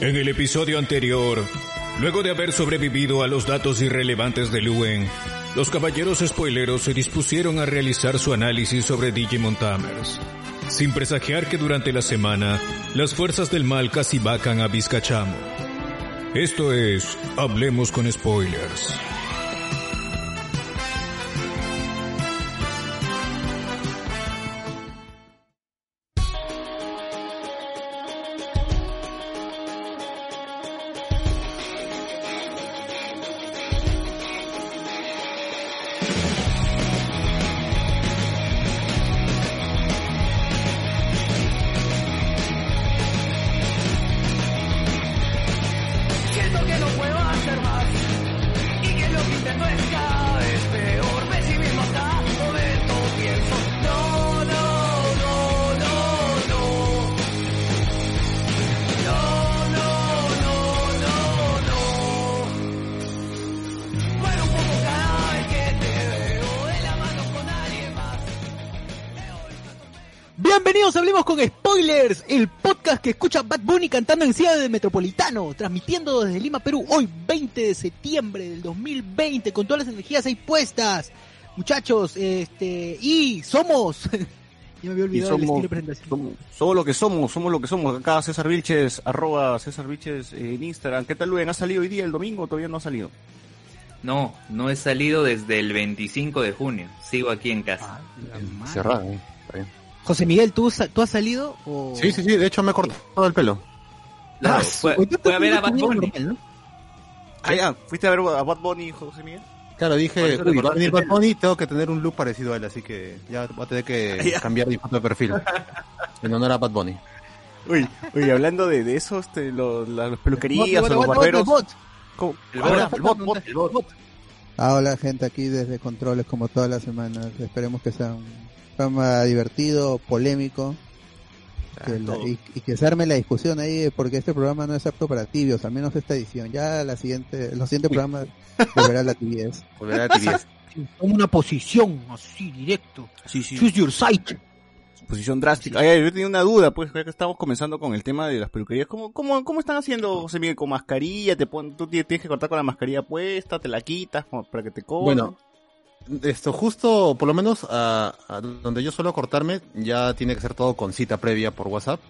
En el episodio anterior, luego de haber sobrevivido a los datos irrelevantes de Luen, los caballeros spoileros se dispusieron a realizar su análisis sobre Digimon Tamers, sin presagiar que durante la semana las fuerzas del mal casi vacan a Vizcachamo. Esto es Hablemos con Spoilers. Bunny cantando en Ciudad del Metropolitano, transmitiendo desde Lima, Perú, hoy 20 de septiembre del 2020, con todas las energías ahí puestas. Muchachos, este, y somos... ya me había olvidado el estilo somos, de presentación. somos, somos lo que somos, somos lo que somos. Acá César Vilches, arroba César Vilches en Instagram. ¿Qué tal, Luen? ¿Ha salido hoy día el domingo o todavía no ha salido? No, no he salido desde el 25 de junio. Sigo aquí en casa. Cerrado, ¿eh? Está bien. José Miguel, ¿tú, ¿tú has salido? O... Sí, sí, sí, de hecho me he cortado el pelo. Claro, Ah, fue, fue a ver a Bad Bunny. ¿no? Ah, ya. ¿Fuiste a ver a Bad Bunny, José Miguel? Claro, dije, uy, va a venir Bad. Bunny, tengo que tener un look parecido a él, así que ya voy a tener que Ya. cambiar mi foto de perfil. En honor a Bad Bunny. Uy, uy, hablando de, de eso, este, lo- la- las peluquerías Bot, los bot, barberos. El Ahora, bot, el bot, bot. El bot. Ah, hola gente aquí desde Controles como todas las semanas. Esperemos que sea un programa divertido, polémico que la- todo. y, y que se arme la discusión ahí porque este programa no es apto para tibios, al menos esta edición. Ya la siguiente, los siguientes programas volverá la tibiez. Volverá a tibieza. Toma una posición así, directo. Sí, sí. Choose your side. Posición drástica. Ay, ay, yo tenía una duda, pues, ya que estamos comenzando con el tema de las peluquerías. ¿Cómo, cómo, cómo están haciendo, José Miguel? ¿Con mascarilla? ¿Te pon, ¿Tú tienes que cortar con la mascarilla puesta? ¿Te la quitas para que te cobren? Bueno, esto justo, por lo menos a, a donde yo suelo cortarme, ya tiene que ser todo con cita previa por WhatsApp.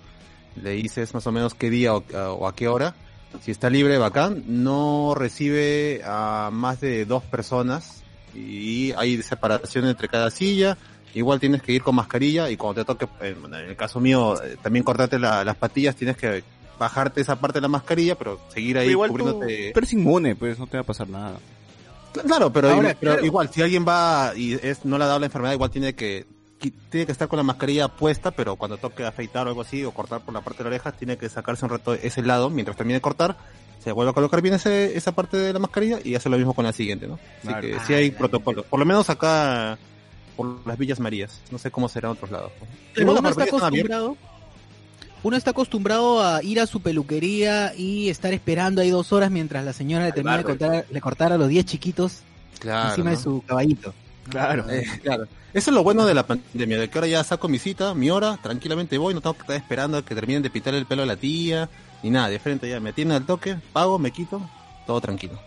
Le dices más o menos qué día o, a- o a qué hora. Si está libre, bacán. No recibe a más de dos personas y hay separación entre cada silla. Igual tienes que ir con mascarilla y cuando te toque, en el caso mío, eh, también cortarte la- las patillas, tienes que bajarte esa parte de la mascarilla, pero seguir ahí Pero igual tú, cubriéndote. pero es inmune, pues no te va a pasar nada. Claro, pero, Ahora, igual, pero claro. igual, si alguien va y es, no le ha dado la enfermedad, igual tiene que, tiene que estar con la mascarilla puesta, pero cuando toque afeitar o algo así, o cortar por la parte de la oreja, tiene que sacarse un rato ese lado, mientras termine de cortar, se vuelve a colocar bien ese, esa parte de la mascarilla y hace lo mismo con la siguiente, ¿no? Así Claro. que sí hay protocolo. Por lo menos acá, por las Villas Marías. No sé cómo será en otros lados. Pero uno está acostumbrado, uno está acostumbrado a ir a su peluquería y estar esperando ahí dos horas mientras la señora le termina de cortar, le cortara a los 10 chiquitos Claro, encima ¿no? de su caballito. Claro. Eh, claro. Eso es lo bueno de la pandemia, de que ahora ya saco mi cita, mi hora, tranquilamente voy, no tengo que estar esperando a que terminen de pitar el pelo a la tía, ni nada, de frente ya me atienden al toque, pago, me quito, todo tranquilo.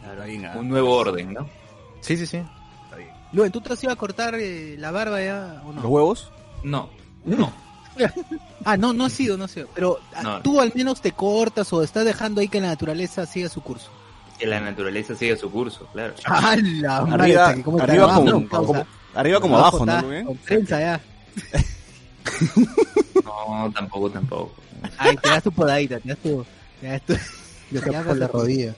Claro, ahí nada. Un nuevo orden, ¿no? Sí, sí, sí. Luen, ¿tú te has ido a cortar eh, la barba ya o ¿Los no? huevos? No, no. Ah, no, no ha sido, no ha sido. Pero ah, No. tú al menos te cortas o estás dejando ahí que la naturaleza siga su curso. Que la naturaleza siga su curso, claro. ¡Ah, la madre! Arriba, arriba, como, ¿no? Causa. como- arriba como abajo, ¿no? Con ya. No, tampoco, tampoco. Ay, te das tu podadita, te das tu... Te das tu... Yo por la rodilla.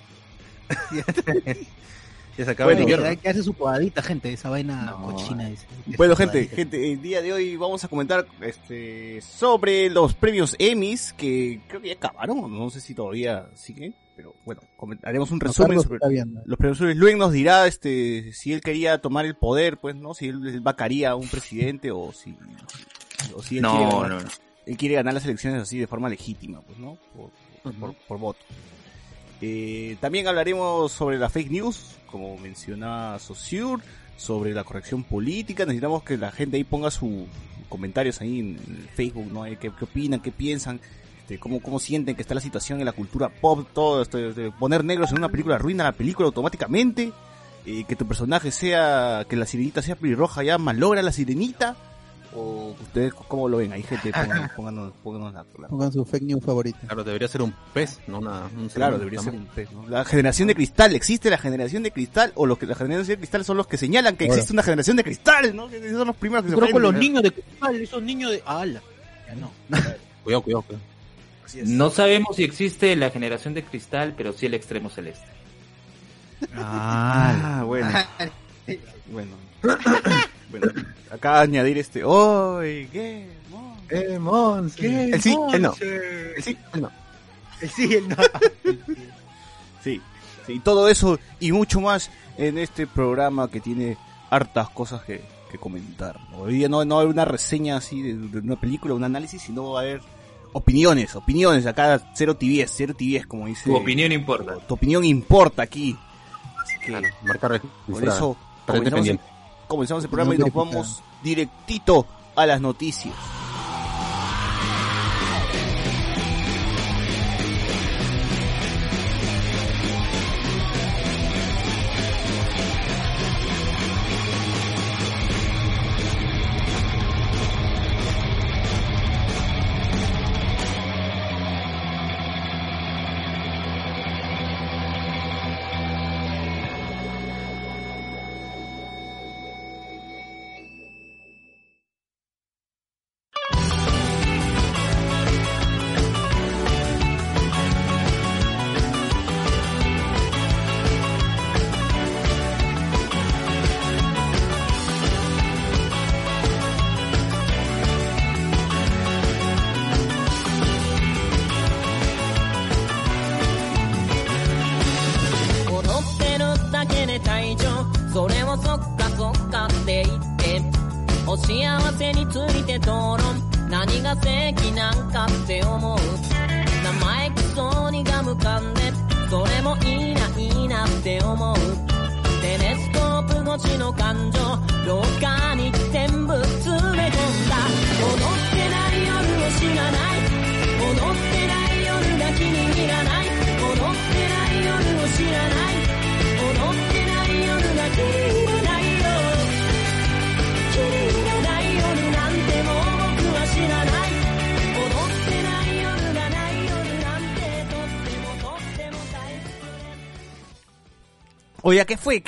Ya se acaba Bueno, que hacer su podadita, gente, esa vaina No. cochina. dice. Bueno, gente, podadita. gente, el día de hoy vamos a comentar este sobre los premios Emmys que creo que ya acabaron, no sé si todavía siguen, pero bueno, coment- haremos un resumen sobre los premios Emmys. Luego nos dirá este si él quería tomar el poder, pues, ¿no? Si él, vacaría a un presidente o si o si él quiere No, ganar, no, no. él quiere ganar las elecciones así de forma legítima, pues, ¿no? Por, por, por- por voto. Eh, también hablaremos sobre la fake news, como menciona Saussure, sobre la corrección política. Necesitamos que la gente ahí ponga sus comentarios ahí en Facebook, ¿no? Eh, ¿Qué, qué opinan? ¿Qué piensan? este, cómo, cómo sienten que está la situación en la cultura pop, todo esto, de poner negros en una película arruina la película automáticamente, eh, que tu personaje sea, que la sirenita sea pelirroja ya malogra la sirenita, o ustedes cómo lo ven, ahí gente, pongan- pónganos, pónganos la, la- Pongan su fake news favorita. Claro, debería ser un pez, no una, un Claro, debería ser un pez, ¿no? La generación de cristal, ¿existe la generación de cristal? O los que la generación de cristal son los que señalan que Ahora. existe una generación de cristal, ¿no? Que esos son los primeros que se creo que los niños de cristal, esos niños de... ¡Hala! Ya no. Cuidado, cuidado, cuidado. No sabemos si existe la generación de cristal, pero sí el extremo celeste. Ah, bueno. bueno. Bueno. Acá añadir este. ¡Oy! ¿Qué? Mons. El sí, el no. El sí, el no. Sí, el no. Sí, sí, todo eso y mucho más en este programa que tiene hartas cosas que, que comentar. Hoy día no, no hay una reseña así de, de una película, un análisis, sino va a haber opiniones, opiniones. Acá cero tibies, cero tibies, como dice. Tu opinión importa. Tu opinión importa aquí. Así que Claro, marca por eso comenzamos. Comenzamos el programa y No nos vamos directito a las noticias.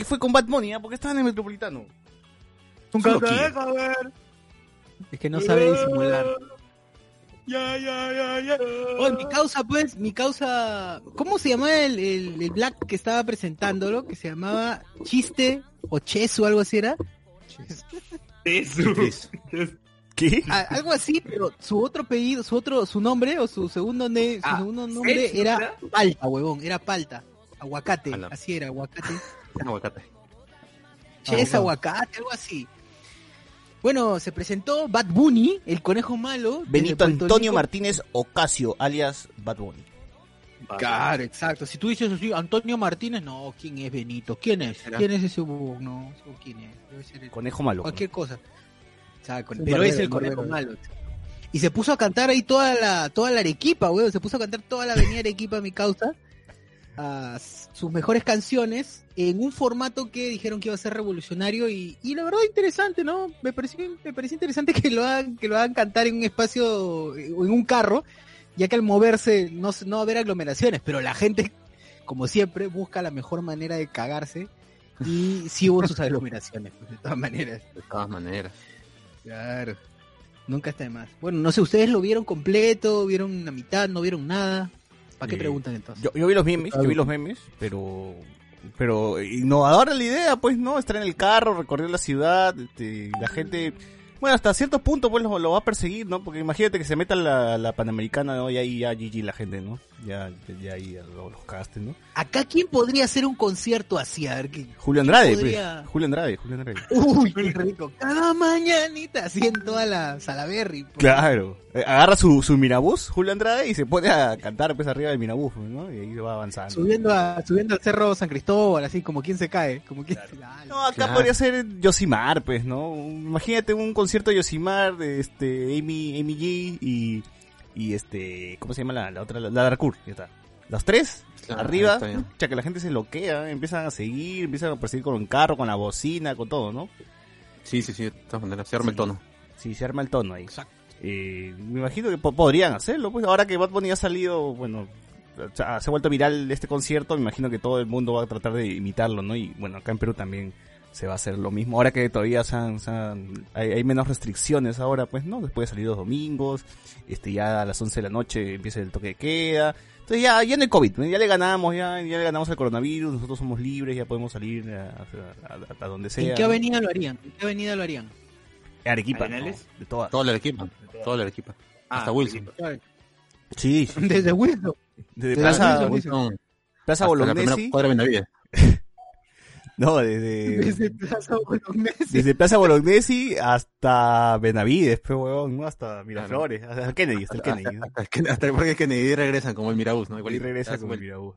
¿Qué fue? ¿Qué con Bad Bunny? ah? ¿Por qué estaba en el Metropolitano? Quiere. Es que no sabe disimular. Ya, ya, ya, ya. Oye, mi causa, pues, mi causa. ¿Cómo se llamaba el, el, el Black que estaba presentándolo? Que se llamaba Chiste o Ches o algo así era. ¿Qué? A- algo así, pero su otro apellido, su otro, su nombre o su segundo, ne- su Ah, segundo nombre ¿Ches, no era? Palta, huevón, era Palta. Aguacate, así era, aguacate. Aguacate. Ches, Ah, aguacate, algo así. Bueno, se presentó Bad Bunny, el conejo malo. Benito Antonio Rico. Martínez Ocasio, alias Bad Bunny. Claro, exacto. Si tú dices así, Antonio Martínez, no, ¿quién es Benito? ¿Quién es? ¿Será? ¿Quién es ese huevón? No, ¿quién es? Debe ser el- Conejo malo. cualquier cosa. Pero Barbero, es el conejo Barbero. malo. Y se puso a cantar ahí toda la, toda la Arequipa, weón. Se puso a cantar toda la avenida Arequipa, mi causa. A sus mejores canciones en un formato que dijeron que iba a ser revolucionario y, y la verdad interesante, ¿no? Me pareció, me pareció interesante que lo hagan, que lo hagan cantar en un espacio eh, o en un carro, ya que al moverse no, no va a haber aglomeraciones, pero la gente, como siempre, busca la mejor manera de cagarse y sí hubo sus aglomeraciones, pues, de todas maneras. De todas maneras. Claro. Nunca está de más. Bueno, no sé, ¿ustedes lo vieron completo? ¿Vieron la mitad? ¿No vieron nada? ¿Para qué Eh, preguntan entonces? Yo, yo vi los memes, yo vi los memes, pero pero innovadora la idea, pues, ¿no? Estar en el carro, recorrer la ciudad, este, la gente, bueno, hasta cierto punto, pues, lo, lo va a perseguir, ¿no? Porque imagínate que se meta la, la Panamericana, ¿no? Y ahí ya GG la gente, ¿no? Ya, ya, ahí lo- los cagaste, ¿no? Acá, ¿quién podría hacer un concierto así? A ver, ¿qué? Julio Andrade, pues. Julio Andrade, Julio Andrade. Uy, qué rico. Cada mañanita, así en toda la Salaberry. pues. Claro. Eh, Agarra su, su mirabús, Julio Andrade, y se pone a cantar, pues, arriba del mirabús, ¿no? Y ahí va avanzando. Subiendo, a, subiendo al cerro San Cristóbal, así como quien se cae. Como quien se Dale. No, acá Claro. podría ser Yosimar, pues, ¿no? Imagínate un concierto de Yosimar, de este, Amy, Amy G y, y este, ¿cómo se llama la, la otra? La, la Darkur, ya está. Los tres, Claro, arriba, pucha, que la gente se loquea, empiezan a seguir, empiezan a perseguir con el carro, con la bocina, con todo, ¿no? Sí, sí, sí, de todas maneras, se arma el tono. Sí, se arma el tono ahí. Eh, me imagino que po- podrían hacerlo, pues ahora que Bad Bunny ha salido, bueno, o sea, se ha vuelto viral este concierto, me imagino que todo el mundo va a tratar de imitarlo, ¿no? Y bueno, acá en Perú también se va a hacer lo mismo. Ahora que todavía se han- se han- hay, hay menos restricciones ahora, pues, ¿no? Después de salir los domingos, este ya a las 11 de la noche empieza el toque de queda. Entonces ya, ya no hay COVID, ya le ganamos, ya, ya le ganamos al coronavirus, nosotros somos libres, ya podemos salir a, a- a- a donde sea. ¿En qué avenida lo harían? ¿En qué avenida lo harían? Arequipa. ¿no? de todas. Toda la equipa, toda la equipa. Ah, Hasta Wilson. Sí, sí. Desde Wilson. Desde Desde Plaza, Wilson. Wilson, Plaza hasta la primera Bolognesi. cuadra de Benavides. No, desde, Desde Plaza Bolognesi. desde Plaza Bolognesi hasta Benavides, pues, huevón, ¿no? Hasta Miraflores, hasta el Kennedy, hasta el Kennedy. ¿no? Hasta, hasta el- hasta porque Kennedy regresan como el Mirabús, ¿no? Y Igualito. regresa Das con el. Mirabús.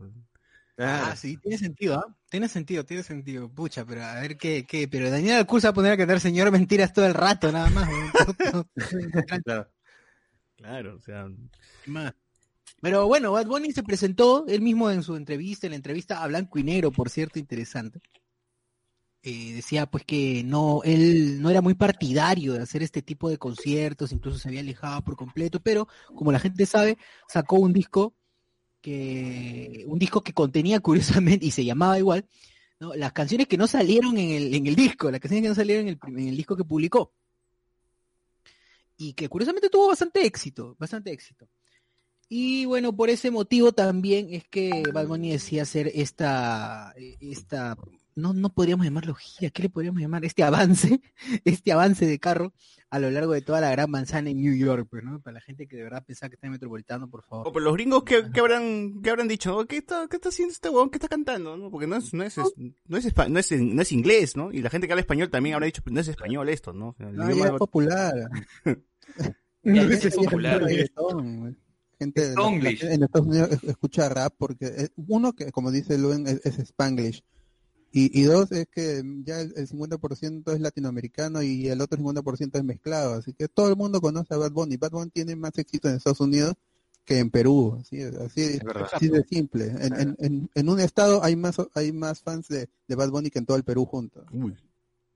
Ah, sí, tiene sentido, ¿ah? Tiene sentido, tiene sentido. Pucha, pero a ver qué, qué. Pero Daniel Alcur se va a poner a cantar señor mentiras todo el rato, nada más. weón. Claro. Claro, o sea, más. Pero bueno, Bad Bunny se presentó él mismo en su entrevista, en la entrevista a Blanco y Negro, por cierto, interesante. Eh, decía pues que no, él no era muy partidario de hacer este tipo de conciertos, incluso se había alejado por completo, pero como la gente sabe, sacó un disco que, un disco que contenía curiosamente, y se llamaba igual, las canciones que no salieron en el, en el disco, las canciones que no salieron en el, en el disco que publicó. Y que curiosamente tuvo bastante éxito, bastante éxito. Y bueno, por ese motivo también es que Bad Bunny decía hacer esta, esta, no, no podríamos llamarlo gira, ¿qué le podríamos llamar? Este avance, este avance de carro a lo largo de toda la gran manzana en New York, pues, ¿no? Para la gente que de verdad pensaba que está en Metropolitano, por favor. Oh, pero los gringos, ¿qué, qué habrán, qué habrán dicho? ¿no? ¿Qué, está, ¿Qué está haciendo este huevón? ¿Qué está cantando? ¿no? Porque no es, no, es, es- no, es, no, es, no es inglés, ¿no? Y la gente que habla español también habrá dicho, no es español esto, ¿no? O el No, ya es popular. Es que popular. Gente en Estados Unidos es- escucha rap porque eh, uno que como dice Luen es, es Spanglish y, y dos es que ya el, el 50% es latinoamericano y el otro 50% es mezclado, así que todo el mundo conoce a Bad Bunny. Bad Bunny tiene más éxito en Estados Unidos que en Perú, así, es- así, Es así de simple. En, en, en, en un estado hay más hay más fans de, de Bad Bunny que en todo el Perú juntos. Uy,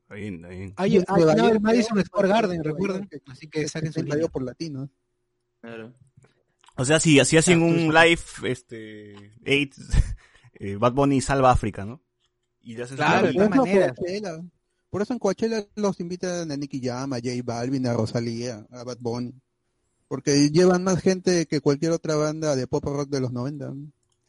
está bien. Hay, hay Nueva no, el Madison Square Garden, recuerden. Así que saquen su invadió por latinos. Claro. O sea, si, si hacen Ah, un live, este, eight, eh, Bad Bunny salva África, ¿no? Y le hacen Claro, de todas por eso maneras. Coachella- Por eso en Coachella los invitan a Nicky Jam, a J Balvin, a Rosalía, a Bad Bunny. Porque llevan más gente que cualquier otra banda de pop rock de los 90.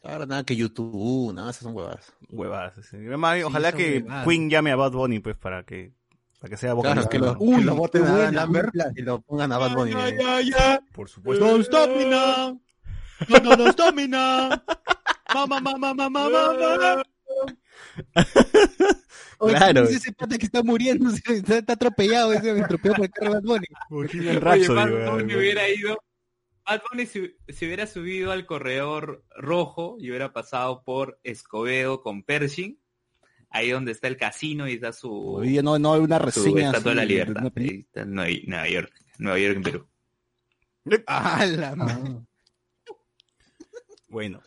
Claro, nada que YouTube, nada, esas son huevadas. Huevadas. sí. Además, ojalá que huevadas. Queen llame a Bad Bunny, pues, para que, para que sea vocalista. Claro, que lo, Uy, que lo voten qué a Lambert y lo pongan a Bad Bunny. eh. Por supuesto. Don't stop me now. No, no, no stop me now. Mamá, mamá, mamá, mamá. Oye, Claro. ¿quién es ese pata que está muriendo? Está, está atropellado, ese atropellado por el carro Bad Bunny. Bohemian Oye, Rhapsody, Bad weón. Bunny hubiera ido. Bad Bunny se, se hubiera subido al corredor rojo y hubiera pasado por Escobedo con Pershing, ahí donde está el casino y está su, Hoy día no, no hay una reseña. Estatua de la Libertad. una Ahí está Nueva, Nueva York, Nueva York en Perú. Ah, la madre. Ah, Bueno.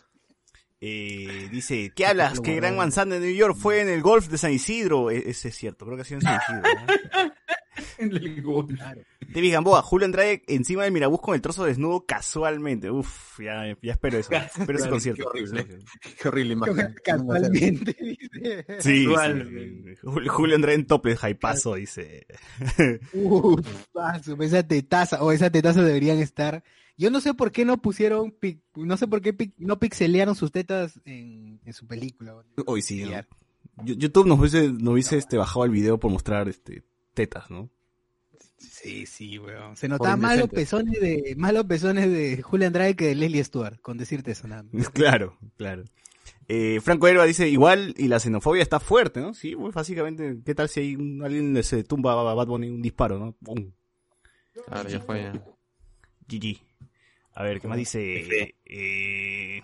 Eh, dice, ¿qué hablas? ¿Qué gran manzana de New York fue en el golf de San Isidro? E- ese es cierto, creo que ha sido en San Isidro. el gol. David Gamboa, Julio Andrade encima del Mirabús con el trozo desnudo casualmente. Uf, ya, ya espero eso. Espero ese concierto. Qué horrible. Qué horrible imagen. Casualmente, dice. Sí, sí, Casualmente. sí. Julio, Andrade en tople, hypazo, dice. Uf, paso, esa tetaza, o esa tetaza deberían estar. Yo no sé por qué no pusieron, pic- no sé por qué pic- no pixelearon sus tetas en, en su película. Hoy sí, YouTube nos hubiese, nos hubiese este, bajado el video por mostrar este tetas, ¿no? Sí, sí, weón. Se notaba más los pezones de, más los pezones de Julio Andrade que de Leslie Stewart, con decirte eso nada más. Claro, claro. Eh, Franco Herba dice, igual, y la xenofobia está fuerte, ¿no? Sí, pues básicamente, ¿qué tal si hay un- alguien le se tumba a Bad Bunny un disparo, ¿no? ¡Pum! Claro, ya fue. ya. GG. A ver, ¿qué más dice? F. Eh,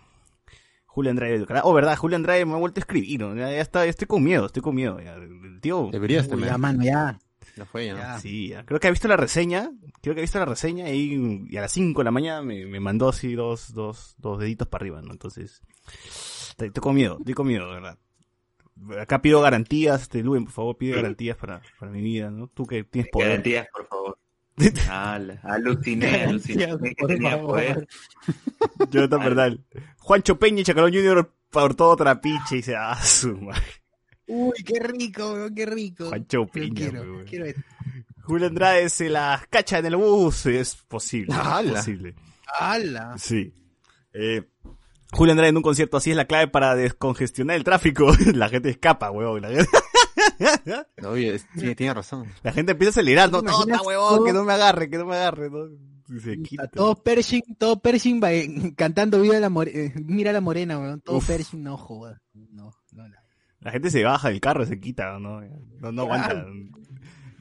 Julio Andrade del canal. Oh, verdad, Julio Andrade me ha vuelto a escribir, ¿no? Ya, ya está, ya estoy con miedo, estoy con miedo. ya. El tío, Deberías tener. ya, mano, ya. Ya fue, ya. Sí, ya. creo que ha visto la reseña, creo que ha visto la reseña y, y a las 5 de la mañana me, me mandó así dos, dos, dos deditos para arriba, ¿no? Entonces, estoy, estoy con miedo, estoy con miedo, de verdad. Acá pido garantías, este Luen, por favor, pide garantías para, para mi vida, ¿no? Tú que tienes poder. Garantías, por favor. Ala, aluciné, aluciné. Jonathan Bernal. Juancho Peña y Chacalón Junior por todo trapiche y dice, ah, su madre. Uy, qué rico, weón, qué rico. Juancho Yo Peña, quiero, quiero esto. Julio Andrade se las cacha en el bus, es posible, es ¡Hala! posible. ¡Hala! Sí. Eh, Julio Andrade en un concierto así es la clave para descongestionar el tráfico. la gente escapa, huevón. La gente, Oye, es- sí, tiene razón. la gente empieza a acelerar. No, ¿Te no, está huevón, todo? que no me agarre, que no me agarre. ¿no? Se quita. Todo Pershing, todo Pershing va, eh, cantando Viva la More- eh, Mira la Morena, weón. Todo Uf. Pershing, no joda. No, no, no. La gente se baja del carro, se quita, ¿no? No, no aguanta.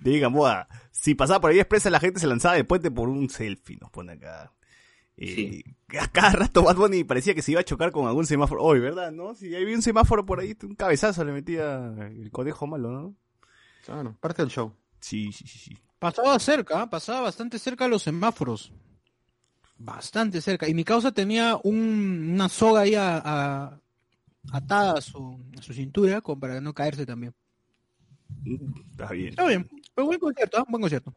Digan, moda. Si pasaba por ahí expresa, la gente se lanzaba del puente por un selfie, nos pone acá. Eh, Sí. A cada rato Bad Bunny parecía que se iba a chocar con algún semáforo. Hoy, ¿verdad? ¿No? Si había un semáforo por ahí, un cabezazo le metía el conejo malo, ¿no? Claro, parte del show. Sí, sí, sí, sí. Pasaba cerca, ¿ah? pasaba bastante cerca a los semáforos. Bastante cerca. Y mi causa tenía un- una soga ahí a- a- atada a su, a su cintura como para no caerse también. Está bien. Está bien. Pero buen concierto, ¿ah? Buen concierto.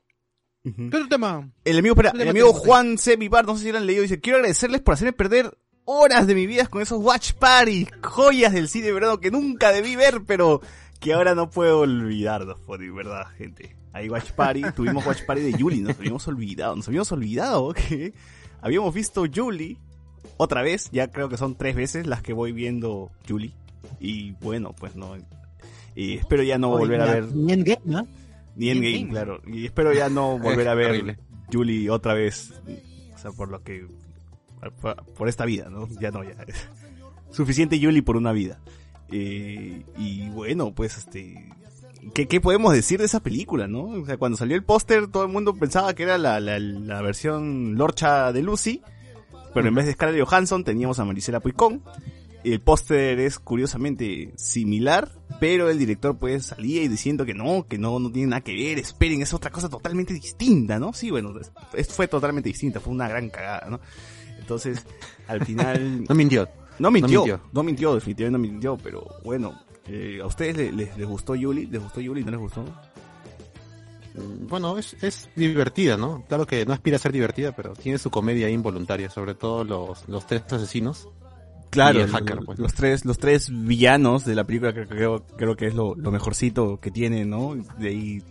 ¿Qué otro tema? El amigo, espera, ¿Qué le el amigo? Juan C. Vivar, no sé si lo han leído, dice, quiero agradecerles por hacerme perder horas de mi vida con esos watch parties, joyas del cine verano que nunca debí ver, pero que ahora no puedo olvidarnos, por de verdad, gente. Hay watch party, tuvimos watch party de Julie, nos habíamos olvidado, nos habíamos olvidado que habíamos visto Julie otra vez, ya creo que son tres veces las que voy viendo Julie, y bueno, pues no, y espero ya no volver a ver Ni Endgame, ¿no? ni en game, claro. Y espero ya no volver a ver. Julie otra vez. O sea, por lo que. Por, por esta vida, ¿no? Ya no, ya. Suficiente Julie por una vida. Eh, y bueno, pues este. ¿qué, ¿Qué podemos decir de esa película, no? O sea, cuando salió el póster, todo el mundo pensaba que era la, la, la versión lorcha de Lucy. Pero en vez de Scarlett Johansson teníamos a Marisela Puicón. El póster es curiosamente similar, pero el director pues salía y diciendo que no, que no, no tiene nada que ver, esperen, es otra cosa totalmente distinta, ¿no? Sí, bueno, es- fue totalmente distinta, fue una gran cagada, ¿no? Entonces, al final, No mintió. no mintió, mintió. no mintió, definitivamente no mintió, pero bueno, eh, ¿a ustedes les, les, les gustó Yuli? ¿Les gustó Yuli? ¿No les gustó? Mm, Bueno, es, es divertida, ¿no? Claro que no aspira a ser divertida, pero tiene su comedia involuntaria, sobre todo los, los tres asesinos. Claro, Y el hacker, pues. los tres, los tres villanos de la película que creo, creo que es lo, lo mejorcito que tiene, ¿no? De ahí,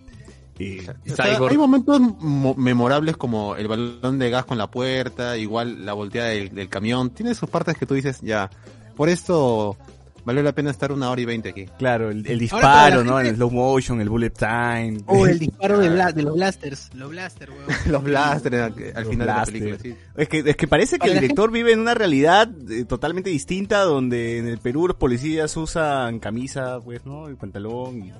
eh, O sea, Cyborg. hay momentos mo- memorables como el balón de gas con la puerta, igual la volteada del, del camión. Tiene sus partes que tú dices, ya, por esto valió la pena estar una hora y veinte aquí. claro, el, el disparo, la ¿no? gente- En slow motion, el bullet time. O el disparo de, bla- de los blasters. Los blasters, weón. Los blasters al, al Los final de la película, sí. Es que, es que parece que el director vive en una realidad eh, totalmente distinta donde en el Perú los policías usan camisa, pues, ¿no? Y pantalón y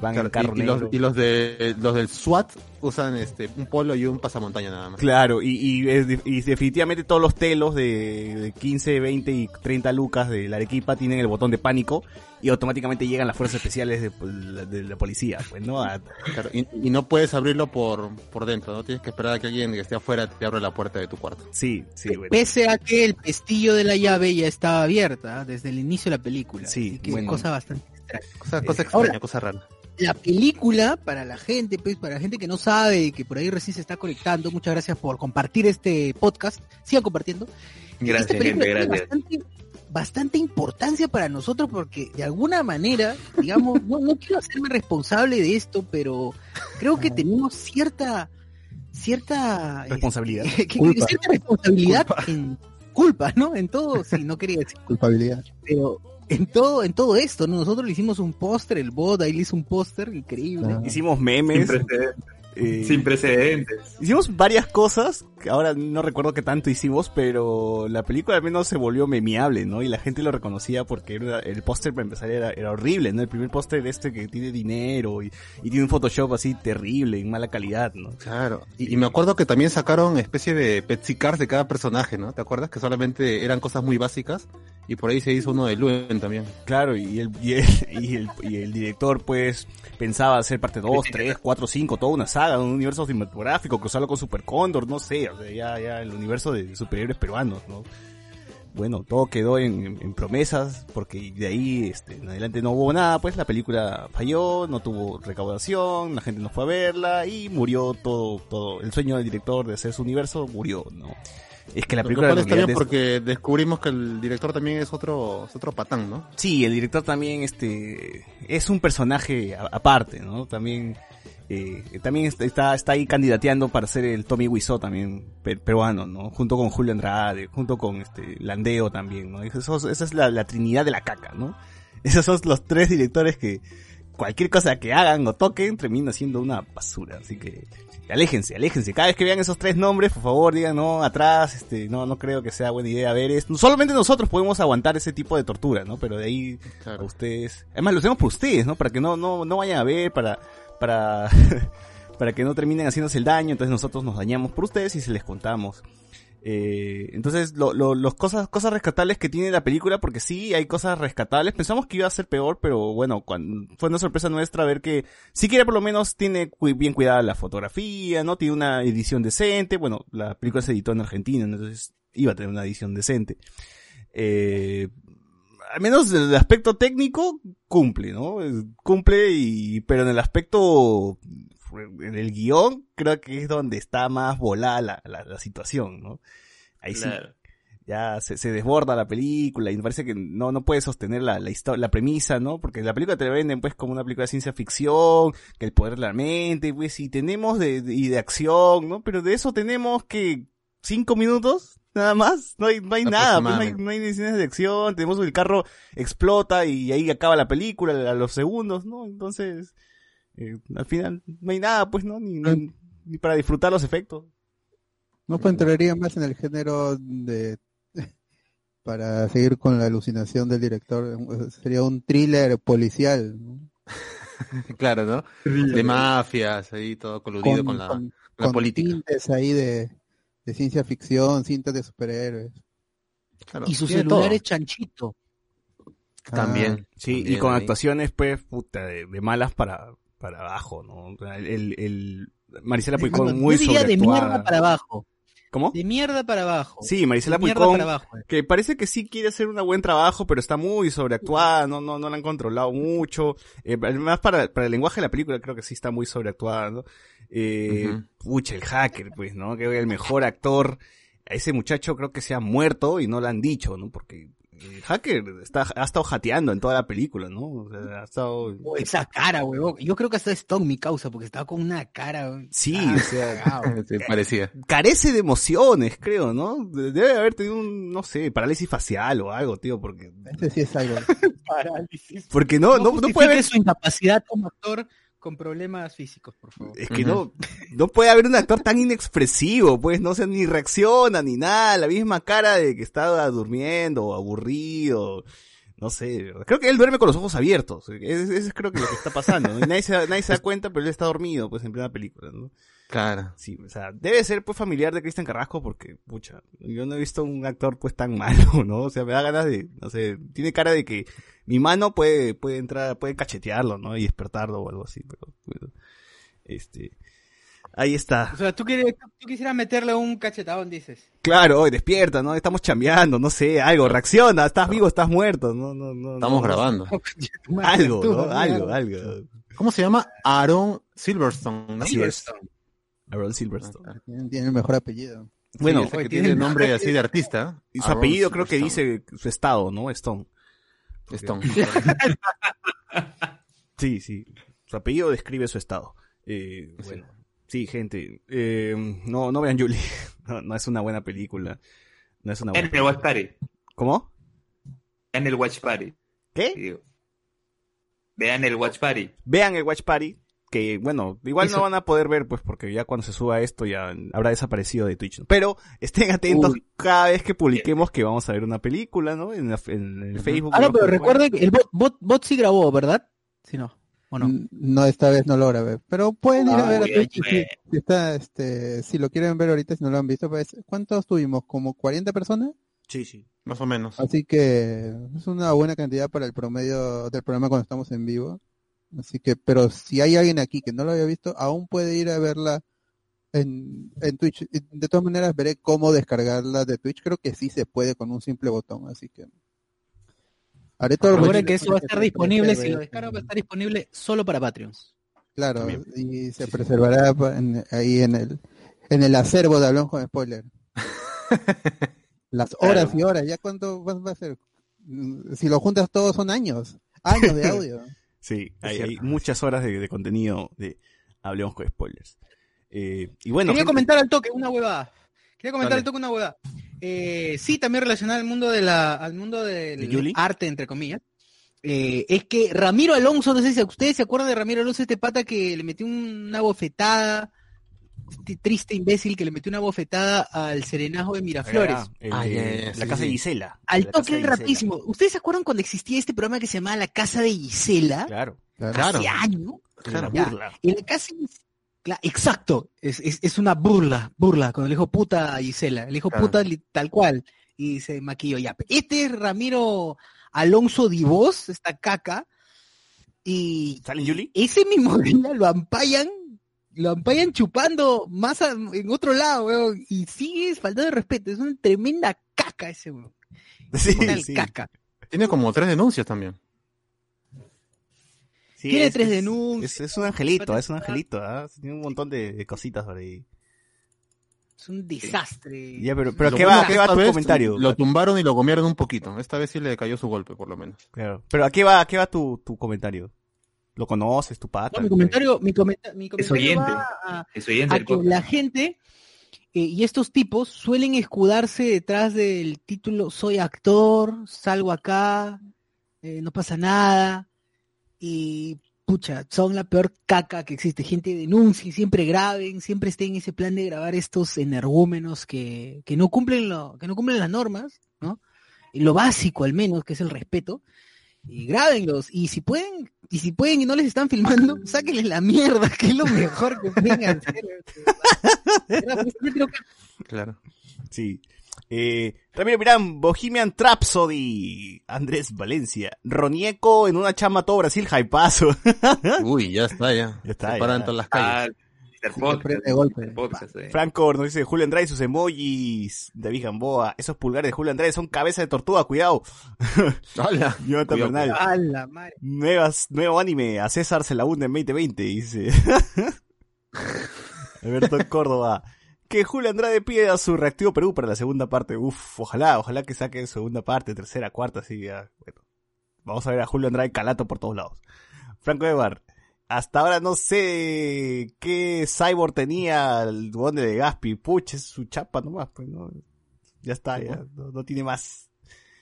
van Claro, en carro y, y los, y los de los del SWAT usan este un polo y un pasamontaña nada más. Claro, y, y, definitivamente todos los telos de, de 15, 20 y 30 lucas de la Arequipa tienen el botón de pánico y automáticamente llegan las fuerzas especiales de, de- de la policía, pues, ¿no? A- Claro, y, y no puedes abrirlo por, por dentro, no tienes que esperar a que alguien que esté afuera te abra la puerta de tu cuarto. sí, sí, bueno. Pese a que el pestillo de la llave ya estaba abierta desde el inicio de la película. Sí, Así que bueno. cosa bastante extraña. Cosa, cosa Eh, extraña, ahora- cosa rara. La película, para la gente, pues, para la gente que no sabe y que por ahí recién se está conectando, muchas gracias por compartir este podcast. Sigan compartiendo. Gracias, Esta película gente, tiene gracias. Bastante, bastante importancia para nosotros porque de alguna manera, digamos, no, no quiero hacerme responsable de esto, pero creo que tenemos cierta cierta este, Responsabilidad. que- Culpa. cierta responsabilidad en culpa, ¿no? En todo, sí, no quería decir, Culpabilidad. pero en todo en todo esto, ¿no? Nosotros le hicimos un póster, el bot ahí le hizo un póster increíble. Ah. Hicimos memes. Eh, Sin precedentes. Hicimos varias cosas, que ahora no recuerdo qué tanto hicimos, pero la película al menos se volvió memeable, ¿no? Y la gente lo reconocía porque era- el póster para empezar era, era horrible, ¿no? El primer póster este que tiene dinero y, y tiene un Photoshop así terrible, en mala calidad, ¿no? Claro. Y, y me acuerdo que también sacaron especie de Pepsi Cars de cada personaje, ¿no? ¿Te acuerdas? Que solamente eran cosas muy básicas Y por ahí se hizo uno de Luen también. Claro, y el, y el, y el, y el director pues pensaba hacer parte 2, 3, 4, 5, toda una saga, un universo cinematográfico, cruzarlo con Super Cóndor, no sé, o sea, ya, ya el universo de superhéroes peruanos, ¿no? Bueno, todo quedó en, en- en promesas, porque de ahí este, en adelante no hubo nada, pues la película falló, no tuvo recaudación, la gente no fue a verla y murió todo, todo, el sueño del director de hacer su universo murió, ¿no? Es que la Lo película está bien es- porque descubrimos que el director también es otro, es otro patán, ¿no? Sí, el director también este es un personaje a- aparte, ¿no? También eh, también está- está ahí candidateando para ser el Tommy Wiseau también pe- peruano, ¿no? Junto con Julio Andrade, junto con este Landeo también, ¿no? Esos- esa es la, la trinidad de la caca, ¿no? Esos son los tres directores que cualquier cosa que hagan o toquen termina siendo una basura, así que aléjense, aléjense. Cada vez que vean esos tres nombres, por favor, digan, no, atrás, este, no, no creo que sea buena idea ver esto. Solamente nosotros podemos aguantar ese tipo de tortura, ¿no? Pero de ahí a ustedes, además lo hacemos por ustedes, ¿no? Para que no, no, no vayan a ver, para, para, para que no terminen haciéndose el daño, entonces nosotros nos dañamos por ustedes y se les contamos. Eh, entonces, lo, cosas, cosas rescatables que tiene la película, porque sí hay cosas rescatables. Pensamos que iba a ser peor, pero bueno, fue una sorpresa nuestra ver que sí que por lo menos tiene bien cuidada la fotografía, ¿no? Tiene una edición decente. Bueno, la película se editó en Argentina, entonces iba a tener una edición decente. Eh, al menos en el aspecto técnico cumple, ¿no? Cumple y, pero en el aspecto, en el guion, creo que es donde está más volada la, la, la situación, ¿no? Ahí Claro. sí, ya se, se desborda la película y me parece que no, no puede sostener la, la historia, la premisa, ¿no? Porque la película te la venden pues como una película de ciencia ficción, que el poder de la mente, pues, y tenemos de, de- y de acción, ¿no? Pero de eso tenemos que cinco minutos, nada más, no hay, no hay nada, pues, no hay, no hay ni escenas de acción, tenemos el carro explota y ahí acaba la película a los segundos, ¿no? Entonces, eh, al final no hay nada, pues, ¿no? Ni, ni, ni para disfrutar los efectos. No pues entraría más en el género de para seguir con la alucinación del director sería un thriller policial ¿no? claro, ¿no? De mafias, ahí todo coludido con, la, con- la con política. tintes ahí de, de ciencia ficción, cintas de superhéroes. Claro, Y su celular todo. es chanchito. También. Sí, y con ahí. actuaciones, pues, puta, de, de malas para, para abajo, ¿no? El, el, el- Marisela Puicón muy diría de sobreactuada. mierda para abajo. ¿Cómo? De mierda para abajo. Sí, Marisela De mierda Puicón, para abajo. que parece que sí quiere hacer un buen trabajo, pero está muy sobreactuada, no, no, no la han controlado mucho. Eh, además, para, para el lenguaje de la película creo que sí está muy sobreactuada, ¿no? Eh. Pucha, el hacker, pues, ¿no? Que el mejor actor, a ese muchacho creo que se ha muerto y no lo han dicho, ¿no? Porque hacker está, ha estado jateando en toda la película, ¿no? O sea, ha estado... Oh, esa cara, huevón. Yo creo que hasta es mi causa, porque estaba con una cara. Sí, Ah, o sea. Sí, parecía. carece de emociones, creo, ¿no? De- Debe haber tenido un, no sé, parálisis facial o algo, tío, porque, Ese sí es algo. Parálisis. porque no, no, no justifique puede haber, su incapacidad como actor con problemas físicos, por favor. es que no, no puede haber un actor tan inexpresivo, pues, no sé, ni reacciona, ni nada, la misma cara de que está durmiendo o aburrido, no sé, creo que él duerme con los ojos abiertos, eso es, creo que lo que está pasando, ¿no? Y nadie se, da- nadie se da cuenta, pero él está dormido, pues, en plena película, ¿no? Claro. Sí, o sea, debe ser pues familiar de Cristian Carrasco porque, pucha, yo no he visto un actor pues tan malo, ¿no? O sea, me da ganas de, no sé, tiene cara de que mi mano puede, puede entrar, puede cachetearlo, ¿no? Y despertarlo o algo así, pero, bueno, este, ahí está. O sea, tú, quieres, tú quisieras meterle un cachetadón, dices. Claro, hoy despierta, ¿no? Estamos chambeando, no sé, algo, reacciona, estás vivo, estás muerto, no, no, no. Estamos no, grabando. Algo, ¿no? Algo, algo. ¿Cómo se llama? Aaron Silverstone, ¿no? Aaron Silverstone. Tiene, el mejor apellido. Bueno, Sí, que tiene tiene- nombre así de artista. y su Aaron apellido creo que dice su estado, ¿no? Stone. Stone. Sí, sí. Su apellido describe su estado. Eh, bueno, sí, gente. eh, no, no vean Julie. No, no es una buena película. No es una En buena. el Watch Party. ¿Cómo? En el Watch Party. ¿Qué? Vean el Watch Party. Vean el Watch Party. Que bueno, igual Eso. no van a poder ver, pues, porque ya cuando se suba esto ya habrá desaparecido de Twitch. ¿no? Pero estén atentos Uy. cada vez que publiquemos que vamos a ver una película, ¿no? En, la- en el Facebook. Ah, no, pero Pues, recuerden que el bot, bot, bot sí grabó, ¿verdad? Sí, no. ¿O no? No, esta vez no lo grabé. Pero pueden ir a ver a Twitch. Si, si está, este, si lo quieren ver ahorita, si no lo han visto, pues, ¿cuántos tuvimos? ¿Como 40 personas? Sí, sí. Más o menos. Así que es una buena cantidad para el promedio del programa cuando estamos en vivo. Así que, pero si hay alguien aquí que no lo había visto, aún puede ir a verla en, en Twitch. Y De todas maneras, veré cómo descargarla de Twitch. Creo que sí se puede con un simple botón. Así que haré todo lo que eso va a estar disponible, si lo descargan va a estar disponible solo para Patreons. Claro, También. y se preservará en- ahí en el en el acervo de Hablamos con Spoiler. Las horas y horas, ¿ya cuánto va, a ser? Si lo juntas todos son años, años de audio. Sí, hay, muchas horas de, de contenido de Hablemos con Spoilers. Eh, y bueno, Quería gente, comentar al toque una huevada. Quería comentar Dale. al toque una huevada. Eh, sí, también relacionada al mundo de la, al mundo del arte, entre comillas. Eh, es que Ramiro Alonso, no sé si ustedes se acuerdan de Ramiro Alonso, este pata que le metió una bofetada, triste imbécil que le metió una bofetada al serenajo de Miraflores. Ah, el Ah, ya, la sí, casa de. Gisela. Al toque Gisela. rapidísimo. ¿Ustedes se acuerdan cuando existía este programa que se llamaba La Casa de Gisela? Claro. Claro. Hace años. Claro. Burla. La casa Cla- exacto, es, es, es una burla, burla, con el hijo puta a Gisela, el hijo Claro. puta tal cual, y se maquilló ya. Este es Ramiro Alonso Divos, esta caca, y ¿Salen Yuli? ese mismo día lo ampayan, lo ampayan chupando más a- en otro lado, weón, y sigue faltando de respeto, es una tremenda caca ese weón, Sí, una sí. caca. Tiene como tres denuncias también. Sí, Tiene es- tres es- denuncias. Es, es un angelito, es un angelito. ¿ah? Tiene un montón de, de cositas por ahí. Es un desastre. Ya, pero, pero Lo ¿qué va, qué va tu vez comentario? Lo tumbaron y lo comieron un poquito. Esta vez sí le cayó su golpe, por lo menos. Claro. Pero ¿a qué va, a qué va tu, tu comentario? ¿Lo conoces, tu pata? No, mi comentario, mi, comenta- mi Es comentario oyente. va a- Es oyente a que podcast. la gente eh, y estos tipos suelen escudarse detrás del título soy actor, salgo acá, eh, no pasa nada y pucha, son la peor caca que existe. Gente denuncia, siempre graben, siempre estén en ese plan de grabar estos energúmenos que, que no cumplen lo, que no cumplen las normas, ¿no? Y lo básico al menos, que es el respeto. Y grábenlos, y si pueden, y si pueden y no les están filmando, sáquenles la mierda, que es lo mejor que pueden Claro. Sí. Eh, Ramiro Mirán, Bohemian Rhapsody, Andrés Valencia, Ronieco en una chama todo Brasil, hypazo. Uy, ya está, ya. Ya está, Se paran ya. todas las calles. Ah, Mr. Podcast, prende golpe. Mr. Podcast, eh. Franco nos dice Julio Andrade y sus emojis. David Gamboa, esos pulgares de Julio Andrade son cabeza de tortuga, cuidado. Hola. Jonathan Cuidado, Bernal, A la madre. nuevas, nuevo anime, a César se la hunde en 2020, dice. Alberto Córdoba. Que Julio Andrade pida su reactivo Perú para la segunda parte. Uf, ojalá, ojalá que saque segunda parte, tercera, cuarta, así ya. Bueno, vamos a ver a Julio Andrade calato por todos lados. Franco Evar. Hasta ahora no sé qué cyborg tenía el duende de Gaspi. Puch, es su chapa nomás, pues no. Ya está, ya. No, no tiene más.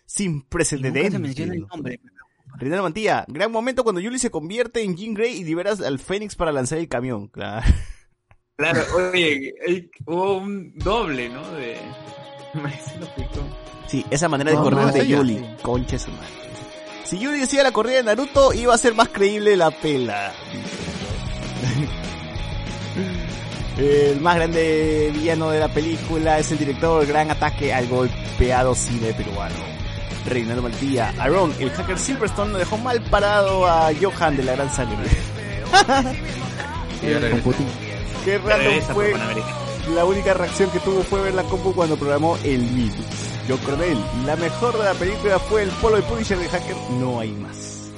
Sin precedentes. se menciona el ¿no? nombre. Reinaldo Mantilla, gran momento cuando Yuli se convierte en Jean Grey y liberas al Fénix para lanzar el camión. Claro. Claro, oye, hubo un doble, ¿no? De... Sí, esa manera de No, correr no, de. Yuli. Concha su madre. Si Yuli decía la corrida de Naruto, iba a ser más creíble la pela. El más grande villano de la película es el director Gran Ataque al golpeado cine peruano. Reinaldo Mantilla, Aaron, el hacker Silverstone no dejó mal parado a Johan de la Gran Sangre. Qué Regresa fue. La única reacción que tuvo fue ver la compu cuando programó el Mid. Yo Coronel, la mejor de la película fue el polo de Punisher de Hacker, no hay más.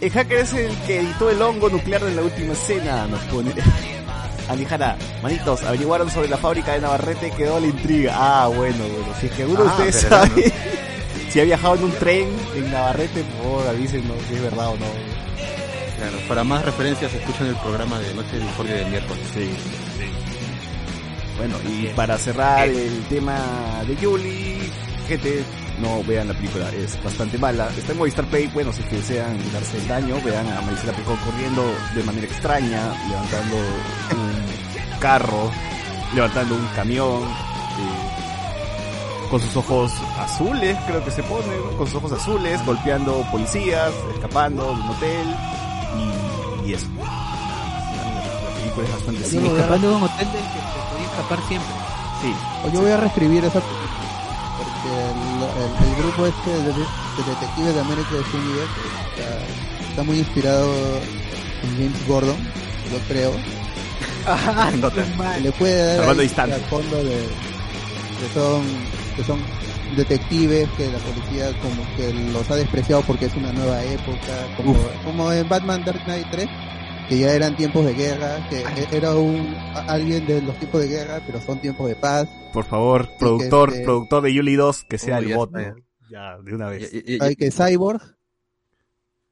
El hacker es el que editó el hongo nuclear en la última escena, nos pone. Andy Jara, manitos, averiguaron sobre la fábrica de Navarrete, quedó la intriga. Ah, bueno, bueno, si es que alguno de Ah, ustedes sabe si ha viajado en un tren en Navarrete, por favor avísenos si es verdad o no. Claro, para más referencias escuchen el programa de Noche de Discordia de miércoles. Sí, Bueno, y para cerrar el tema de Yuli, gente, no vean la película, es bastante mala. Está en Movistar Play, bueno, si es que desean darse el daño, vean a Marisela Pejón corriendo de manera extraña, levantando un carro, levantando un camión, eh, con sus ojos azules, creo que se pone, con sus ojos azules, golpeando policías, escapando de un hotel, y, y eso. La película es bastante Sí, escapando de un hotel del que se podía escapar siempre. Sí, O yo voy a reescribir esa película. El, el- el grupo este de, de detectives de América de Universe está, está muy inspirado en James Gordon, yo creo. Ah, No te- le puede dar al fondo de que son que son detectives que la policía como que los ha despreciado porque es una nueva época como, como en Batman Dark Knight 3 que ya eran tiempos de guerra que e- era un alguien de los tiempos de guerra pero son tiempos de paz Por favor, productor, este- productor de Yuli 2, que sea el bot. Ya, de una vez. Y- y- y- hay que Cyborg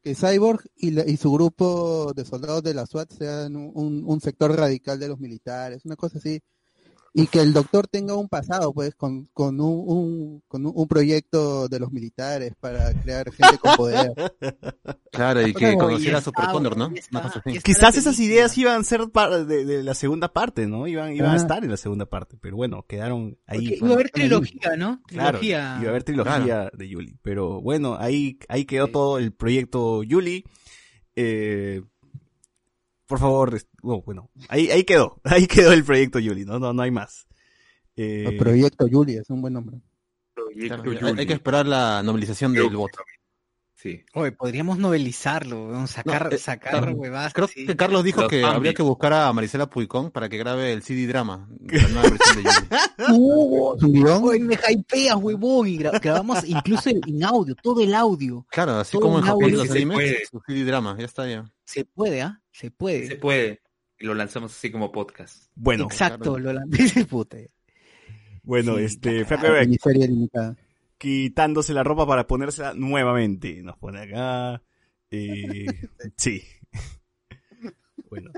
que Cyborg y, la- y su grupo de soldados de la SWAT sean un, un- un sector radical de los militares, una cosa así. Y que el doctor tenga un pasado, pues, con, con, un, un- con un, proyecto de los militares para crear gente con poder. Claro, y que conociera y a Super Connor, ¿no? Quizás esas ideas iban a ser par- de, de la segunda parte, ¿no? Iban, iban a estar en la segunda parte, pero bueno, quedaron ahí. Porque iba a haber trilogía, ¿no? Claro, Trilogía. iba a haber trilogía de Yuli. Pero bueno, ahí, ahí quedó todo el proyecto Yuli. Eh, por favor, oh, bueno, ahí, ahí quedó. Ahí quedó el proyecto Yuli, no, no, no hay más. Eh, El proyecto Julia es un buen nombre. Claro, Proyecto hay, Yuli. hay que esperar la novelización del voto. Sí. Oye, podríamos novelizarlo, sacar, No, eh, sacar claro. huevadas. Creo que Carlos dijo Los que zombies. habría que buscar a Marisela Puicón para que grabe el CD drama, la nueva versión de Yuli. ¿Es un guion? Oye, me hypeas, huevón, y gra- grabamos incluso el- en audio, todo el audio. Claro, así Todo como en Japón los animes, su CD drama, ya está ya. Se puede, ¿ah? Se puede. Se puede. Y lo lanzamos así como podcast. bueno, Exacto, lo puta. bueno, Sí, este, limitada. quitándose la ropa para ponérsela nuevamente. Nos pone acá. Eh, sí. bueno.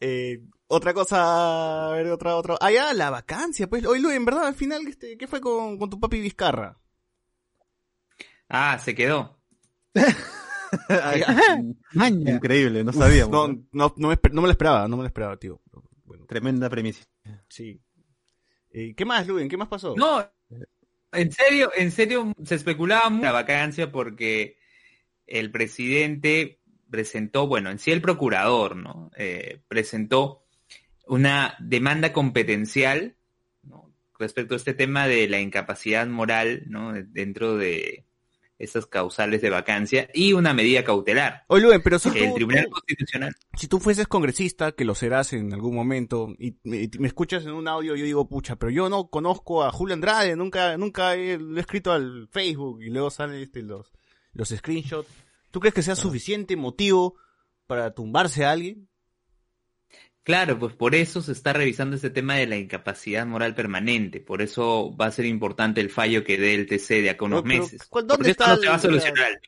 Eh, otra cosa, a ver, otra, otra. Ah, ya, la vacancia, pues. Oye, Luis, en verdad, al final, este, ¿qué fue con, con tu papi Vizcarra? Ah, se quedó. Maña. Increíble, no sabíamos. No, ¿no? no, no me, no me lo esperaba, no me lo esperaba, tío. Bueno, Tremenda premisa. sí. Eh, ¿Qué más, Luis? ¿Qué más pasó? No, en serio, en serio, se especulaba mucho la vacancia porque el presidente presentó, bueno, en sí el procurador, ¿no? Eh, presentó una demanda competencial ¿no? respecto a este tema de la incapacidad moral, ¿no? Dentro de estas causales de vacancia y una medida cautelar. Oye, Luis, pero si El tú, Tribunal Constitucional. si tú fueses congresista, que lo serás en algún momento, y me, me escuchas en un audio, yo digo, pucha, pero yo no conozco a Julio Andrade, nunca, nunca he, lo he escrito al Facebook, y luego salen este, los, los screenshots. ¿Tú crees que sea suficiente motivo para tumbarse a alguien? Claro, pues por eso se está revisando este tema de la incapacidad moral permanente. Por eso va a ser importante el fallo que dé el TC de acá a unos No, pero, meses. ¿cuál- dónde Porque esto está no se va a solucionar.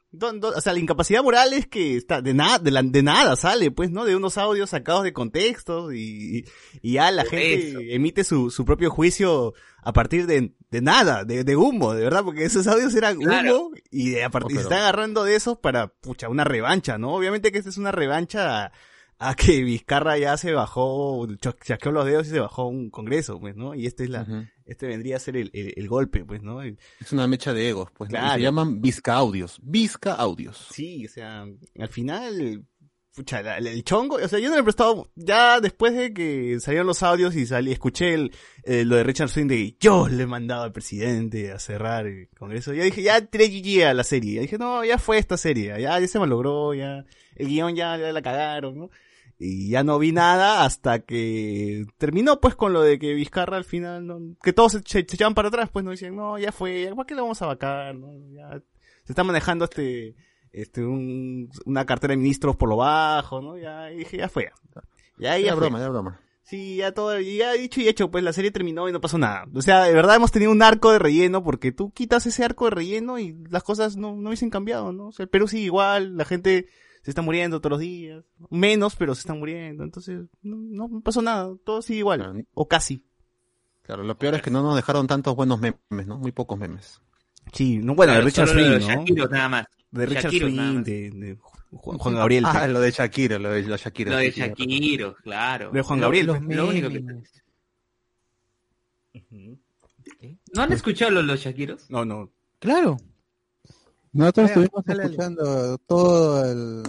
O sea, la incapacidad moral es que está de nada, de, la- de nada sale, pues, ¿no? De unos audios sacados de contexto y, ya la Por gente eso. emite su, su propio juicio a partir de, de nada, de, de humo, de verdad, porque esos audios eran Claro. humo y de, a partir Oh, se pero- está agarrando de esos para, pucha, una revancha, ¿no? Obviamente que esta es una revancha a, a que Vizcarra ya se bajó, chasqueó los dedos y se bajó a un congreso, pues, ¿no? Y este es la, este vendría a ser el, el- el golpe, pues, ¿no? Es una mecha de egos, pues. Se llaman Vizca Audios. Vizca Audios. Sí, o sea, al final, pucha, la- la- el chongo, o sea, yo no le he prestado, ya después de que salieron los audios y salí, escuché el, eh, lo de Richard Swing de yo le he mandado al presidente a cerrar el Congreso, ya dije, ya tiré GG a la serie, ya dije, no, ya fue esta serie, ya, ya se me logró, ya, el guion ya, ya la cagaron, ¿no? Y ya no vi nada hasta que terminó pues con lo de que Vizcarra al final, ¿no? que todos se, se- se echaban para atrás, pues no decían, no, ya fue, ¿para qué le vamos a vacar? ¿no? Ya, se está manejando este, este, un, una cartera de ministros por lo bajo, ¿no? Ya y dije, ya fue. Ya, Era ya fue. broma, era broma. Sí, ya todo, ya dicho y hecho, pues la serie terminó y no pasó nada. O sea, de verdad hemos tenido un arco de relleno porque tú quitas ese arco de relleno y las cosas no, no hubiesen cambiado, ¿no? O sea, el Perú sigue igual, la gente se está muriendo todos los días. Menos, pero se están muriendo. Entonces, no, no pasó nada, todo sigue igual. Claro. O casi. Claro, lo peor es que no nos dejaron tantos buenos memes, ¿no? Muy pocos memes. Sí, no, bueno, Claro, de Richard lo Swing, ¿no? Shakiros nada más. De Richard Swing, más. de, de Juan, Juan Gabriel. Ah, lo de Shakira, lo de la Shakira. Lo de. Shakiros, claro. De Juan Lo- Gabriel. Lo, lo único que... ¿No han escuchado los, los Shakiros? No, no. Claro. Nosotros estuvimos dale, dale. escuchando todo el,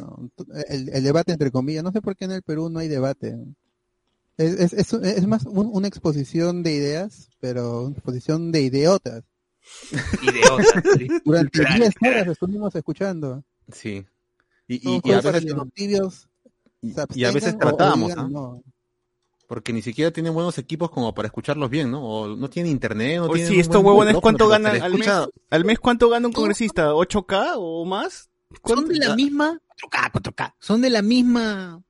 el, el debate entre comillas. No sé por qué en el Perú no hay debate. Es, es, es, es más un- una exposición de ideas, pero una exposición de idiotas. otras. Durante Claro, 10 claro. horas estuvimos escuchando. Sí. Y, a veces, los tibios y, se y a veces abstengan o- o tratábamos, digan ¿no? No. Porque ni siquiera tienen buenos equipos como para escucharlos bien, ¿no? O no tienen internet, no Oye, tienen sí, un estos huevones, ¿cuánto ganan al mes? escucha- ¿Al mes cuánto gana un congresista? ¿8K o más? Son de la misma 4K, 4K. Son de la misma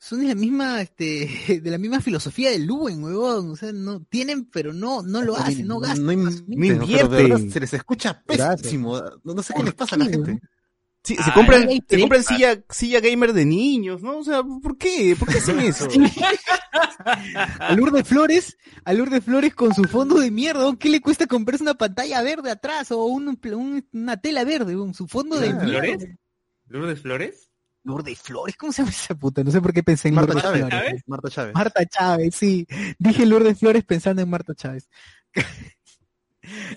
son de la misma este de la misma filosofía del Luen, huevón, o sea, no tienen pero no no lo hacen, no gastan. No, más o menos. invierten, se les escucha pésimo. No, no sé qué les pasa a la gente. Sí, se Ah, compran, se compran silla, silla gamer de niños, ¿no? O sea, ¿por qué? ¿Por qué hacen eso? A Lourdes Flores, a Lourdes Flores con su fondo de mierda. ¿qué le cuesta comprarse una pantalla verde atrás o un- un- una tela verde, con su fondo de Claro. mierda? ¿Flores? ¿Lourdes Flores? Lourdes Flores, ¿cómo se llama esa puta? No sé por qué pensé en Marta Lourdes Chávez. Flores. ¿Chávez? Marta Chávez. Marta Chávez, sí. Dije Lourdes Flores pensando en Marta Chávez.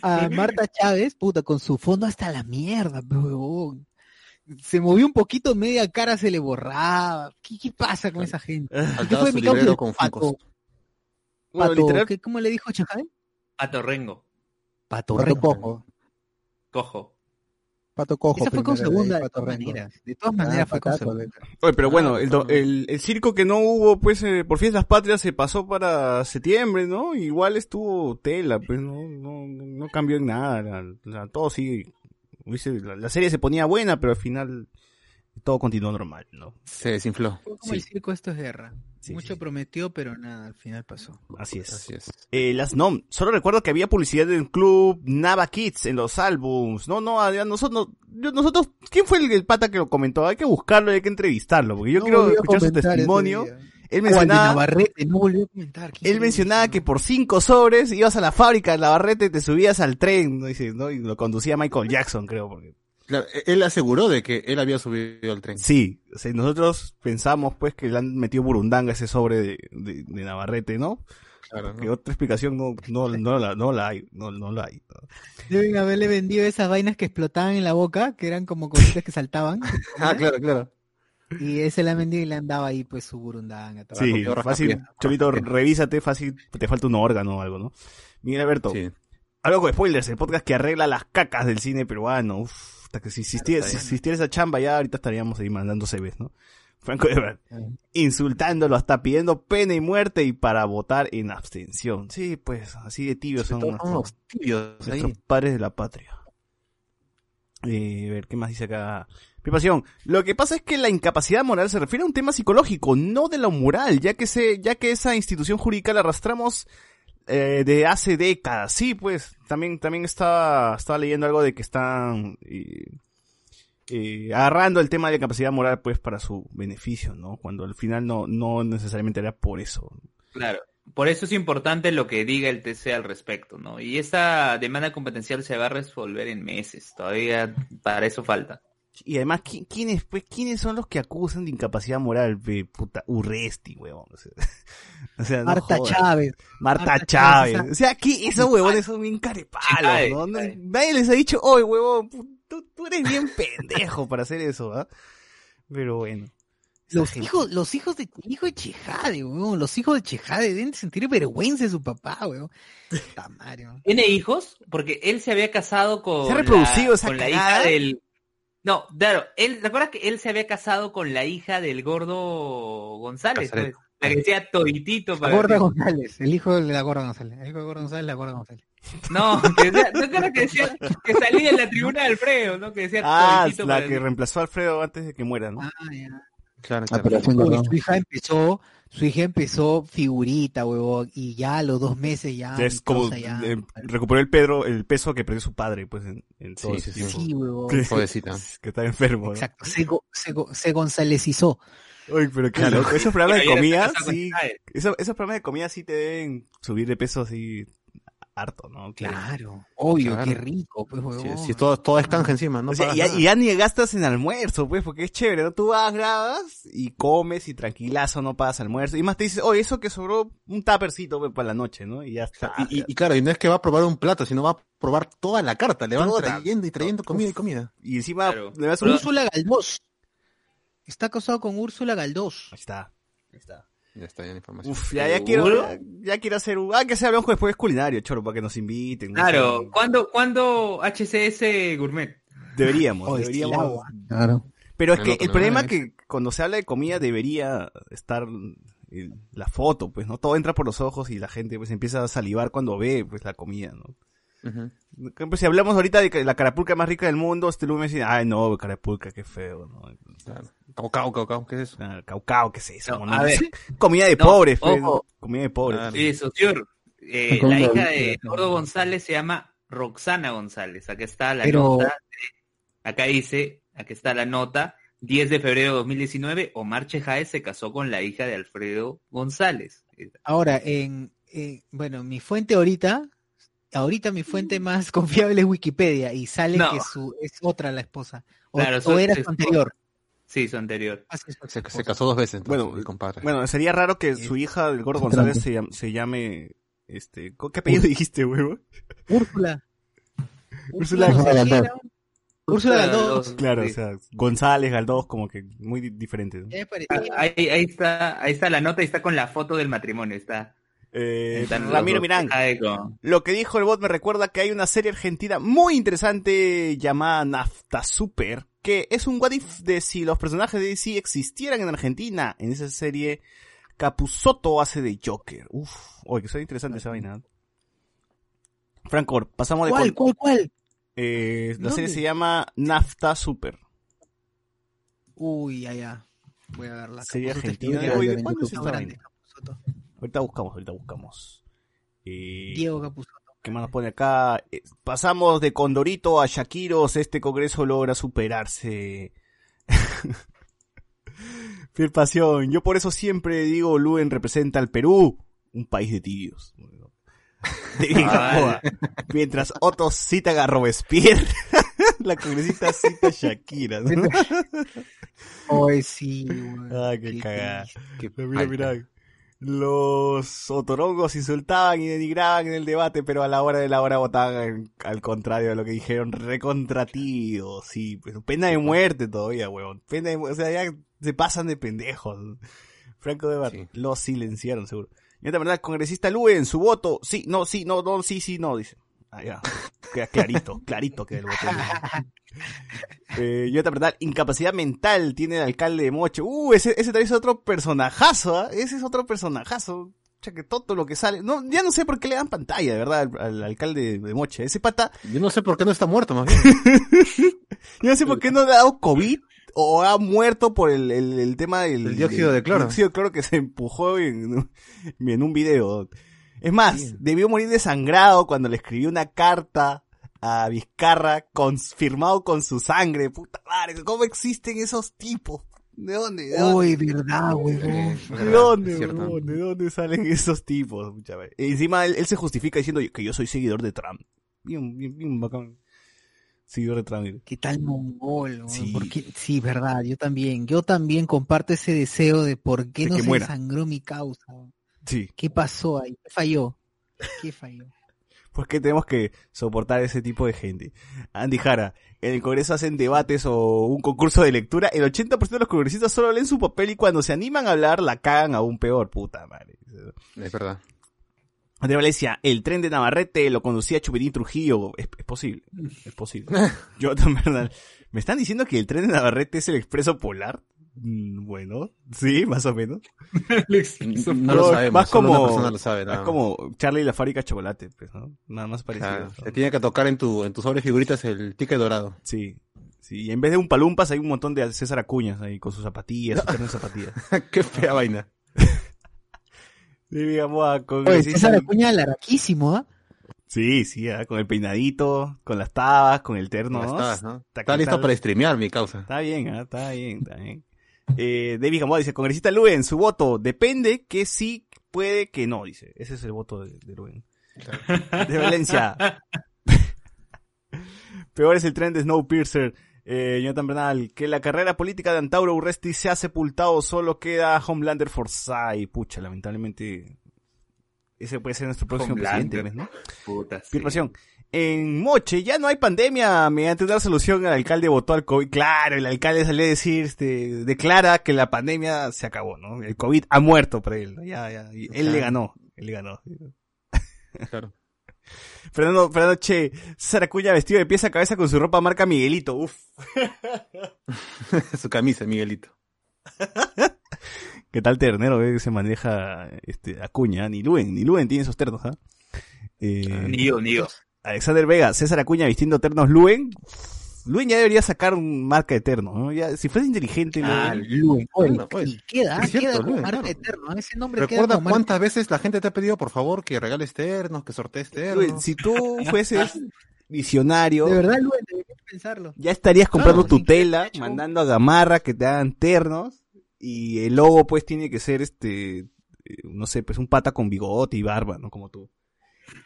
A Marta Chávez, puta, con su fondo hasta la mierda, huevón. Se movió un poquito, media cara se le borraba. ¿Qué, qué pasa con esa gente? ¿Qué fue mi causa? con Pato. Bueno, Pato, ¿qué- ¿cómo le dijo Chajay? Pato Rengo. Pato, Pato Rengo. cojo. Cojo. Pato cojo. Esa fue con de segunda, de Pato todas maneras. De todas Ah, maneras fue con segunda. de- Oye, pero bueno, Ah, el, do- perdón. el, el circo que no hubo, pues, eh, por fiestas patrias se pasó para septiembre, ¿no? Igual estuvo tela, pues, no, no, no cambió en nada, la- la- todo sigue, la, serie se ponía buena, pero al final todo continuó normal, ¿no? Se desinfló. Fue como Sí. el circo, esto es guerra. Sí, Mucho sí. prometió, pero nada, al final pasó. Así es. Así es. Eh, las NOM, solo recuerdo que había publicidad del club Nava Kids en los álbums. No, no, a- nosotros, yo- nosotros, ¿quién fue el, el pata que lo comentó? Hay que buscarlo, hay que entrevistarlo, porque yo No quiero escuchar su testimonio. Él ¿Cuál de mencionaba, Navarrete? No volvió a comentar. ¿Quién él mencionaba que por cinco sobres ibas a la fábrica de Navarrete, te subías al tren, ¿no? ¿no? Y lo conducía Michael Jackson, creo, porque Claro, e- él aseguró de que él había subido al tren. Sí, o sea, nosotros pensamos pues que le han metido burundanga ese sobre de, de, de Navarrete, ¿no? Claro, Que ¿no? otra explicación no, no, no, la, no la hay, no, no la hay. Deben haberle vendido esas vainas que explotaban en la boca, que eran como cositas que saltaban. Ah, claro, claro. Y ese le han vendido y le han dado ahí pues su burundanga. Sí, fácil. Cholito, revísate, fácil, te falta un órgano o algo, ¿no? Miguel Alberto, Sí. algo con spoilers, el podcast que arregla las cacas del cine peruano. Uf, hasta que si existiera, si existiera esa chamba ya ahorita estaríamos ahí mandando CVs, ¿no? Franco verdad. Insultándolo hasta pidiendo pena y muerte y para votar en abstención. Sí, pues, así de tibios son nuestros, somos tibios nuestros padres de la patria. Eh, a ver, ¿qué más dice acá? Privación. Lo que pasa es que la incapacidad moral se refiere a un tema psicológico, no de lo moral, ya que se, ya que esa institución jurídica la arrastramos eh, de hace décadas. Sí, pues, también, también estaba, estaba leyendo algo de que están agarrando el tema de capacidad moral, pues, para su beneficio, ¿no? Cuando al final no, no necesariamente era por eso. Claro. Por eso es importante lo que diga el TC al respecto, ¿no? Y esa demanda competencial se va a resolver en meses. Todavía para eso falta. Y además, ¿qui- ¿quiénes, pues, quiénes son los que acusan de incapacidad moral? Pe, puta, Urresti, huevón. O sea, o sea, no Marta jodas. Chávez. Marta, Marta Chávez. Chávez, O sea, ¿qué? esos huevones son bien carepalos, Chávez, ¿no? Nadie les ha dicho, oye, huevón, tú, tú eres bien pendejo para hacer eso, ¿ah? Pero bueno. Los hijos, los hijos de, hijo de Chejade, weón. Los hijos de Chejade deben sentir vergüenza de su papá, weón. Weón. ¿Tiene hijos? Porque él se había casado con. Se ha reproducido la, esa con la hija del. No, claro, él, ¿te acuerdas que él se había casado con la hija del gordo González? Pues, la que decía toditito La para gorda ti. González, el hijo de la gorda González. El hijo de gorda González, la gorda González. No, que decía, ¿no acuerdas que decía que salía en la tribuna de Alfredo, ¿no? Que decía Ah, toditito la para que ti. reemplazó a Alfredo antes de que muera, ¿no? Ah, ya. Claro, Ah, claro. su hija empezó, su hija empezó figurita, huevón, y ya a los dos meses ya. es como ya- eh, recuperó el Pedro, el peso que perdió su padre, pues, en, en todo Sí, ese sí, tiempo. Sí, huevón. Que- está enfermo, ¿no? Exacto, se, go- se, go- se gonzalezizó. Uy, pero qué Claro. loco. Esos programas de comida, sí. Esos, esos programas de comida sí te deben subir de peso así harto, ¿no? Claro, obvio, Claro. qué rico, pues. Si, si todo, todo es canje encima, no o sea, pagas y ya, nada. y ya ni gastas en almuerzo, pues, porque es chévere, ¿no? Tú vas, grabas y comes y tranquilazo, no pagas almuerzo. Y más te dices, oye, eso que sobró un tapercito pues, para la noche, ¿no? Y ya está. Y, y- y claro, y no es que va a probar un plato, sino va a probar toda la carta. Le van Toda. trayendo y trayendo comida y comida. Y encima Claro. le das un... Úrsula Galdós. Está casado con Úrsula Galdós. Ahí está. Ahí está. Ya está, ya la información. Uf, ya, ya quiero, ya, ya quiero hacer un... Ah, que se hablamos después culinario, choro, para que nos inviten. no Claro, sé. ¿cuándo, ¿cuándo HCS Gourmet? Deberíamos, Oh, deberíamos. Claro. Pero es que el problema es que cuando se habla de comida debería estar el- la foto, pues, ¿no? Todo entra por los ojos y la gente pues empieza a salivar cuando ve pues la comida, ¿no? Ejemplo, si hablamos ahorita de que la carapulca más rica del mundo, este luego me dice, ay no, carapulca, qué feo, ¿no? Claro. Caucao, caucao, ¿qué es eso? Ah, Caucao, ¿qué es eso? No, a ver. Comida de No, pobres, ojo. comida de. Sí, socio. Eh, ¿Cómo la hija de Gordo González se llama Roxana González. Acá está la Pero- nota. de- acá dice, aquí está la nota. 10 de febrero de 2019, Omar Chejaez se casó con la hija de Alfredo González. Ahora, en, en- bueno, mi fuente ahorita, ahorita mi fuente más confiable es Wikipedia y sale No. que su es otra la esposa. O, Claro, o era su su anterior. Sí, su anterior. Ah, sí, Se, casó dos veces, entonces, Bueno, mi compadre. Bueno, sería raro que su hija, el gordo González, se, llam- se llame, este, ¿qué apellido dijiste, huevo? Úrsula. Úrsula Galdós. Úrsula Galdós. Claro, Sí. o sea, González, Galdós, como que muy di- diferentes. ¿no? Ya me Ah. Ahí, ahí está, ahí está la nota y está con la foto del matrimonio. Está. Eh, Ramiro. Mirán, lo que dijo el bot me recuerda que hay una serie argentina muy interesante llamada Nafta Super, que es un what if de si los personajes de DC existieran en Argentina. En esa serie, Capusotto hace de Joker. Uf, oye, que suena interesante esa vaina. Franco, pasamos de... ¿Cuál, con- cuál, cuál? eh, la serie se llama Nafta Super. Uy, ya, ya. Voy a verla. Serie argentina. Oye, ¿cuándo es esta Grande, vaina? Ahorita buscamos, ahorita buscamos. Eh, Diego Capusotto. ¿Qué más nos pone acá? Eh, pasamos de Condorito a Shakiros. Este congreso logra superarse. Fiel pasión. Yo por eso siempre digo Luen representa al Perú. Un país de tibios. De. Mientras Otto cita a Robespierre. La congresista cita a Shakira. ¿no? Ay, sí, güey. Ah, qué cagada. Qué Mira, falta. mira. Los otorongos insultaban y denigraban en el debate, pero a la hora de la hora votaban al contrario de lo que dijeron, recontrativo, sí, pues, pena de muerte todavía, huevón, pena de mu- o sea, ya se pasan de pendejos. Franco de Bar, Sí. los silenciaron seguro. Y otra verdad, congresista Luen, su voto, sí, no, sí, no, no, sí, sí, no, dice. Ah, ya. Queda clarito, clarito que el. Eh, y otra verdad, incapacidad mental tiene el alcalde de Moche. Uh, ese, ese también es otro personajazo, ¿ah? Ese es otro personajazo. Cha, que todo lo que sale. No, ya no sé por qué le dan pantalla, de verdad, al, al alcalde de Moche. Ese pata, Yo no sé por qué no está muerto, más bien. yo no sé por qué no le ha dado COVID o ha muerto por el, el, el tema del El dióxido de cloro. dióxido de cloro que se empujó en, en un video. Es más, Sí. debió morir desangrado cuando le escribió una carta a Vizcarra con, firmado con su sangre. Puta madre, ¿cómo existen esos tipos? ¿De dónde? ¿De dónde? Uy, verdad, güey. ¿De dónde, huevón? ¿De dónde salen esos tipos? E encima él, él se justifica diciendo que yo soy seguidor de Trump. Bien, bien, bien bacán. Seguidor de Trump. ¿Qué tal mongol? Sí. Sí, verdad, yo también. Yo también comparto ese deseo de por qué De no se muera. mi causa. Sí. ¿Qué pasó ahí? ¿Qué falló? ¿Qué falló? ¿Por qué tenemos que soportar ese tipo de gente? Andy Jara, en el Congreso hacen debates o un concurso de lectura, el 80% de los congresistas solo leen su papel y cuando se animan a hablar la cagan aún peor, puta madre. Es verdad. De Valencia, el tren de Navarrete lo conducía Chupitín Trujillo. Es, es posible, es posible. Yo también. ¿Me están diciendo que el tren de Navarrete es el expreso polar? Mm, Bueno, sí, más o menos. No, No, lo sabemos, más solo como- una persona lo sabe. Es nada más. como Charlie y la fábrica de chocolate, pues, ¿no? Nada más parecido. Claro, te tiene que tocar en tu, en tu sobre figuritas el ticket dorado. Sí. Sí, y en vez de un palumpas hay un montón de César Acuñas ahí con sus zapatillas, sus ternos de zapatillas. Qué fea vaina. Sí, digamos, ah, con Oye, César. Acuña larguísimo, ¿ah? Sí, sí, ah, con el peinadito, con las tabas, con el terno. ¿no? ¿no? Está- Está listo está- para streamear, mi causa. Está bien, ah, está bien, está bien. Eh, David Gamboa dice, congresista Luen, su voto depende que sí, puede que no, dice. Ese es el voto de, de Luen. De Valencia. Peor es el tren de Snowpiercer. Eh, Jonathan Bernal, que la carrera política de Antauro Urresti se ha sepultado, solo queda Homelander Forsyth. Pucha, lamentablemente Ese puede ser nuestro próximo Homelander. presidente, ¿ves, ¿no? Puta, sí. En Moche ya no hay pandemia. Mediante una solución el alcalde votó al COVID. Claro, el alcalde salió a decir, este, declara que la pandemia se acabó, ¿no? El COVID ha muerto para él, ¿no? Ya, ya. y él le ganó. Él le ganó. Claro. Fernando, Fernando Che, César Acuña vestido de pieza a cabeza con su ropa marca Miguelito. Uf. Su camisa, Miguelito. ¿Qué tal ternero eh, que se maneja este, Acuña? Ni Luen, ni Luen tiene esos ternos, ¿ah? Eh, Ni yo, ni yo. Alexander Vega, César Acuña vistiendo ternos Luen. Luen ya debería sacar un marca de terno, ¿no? Ya, si fuese inteligente, Ah, Luen- Luen. Oye, Bueno, pues. y queda, Es cierto, queda Luen, marca claro. eterno. Ese nombre queda Recuerda marca- cuántas veces la gente te ha pedido, por favor, que regales ternos, que sortees Luen, ternos. si tú fueses visionario, De verdad, Luen, deberías pensarlo. ya estarías comprando Claro, tu tela, de hecho. mandando a Gamarra que te hagan ternos, y el logo pues tiene que ser este, eh, no sé, pues un pata con bigote y barba, ¿no? Como tú.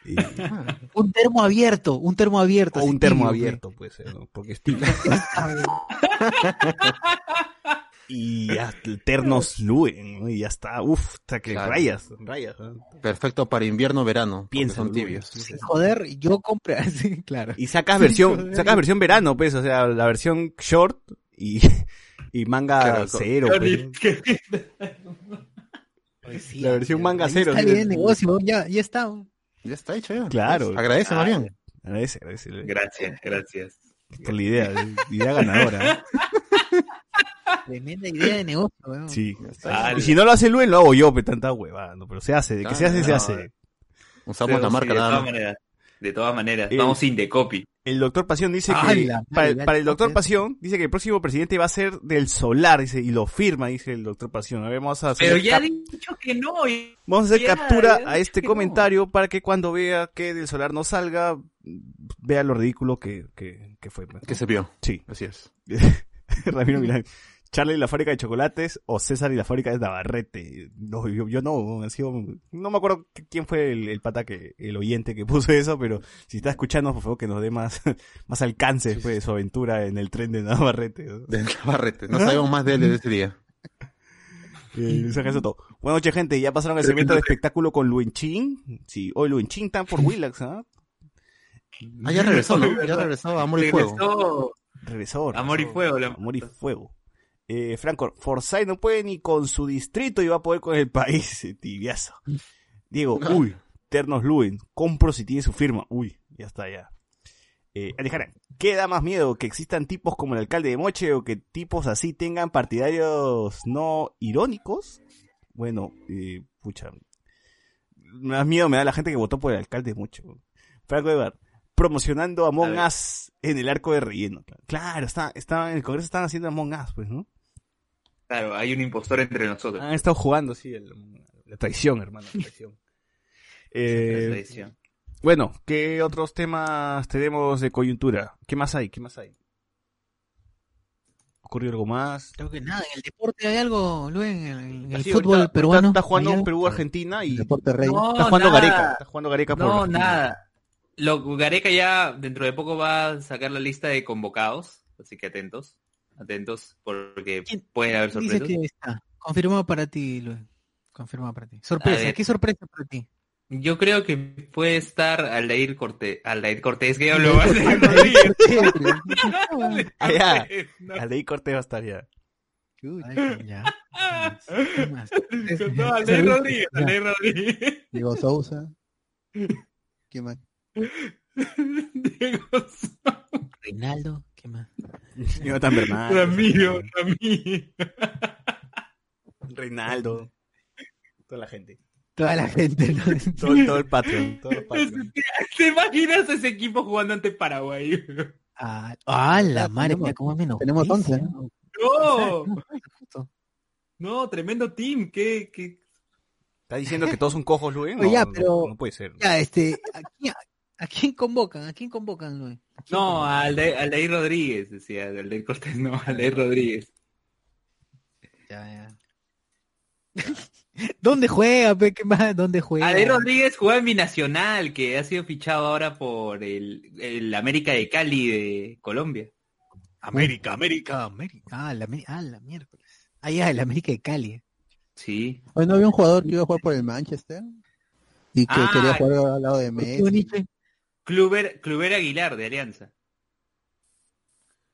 Y- Un termo abierto, un termo abierto. o un termo abierto, puede ser, ¿no? Porque es y ya, ternos Luen, ¿no? Y ya está, uff, hasta que Claro. rayas, rayas. ¿no? Perfecto para invierno, verano. Piensa, son tibios. Sí, sí, sí. Joder, yo compré así, claro. Y sacas Sí, versión, joder. sacas versión verano, pues, o sea, la versión short y, y manga Claro, cero. pues, ¿no? La versión manga cero. Está sí, bien sí. negocio, ya, ya está. Ya está hecho ya. Claro. Pues, agradece más bien. Agradece, agradece Gracias, gracias. por la idea, idea ganadora. ¿eh? Tremenda idea de negocio, weón. Sí. Ah, Y si no lo hace Luen, lo hago yo, pe, tanta huevada, ¿no? Pero se hace, de que se hace, se no, hace. Usamos la Sí, marca de nada todas maneras. De todas maneras. Eh, Vamos sin de copy. El doctor Pasión dice que, la para, el doctor Pasión, dice que el próximo presidente va a ser del solar, dice, y lo firma, dice el doctor Pasión. A ver, vamos a hacer, Pero ya ha cap- dicho que no. y- vamos a hacer ya, captura ya a este no. comentario para que cuando vea que del solar no salga, vea lo ridículo que, que, que fue. pues, ¿no? Que se vio. Sí. Así es. Ramiro Milán. Charlie y la fábrica de chocolates o César y la fábrica de Navarrete. No, yo, yo no, sido, no me acuerdo qu- quién fue el, el pata que, el oyente que puso eso, pero si está escuchando, por favor que nos dé más, más alcance después de su aventura en el tren de Navarrete. ¿no? De Navarrete. No sabemos más de él desde ese día. Eh. Buenas noches, gente. ¿Ya pasaron el segmento de espectáculo con Luenchín? Sí, hoy Luenchín está por Willax, ¿ah? Ah, ya regresó, ¿no? Ya regresó Amor y Fuego. Regresó Regresó. Amor y. Fuego. Amor y fuego. Eh, Franco, Forsyth no puede ni con su distrito y va a poder con el país. Tibiazo. Diego, uy, Ternos Luen, compro si tiene su firma. Uy, ya está, ya. Eh, Alejandra, ¿qué da más miedo? ¿Que existan tipos como el alcalde de Moche o que tipos así tengan partidarios no irónicos? Bueno, eh, pucha. Más miedo me da la gente que votó por el alcalde de Moche. Franco Evar, promocionando Among A. Us en el arco de relleno. Claro, está, está, en el Congreso están haciendo Among Us, pues, ¿no? Claro, hay un impostor entre nosotros. Han estado jugando, sí, el- la traición, hermano, la traición. La Eh, tradición. bueno, ¿qué otros temas tenemos de coyuntura? ¿Qué más hay? ¿Qué más hay? ¿Ocurrió algo más? Creo que nada, en el deporte hay algo, Luen, en el, en el Sí, fútbol ahorita- peruano. Está, está jugando. Perú-Argentina y Deporte Rey. No, está jugando nada. Gareca. Está jugando Gareca por No, Argentina. nada. Lo, Gareca ya dentro de poco va a sacar la lista de convocados, así que atentos, atentos, porque ¿Quién- pueden haber Dice sorpresas. que está. Confirmado para ti, Luen. Confirmado para ti. Sorpresa. ¿qué sorpresa para ti? Yo creo que puede estar Aldair Cortés, Aldair Cortés, que Aldair Rodríguez. Ah, ya. Cortés, no. Aldeí Cortés va a estar ya. Ay, ya. ¿Qué más? No, Aldair Rodríguez, Aldair Rodríguez. Diego Sousa. ¿Quién más? Diego Reinaldo, ¿qué más? Jonathan Bernal. Ramiro, Ramiro. Reinaldo. Toda la gente. Toda la gente, ¿no? Todo, todo el Patreon. Todo el Patreon. ¿Te imaginas ese equipo jugando ante Paraguay? Ah, ah, la madre, tenemos- mira cómo es menos. tenemos 11, ¿no? No, no, tremendo team. ¿Qué, qué? ¿Estás diciendo que todos son cojos, ya, no, pero- no puede ser. Ya, este, ¿a quién, a quién convocan? ¿A quién convocan, quién No, convocan? Aldair, Aldair Rodríguez, decía, Aldair Cortés, no, Aldair Rodríguez. Ya, ya. ¿Dónde juega, pe? ¿Qué más? ¿Dónde juega? Aldair Rodríguez juega en Binacional, que ha sido fichado ahora por el, el América de Cali de Colombia. América, América, América. Ah, la, ah, la miércoles. Ah, ya, el América de Cali. Sí. Hoy no había un jugador que iba a jugar por el Manchester. Y que Ah, quería jugar al lado de Messi. Kluber, Kluber Aguilar de Alianza.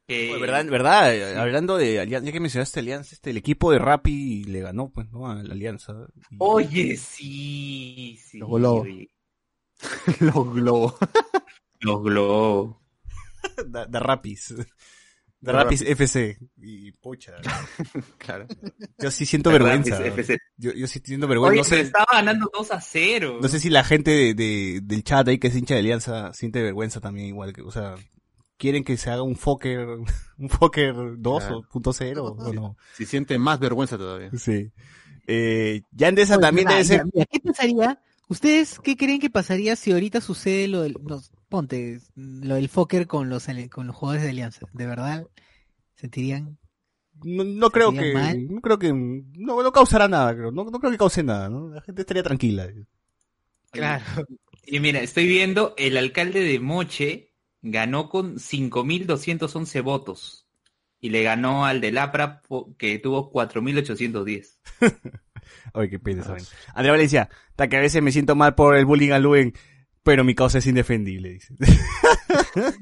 Oye, ¿Verdad? ¿Verdad? Hablando de Alianza, ya que mencionaste Alianza, este, el equipo de Rappi le ganó, pues, ¿no? A la Alianza. Y- Oye, sí, sí. Los globos. Los globos. Los globos. Da Rappis. Da Rappis FC. Y pucha. Claro. Yo sí siento vergüenza. Rapis FC. Yo, yo sí siento vergüenza. Oye, no, pero sé, estaba ganando 2 a 0. no sé si la gente de, de- del chat ahí que es hincha de Alianza siente vergüenza también igual que, o sea, quieren que se haga un Fokker, un Fokker 2 Claro. o punto cero o no. Si siente más vergüenza todavía. Sí. Eh, Yandesa también mira, debe ser mira, ¿Qué pasaría? ¿Ustedes qué creen que pasaría si ahorita sucede lo del, no, ponte, lo del Fokker con los, con los jugadores de Alianza? ¿De verdad sentirían? No, no creo ¿Sería que, mal? no creo que, no, no causará nada, creo. No, no creo que cause nada, ¿no? La gente estaría tranquila. Claro. Y mira, estoy viendo, el alcalde de Moche ganó con 5.211 votos. Y le ganó al de Lapra, que tuvo 4.810. Ay, qué pena vaina. Andrea Valencia, ta que a veces me siento mal por el bullying a Luen, pero mi causa es indefendible, dice.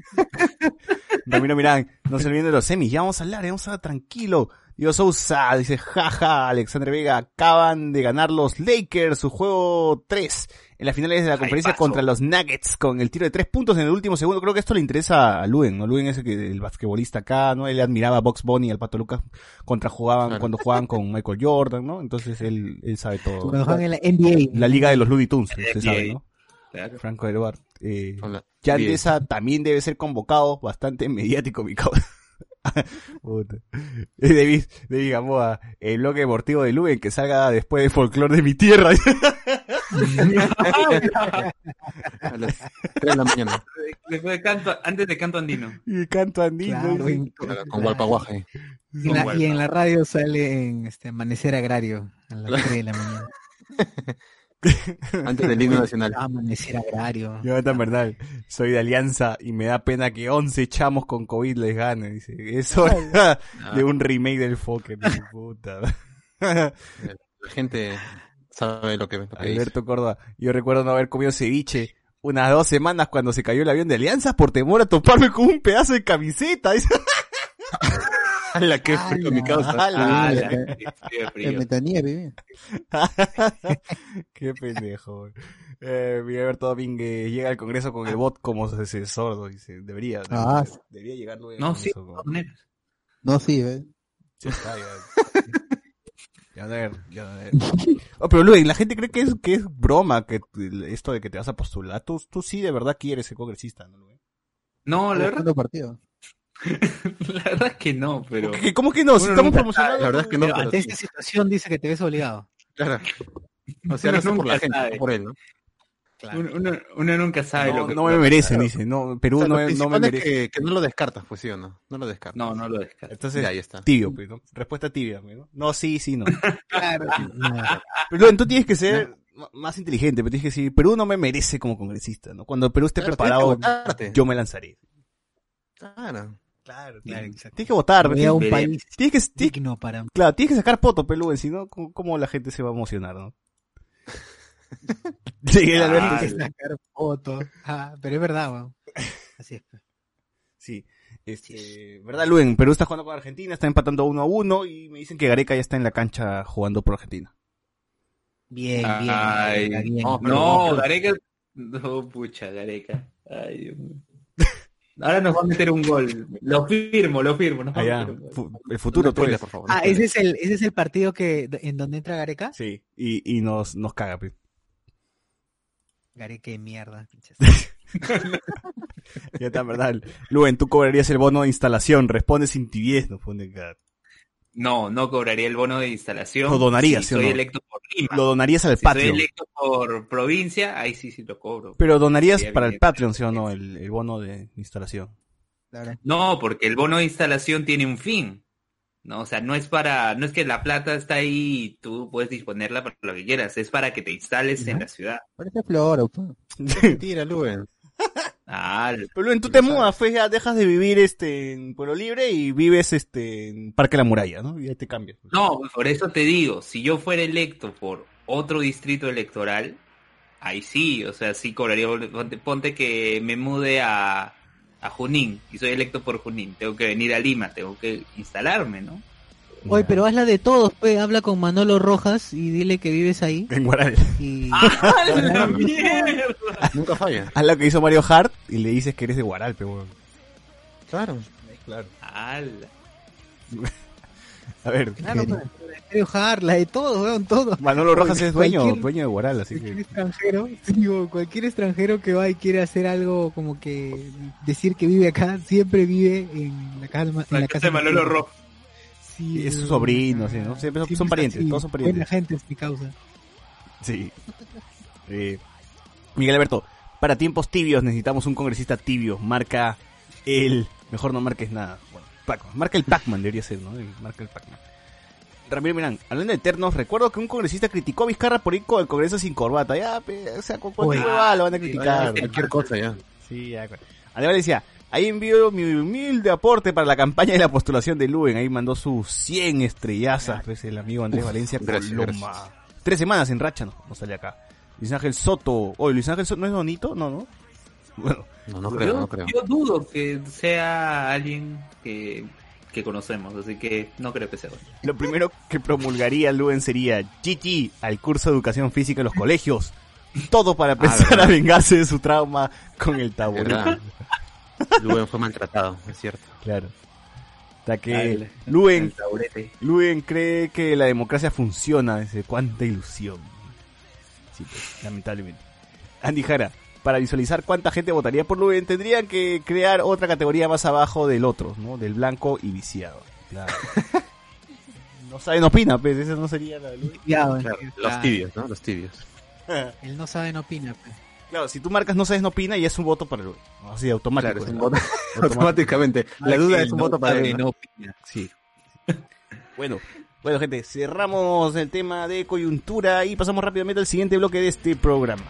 Ramiro Mirán, no se olviden de los semis, ya vamos a hablar, ya vamos a hablar tranquilo. Dios Sousa, dice, jaja, Alexandre Vega, acaban de ganar los Lakers su juego 3 en las finales de la conferencia contra los Nuggets con el tiro de tres puntos en el último segundo. Creo que esto le interesa a Luen, ¿no? Luen es el, que, el basquetbolista acá, ¿no? Él admiraba a Box Bunny y al Pato Lucas contra jugaban, Claro. cuando jugaban con Michael Jordan, ¿no? Entonces él, él sabe todo. Cuando juegan en la NBA. La liga de los Looney Tunes, usted sabe, ¿no? Claro. Franco Eduard. Eh, Hola. Yandesa también debe ser convocado, bastante mediático, mi causa. David, David Gamboa, el bloque deportivo de Luen que salga después de folclore de mi tierra. A las 3 de la mañana. Después de canto, antes de canto andino. y canto andino. Claro, Claro, Con Gualpaguaje. y, en la, y en la radio sale en este Amanecer Agrario a las 3 de la mañana. Antes del himno nacional. Amanecer Agrario. Jonathan Bernal, soy de Alianza y me da pena que 11 chamos con COVID les gane. Dice, es hora de un remake del Fokker. Puta. La gente sabe lo que, lo que dice. Alberto Córdoba, yo recuerdo no haber comido ceviche unas dos semanas cuando se cayó el avión de Alianza por temor a toparme con un pedazo de camiseta. ¡Hala, qué frío mi causa! ¡Hala! Ah, la- la- qué frío. Metanieve, Qué pendejo. güey. Eh, Miguel Alberto Domínguez llega al Congreso con el bot como asesor, ¿no? dice, debería, Ah, debería, debería llegar luego No, sí. No, sí, ¿ves? Ya está, ya. Ya ver, ya ver. Oh, pero Luis, la gente cree que es, que es broma que esto de que te vas a postular. Tú, tú sí de verdad quieres ser congresista, ¿no, Luis? No, la verdad, partido. la verdad es que no, pero... ¿Qué- ¿Cómo que no? Si estamos promocionando. La verdad es que no, Pero pero ante sí. esta situación dice que te ves obligado. Claro. O sea, hace por la gente, sabe. no por él, ¿no? Uno, uno- uno nunca sabe No, lo que... no me merecen, dice. No, Perú O sea, no, me- no me es merece. que, que no lo descartas, pues sí o no. No lo descartas. No, no lo descarto. Entonces, Ya, ahí está. tibio, pues, ¿no? Respuesta tibia, pues, ¿no? No, sí, sí, no. Claro. Pero tú tienes que ser más inteligente, pero tienes que decir, Perú no me merece como congresista, ¿no? Cuando Perú esté Claro, preparado, yo me lanzaré. Claro. Claro, Claro, tienes, exacto. tienes que votar, Voy a un veremos. país tienes que, tienes- digno para... claro, tienes que sacar poto, Perú, si no, ¿cómo, cómo la gente se va a emocionar, no? Sí, Alberto, Ah, que sacar fotos. Ah, pero es verdad, weón. Así es. pues. Sí. Este, ¿verdad, Luen? Perú está jugando con Argentina, está empatando uno a uno y me dicen que Gareca ya está en la cancha jugando por Argentina. Bien, bien. Ay, bien, bien. no, No, Gareca... No, pucha, Gareca. Ay, Dios mío. Ahora nos va a meter un gol. Lo firmo, lo firmo. Nos va a Allá, el futuro, tú por favor. Ah, ese es el, ese es el partido que en donde entra Gareca. Sí, y, y nos, nos caga, pues. Gareca de mierda. pinches. Ya está, ¿verdad? Luen, tú cobrarías el bono de instalación, responde sin tibiez, nos pone. No, no cobraría el bono de instalación. Lo donaría, si ¿sí o soy no? electo. Lo donarías al si soy Patreon. electo por provincia, ahí sí, sí lo cobro. Pero donarías Sí, para el. Patreon, ¿sí o no? El, el bono de instalación. Claro. No, porque el bono de instalación tiene un fin. No, o sea, no es para, no es que la plata está ahí y tú puedes disponerla para lo que quieras, es para que te instales en la ciudad. Parece floro, pues. Mentira, Luen. Ah, Pero Luen, tú te mudas, pues ya dejas de vivir este en Pueblo Libre y vives este en Parque La Muralla, ¿no? Y ya te cambias. no, por eso te digo, si yo fuera electo por otro distrito electoral, ahí sí, o sea, sí cobraría. Ponte, ponte que me mude a, a Junín y soy electo por Junín. Tengo que venir a Lima, tengo que instalarme, ¿no? Oye, pero hazla de todos, pues. Habla con Manolo Rojas y dile que vives ahí. En Guaral. Y... ¡Ah, la mierda! Nunca falla. Haz lo que hizo Mario Hart y le dices que eres de Guaral, pero weón. Claro. Claro. ¡Hala! A ver, Claro, pues, Estéreo Hard, la de todos, weón, todos. Manolo Rojas es dueño, Cualquier- dueño de Guaral, así Cualquier que... extranjero, digo, cualquier extranjero que va y quiere hacer algo como que decir que vive acá, siempre vive en la, calma, en la casa de Manolo Rojas. Sí, Es su sobrino, sí, ¿no? Siempre son- parientes, así, todos son parientes. Buena gente es mi causa. Sí. Eh, Miguel Alberto, para tiempos tibios necesitamos un congresista tibio. Marca el... Mejor no marques nada. Bueno, Pac-Man. Marca el Pac-Man, debería ser, ¿no? El- marca el Pac-Man. Ramiro Mirán, hablando de eternos, recuerdo que un congresista criticó a Vizcarra por ir con el congreso sin corbata. Ya, pe, o sea, con cualquier lo van a criticar. Cualquier cosa ya. Sí, ya. Además decía, ahí envío mi humilde aporte para la campaña de la postulación de Luen. Ahí mandó sus 100 estrellazas, pues el amigo Andrés Valencia gracias. Tres semanas en racha no, no sale acá. Luis Ángel Soto. Oye, Luis Ángel Soto no es bonito, no, no. Bueno, No, no creo, yo, no creo. yo dudo que sea alguien que, que conocemos, así que no creo que sea. bueno. lo primero que promulgaría Luen sería Chichi al curso de educación física en los colegios. Todo para empezar ¿verdad? a vengarse de su trauma con el taburete. Luen fue maltratado, es cierto. Claro. Hasta que. Luen. Luen cree que la democracia funciona. Dice, cuánta ilusión. Sí, pues, lamentablemente. Andy Jara, para visualizar cuánta gente votaría por Luen, tendrían que crear otra categoría más abajo del otro, ¿no? Del blanco y viciado. Claro. no saben, opina, pues, esa no sería la de Luen. Ya, bueno, Claro, claro. los tibios, ¿no? Los tibios. Él no sabe, no opina. pues. Claro, si tú marcas no sabes, no opina y es un voto para Luen. Así, automático. Automáticamente. La duda es un no voto para. ¿no? no opina. Sí. Bueno, bueno gente, cerramos el tema de coyuntura y pasamos rápidamente al siguiente bloque de este programa.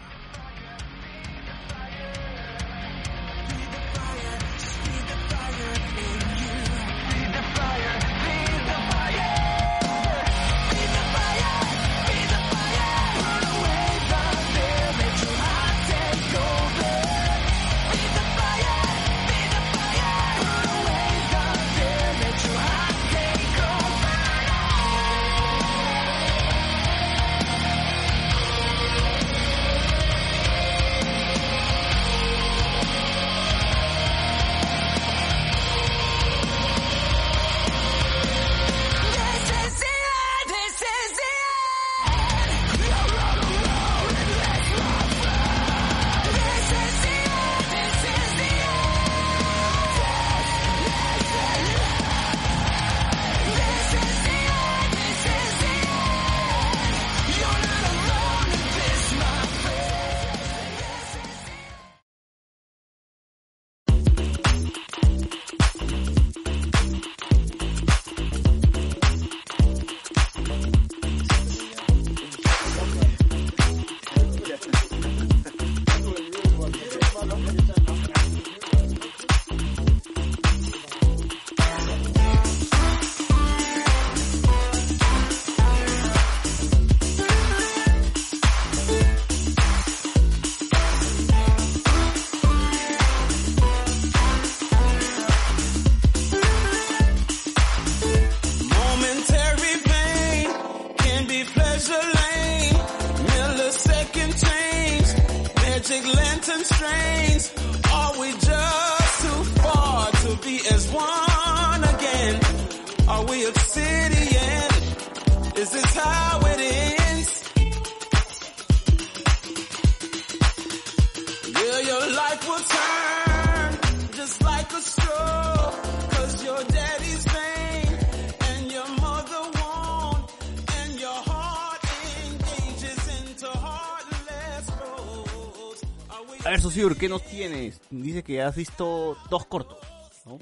¿Qué nos tienes? Dice que has visto dos cortos, ¿no?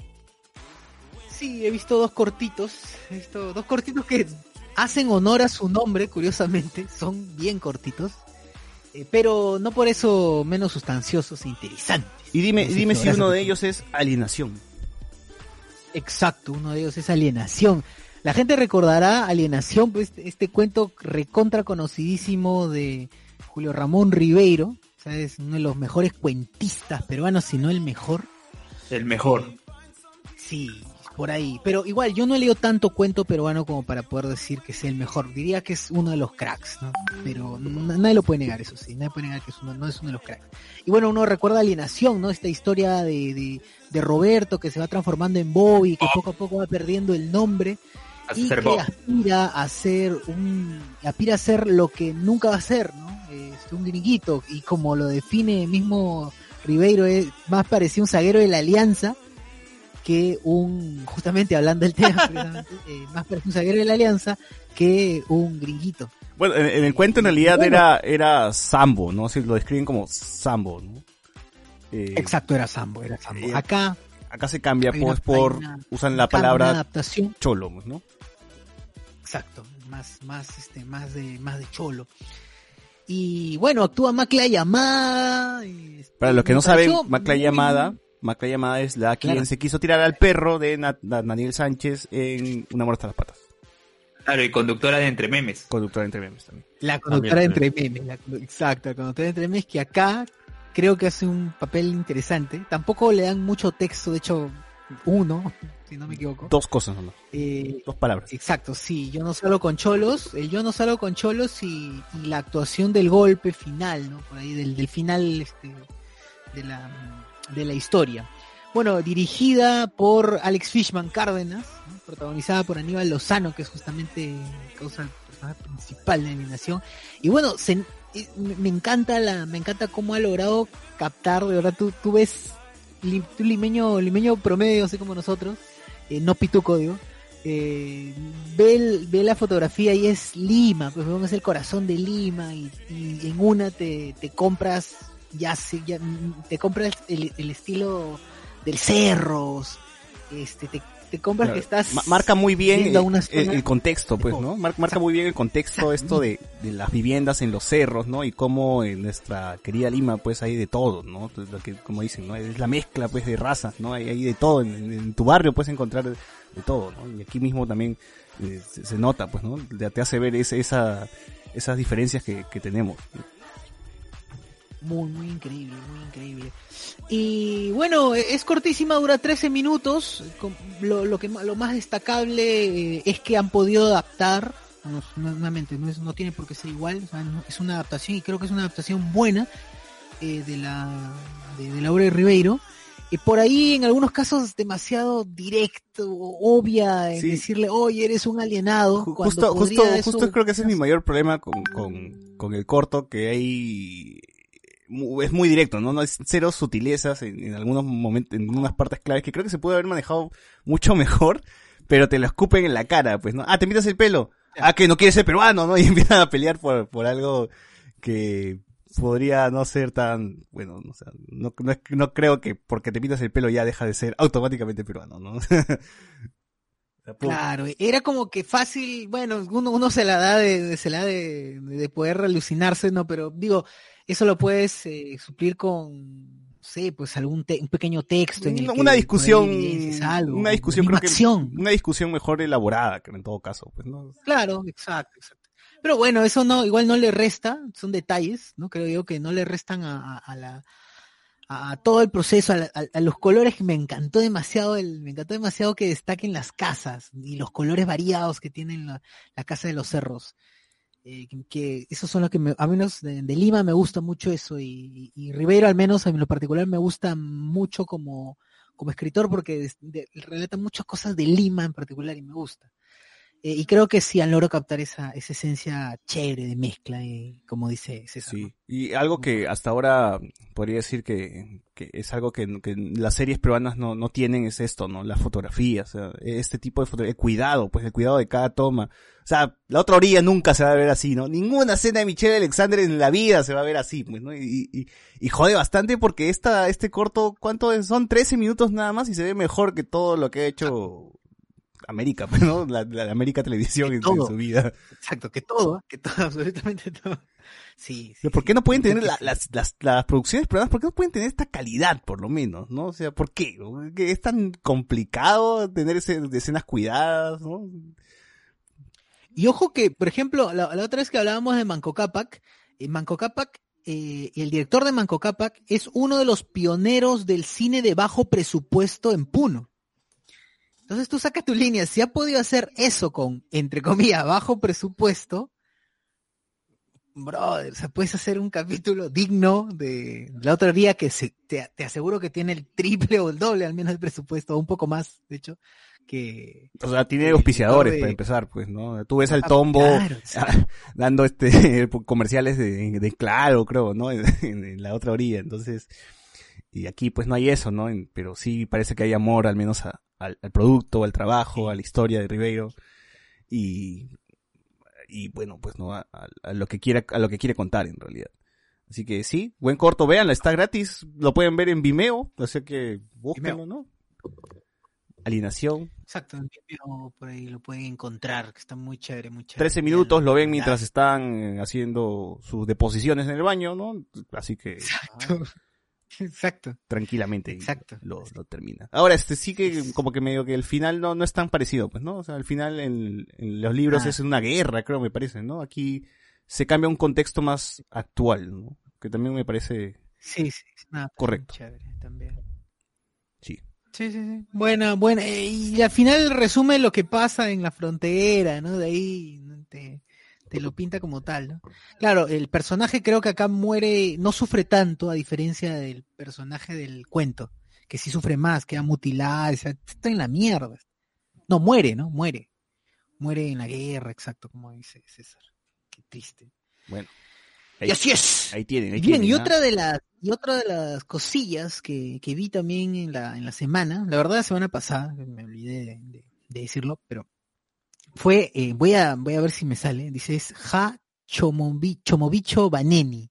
Sí, he visto dos cortitos. He visto dos cortitos que hacen honor a su nombre, curiosamente. Son bien cortitos. eh, pero no por eso menos sustanciosos e interesantes. Y dime, dime si uno de ellos es Alienación. Exacto, uno de ellos es Alienación. La gente recordará Alienación, pues este cuento recontra conocidísimo de, Julio Ramón Ribeiro, o sea, es uno de los mejores cuentistas peruanos, si no el mejor. El mejor. Sí, por ahí. Pero igual, yo no he leído tanto cuento peruano como para poder decir que sea el mejor. Diría que es uno de los cracks, ¿no? Pero nadie lo puede negar, eso sí. Nadie puede negar que es uno, no es uno de los cracks. Y bueno, uno recuerda Alienación, ¿no? Esta historia de, de, de Roberto que se va transformando en Bobby, que poco a poco va perdiendo el nombre. A y que Bob. aspira a ser un aspira a ser lo que nunca va a ser no un gringuito y como lo define mismo Ribeiro es más parecido un zaguero de la Alianza que un justamente hablando del tema eh, más parecido un zaguero de la Alianza que un gringuito Bueno, en, en el cuento en realidad Bueno. era, era Sambo, ¿no? Si lo describen como Sambo, ¿no? Eh, exacto era Sambo era Sambo eh, acá Acá se cambia pues una- por, una- usan la palabra adaptación cholo, pues, ¿no? Exacto, más, más, este, más de, más de cholo. Y bueno, actúa Macla Yamada. este, Para los que no saben, Macla Llamada, Macla Llamada es la quien Claro. se quiso tirar al perro de Daniel Sánchez en Una muerte a las patas. Claro, y conductora de Entre Memes. Conductora entre memes también. La conductora de entre memes, la exacto, la conductora de entre memes que acá creo que hace un papel interesante. Tampoco le dan mucho texto, de hecho, uno, si no me equivoco. Dos cosas nomás, Eh, dos palabras. Exacto, sí, yo no salgo con cholos, el yo no salgo con cholos y, y la actuación del golpe final, ¿no? Por ahí, del, del final este, de, la, de la historia. Bueno, dirigida por Alex Fishman Cárdenas, ¿no? protagonizada por Aníbal Lozano, que es justamente causa personaje principal de la animación. Y bueno, se- eh, me me encanta la, me encanta cómo ha logrado captar, de verdad, tú, tú ves, li- tú limeño, limeño promedio, así como nosotros, eh, no pituco, digo, eh, ve, ve la fotografía y es Lima, pues vamos el corazón de Lima y, en una te, te compras, ya sé, ya, mm, te compras el, el estilo del cerros, este, te, te compras Claro. que estás Ma- marca muy bien el, una el- zona- el contexto, pues. ¿no? Mar- marca muy bien el contexto esto de, de las viviendas en los cerros, ¿no? Y cómo en nuestra querida Lima, pues, hay de todo, ¿no? Lo que, como dicen, ¿no? Es la mezcla, pues, de razas, ¿no? Hay, hay de todo. En, en tu barrio puedes encontrar de, de todo, ¿no? Y aquí mismo también eh, se, se nota, pues, ¿no? Te, te hace ver ese- esa, esas diferencias que, que tenemos. Muy, muy increíble, muy increíble. Y bueno, es cortísima, dura 13 minutos. Lo, lo, que, lo más destacable eh, es que han podido adaptar, no- nuevamente, no, es- no tiene por qué ser igual, o sea, no- es una adaptación y creo que es una adaptación buena eh, de, la, de, de la obra de Ribeiro. Y por ahí, en algunos casos, demasiado directo, obvia, en Sí. decirle, oye, eres un alienado. Cuando Justo, justo, eso- justo creo que ese es mi mayor problema con, con, con el corto, que hay, es muy directo, ¿no? No es cero sutilezas en, en algunos momentos, en unas partes claves que creo que se puede haber manejado mucho mejor, pero te lo escupen en la cara, pues, ¿no? Ah, te pintas el pelo. Ah, que no quieres ser peruano, ¿no? Y empiezan a pelear por, por algo que podría no ser tan, bueno, o sea, no, no, no creo que porque te pintas el pelo ya deja de ser automáticamente peruano, ¿no? Claro, era como que fácil, bueno, uno, uno se la da de, de- se la da de, de poder alucinarse, ¿no? Pero digo, eso lo puedes eh, suplir con, no sé, pues algún te- un pequeño texto en el una, que discusión algo, una discusión creo que una discusión mejor elaborada que en todo caso pues no Claro, exacto, exacto. Pero bueno, eso no, igual no le resta, son detalles, ¿no? Creo yo que no le restan a, a- a la a, a todo el proceso, a, la- a- a los colores que me encantó demasiado, el, me encantó demasiado que destaquen las casas y los colores variados que tienen la, la casa de los cerros. Eh, que, esos son los que me, a menos de, Lima me gusta mucho eso y, y, Ribeiro al menos en lo particular me gusta mucho como, como escritor porque relata muchas cosas de Lima en particular y me gusta. Eh, y creo que sí han logrado captar esa, esa esencia chévere de mezcla, eh, como dice César. ¿no? sí y algo que hasta ahora podría decir que, que es algo que, que las series peruanas no, no tienen es esto no la fotografía o sea, este tipo de fotografía el cuidado pues el cuidado de cada toma o sea la otra orilla nunca se va a ver así no ninguna escena de Michelle Alexander en la vida se va a ver así pues no y, y, y jode bastante porque esta este corto cuánto es? son 13 minutos nada más y se ve mejor que todo lo que ha hecho América, pues, ¿no? La, la América Televisión en, su vida. Exacto, que todo, que todo, absolutamente todo. Sí, sí, ¿Por qué no pueden tener la- las, las, las producciones peruanas? ¿Por qué no pueden tener esta calidad, por lo menos, no? O sea, ¿por qué? ¿Que ¿Es tan complicado tener ese, escenas cuidadas, no? Y ojo que, por ejemplo, la, la otra vez que hablábamos de Manco Cápac, eh, Manco Cápac, eh, el director de Manco Cápac es uno de los pioneros del cine de bajo presupuesto en Puno. Entonces tú sacas tu línea, si ha podido hacer eso con, entre comillas, bajo presupuesto, brother, o sea, puedes hacer un capítulo digno de la otra día que se, te, te aseguro que tiene el triple o el doble al menos el presupuesto, o un poco más, de hecho, que... O sea, tiene auspiciadores para empezar, pues, ¿no? Tú ves al Ah, tombo claro, dando este comerciales de, de claro, creo, ¿no? En, en la otra orilla, entonces, y aquí pues no hay eso, ¿no? Pero sí parece que hay amor al menos a- al, al producto, al trabajo, a la historia de Ribeiro y y bueno, pues no a, a- a lo que quiere a lo que quiere contar en realidad. Así que sí, buen corto, véanla, está gratis, lo pueden ver en Vimeo, así que búsquenlo, ¿no? Alienación, Exacto, en Vimeo por ahí lo pueden encontrar, que está muy chévere, muy chévere. 13 minutos lo ven mientras están eh, haciendo sus deposiciones en el baño, ¿no? Así que Exacto. Exacto. tranquilamente Exacto. Lo, lo termina. Ahora, este sí que como que medio que el final no, no es tan parecido, pues, ¿no? O sea, al final en, en los libros Ah. es una guerra, creo, me parece, ¿no? Aquí se cambia un contexto más actual, ¿no? Que también me parece Sí, sí, correcto. chévere también. Sí. Sí, sí, sí. Buena, buena. eh, Y al final resume lo que pasa en la frontera, ¿no? De ahí te, te lo pinta como tal, ¿no? Claro, el personaje creo que acá muere, no sufre tanto, a diferencia del personaje del cuento, que sí sufre más, queda mutilado, o sea, está en la mierda. No, muere, ¿no? Muere. Muere en la guerra, exacto, como dice César. Qué triste. Bueno. Y así es. Ahí tienen, ahí Bien, tienen, y ¿ah? otra de las y otra de las cosillas que, que vi también en la, en la semana, la verdad la semana pasada, me olvidé de, de- de decirlo, pero fue, eh, voy a voy a ver si me sale, dice es Ja Chomobi- Chomobicho Baneni,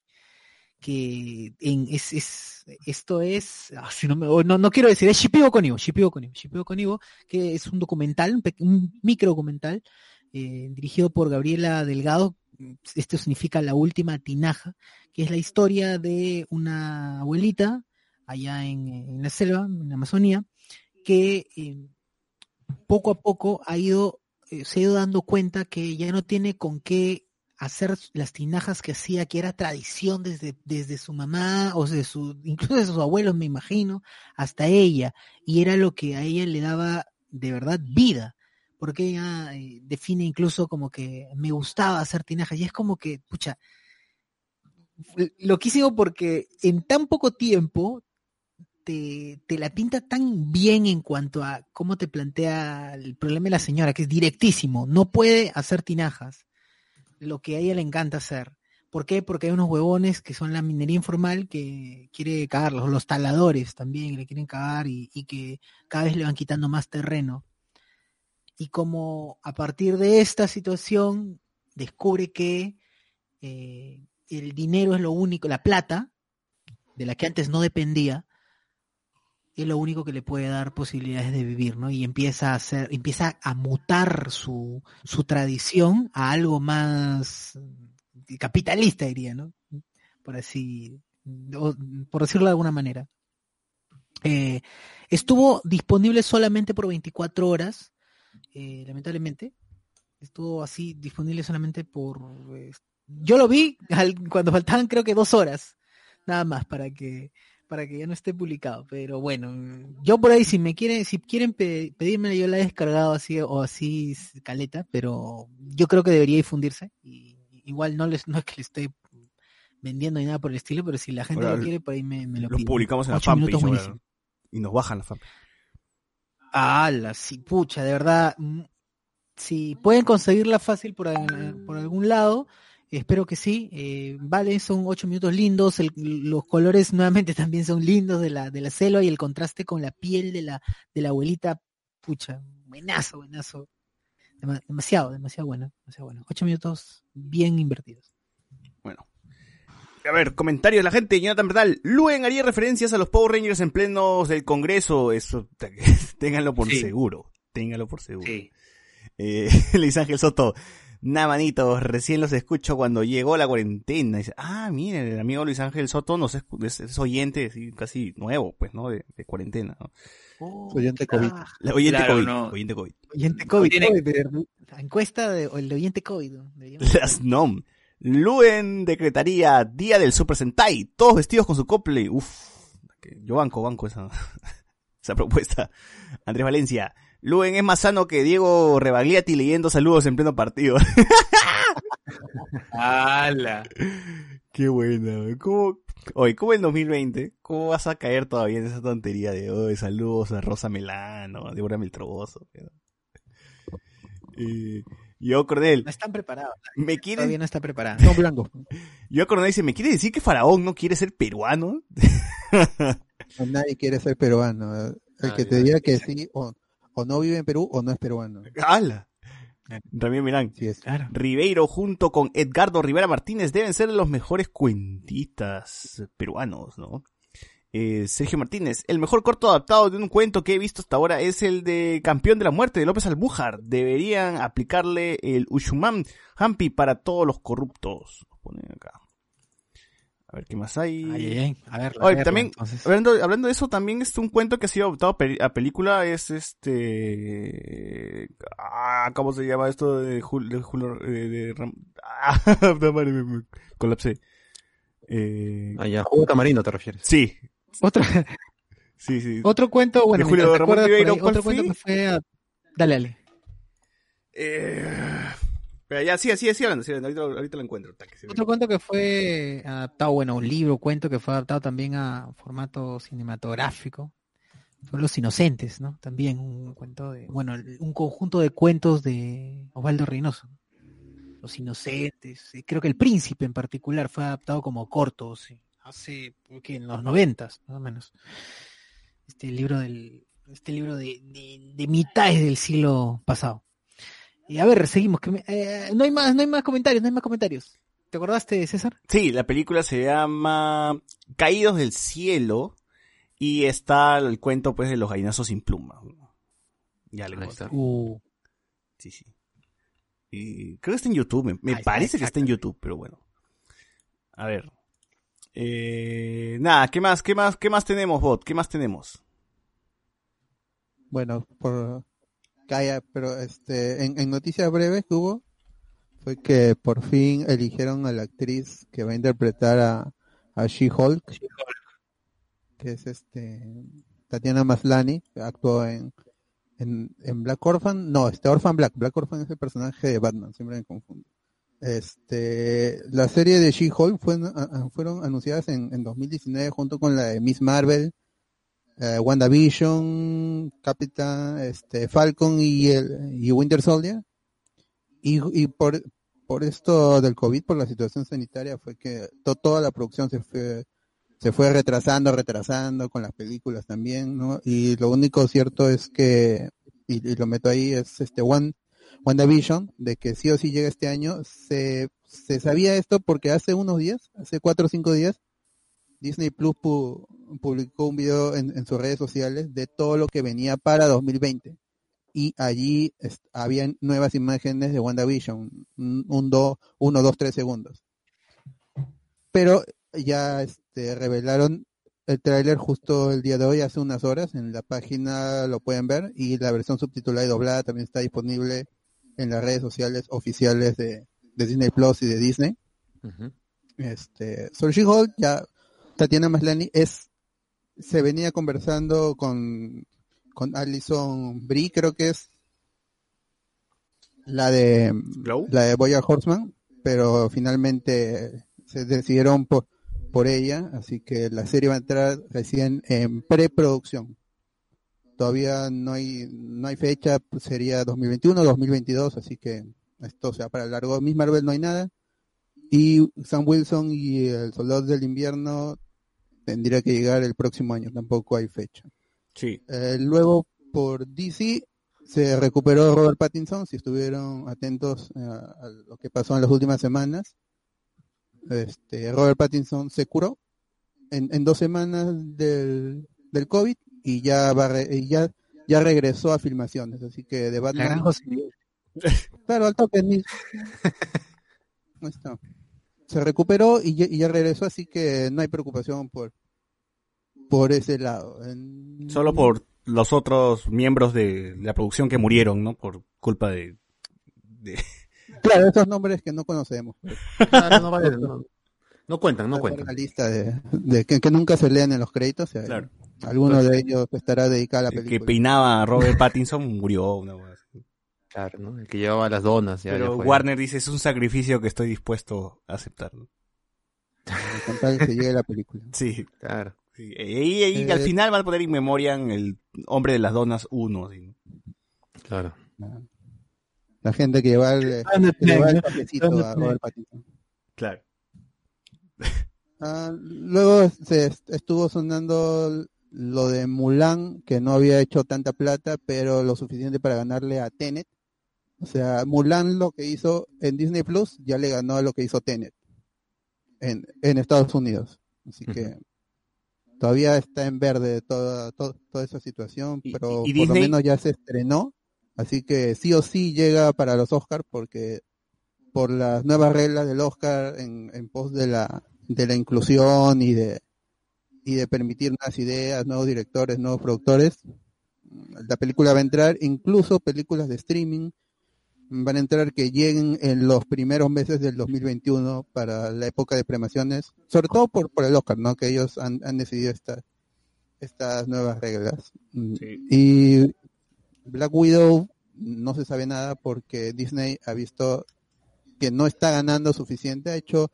que en, es, es, esto es, ah, no, me- oh, no, no quiero decir, es Shipibo Konibo, Shipibo Konibo, Shipibo Konibo, que es un documental, un, un micro documental, eh, dirigido por Gabriela Delgado, esto significa la última tinaja, que es la historia de una abuelita allá en, la selva, en la Amazonía, que eh, poco a poco ha ido, se ha ido dando cuenta que ya no tiene con qué hacer las tinajas que hacía, que era tradición desde, desde su mamá, o de su, incluso de sus abuelos, me imagino, hasta ella, y era lo que a ella le daba de verdad vida, porque ella eh, define incluso como que me gustaba hacer tinajas, y es como que, pucha, loquísimo porque en tan poco tiempo te, la pinta tan bien en cuanto a cómo te plantea el problema de la señora, que es directísimo, no puede hacer tinajas, lo que a ella le encanta hacer. ¿Por qué? Porque hay unos huevones que son la minería informal que quiere cagarlos, los taladores también le quieren cagar y, y que cada vez le van quitando más terreno. Y como a partir de esta situación descubre que eh, el dinero es lo único, la plata, de la que antes no dependía, es lo único que le puede dar posibilidades de vivir, ¿no? Y empieza a hacer, empieza a mutar su, su tradición a algo más mm, capitalista, diría, ¿no? Por así, por decirlo de alguna manera. Eh, estuvo disponible solamente por 24 horas, eh, lamentablemente. Estuvo así disponible solamente por... eh, yo lo vi cuando faltaban creo que dos horas, nada más, para que para que ya no esté publicado. Pero bueno, mm, yo por ahí si me quieren, si quieren pe- pedírmela, yo la he descargado así o así caleta, pero yo creo que debería difundirse. Y igual no les, no es que le esté vendiendo ni nada por el estilo, pero si la gente lo quiere, por ahí me, me lo pide. publicamos en la fanpage y nos bajan la fanpage. ¡Hala! Sí, pucha, de verdad. mm, Si pueden conseguirla fácil por algún lado, espero que sí. Eh, vale, son ocho minutos lindos. el- los colores nuevamente también son lindos de la, de la selva y el contraste con la piel de la, de la abuelita. Pucha, buenazo, buenazo. Dema- demasiado, demasiado bueno, demasiado bueno. Ocho minutos bien invertidos. Bueno. A ver, comentarios de la gente. Jonathan Bernal. Luen haría referencias a los Power Rangers en plenos del Congreso. Eso, ténganlo por Sí. seguro. Ténganlo por seguro. Sí. Eh, Luis Ángel Soto. Nah, manitos, recién los escucho cuando llegó la cuarentena. Dice, ah, miren, el amigo Luis Ángel Soto nos es, es- es oyente, casi nuevo, pues, ¿no? De, de cuarentena, ¿no? Oyente COVID. Ah, La oyente Claro, COVID, no. oyente COVID. oyente COVID, Tiene- COVID, la encuesta de, o el de oyente COVID. ¿no? Las NOM. Luen decretaría Día del Super Sentai, todos vestidos con su cosplay. Uf, yo banco, banco esa, esa propuesta. Andrés Valencia, Luen es más sano que Diego Rebagliati leyendo saludos en pleno partido. ¡Hala! Qué buena. ¿Cómo, oye, ¿cómo en 2020? ¿Cómo vas a caer todavía en esa tontería de hoy saludos a Rosa Melano, a Débora Meltroboso? Eh, yo, Cornel, No están preparados. ¿me quieres Todavía no está preparado. Son blancos. Yo Coronel dice, ¿me quiere decir que Faraón no quiere ser peruano? Nadie quiere ser peruano. El Ah, que te diga que sí o, o no vive en Perú o no es peruano. ¡Hala! Ramiro Milán. Sí es. Claro. Ribeiro junto con Edgardo Rivera Martínez deben ser los mejores cuentistas peruanos, ¿no? Eh, Sergio Martínez, el mejor corto adaptado de un cuento que he visto hasta ahora es el de Campeón de la Muerte de López Albújar. Deberían aplicarle el Ushumam Hampi para todos los corruptos. Ponen acá. A ver qué más hay. Ay, ay, ay. A ver, Oye, también, hablando, hablando de eso, también es un cuento que ha sido adaptado a, película, es este... Ah, ¿Cómo se llama esto de Julio... De Julio eh, de Ram- ah, puta madre, me, me colapsé. Eh, Ah, ya, jugo tamarindo te refieres. sí, Otro, sí, sí. otro cuento, bueno, De Julio Ramón acuerdas por Ribeiro, ahí, ¿cuál otro cuento fue? que fue a... Dale, dale. Eh, pero ya, sí, sí, sí, hablando, sí, ahorita, ahorita lo encuentro. que ve. Otro cuento que fue adaptado, bueno, un libro, cuento que fue adaptado también a formato cinematográfico. Fue Los Inocentes, ¿no? También un cuento de, bueno, un conjunto de cuentos de Osvaldo Reynoso. Los Inocentes, y creo que El Príncipe en particular fue adaptado como corto, sí, hace, ¿qué? en los noventas, más o menos. Este libro del, este libro de, de, de mitades del siglo pasado. Y a ver, seguimos. Que me- eh, no hay más, no hay más comentarios, no hay más comentarios. ¿Te acordaste, César? Sí, la película se llama Caídos del Cielo y está el cuento pues de los gallinazos sin pluma. Ya le está. Uh, Sí, sí. Y creo que está en YouTube, me, parece que está en YouTube, pero bueno. A ver. Eh, nada, ¿qué más, qué más, qué más tenemos, bot? ¿Qué más tenemos? Bueno, por calla, pero este, en, noticias breves que hubo, fue que por fin eligieron a la actriz que va a interpretar a, a She-Hulk, que es este Tatiana Maslany, que actuó en, en, Black Orphan, no, este Orphan Black, Black Orphan es el personaje de Batman, siempre me confundo. Este, la serie de She-Hulk fue, a- a- fueron anunciadas en, en 2019 junto con la de Miss Marvel, eh, WandaVision, Capitán, este, Falcon y, el, y Winter Soldier. Y, y por, por esto del COVID, por la situación sanitaria, fue que to- toda la producción se fue, se fue retrasando, retrasando con las películas también, ¿no? Y lo único cierto es que, y, y lo meto ahí, es este One, WandaVision, de que sí o sí llega este año. Se, se sabía esto porque hace unos días, hace cuatro o cinco días, Disney Plus pu- publicó un video en, en sus redes sociales de todo lo que venía para 2020. Y allí habían nuevas imágenes de WandaVision, un, un do, uno, dos, tres segundos. Pero ya este, revelaron el tráiler justo el día de hoy, hace unas horas, en la página lo pueden ver y la versión subtitulada y doblada también está disponible en las redes sociales oficiales de, de Disney Plus y de Disney. Ujú. Este, sobre She-Hulk, ya Tatiana Maslany es, se venía conversando con, con Alison Brie, creo que es la de, ¿Glow? la de Boya Horseman, pero finalmente se decidieron por, por ella, así que la serie va a entrar recién en preproducción. Todavía no hay, no hay fecha, pues sería 2021, 2022, así que esto se va para largo. Miss Marvel no hay nada. Y Sam Wilson y el Soldado del Invierno tendría que llegar el próximo año, tampoco hay fecha. Sí. Eh, luego por DC se recuperó Robert Pattinson, si estuvieron atentos eh, a lo que pasó en las últimas semanas. Este, Robert Pattinson se curó en, en dos semanas del, del COVID y ya va re- y ya ya regresó a filmaciones, así que de Batman. Claro, al toque. ni- está. Se recuperó y ya, y ya regresó, así que no hay preocupación por por ese lado. En- Solo por los otros miembros de la producción que murieron, ¿no? Por culpa de, de, Claro, esos nombres que no conocemos. Claro, no, vale, no- no cuentan, no Una cuentan. lista de, de que, que nunca se leen en los créditos. o sea, Claro. Alguno de ellos estará dedicado a la El que película. peinaba a Robert Pattinson murió una vez. Claro, ¿no? El que llevaba las donas. Ya, ya Pero fue. Warner dice, es un sacrificio que estoy dispuesto a aceptar. ¿no? Con tal que llegue la película. Sí. Claro. sí. Y, y- y al Eh, final van a poner in memoriam el hombre de las donas 1. así, ¿no? Claro. La gente que lleva el, que cafecito a. Claro. Ah, luego se est- estuvo sonando lo de Mulan, que no había hecho tanta plata, pero lo suficiente para ganarle a Tenet. O sea, Mulan lo que hizo en Disney Plus ya le ganó a lo que hizo Tenet en, en Estados Unidos. Así que todavía está en verde toda, toda, toda esa situación, Y- pero y por lo menos ya se estrenó. Así que sí o sí llega para los Oscars porque por las nuevas reglas del Oscar en, en pos de la de la inclusión y de y de permitir nuevas ideas, nuevos directores, nuevos productores, la película va a entrar, incluso películas de streaming van a entrar que lleguen en los primeros meses del 2021 para la época de premiaciones, sobre todo por, por el Oscar, ¿no? Que ellos han, han decidido estas estas nuevas reglas. Mm, Y Black Widow no se sabe nada porque Disney ha visto que no está ganando suficiente, ha hecho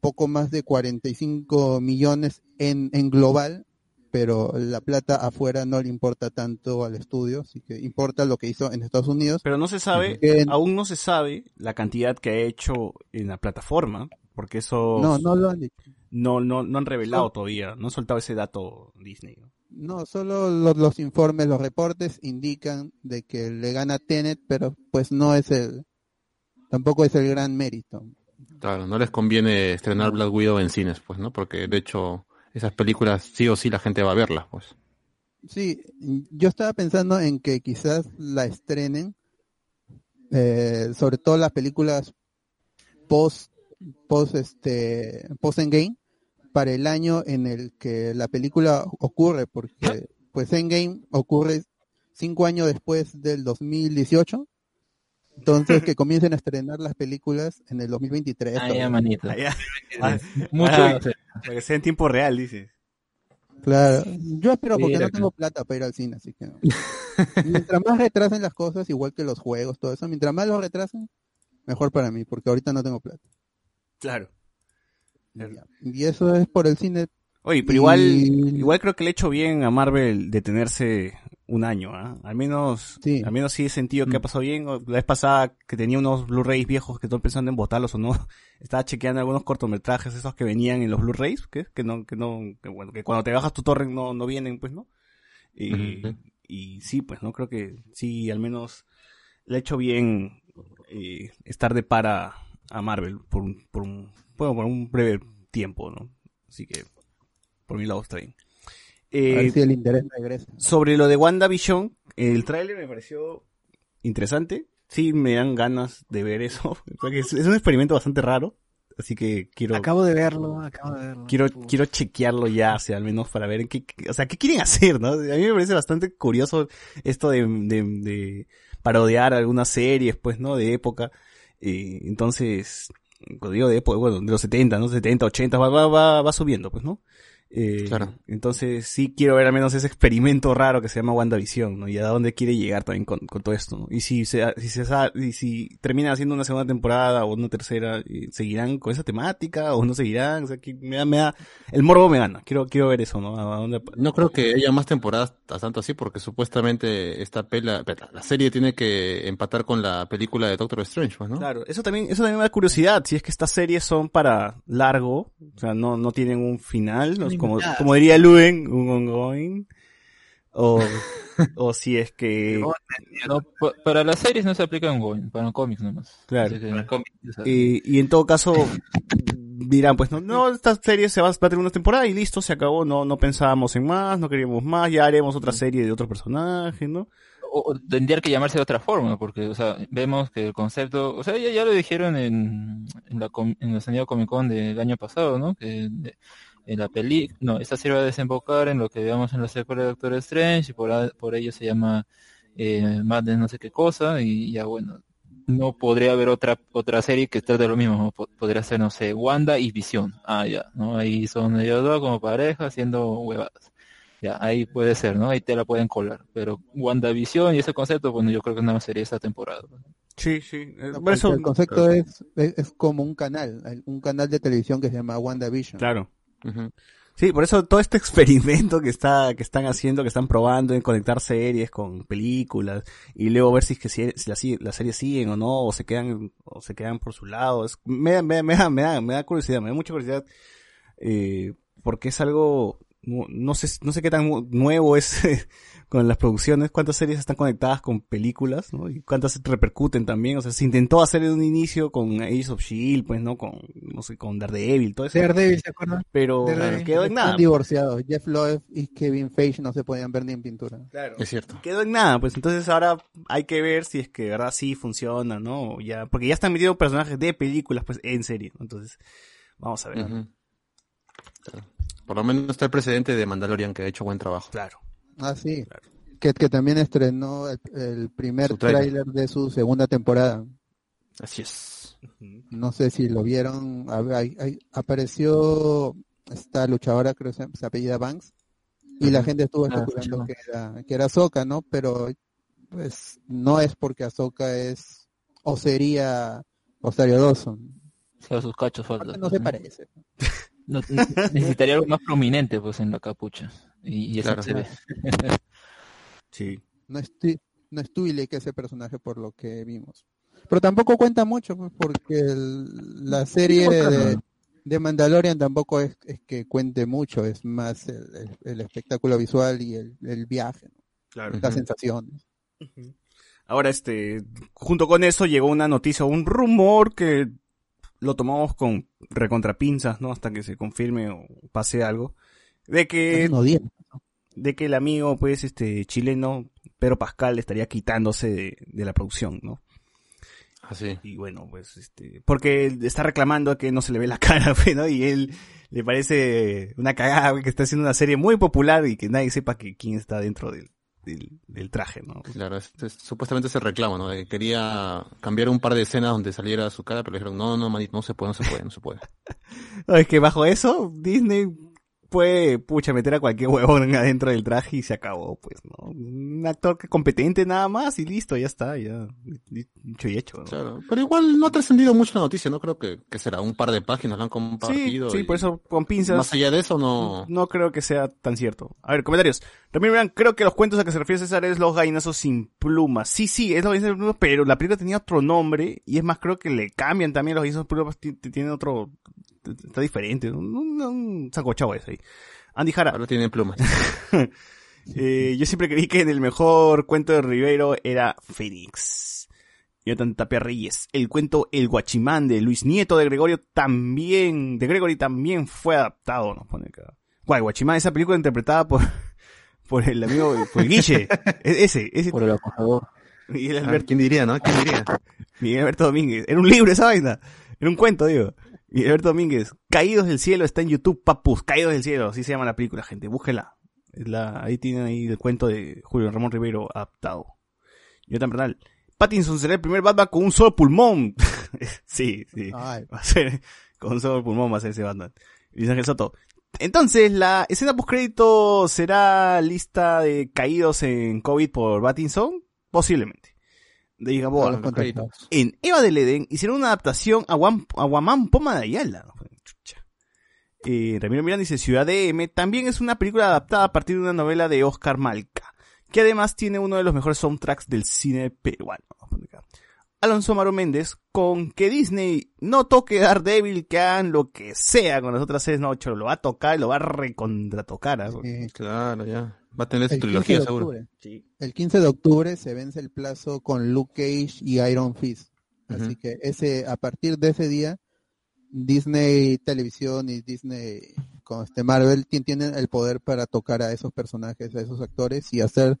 poco más de 45 millones en, en global, pero la plata afuera no le importa tanto al estudio, así que importa lo que hizo en Estados Unidos. Pero no se sabe, Que- aún no se sabe la cantidad que ha hecho en la plataforma, porque eso No, no lo han dicho. no, no, no han revelado todavía, no han soltado ese dato Disney. ¿no? No, solo los, los informes, los reportes indican de que le gana Tenet, pero pues no es el, tampoco es el gran mérito. Claro, no les conviene estrenar Black Widow en cines, pues, ¿no? Porque de hecho esas películas sí o sí la gente va a verlas, pues. Sí, yo estaba pensando en que quizás la estrenen, eh, sobre todo las películas post, post este, post Endgame, para el año en el que la película ocurre, porque pues Endgame ocurre cinco años después del 2018, entonces que comiencen a estrenar las películas en el 2023. Ah, ya, manito. Ah, ya. Ah, Mucho. ah, para que sea en tiempo real, dices. Claro, yo espero porque Mira, no tengo plata para ir al cine, así que mientras más retrasen las cosas, igual que los juegos, todo eso, mientras más los retrasen, mejor para mí, porque ahorita no tengo plata. Claro. Y eso es por el cine. Oye, pero Y- igual, igual creo que le he hecho bien a Marvel detenerse un año, ¿ah? Al menos, Sí. al menos sí he sentido que ha pasado bien. La vez pasada que tenía unos Blu-rays viejos que estoy pensando en botarlos o no, estaba chequeando algunos cortometrajes esos que venían en los Blu-rays, que, que no, que no, que bueno, que cuando te bajas tu torrent no, no vienen, pues, ¿no? Y, y sí, pues, ¿no? Creo que sí, al menos le he hecho bien eh, estar de para a Marvel por un, por un, bueno, por un breve tiempo, ¿no? Así que, por mi lado está bien. A Eh, ver si el interés regresa. sobre lo de WandaVision, el tráiler me pareció interesante. Sí, me dan ganas de ver eso. Porque es, es un experimento bastante raro. Así que quiero, Acabo de verlo, acabo de verlo. quiero, quiero chequearlo ya, o sea, al menos para ver qué, qué- o sea, qué quieren hacer, ¿no? A mí me parece bastante curioso esto de, de, de parodiar algunas series, pues, ¿no? De época. Eh, entonces, cuando digo de época, bueno, de los 70, ¿no? 70, 80, va, va, va, va subiendo, pues, ¿no? Eh, Claro. Entonces sí quiero ver al menos ese experimento raro que se llama WandaVision, ¿no? Y a dónde quiere llegar también con, con todo esto, ¿no? Y si se, si se y si termina haciendo una segunda temporada o una tercera, eh, ¿seguirán con esa temática o no seguirán? O sea, que me da, me da, el morbo me gana. Quiero, quiero ver eso, ¿no? A dónde, No creo que haya más temporadas a tanto así, porque supuestamente esta pela, la serie tiene que empatar con la película de Doctor Strange, pues, ¿no? Claro, eso también, eso también me da curiosidad, si es que estas series son para largo, o sea, no, no tienen un final, ¿no? Como, como diría Luen, un ongoing, o, o si es que, No, pa- para las series no se aplica Go, para los cómics nomás. Claro. Que- y, y en todo caso, dirán, pues no, no, esta serie se va, a tener una temporada y listo, se acabó, no, no pensábamos en más, no queríamos más, ya haremos otra serie de otro personaje, ¿no? o, o tendría que llamarse de otra forma, porque, o sea, vemos que el concepto, o sea, ya, ya lo dijeron en, en la, en San Diego Comic Con del año pasado, ¿no? Que de- en la peli, no, esta serie va a desembocar en lo que veamos en la secuela de Doctor Strange, y por, a- por ello se llama eh, más de no sé qué cosa, y ya bueno, no podría haber otra otra serie que trate de lo mismo. Po- Podría ser, no sé, Wanda y Visión. Ah, ya, ¿no? Ahí son ellos dos como pareja haciendo huevadas. Ya, ahí puede ser, ¿no? Ahí te la pueden colar. Pero WandaVision y ese concepto, bueno, yo creo que no sería esta temporada. Sí, sí. eh, No, por eso, el concepto es, es, es como un canal, un canal de televisión que se llama WandaVision. claro. Sí, por eso todo este experimento que está, que están haciendo, que están probando en conectar series con películas y luego ver si es que si, las series siguen o no, o se quedan, o se quedan por su lado. Me, me, me, da, me, da, me da curiosidad, me da mucha curiosidad, eh, porque es algo, no, sé, no sé qué tan nu- nuevo es con las producciones, cuántas series están conectadas con películas, ¿no? Y cuántas repercuten también, o sea, se intentó hacer en un inicio con Age of Shield, pues, ¿no? Con, no sé, con Daredevil, todo eso. Daredevil, ¿se acuerdan? Pero Daredevil. quedó en nada. Están divorciados. Jeff Loeb y Kevin Feige no se podían ver ni en pintura. Claro. Es cierto. Quedó en nada, pues entonces ahora hay que ver si es que de verdad sí funciona, ¿no? Ya, porque ya están metiendo personajes de películas, pues, en serie. Entonces, vamos a ver. Claro. Por lo menos está el precedente de Mandalorian que ha hecho buen trabajo. Claro. Ah, sí. Que, que también estrenó el, el primer tráiler. de su segunda temporada. Así es. No sé si lo vieron. a apareció esta luchadora, creo que se, apellida Banks. Y la gente estuvo Ah, especulando que era, que era Ahsoka, ¿no? Pero pues no es porque Ahsoka es o sería Rosario Dawson. O sea, sus cachos faltan. no se parece. No- necesitaría algo más prominente, pues, en la capucha. Y, y eso Claro. se ve. Sí. No es, no es Twi'lek ese personaje por lo que vimos. Pero tampoco cuenta mucho, pues, porque el- la serie de, de Mandalorian tampoco es, es que cuente mucho, es más el, el- el espectáculo visual y el, el viaje, ¿no? Claro. las sensaciones. Ahora, este, junto con eso llegó una noticia, un rumor que lo tomamos con recontrapinzas, ¿no? Hasta que se confirme o pase algo. De que unos días. de que el amigo, pues, este, chileno, Pedro Pascal, estaría quitándose de, de la producción, ¿no? Así. Y bueno, pues, este, porque él está reclamando que no se le ve la cara, pues, ¿no? Y él le parece una cagada, güey, que está haciendo una serie muy popular y que nadie sepa que quién está dentro del, del, del traje, ¿no? Claro, este es- supuestamente ese reclamo, ¿no? De que quería cambiar un par de escenas donde saliera su cara, pero le dijeron, no, no, manito, no se puede, no se puede, no se puede. No, es que bajo eso, Disney puede, pucha, meter a cualquier huevón adentro del traje y se acabó, pues, ¿no? Un actor que competente nada más y listo, ya está, ya, dicho y hecho, ¿no? Claro, pero igual no ha trascendido mucho la noticia, ¿no? Creo que, que será un par de páginas, lo han Sí, compartido. sí, y por eso con pinzas. Más allá de eso, no. No creo que sea tan cierto. A ver, comentarios. Ramiro Mirán, creo que los cuentos a que se refiere César es Los Gallinazos sin plumas. Sí, sí, es Los Gallinazos sin plumas, pero la película tenía otro nombre y es más, creo que le cambian también Los Gallinazos sin plumas, ti- ti- tienen otro, está diferente, un, un, un sacochao ese ahí. Andy Jara, Ahora tienen plumas. eh, yo siempre creí que en el mejor cuento de Rivero era Fénix. Jonathan Tapia Reyes. El cuento El Guachimán de Luis Nieto de Gregorio también, de Gregory también fue adaptado, nos pone acá. ¿Cuál? Guachimán, esa película interpretada por, por el amigo, por el Guille. E- ese, ese. Por el. Miguel Ah, Alberto, ¿Quién diría, no? ¿Quién diría? Miguel Alberto Domínguez. Era un libro esa vaina. Era un cuento, digo. Miguel Alberto Domínguez. Caídos del cielo está en YouTube, papus. Caídos del cielo. Así se llama la película, gente. Búsquela. La, ahí tienen ahí el cuento de Julio Ramón Rivero adaptado. Jonathan Bernal. Pattinson será el primer Batman con un solo pulmón. sí, sí. Ay, Va a ser, con un solo pulmón va a ser ese Batman. Luis Ángel Soto. Entonces, la escena postcrédito será lista de caídos en COVID por Pattinson? Posiblemente. De contactados. En Eva del Edén hicieron una adaptación a, Guam, a Guamán Poma de Ayala. Eh, Ramiro Miranda dice Ciudad de M también es una película adaptada a partir de una novela de Oscar Malca, que además tiene uno de los mejores soundtracks del cine peruano. Alonso Amaro Méndez, con que Disney no toque Daredevil, que hagan lo que sea con las otras series, no, cholo, lo va a tocar y lo va a recontratocar. ¿ah? Sí. Claro, ya. Va a tener su El 15 trilogía de seguro. octubre. El 15 de octubre se vence el plazo con Luke Cage y Iron Fist. Así que ese, a partir de ese día, Disney Televisión y Disney con este Marvel ti- tienen el poder para tocar a esos personajes, a esos actores y hacer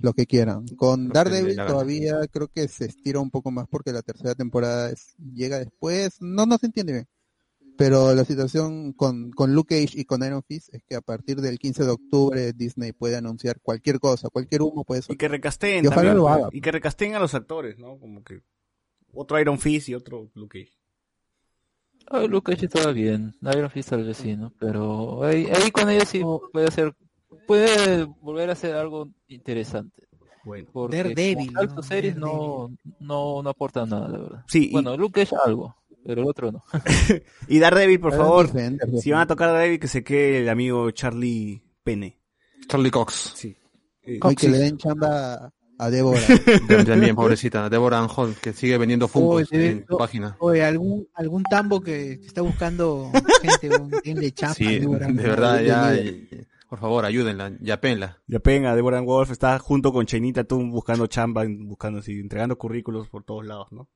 lo que quieran. Con Lo Daredevil todavía creo que se estira un poco más porque la tercera temporada es- llega después, no, no se entiende bien. Pero la situación con, con Luke Cage y con Iron Fist es que a partir del 15 de octubre Disney puede anunciar cualquier cosa, cualquier humo puede Y soltar. que recasteen Y ojalá también, lo haga. y que recasteen a los actores, ¿no? Como que Otro Iron Fist y otro Luke Cage. Ah, Luke Cage estaba bien, Iron Fist tal vez sí, ¿no? Pero ahí, ahí con ellos sí puede hacer, puede volver a hacer algo interesante. Bueno. Porque Daredevil, como ¿no? series no, no, no aportan nada, la verdad. Sí, y- Bueno, Luke Cage algo, pero el otro no. Y Daredevil, por favor, si van a tocar Daredevil, que se quede el amigo Charlie Pene. Charlie Cox. Sí. Eh, que le den chamba a Débora. También, pobrecita. Deborah Ann Hall, que sigue vendiendo Funkos Oye, en su página. Oye, algún, algún tambo que está buscando gente, un de chapa. Sí, de Débora, verdad, ya. Eh, por favor, ayúdenla, yapenla. Ya pega, Deborah Wolf está junto con Chenita Toon buscando chamba, buscando así, entregando currículos por todos lados, ¿no?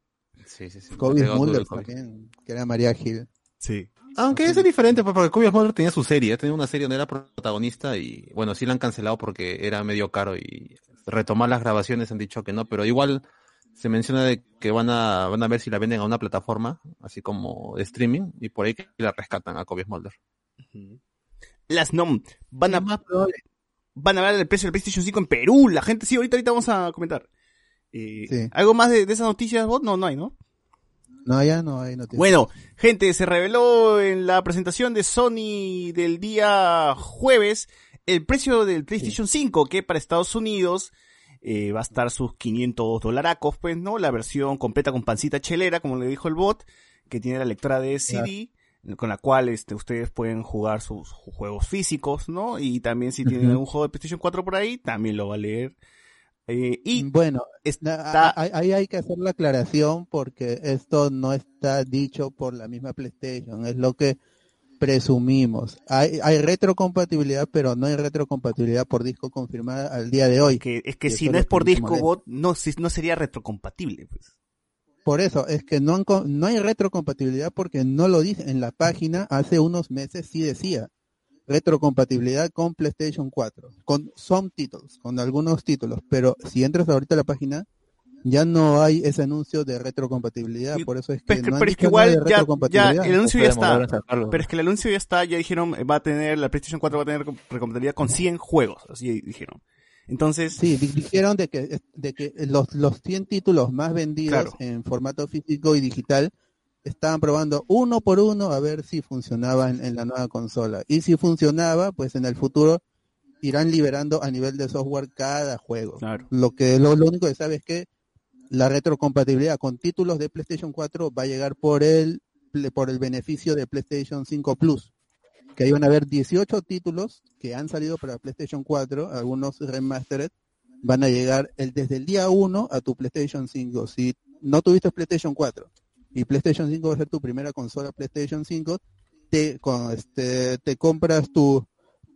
Sí, sí, sí. Kobe Mulder también, que era María Gil. Sí. Aunque es diferente, pues, porque Kobe Mulder tenía su serie, tenía una serie donde era protagonista y, bueno, sí la han cancelado porque era medio caro y retomar las grabaciones han dicho que no, pero igual se menciona de que van a, van a ver si la venden a una plataforma, así como de streaming, y por ahí que la rescatan a Kobe Mulder. Las NOM van a, Es más probable. van a hablar del precio del PlayStation 5 en Perú. La gente, sí, ahorita, ahorita vamos a comentar. Eh, Sí. ¿Algo más de, de esas noticias, bot? No, no hay, ¿no? No, ya no hay noticias. Bueno, gente, se reveló en la presentación de Sony del día jueves el precio del PlayStation 5, que para Estados Unidos eh, va a estar sus 500 dolaracos, pues, ¿no? La versión completa con pancita chelera, como le dijo el bot, que tiene la lectora de CD, con la cual este, ustedes pueden jugar sus ju- juegos físicos, ¿no? Y también si tienen Ujú. un juego de PlayStation 4 por ahí, también lo va a leer. Eh, y Bueno, está... ahí hay que hacer la aclaración porque esto no está dicho por la misma PlayStation, es lo que presumimos. Hay, hay retrocompatibilidad, pero no hay retrocompatibilidad por disco confirmada al día de hoy. que, es que si no es por disco bot, no, si- no sería retrocompatible, pues. Por eso, es que no, han no hay retrocompatibilidad porque no lo dice. En la página hace unos meses sí decía retrocompatibilidad con PlayStation 4, con some títulos, con algunos títulos, pero si entras ahorita a la página ya no hay ese anuncio de retrocompatibilidad, por eso es que Pero, no pero es que igual ya, el anuncio ya está. Pero es que el anuncio ya está, ya dijeron, va a tener, la PlayStation 4 va a tener recompatibilidad con 100 juegos, así dijeron. Entonces, Sí, di- dijeron de que, de que los, los 100 títulos más vendidos Claro. en formato físico y digital estaban probando uno por uno a ver si funcionaba en, en la nueva consola. Y si funcionaba, pues en el futuro irán liberando a nivel de software cada juego. claro. Lo que lo, lo único que sabe es que la retrocompatibilidad con títulos de PlayStation 4 va a llegar por el por el beneficio de PlayStation 5 Plus. Que ahí van a haber 18 títulos que han salido para PlayStation 4, algunos remastered, van a llegar el, desde el día 1 a tu PlayStation 5. Si no tuviste PlayStation 4 y PlayStation 5 va a ser tu primera consola PlayStation 5, te, con, este, te compras tu,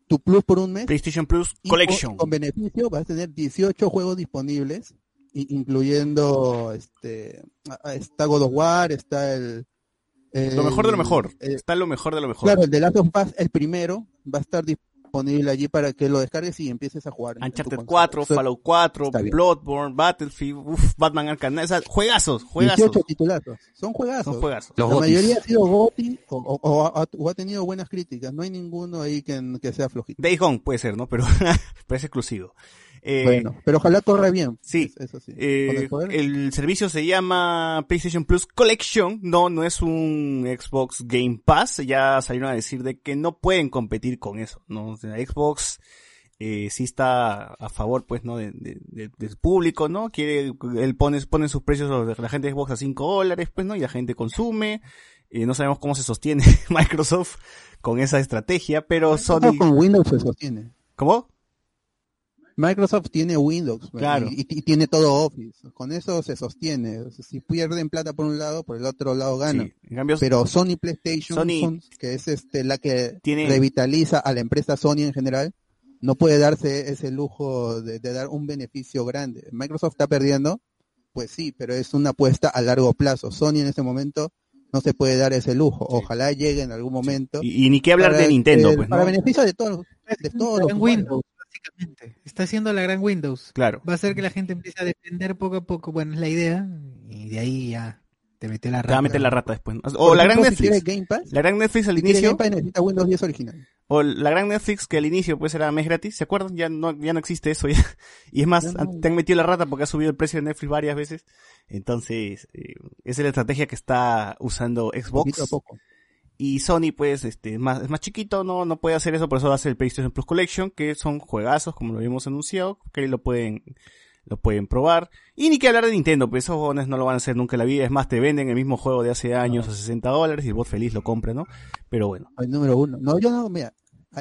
tu Plus por un mes PlayStation Plus y Collection. Con, con beneficio vas a tener 18 juegos disponibles, incluyendo este está God of War, está el, el- Lo mejor de lo mejor. el- Está lo mejor de lo mejor. claro, el de Last of Us, el primero, va a estar disponible allí para que lo descargues y empieces a jugar. Uncharted consola. 4, Eso- Fallout 4, está bien. Bloodborne, Battlefield, uf, Batman Arkham sea, juegazos, juegazos. 18 titulazos, son juegazos. Son juegazos. Los La gotis. mayoría ha sido GOTY o, o- o ha, o ha tenido buenas críticas, no hay ninguno ahí que, que sea flojito. Days Gone puede ser, ¿no? Pero, pero es exclusivo. Eh, bueno, pero ojalá corra bien. Sí, eso sí. Eh, el el servicio se llama PlayStation Plus Collection, no, no es un Xbox Game Pass, ya salieron a decir de que no pueden competir con eso, ¿no? Xbox eh, sí está a favor, pues, ¿no? De, de- de- del público, ¿no? Quiere, él pone, pone sus precios, la gente de Xbox a 5 dólares, pues, ¿no? Y la gente consume, eh, no sabemos cómo se sostiene Microsoft con esa estrategia, pero Sony... con Windows se sostiene. ¿Cómo? Microsoft tiene Windows. Claro. y, y tiene todo Office. Con eso se sostiene. O sea, Si pierden plata por un lado, por el otro lado ganan. Sí, en cambio, Pero Sony PlayStation, Sony- son- que es este la que Tiene- revitaliza a la empresa Sony en general, no puede darse ese lujo de, de dar un beneficio grande. Microsoft está perdiendo, pues sí, pero es una apuesta a largo plazo. Sony en este momento no se puede dar ese lujo. Ojalá llegue en algún momento. y, y ni qué hablar para de Nintendo, el- pues, Para ¿no? beneficio de todos, de todos la los. Windows, Está haciendo la gran Windows. Claro. Va a hacer que la gente empiece a depender poco a poco. Bueno, es la idea. Y de ahí ya Te mete la Te va a rata. meter la rata después. O la gran si Netflix. Game Pass, La gran Netflix al si inicio. Game Pass necesita Windows 10 original. O la gran Netflix que al inicio pues era mes gratis, ¿se acuerdan? Ya no, ya no existe eso ya. Y es más, no. te han metido la rata porque ha subido el precio de Netflix varias veces. Entonces, eh, esa es la estrategia que está usando Xbox. Poquito a poco. Y Sony, pues, este, es más, es más chiquito, no, no puede hacer eso, por eso hace el PlayStation Plus Collection, que son juegazos, como lo habíamos anunciado, que ahí lo pueden, lo pueden probar. Y ni que hablar de Nintendo, pues esos jóvenes no lo van a hacer nunca en la vida, es más, te venden el mismo juego de hace años a 60 dólares y el bot feliz lo compra, ¿no? Pero bueno. El número uno. No, yo no, mira,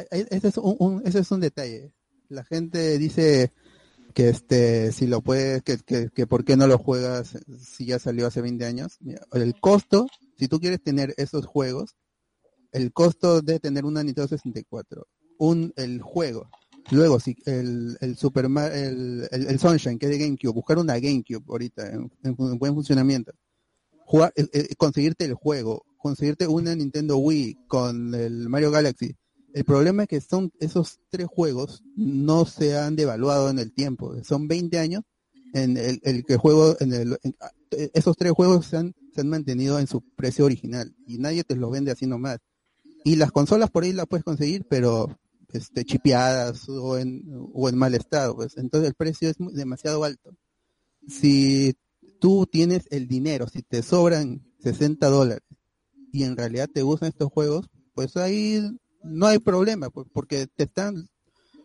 ese es un, un- ese es un detalle. La gente dice que este, si lo puedes, que, que, que por qué no lo juegas si ya salió hace 20 años. Mira, el costo, si tú quieres tener esos juegos, el costo de tener una Nintendo 64, un, el juego, luego si el, el Super el, el, Sunshine que es de GameCube, buscar una GameCube ahorita en, buen funcionamiento, jugar, eh, eh, conseguirte el juego, conseguirte una Nintendo Wii con el Mario Galaxy. El problema es que son esos tres juegos no se han devaluado en el tiempo. Son 20 años en el, el que juego, en el, en- esos tres juegos se han, se han mantenido en su precio original y nadie te los vende así nomás. Y las consolas por ahí las puedes conseguir, pero este, chipeadas o en, o en mal estado. Pues. Entonces el precio es muy- demasiado alto. Si tú tienes el dinero, si te sobran 60 dólares y en realidad te gustan estos juegos, pues ahí no hay problema, pues, porque te están,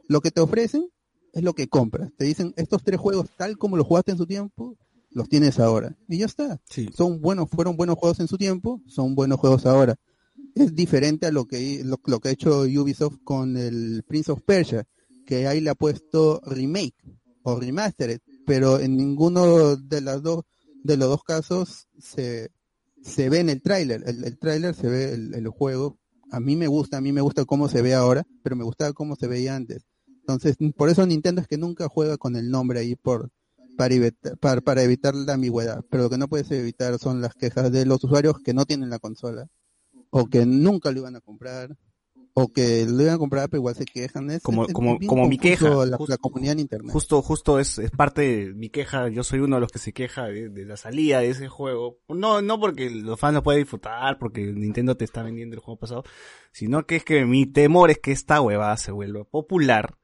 lo que te ofrecen es lo que compras. Te dicen, estos tres juegos tal como los jugaste en su tiempo, los tienes ahora. Y ya está. Son buenos, fueron buenos juegos en su tiempo, son buenos juegos ahora. Es diferente a lo que, lo, que ha hecho Ubisoft con el Prince of Persia, que ahí le ha puesto remake o remastered, pero en ninguno de las dos, de los dos casos se, se ve en el tráiler. El, el tráiler se ve el, el juego. A mí me gusta, a mí me gusta cómo se ve ahora, pero me gustaba cómo se veía antes. Entonces, por eso Nintendo es que nunca juega con el nombre ahí por para evitar, para, para evitar la ambigüedad. Pero lo que no puedes evitar son las quejas de los usuarios que no tienen la consola o que nunca lo iban a comprar o que lo iban a comprar pero igual se quejan. Es, Como, es como, como mi queja. La, Jus- la comunidad en internet. Justo, justo es, es parte de mi queja. Yo soy uno de los que se queja de, de la salida de ese juego. No, no porque los fans lo pueden disfrutar, porque Nintendo te está vendiendo el juego pasado, sino que es que mi temor es que esta huevada se vuelva popular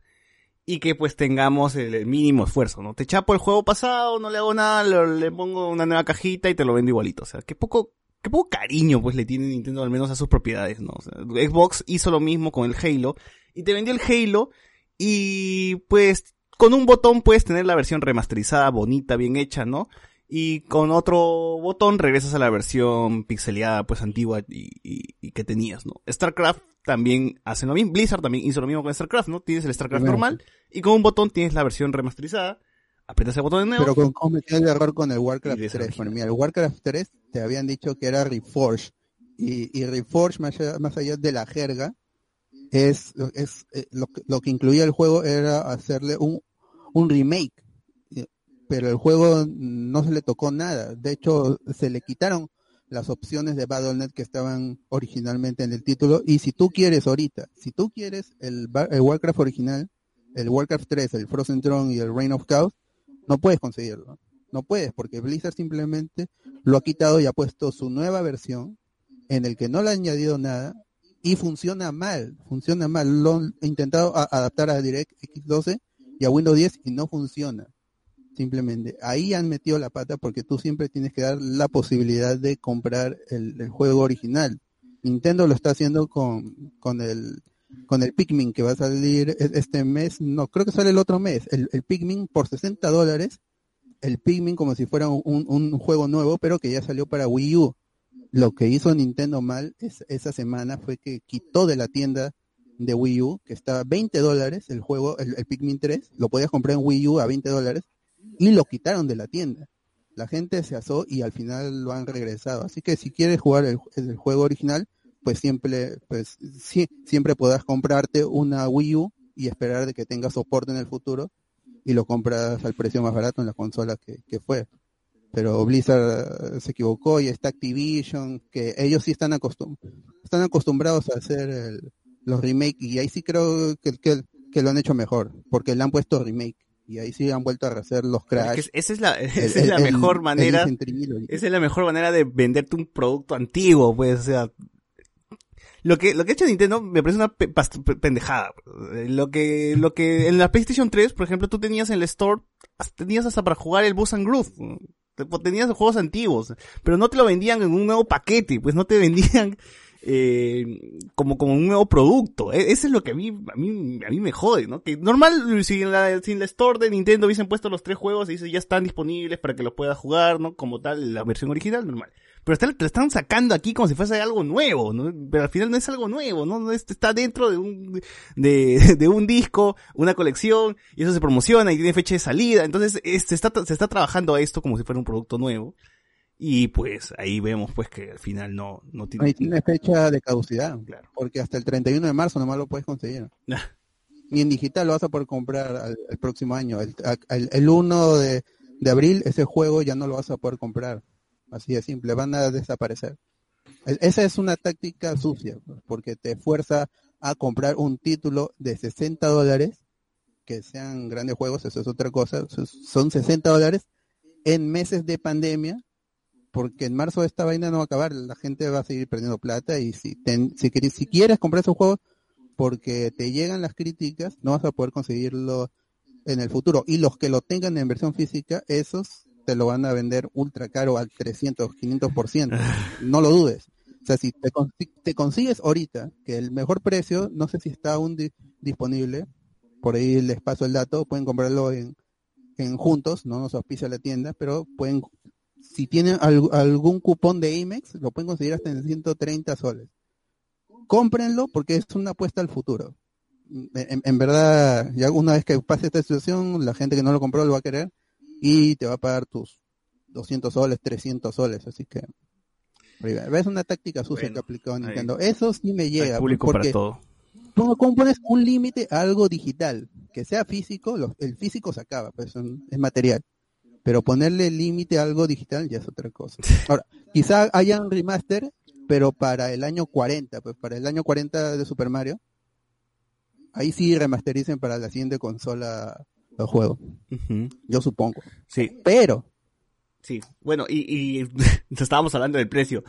y que pues tengamos el, mínimo esfuerzo, ¿no? Te chapo el juego pasado, no le hago nada, lo- le pongo una nueva cajita y te lo vendo igualito. O sea, qué poco, qué poco cariño pues le tiene Nintendo al menos a sus propiedades, ¿no? O sea, Xbox hizo lo mismo con el Halo y te vendió el Halo y pues con un botón puedes tener la versión remasterizada, bonita, bien hecha, ¿no? Y con otro botón regresas a la versión pixeleada, pues antigua y, y- y que tenías, ¿no? StarCraft también hace lo mismo, Blizzard también hizo lo mismo con StarCraft, ¿no? Tienes el StarCraft normal y con un botón tienes la versión remasterizada, aprietas el botón de nuevo. Pero con, cometió el error con el Warcraft Y ves 3. original. Bueno, mira, el Warcraft 3 te habían dicho que era Reforged. Y, y Reforged, más allá, más allá de la jerga, es, es eh, lo, que- lo que incluía el juego era hacerle un, un remake. Y- Pero el juego no se le tocó nada. De hecho, se le quitaron las opciones de Battle.net que estaban originalmente en el título. Y si tú quieres ahorita, si tú quieres el, el Warcraft original, el Warcraft 3, el Frozen Throne y el Reign of Chaos, no puedes conseguirlo. No puedes, porque Blizzard simplemente lo ha quitado y ha puesto su nueva versión en el que no le ha añadido nada y funciona mal, funciona mal. Lo han intentado adaptar a DirectX 12 y a Windows 10 y no funciona. Simplemente ahí han metido la pata porque tú siempre tienes que dar la posibilidad de comprar el, el juego original. Nintendo lo está haciendo con, con el con el Pikmin que va a salir e- este mes, no, creo que sale el otro mes, el, Pikmin por 60 dólares, el Pikmin como si fuera un, un- juego nuevo, pero que ya salió para Wii U. Lo que hizo Nintendo mal es- esa semana fue que quitó de la tienda de Wii U, que estaba a 20 dólares el juego, el, Pikmin 3, lo podías comprar en Wii U a 20 dólares, y lo quitaron de la tienda. La gente se asó y al final lo han regresado. Así que si quieres jugar el juego original, pues siempre, pues sí, siempre podrás comprarte una Wii U y esperar de que tenga soporte en el futuro y lo compras al precio más barato en la consola que, que fue. Pero Blizzard eh, se equivocó y está Activision, que ellos sí están, acostum están acostumbrados a hacer el- los remake y ahí sí creo que, que, que lo han hecho mejor, porque le han puesto remake Y ahí sí han vuelto a hacer los Es que crash. esa es la, esa El- es el- mejor el manera. Esa es la mejor manera de venderte un producto antiguo, pues, o sea. Lo que, lo que ha hecho Nintendo me parece una pendejada. Lo que, lo que en la PlayStation 3, por ejemplo, tú tenías en el store, tenías hasta para jugar el Bus and Groove. Te- Tenías juegos antiguos, pero no te lo vendían en un nuevo paquete, pues no te vendían eh, como, como un nuevo producto. E- Eso es lo que a mí, a mí, a mí me jode, ¿no? Que normal, si en la, si en la store de Nintendo hubiesen puesto los tres juegos y dice ya están disponibles para que los puedas jugar, ¿no? Como tal, la versión original, normal. Pero está- te lo están sacando aquí como si fuese algo nuevo, ¿no? Pero al final no es algo nuevo, ¿no? No es- está dentro de un, de, de un disco, una colección, y eso se promociona y tiene fecha de salida. Entonces, es- se está, se está trabajando a esto como si fuera un producto nuevo. Y pues ahí vemos pues que al final no, no tiene... Ahí tiene fecha de caducidad. Claro. Porque hasta el 31 de marzo nomás lo puedes conseguir. Ni en digital lo vas a poder comprar al- el próximo año. El, el, el 1 de, de abril ese juego ya no lo vas a poder comprar. Así de simple, van a desaparecer. E- Esa es una táctica sucia, porque te fuerza a comprar un título de 60 dólares, que sean grandes juegos, eso es otra cosa, son 60 dólares en meses de pandemia, porque en marzo esta vaina no va a acabar, la gente va a seguir perdiendo plata y si, ten- si, quieres, si quieres comprar esos juegos porque te llegan las críticas, no vas a poder conseguirlo en el futuro. Y los que lo tengan en versión física, esos te lo van a vender ultra caro al 300, 500%. no lo dudes. O sea, si te, consi- te consigues ahorita, que el mejor precio, no sé si está aún di- disponible, por ahí les paso el dato, pueden comprarlo en, en juntos, no nos auspicia la tienda, pero pueden, si tienen al- algún cupón de Amex, lo pueden conseguir hasta en 130 soles. Cómprenlo porque es una apuesta al futuro. En, en verdad, ya una vez que pase esta situación, la gente que no lo compró lo va a querer y te va a pagar tus 200 soles, 300 soles, así que es una táctica sucia Bueno, que ha aplicado ahí. Nintendo. Eso sí me Hay llega, público porque para todo. ¿Cómo, cómo pones un límite a algo digital? Que sea físico, lo- el físico se acaba, pues son- es material. Pero ponerle límite a algo digital ya es otra cosa. Ahora, quizá haya un remaster, pero para el año 40, pues para el año 40 de Super Mario, ahí sí remastericen para la siguiente consola juegos, Ujú. yo supongo. Sí, Pero, sí. Bueno, y, y estábamos hablando del precio.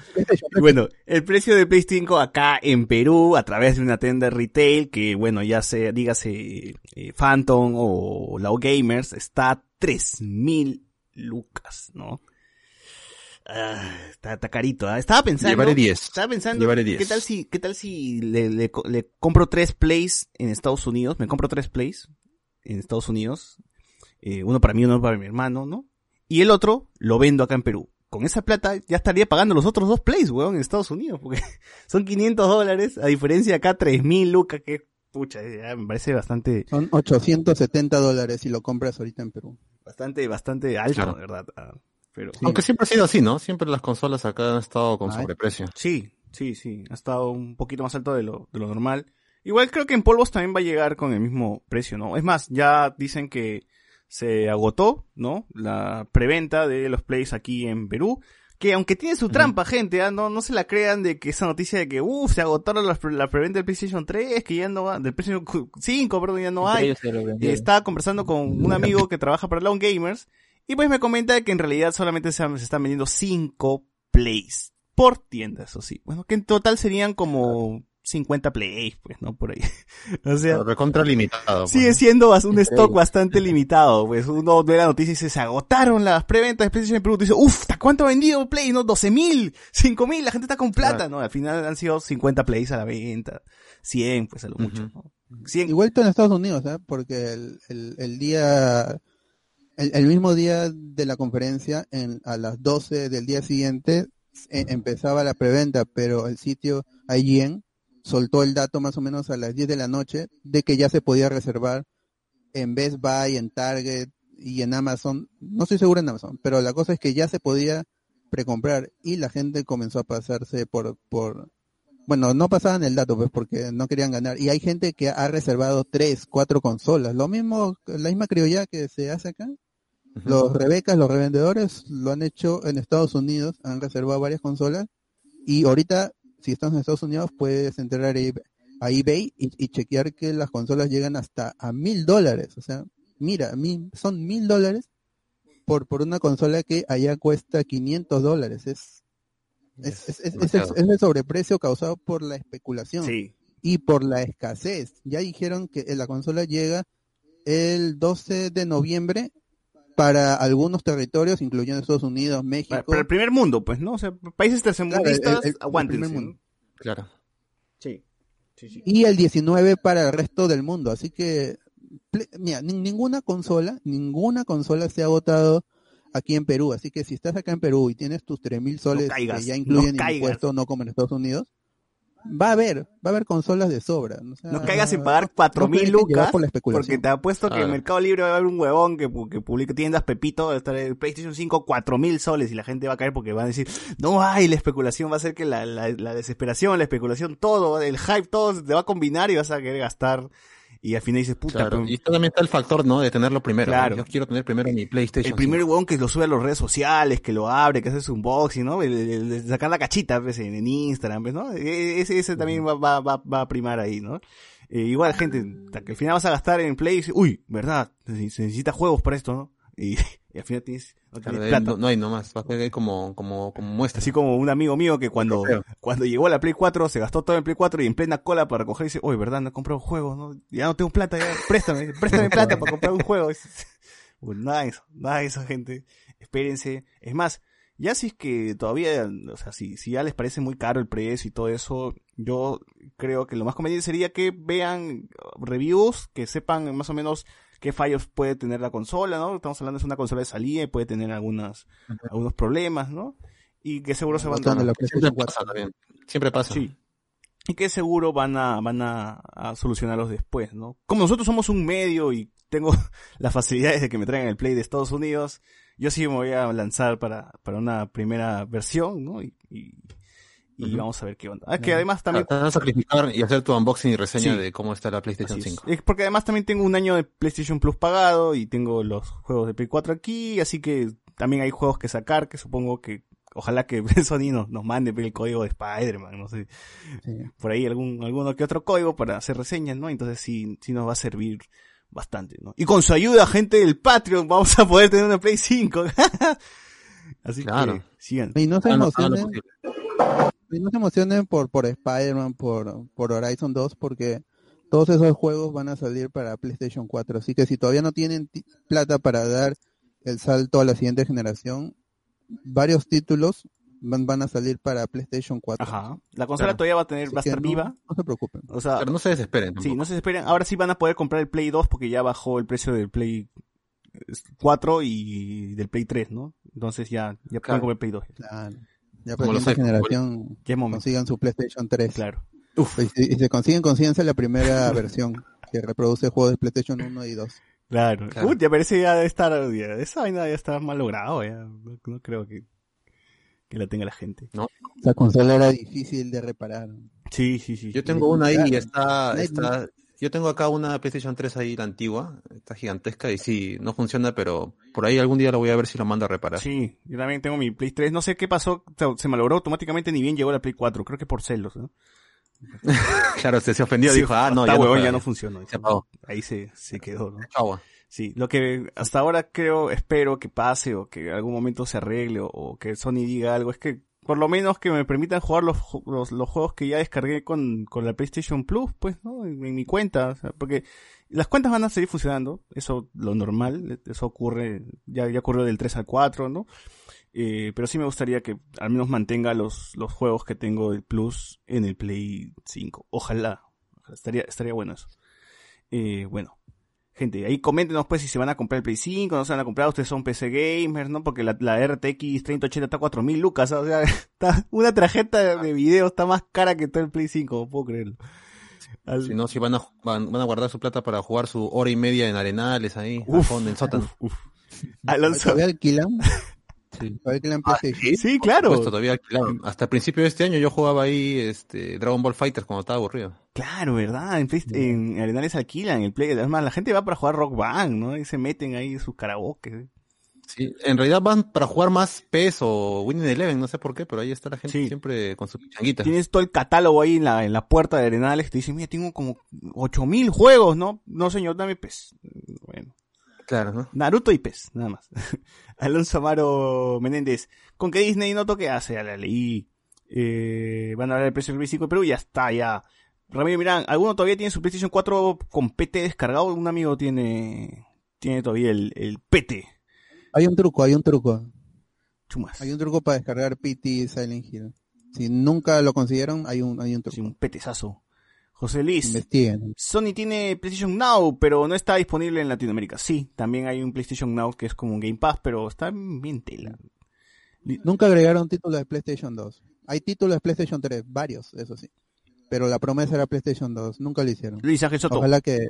Y Bueno, el precio de Play 5 acá en Perú, a través de una tienda retail, que bueno, ya sea, dígase eh, Phantom o Lao Gamers, está a 3000 lucas, ¿no? Ah, está, está carito, ¿ah? Estaba pensando. Llevaré 10. Estaba pensando, Llevaré 10. ¿qué tal si, qué tal si le, le compro tres plays en Estados Unidos? Me compro tres plays en Estados Unidos. eh, uno para mí, uno para mi hermano, ¿no? Y el otro lo vendo acá en Perú. Con esa plata ya estaría pagando los otros dos plays, weón, en Estados Unidos, porque son 500 dólares, a diferencia de acá 3000 lucas, que pucha, ya me parece bastante, son 870 dólares si lo compras ahorita en Perú. bastante, bastante alto, Claro. de verdad. ah, Pero, Aunque siempre ha sido así, ¿no? Siempre las consolas acá han estado con Ay. sobreprecio. Sí, sí, sí, ha estado un poquito más alto de lo, de lo normal. Igual creo que en polvos también va a llegar con el mismo precio, ¿no? Es más, ya dicen que se agotó, ¿no? La preventa de los plays aquí en Perú. Que aunque tiene su trampa, gente, ¿ah? no, no se la crean de que esa noticia de que, uff, se agotaron las la preventa del PlayStation 3, que ya no va, del PlayStation 5, perdón, ya no hay. estaba conversando con un amigo que trabaja para Long Gamers y pues me comenta que en realidad solamente se, se están vendiendo 5 plays por tienda, eso sí. Bueno, que en total serían como 50 plays, pues, ¿no? Por ahí. o sea, Recontra limitado. pues, sigue ¿no? siendo un Increíble. stock bastante limitado, pues uno ve la noticia y dice, se agotaron las preventas de PlayStation en Perú, dices, uff, ¿cuánto ha vendido Play? No, 12 mil, 5 mil, la gente está con plata, Claro. ¿no? Al final han sido 50 plays a la venta, 100, pues a lo mucho. ¿no? 100, Igual todo en Estados Unidos, ¿eh? porque el, el, el día, el, el mismo día de la conferencia, en, a las 12 del día siguiente, e- empezaba la preventa, pero el sitio IGN soltó el dato más o menos a las 10 de la noche de que ya se podía reservar en Best Buy, en Target y en Amazon. No estoy seguro en Amazon, pero la cosa es que ya se podía precomprar y la gente comenzó a pasarse por, por, bueno, no pasaban el dato, pues, porque no querían ganar. Y hay gente que ha reservado tres, cuatro consolas. Lo mismo, la misma criolla que se hace acá. Los rebecas, los revendedores, lo han hecho en Estados Unidos, han reservado varias consolas. Y ahorita, si estás en Estados Unidos, puedes entrar a eBay- y, y chequear que las consolas llegan hasta a mil dólares. O sea, mira, mi- son mil dólares por, por una consola que allá cuesta 500 dólares. Es, es, es, es- el, demasiado. es el sobreprecio causado por la especulación Sí. y por la escasez. Ya dijeron que la consola llega el 12 de noviembre para algunos territorios, incluyendo Estados Unidos, México. Para, para el primer mundo, pues, ¿no? O sea, países tercermundistas, Claro, el- el- el aguántense, primer mundo. ¿no? Claro. Sí. Sí, sí. y el 19 para el resto del mundo. Así que, mira, ni- ninguna consola, ninguna consola se ha agotado aquí en Perú. Así que si estás acá en Perú y tienes tus 3.000 soles caigas, que ya no incluyen caigas. impuestos, no como en Estados Unidos, va a haber, va a haber consolas de sobra. O sea, No caigas en pagar cuatro no lucas por la porque te apuesto que en. Mercado Libre va a haber un huevón que, que publica tiendas Pepito, va a estar el PlayStation 5 cuatro mil soles y la gente va a caer porque van a decir, no hay, la especulación va a hacer que la, la, la desesperación, la especulación, todo, el hype, todo se te va a combinar y vas a querer gastar y al final dices, puta, Claro. pero- Y esto también está el factor, ¿no? De tenerlo primero. Claro. Yo quiero tener primero mi PlayStation. el primer 5. huevón que lo sube a las redes sociales, que lo abre, que hace su unboxing, ¿no? El, el- el de sacar la cachita pues, en, en Instagram, pues, ¿no? E- Ese, ese también va, va, va, va a primar ahí, ¿no? Eh, igual, gente, hasta que al final vas a gastar en Play y dices, uy, ¿verdad? Se, se necesita juegos para esto, ¿no? Y, y al final tienes, no tienes plata. no, no hay nomás. Va a ser como, como, como muestra. Así como un amigo mío que cuando, cuando llegó a la Play 4 se gastó todo en Play 4 y en plena cola para coger dice, uy, ¿verdad? No he comprado juegos, ¿no? Ya no tengo plata, ya, préstame, préstame plata para comprar un juego. Bueno, nada de eso, nada de eso, gente. Espérense. Es más, ya si es que todavía, o sea, si, si ya les parece muy caro el precio y todo eso, yo creo que lo más conveniente sería que vean reviews, que sepan más o menos qué fallos puede tener la consola, ¿no? Estamos hablando de una consola de salida y puede tener algunas, algunos problemas, ¿no? Y que seguro se van botón de la a... Siempre PlayStation 4. pasa también. Siempre pasa. Sí. Y que seguro van a, van a, a solucionarlos después, ¿no? Como nosotros somos un medio y tengo las facilidades de que me traigan el Play de Estados Unidos, yo sí me voy a lanzar para, para una primera versión, ¿no? Y, y, y vamos a ver qué onda. Es que además también... Te vas a sacrificar y hacer tu unboxing y reseña Sí. de cómo está la PlayStation es. 5. Es porque además también tengo un año de PlayStation Plus pagado y tengo los juegos de Play 4 aquí, así que también hay juegos que sacar que supongo que ojalá que Sony nos, nos mande el código de Spider-Man, no sé, Sí. por ahí algún alguno que otro código para hacer reseñas, ¿no? Entonces sí, sí nos va a servir bastante, ¿no? Y con su ayuda, gente del Patreon, vamos a poder tener una Play 5. así Claro. que sigan. Y no se Ah, no, ah, no, no se emocionen por, por Spider-Man, por, por Horizon 2, porque todos esos juegos van a salir para PlayStation 4. Así que si todavía no tienen ti- plata para dar el salto a la siguiente generación, varios títulos van, van a salir para PlayStation 4. Ajá. La consola Claro. todavía va a tener, Así va a estar no- viva. No se preocupen. O sea, Pero no se desesperen. Sí, no se esperen. Ahora sí van a poder comprar el Play 2 porque ya bajó el precio del Play 4 y del Play 3, ¿no? Entonces ya, ya pueden Claro. comprar el Play 2. Claro. Ya para la siguiente iPhone, generación consigan su PlayStation 3. Claro. Y si, y si consiguen, consíguense la primera versión que reproduce juegos de PlayStation 1 y 2. Claro. Claro. Uy, ya parece ya de estar, ya, esa vaina ya está mal logrado, ya. No, no creo que, que la tenga la gente. Esa consola era difícil de reparar. Sí, sí, sí. Yo tengo una ahí y está, está, yo tengo acá una PlayStation 3 ahí, la antigua, está gigantesca y sí, no funciona, pero por ahí algún día la voy a ver si la mando a reparar. Sí, yo también tengo mi Play 3. No sé qué pasó, se, malogró automáticamente ni bien llegó la Play 4. Creo que por celos, ¿no? Claro, se, se ofendió, Sí, dijo, ah, no, ya huevón, no, ya no funcionó. Se apagó. Ahí se, se quedó, ¿no? Sí, lo que hasta ahora creo, espero que pase o que en algún momento se arregle o, o que Sony diga algo es que por lo menos que me permitan jugar los, los, los juegos que ya descargué con, con la PlayStation Plus, pues, ¿no? En, mi cuenta, o sea, porque las cuentas van a seguir funcionando, eso lo normal, eso ocurre, ya, ya ocurrió del 3 al 4, ¿no? Eh, pero sí me gustaría que al menos mantenga los, los juegos que tengo del Plus en el Play 5. Ojalá, ojalá, estaría, estaría bueno eso. Eh, bueno, Gente, ahí coméntenos pues si se van a comprar el Play 5, no se van a comprar, ustedes son PC gamers, ¿no? Porque la, la RTX 3080 está a 4000 lucas, o sea, está, una tarjeta de video está más cara que todo el Play 5, no puedo creerlo. Al- Si no, si van a, van, van a guardar su plata para jugar su hora y media en arenales ahí, Uf, en el sótano. uf, uf. Alonso, ¿Todavía alquilan? Sí. ¿Todavía alquilan Ah, sí, claro, Puesto todavía alquilado. Hasta el principio de este año yo jugaba ahí este Dragon Ball Fighters cuando estaba aburrido. claro, ¿verdad? En, Play- en Arenales alquilan el Play, además la gente va para jugar Rock Band, ¿no? Y se meten ahí sus karaoke. Sí, en realidad van para jugar más PES o Winning Eleven, no sé por qué, pero ahí está la gente Sí. siempre con su pichanguita. Tienes todo el catálogo ahí en la, en la puerta de Arenales que te dice, mira, tengo como 8000 juegos, ¿no? No señor, dame pues. Bueno. Claro, ¿no? Naruto y PES, nada más. Alonso Amaro Menéndez, con que Disney no toque hace, ya la leí. Eh, van a hablar del precio del 5 de Perú, ya está, ya. Ramiro Mirán, ¿alguno todavía tiene su PlayStation 4 con PT descargado? Un amigo tiene, tiene todavía el, el PT. Hay un truco, hay un truco. Chumas. Hay un truco para descargar PT Silent Hill. Si nunca lo consiguieron, hay un, hay un truco. Sí, un petezazo. José Luis, Investiguen. Sony tiene PlayStation Now, pero no está disponible en Latinoamérica. Sí, también hay un PlayStation Now que es como un Game Pass, pero está bien tela. Nunca agregaron títulos de PlayStation 2. Hay títulos de PlayStation 3, varios, eso sí. Pero la promesa era PlayStation 2. Nunca lo hicieron. Luis Ángel Soto. Ojalá que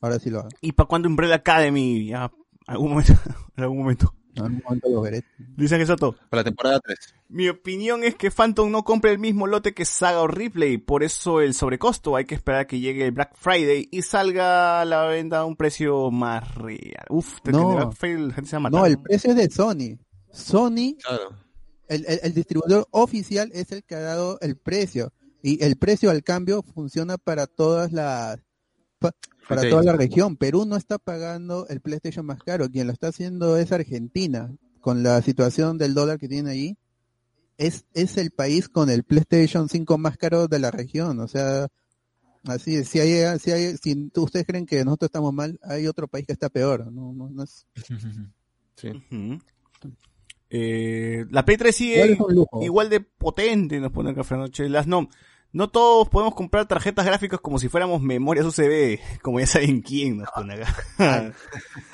ahora sí lo hagan. ¿Y para cuándo Umbrella Academy? Ya, algún momento, en algún momento. En algún momento lo veré. Luis Ángel Soto. Para la temporada 3. Mi opinión es que Phantom no compre el mismo lote que Saga o Ripley, por eso el sobrecosto. Hay que esperar a que llegue el Black Friday y salga a la venta a un precio más real. Uf, te No. el Black Friday la gente se va a matar. No, el precio es de Sony. Sony, Claro. el, el- el distribuidor oficial es el que ha dado el precio. Y el precio al cambio funciona para todas las pa- para toda la región. Perú no está pagando el PlayStation más caro. Quien lo está haciendo es Argentina. Con la situación del dólar que tiene allí, es, es el país con el PlayStation 5 más caro de la región. O sea, así es. Si, hay, si, hay, si ustedes creen que nosotros estamos mal, hay otro país que está peor. No, no, no es, Sí. Eh, la Play 3 igual sigue igual de potente, nos pone Café Noche. Las no, no todos podemos comprar tarjetas gráficas como si fuéramos memorias UCB, como ya saben quién nos pone acá.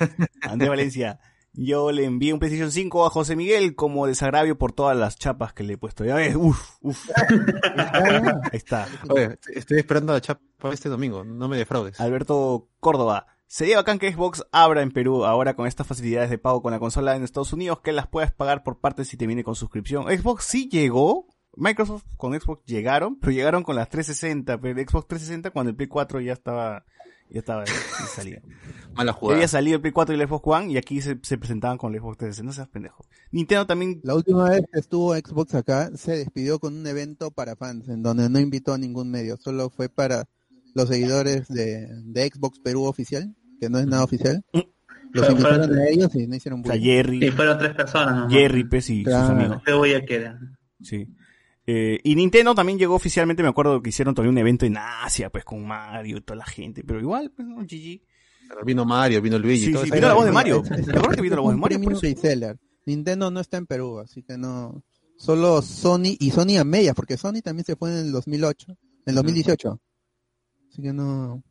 Andrés Valencia, yo le envié un PlayStation 5 a José Miguel como desagravio por todas las chapas que le he puesto. Ya ves, uff, uff. Ahí está. Oye, estoy esperando a la chapa este domingo. No me defraudes. Alberto Córdoba. Sería bacán que Xbox abra en Perú ahora con estas facilidades de pago con la consola en Estados Unidos que las puedas pagar por partes si te viene con suscripción. Xbox sí llegó. Microsoft con Xbox llegaron, pero llegaron con las 360, pero el Xbox 360 cuando el Play 4 ya estaba ya estaba ya salía. Mala Ya jugada. había salido el Play 4 y el Xbox One y aquí se, se presentaban con el Xbox 360, no seas pendejo. Nintendo también La última vez que estuvo Xbox acá, se despidió con un evento para fans, en donde no invitó a ningún medio, solo fue para los seguidores de, de Xbox Perú oficial, que no es nada oficial. Los Pero invitaron fueron- a ellos y no hicieron o sea. Jerry, Sí, fueron tres personas. nomás. Jerry Pes y sus Claro. amigos. Qué voy a quedar. Sí. Eh, y Nintendo también llegó oficialmente, me acuerdo que hicieron todavía un evento en Asia, pues con Mario y toda la gente, pero igual, pues no, GG. Pero Vino Mario, vino Luigi. Sí, todo sí, vino la voz de Mario. ¿Te que vino la voz de Mario? Por eso? Nintendo no está en Perú, así que no. Solo Sony y Sony a medias, porque Sony también se fue en el 2008, en el 2018. Así que no.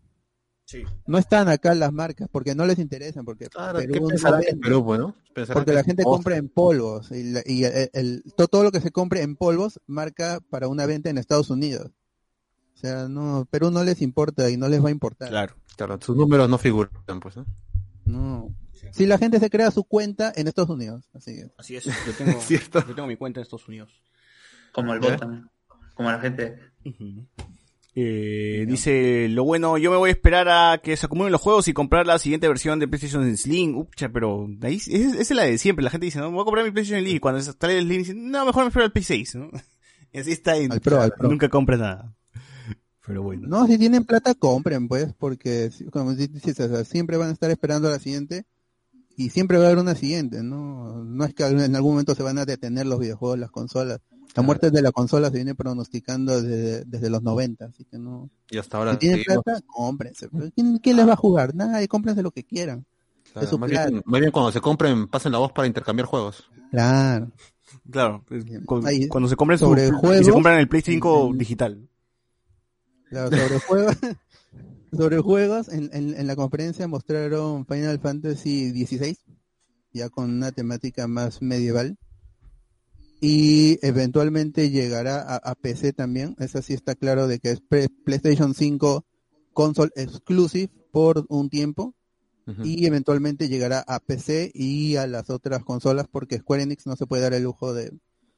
Sí. No están acá las marcas, porque no les interesan, porque Claro, Perú ¿qué no pensarán vende. en Perú, no? Pensarán Porque que la gente compra en polvos y, la- y el, el- todo, todo lo que se compre en polvos marca para una venta en Estados Unidos. O sea, no, Perú no les importa y no les va a importar. Claro. Claro, sus números no figuran, pues, ¿no? No. Si la gente se crea su cuenta en Estados Unidos, así es. Así es, yo tengo, Cierto. yo tengo mi cuenta en Estados Unidos. Como el ¿Ya? bot también. Como la gente. Eh, dice, lo bueno, yo me voy a esperar a que se acumulen los juegos y comprar la siguiente versión de PlayStation Slim. Ucha, pero ahí, es- es la de siempre. La gente dice, no, voy a comprar mi PlayStation Slim. Y cuando sale el Slim, dicen, no, mejor me espero el Play 6, ¿no? Y así está en, Al Pro, al Pro. nunca compras nada. Pero bueno. No, si tienen plata, compren, pues, porque como dices, o sea, siempre van a estar esperando a la siguiente y siempre va a haber una siguiente, ¿no? No es que en algún momento se van a detener los videojuegos, las consolas. La muerte de la consola se viene pronosticando desde, desde los 90, así que no. Y hasta ahora Si tienen plata, cómprense. ¿Quién, quién les va a jugar? Nadie, cómprense lo que quieran. claro, es su más, plata. bien, más bien cuando se compren, pasen la voz para intercambiar juegos. Claro. Claro, Ahí, cuando se compren su, sobre y se juegos, compran el Play 5 mm, digital. Claro, sobre juegos, sobre juegos, en, en, en la conferencia mostraron Final Fantasy XVI, ya con una temática más medieval. Y eventualmente llegará a, a PC también. Esa sí está claro de que es pre- PlayStation 5 console exclusive por un tiempo. Y eventualmente llegará a PC y a las otras consolas porque Square Enix no se puede dar el lujo de,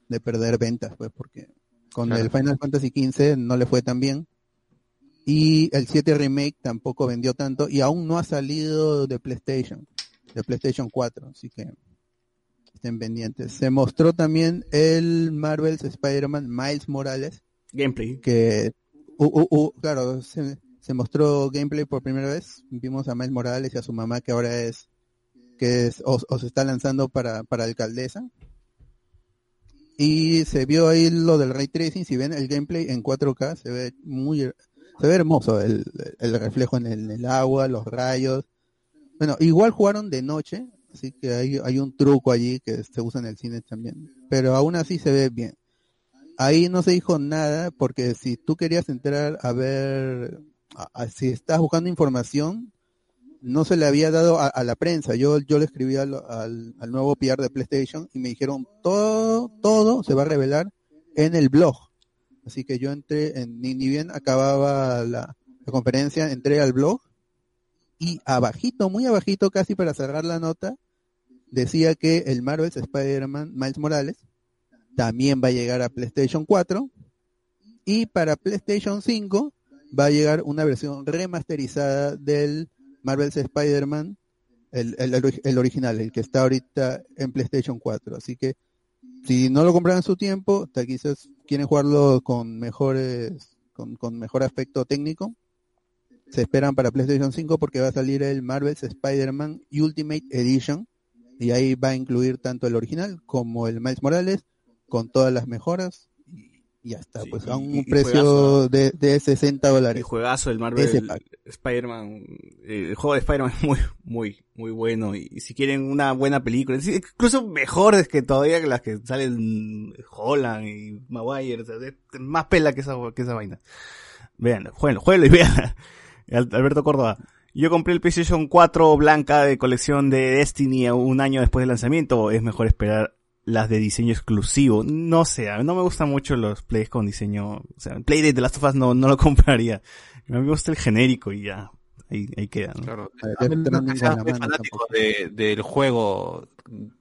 de perder ventas, pues porque con Claro. el Final Fantasy XV no le fue tan bien. Y el 7 Remake tampoco vendió tanto y aún no ha salido de PlayStation, de PlayStation 4, así que estén pendientes. Se mostró también el Marvel's Spider-Man Miles Morales, Gameplay. que, u- u- u- claro, se, se mostró gameplay por primera vez. Vimos a Miles Morales y a su mamá, que ahora es que es, o, o se está lanzando para, para alcaldesa. Y se vio ahí lo del ray tracing, si ven el gameplay en 4K, se ve muy, se ve hermoso el, el reflejo en el, en el agua, los rayos. Bueno, igual jugaron de noche, así que hay, un truco allí que se usa en el cine también. Pero aún así se ve bien. Ahí no se dijo nada porque si tú querías entrar a ver, si estás buscando información, no se le había dado a, la prensa. Yo, yo le escribí al, al, al nuevo PR de PlayStation y me dijeron todo, todo se va a revelar en el blog. Así que yo entré, en, ni, ni bien acababa la, la conferencia, entré al blog y abajito, muy abajito, casi para cerrar la nota, decía que el Marvel's Spider-Man Miles Morales también va a llegar a PlayStation 4 y para PlayStation 5 va a llegar una versión remasterizada del Marvel's Spider-Man, el, el, ori- el original, el que está ahorita en PlayStation 4. Así que si no lo compraron en su tiempo, quizás quieren jugarlo con mejores, con, con mejor aspecto técnico, se esperan para PlayStation 5 porque va a salir el Marvel's Spider-Man Ultimate Edition y ahí va a incluir tanto el original como el Miles Morales con todas las mejoras y y ya está, pues a un y- y precio juegazo. de, de 60 dólares. El juegazo del Ese Marvel. Spider-Man, el juego de Spider-Man es muy, muy, muy bueno. Y, y si quieren una buena película, incluso mejores que todavía que las que salen Holland y Maguire, o sea, es más pela que esa, que esa vaina. Vean, jueguenlo, jueguenlo y vean. Al- Alberto Córdoba. Yo compré el PlayStation 4 blanca de colección de Destiny un año después del lanzamiento. Es mejor esperar las de diseño exclusivo. No sé, a mí no me gustan mucho los plays con diseño. O sea, el play de The Last of Us no, no lo compraría. A mí me gusta el genérico y ya. Ahí, ahí queda, ¿no? Claro. A mí no es fanático de, del juego.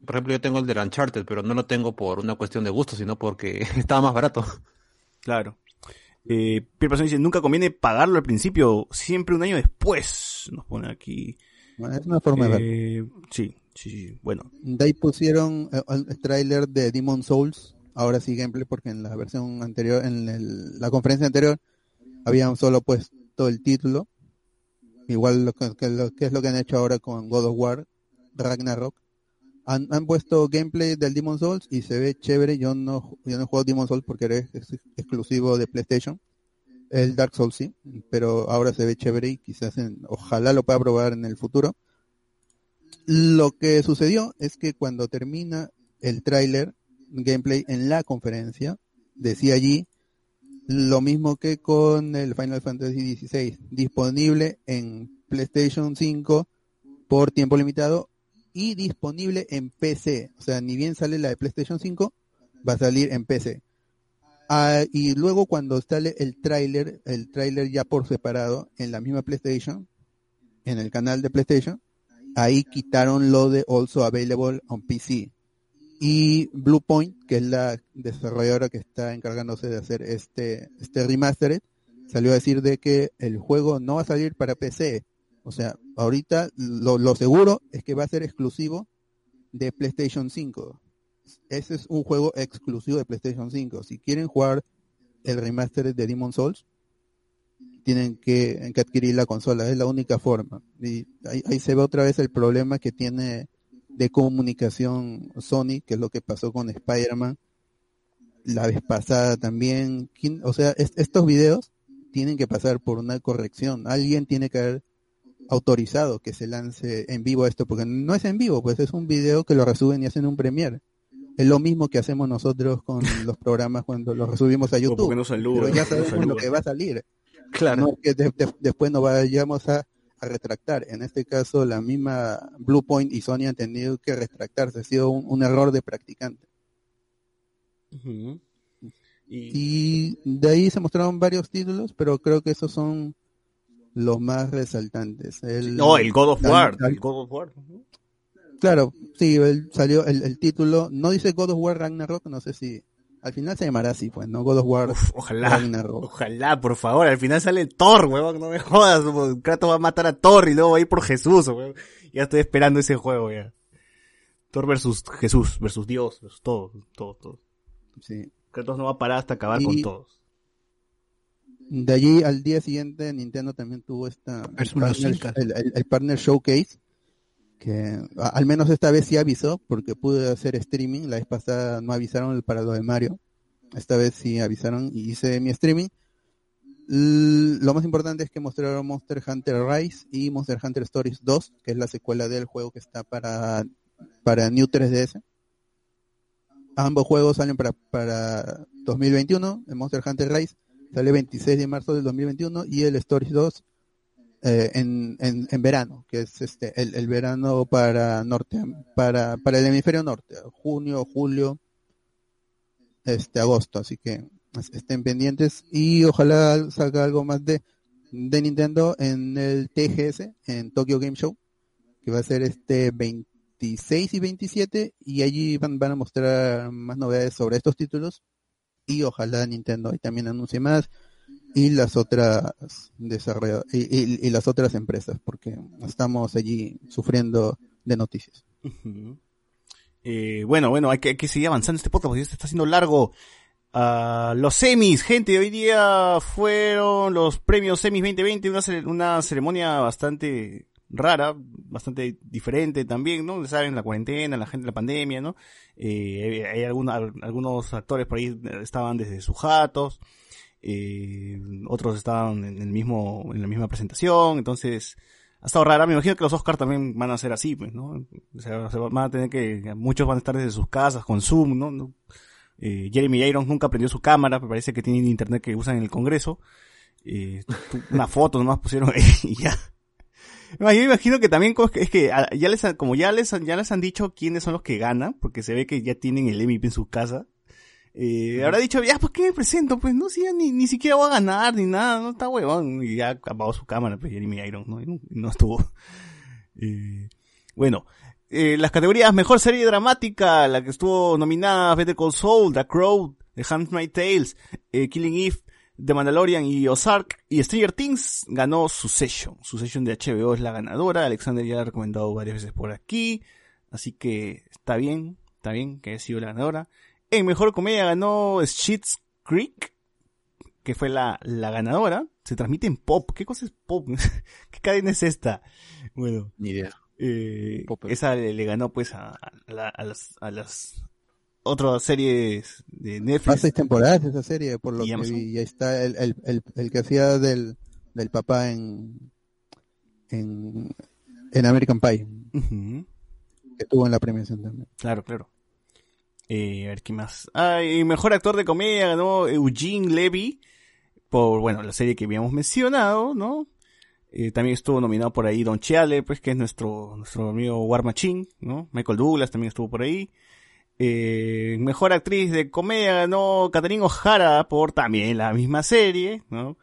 Por ejemplo, yo tengo el de Uncharted, pero no lo tengo por una cuestión de gusto, sino porque estaba más barato. Claro. Eh, Pierre dice, nunca conviene pagarlo al principio, siempre un año después. Nos pone aquí. Bueno, es una forma de ver. Eh, sí, sí, sí. Bueno, De ahí pusieron eh, el, tráiler de Demon Souls, ahora sí gameplay porque en la versión anterior, en el- la conferencia anterior, habían solo puesto el título, igual lo que lo- que es lo que han hecho ahora con God of War, Ragnarok. Han, puesto gameplay del Demon Souls y se ve chévere, yo no, yo no he jugado Demon Souls porque ex- exclusivo de PlayStation. El Dark Souls sí, pero ahora se ve chévere y quizás en- ojalá lo pueda probar en el futuro. Lo que sucedió es que cuando termina el tráiler gameplay en la conferencia, decía allí lo mismo que con el Final Fantasy XVI, disponible en PlayStation 5 por tiempo limitado y disponible en PC. O sea, ni bien sale la de PlayStation 5, va a salir en PC. Ah, y luego cuando sale el tráiler, el tráiler ya por separado en la misma PlayStation, en el canal de PlayStation, ahí quitaron lo de also available on PC. Y Bluepoint, que es la desarrolladora que está encargándose de hacer este, este remastered, salió a decir de que el juego no va a salir para PC. O sea, ahorita lo, lo seguro es que va a ser exclusivo de PlayStation 5. Ese es un juego exclusivo de PlayStation 5. Si quieren jugar el remastered de Demon Souls, tienen que, que adquirir la consola, es la única forma. Y ahí, ahí se ve otra vez el problema que tiene de comunicación Sony, que es lo que pasó con Spider-Man la vez pasada también. ¿Quién- O sea, es- estos videos tienen que pasar por una corrección. Alguien tiene que haber autorizado que se lance en vivo esto, porque no es en vivo, pues es un video que lo resuben y hacen un premiere. Es lo mismo que hacemos nosotros con los programas cuando los resubimos a YouTube. porque no saluda, pero ya no sabemos lo que va a salir. Claro. No es que de- de- después nos vayamos a, a retractar. En este caso, la misma Bluepoint y Sony han tenido que retractarse. Ha sido un, un error de practicante. Y, Y de ahí se mostraron varios títulos, pero creo que esos son los más resaltantes. El, no, el God of War. el God of War. Claro, sí, el- salió el, el título. No dice God of War Ragnarok, no sé si. Al final se llamará así, pues, ¿no? God of War Uf, ojalá. Ragnarok. Ojalá, por favor, al final sale Thor, huevón, no me jodas. Kratos va a matar a Thor y luego va a ir por Jesús, huevón. Ya estoy esperando ese juego, ya. Thor versus Jesús, versus Dios, versus todo, todo, todo. Sí. Kratos no va a parar hasta acabar Y- con todos. De allí al día siguiente Nintendo también tuvo esta el partner, el- el- el partner showcase que a- al menos esta vez sí avisó, porque pude hacer streaming, la vez pasada no avisaron para lo de Mario, esta vez sí avisaron y hice mi streaming. L- lo más importante es que mostraron Monster Hunter Rise y Monster Hunter Stories 2, que es la secuela del juego que está para, para New 3DS. Ambos juegos salen para, para 2021, el Monster Hunter Rise sale 26 de marzo del 2021 y el Stories 2 eh, en, en, en verano, que es este el, el verano para norte, para, para el hemisferio norte, junio, julio, este agosto, así que es- estén pendientes y ojalá salga algo más de, de Nintendo en el TGS, en Tokyo Game Show, que va a ser este 26 y 27 y allí van, van a mostrar más novedades sobre estos títulos y ojalá Nintendo ahí también anuncie más y las otras desarrolla y, las otras empresas porque estamos allí sufriendo de noticias. Eh, bueno, bueno, hay que, seguir avanzando este podcast porque se está haciendo largo. Ah, los semis, gente, hoy día fueron los premios semis 2020, una, una ceremonia bastante rara, bastante diferente también, ¿no? Saben, la cuarentena, la gente, la pandemia, ¿no? Eh, hay algunos, algunos actores por ahí estaban desde sus jatos, eh, otros estaban en el mismo, en la misma presentación, entonces, ha estado rara, me imagino que los Oscars también van a ser así, pues, ¿no? O sea, se van a tener que, muchos van a estar desde sus casas con Zoom, ¿no? Eh, Jeremy Irons nunca prendió su cámara, me parece que tienen internet que usan en el Congreso. Eh, una foto nomás pusieron ahí y ya. No, Yo me imagino que también es que- ya les, han- como ya les, ya les han dicho quiénes son los que ganan, porque se ve que ya tienen el MVP en su casa. Eh, habrá dicho, ya, pues, ¿qué me presento? Pues, no, si ya ni, ni siquiera voy a ganar, ni nada, no está huevón. Y ya apagó su cámara, pues, Jeremy Irons, ¿no? Y no, y no estuvo. Eh, bueno, eh, las categorías Mejor Serie Dramática, la que estuvo nominada Better Call Saul, The Crow, The Handmaid's Tales, eh, Killing Eve, The Mandalorian y Ozark, y Stranger Things ganó Succession. Succession de HBO es la ganadora, Alexander ya la ha recomendado varias veces por aquí, así que está bien, está bien que haya sido la ganadora. En Mejor Comedia ganó Schitt's Creek, que fue la, la ganadora. Se transmite en pop. ¿Qué cosa es pop? ¿Qué cadena es esta? Bueno. Ni idea. Eh, esa le, le ganó pues a, a las, a las otras series de Netflix. seis temporadas esa serie, por lo ¿Y que Amazon? vi. Y ahí está el, el, el, el que hacía del, del papá en, en, en American Pie, que estuvo en la premiación también. Claro, claro. Eh, a ver qué más. Ah, y mejor actor de comedia ganó Eugene Levy por, bueno, la serie que habíamos mencionado, ¿no? Eh, también estuvo nominado por ahí Don Chiale, pues que es nuestro, nuestro amigo War Machine, ¿no? Michael Douglas también estuvo por ahí. Eh, mejor actriz de comedia ganó Catherine O'Hara por también la misma serie, ¿no?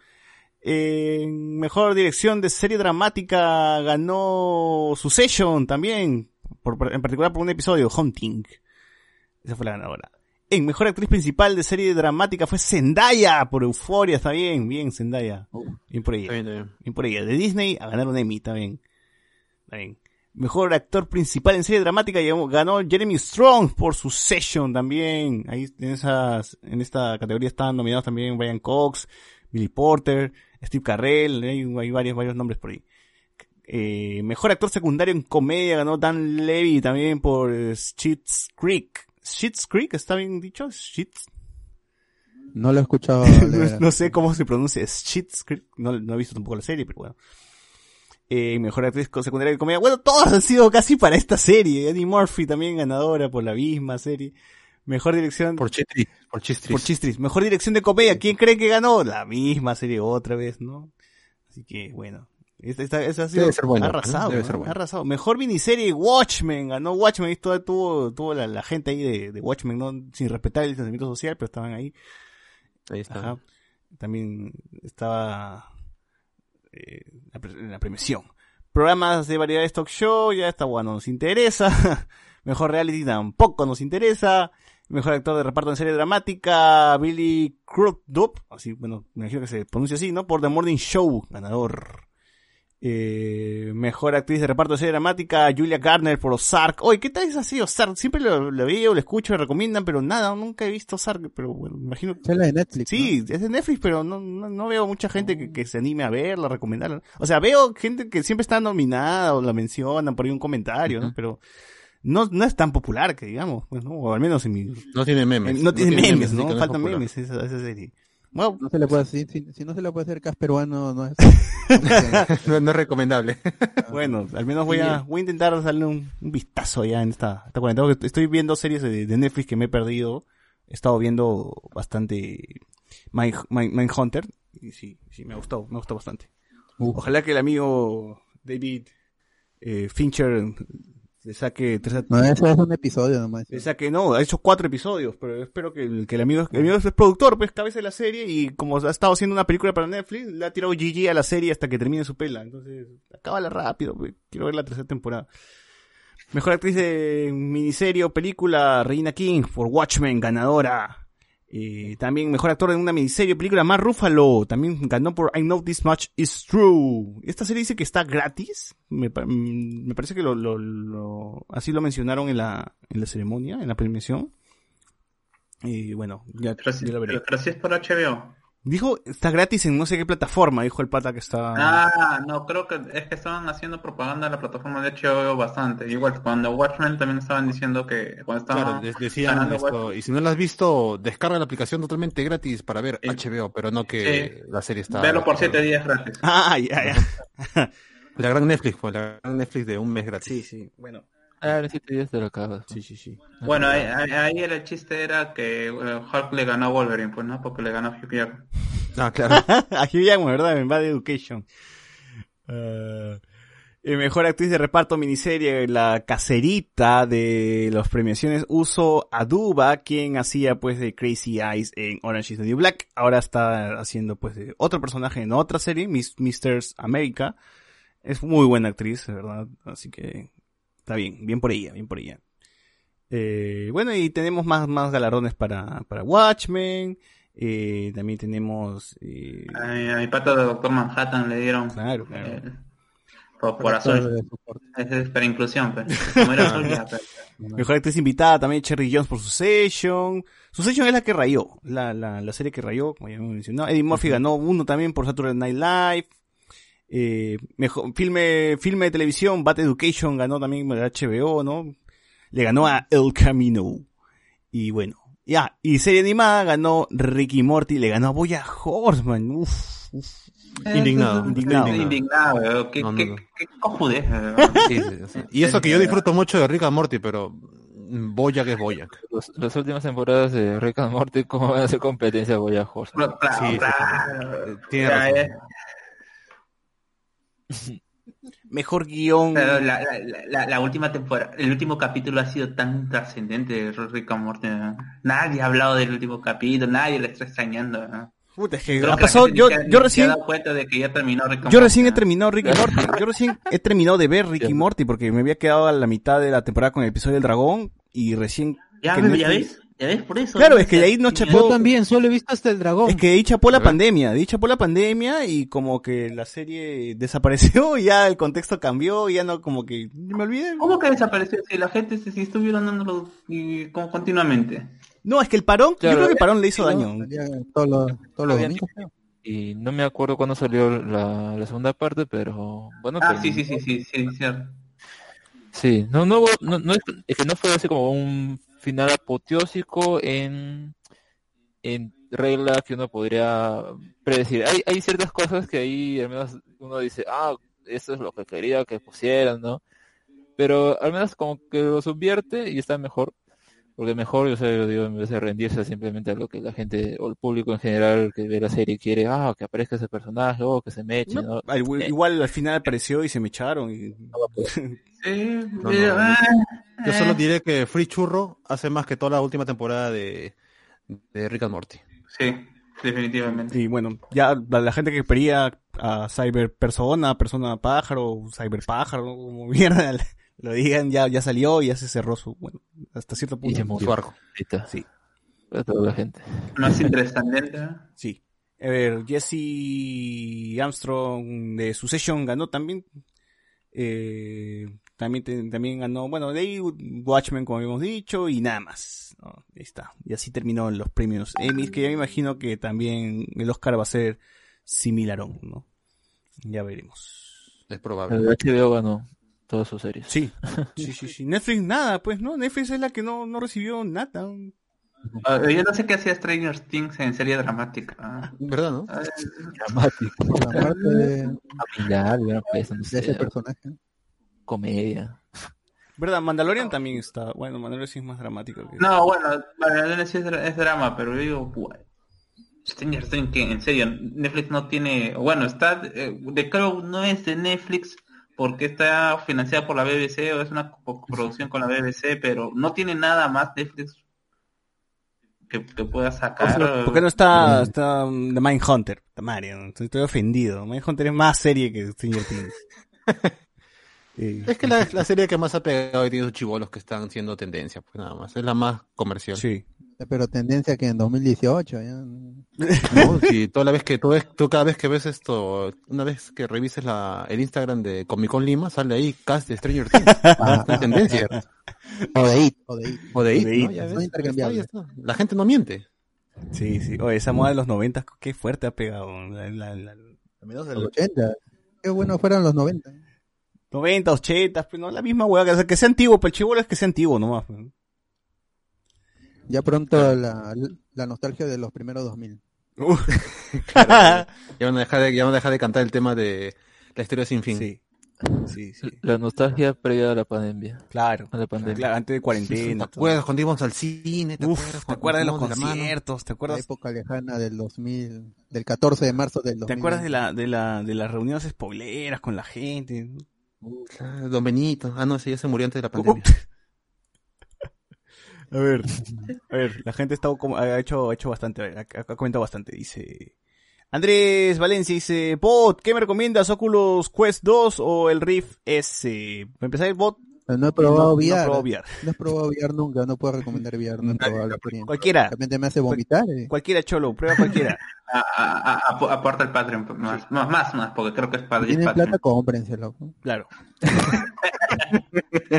Eh, mejor dirección de serie dramática ganó Succession también, por, en particular por un episodio, Hunting. Esa fue la ganadora. En mejor actriz principal de serie dramática fue Zendaya por Euforia, está bien, bien Zendaya. Bien por ella. Está bien, está bien. Bien por ella. De Disney a ganar un Emmy, está bien. Está bien. Mejor actor principal en serie dramática ganó Jeremy Strong por Succession también. Ahí en esas, en esta categoría estaban nominados también Brian Cox, Billy Porter, Steve Carrell, hay, hay varios, varios nombres por ahí. Eh, mejor actor secundario en comedia ganó Dan Levy también por Schitt's Creek. Schitt's Creek, ¿está bien dicho? Schitt's. No lo he escuchado. no sé cómo se pronuncia. Schitt's Creek. No, no he visto tampoco la serie, pero bueno. Eh, mejor actriz secundaria de comedia. Bueno, todas han sido casi para esta serie. Eddie Murphy también ganadora por la misma serie. Mejor dirección. Por Chistris. Por Chistris. Por Chistris. Mejor dirección de comedia. ¿Quién cree que ganó? La misma serie otra vez, ¿no? Así que, bueno. Esta, esta, esta ha sido Debe arrasado. Debe arrasado. Mejor miniserie Watchmen. Ganó Watchmen. Y toda- tuvo, tuvo la, la gente ahí de, de Watchmen, ¿no? Sin respetar el distanciamiento social, pero estaban ahí. Ahí está. Ajá. También estaba eh, la, la premiación. Programas de variedades talk show, ya está bueno, nos interesa. Mejor reality tampoco nos interesa. Mejor actor de reparto en serie dramática, Billy Crudup, así, bueno, me imagino que se pronuncia así, ¿no? Por The Morning Show, ganador. Eh, mejor actriz de reparto de serie dramática, Julia Garner por Ozark. Oye, ¿qué tal es así Ozark? Siempre lo, lo veo, lo escucho, lo recomiendan, pero nada, nunca he visto Ozark, pero bueno, imagino que... Es la de Netflix. Sí, es de Netflix, pero no, no, no veo mucha gente que, que se anime a verla, a recomendarla. O sea, veo gente que siempre está nominada o la mencionan por ahí un comentario, ¿no? Pero no, no es tan popular que digamos, pues, ¿no? O al menos en mi... No tiene memes. en- no, tiene memes, así ¿no? Faltan popular. memes esa, esa serie. Bueno, No se le puede decir, si, si no se le puede hacer cast peruano, no es. no, no es recomendable. Bueno, al menos voy a, voy a intentar darle un, un vistazo ya en esta, esta cuarentena. porque Estoy viendo series de, de Netflix que me he perdido. He estado viendo bastante Mind, Mind- Mindhunter. Y sí, sí, me ha gustado, me ha gustado bastante. Ojalá que el amigo David eh, Fincher le saque tres No, eso es un episodio nomás. le saque, no, ha hecho cuatro episodios, pero espero que el, que el amigo, el amigo es productor, pues cabeza de la serie y como ha estado haciendo una película para Netflix, le ha tirado GG a la serie hasta que termine su pela. Entonces, acábala rápido, pues, quiero ver la tercera temporada. Mejor actriz de miniserie o película, Reina King, por Watchmen, ganadora. Eh, también mejor actor en una miniserie película, Mark Ruffalo, también ganó por I Know This Much Is True. Esta serie dice que está gratis. Me, mm, me parece que lo, lo- lo- así lo mencionaron en la, en la ceremonia, en la premiación. Y bueno, ya, lo veré. pero, pero si es por HBO. Dijo, está gratis en no sé qué plataforma, dijo el pata que está... Ah, no, creo que es que estaban haciendo propaganda de la plataforma de HBO bastante. Igual cuando Watchmen también estaban diciendo que cuando Claro, estaban de- decían esto, y si no la has visto, descarga la aplicación totalmente gratis para ver HBO, pero no que Sí. la serie está... verlo por siete días gratis. Ah, ya, ya. La gran Netflix, fue la gran Netflix de un mes gratis. Sí, sí, bueno. Ah, en siete días te lo acabas. Sí, sí, sí. Bueno, ahí, el chiste era que Hulk le ganó a Wolverine, pues no, porque le ganó a Hugh Jackman. Ah, claro. a Hugh Jackman, ¿verdad? En Bad Education. Eh, mejor actriz de reparto miniserie, la caserita de las premiaciones Uso Aduba, quien hacía pues de Crazy Eyes en Orange is the New Black. Ahora está haciendo pues de otro personaje en otra serie, Miss, Misters America. Es muy buena actriz, de verdad. Así que está bien, bien por ella, bien por ella. Eh, bueno, y tenemos más, más galardones para, para Watchmen. Eh, también tenemos... eh, A mi, a mi pata de Doctor Manhattan le dieron Claro, claro. eh, por, por azul. soporte. Es, es para inclusión. Como era azul, ya, pues. Mejor actriz invitada también Cherry Jones por Succession. Succession es la que rayó, la, la, la serie que rayó, como ya hemos mencionado. Eddie Murphy ganó uno también por Saturday Night Live. Eh, mejor, filme, filme de televisión, Bad Education ganó también el HBO, ¿no? Le ganó a El Camino. Y bueno, ya, y serie animada ganó Ricky Morty, le ganó a Boya Horseman. Uf, uf. Indignado. Indignado. Estoy indignado, weón. ¿Qué, No, no, qué, no. qué cojudez, weón. Sí, sí, sí. Y eso que yo disfruto mucho de Rick and Morty, pero Boyack es Boyack. Los- las últimas temporadas de Rick and Morty, ¿cómo van a hacer competencia a Boya Horse? Claro, Sí, sí, claro. Tiene razón. Mejor guion. Pero la, la, la, la última temporada, el último capítulo ha sido tan trascendente de Rick and Morty. ¿no? Nadie ha hablado del último capítulo, nadie le está extrañando. ¿no? Puta, es que Creo ha que pasado, yo, yo recién, dado cuenta de que ya terminó Rick Yo Morty, recién he terminado Ricky Morty. Yo recién he terminado de ver Ricky Morty porque me había quedado a la mitad de la temporada con el episodio del dragón y recién... Ya, que ves, ya Netflix- ves, ves, por eso. Claro, es que de ahí no chapó- Yo también, solo he visto hasta el dragón. Es que de ahí chapó la pandemia, de ahí chapó la pandemia y como que la serie desapareció y ya el contexto cambió y ya no como que me olvidé. ¿Cómo que desapareció? Si la gente se si estuvieron dándolo y, como continuamente. No, es que el parón, yo Claro, creo que el parón le hizo daño. Todos los, todos los domingos. Y no me acuerdo cuándo salió la, la segunda parte, pero bueno. Ah, pero- sí, sí, sí, sí, sí, cierto. Sí, no, no, hubo- no, no es, es que no fue así como un final apoteósico en, en regla que uno podría predecir. Hay, hay ciertas cosas que ahí al menos uno dice, ah, eso es lo que quería que pusieran, ¿no? Pero al menos como que lo subvierte y está mejor. Porque mejor, yo sé, yo digo, en vez de rendirse simplemente a lo que la gente o el público en general que ve la serie quiere, ah, que aparezca ese personaje, o que se meche, ¿no? Ah, Igual, igual al final apareció y se me echaron y... Sí, No, no. ah, Yo solo eh, diré que Free Churro hace más que toda la última temporada de, de Rick and Morty. Sí, definitivamente. Y bueno, ya la, la gente que pedía a Cyber Persona, Persona Pájaro, Cyber Pájaro, como mierda lo digan, ya, ya salió y ya se cerró su, bueno, hasta cierto Y punto. se murió. Su arco. Sí, Para toda la gente. Más interesante. ¿no? sí. A ver, Jesse Armstrong de Succession ganó también. Eh, también, te- también ganó, bueno, de ahí Watchmen, como habíamos dicho, y nada más. ¿no? Ahí está. Y así terminó los premios Emmy, que ya me imagino que también el Oscar va a ser similarón, ¿no? Ya veremos. Es probable. El HBO ganó todas sus series. Sí, sí, sí, sí. Netflix nada, pues, ¿no? Netflix es la que no, no recibió nada. Ah, yo no sé qué hacía Stranger Things en serie dramática. ¿Verdad, no? Ah, Dramático. La parte de, Familiar, hubiera puesto, no de ese sé, personaje. comedia. ¿Verdad? Mandalorian también está. Bueno, Mandalorian sí es más dramático. Que... No, bueno, Mandalorian sí es, dra- es drama, pero yo digo, "Buah, Stranger Things, que en serio, Netflix no tiene, bueno, está, eh, The Crown no es de Netflix porque está financiada por la BBC o es una producción con la BBC, pero no tiene nada más Netflix que, que pueda sacar. ¿Por qué no está, está um, The Mindhunter? Mario, estoy, estoy ofendido. Mindhunter es más serie que Stranger Things. Eh, Es que la, la serie que más ha pegado y tiene sus chivolos que están siendo tendencia, pues nada más. Es la más comercial. Sí. Pero tendencia que en 2018 ya. No, si toda la vez que tú, ves, tú cada vez que ves esto, una vez que revises la, el Instagram de Comic Con Lima, sale ahí cast de Stranger Things. Tendencia. O de IT, o de IT. O de It, De ¿no? It. Ya ves, Son ya intercambiables. está, ya está. La gente no miente. Sí, sí. Oye, esa moda de los 90, qué fuerte ha pegado. La, la- al menos Los el 80. Qué bueno fueran los 90. 90, 80, pues no, la misma hueá. Que, sea, antiguo, pero el chivolo es que sea antiguo nomás. pues. Ya pronto la, la nostalgia de los primeros 2000. Uf. Ya van a dejar de, ya van a dejar de cantar el tema de la historia sin fin. Sí, sí, sí. La nostalgia previa a la pandemia. Claro. A la pandemia. Claro, antes de ¿Te cuarentena. todo. acuerdas cuando íbamos al cine? ¿Te Uf, acuerdas, ¿te de los la conciertos? ¿Te La acuerdas? época lejana del 2000, del 14 de marzo del 2000. ¿Te acuerdas de la, de la, de las reuniones spoileras con la gente? Claro, Don Benito. Ah, no, ese ya se murió antes de la pandemia. A ver, a ver, la gente está ha hecho, ha hecho bastante, ha, ha comentado bastante. Dice Andrés Valencia dice, Bot, ¿qué me recomiendas? ¿Oculus Quest 2 o el Rift S? Para empezar el Bot, No he probado no, VR. no probó VR. No he probado VR nunca, no puedo recomendar VR, no he probado la experiencia. Cualquiera, De repente me hace vomitar. eh. cualquiera cholo, prueba cualquiera. A- a- a- ap- aporta el Patreon más, más, más, más, porque creo que es Si Patreon. tienen Patreon. plata, cómprenselo. Claro.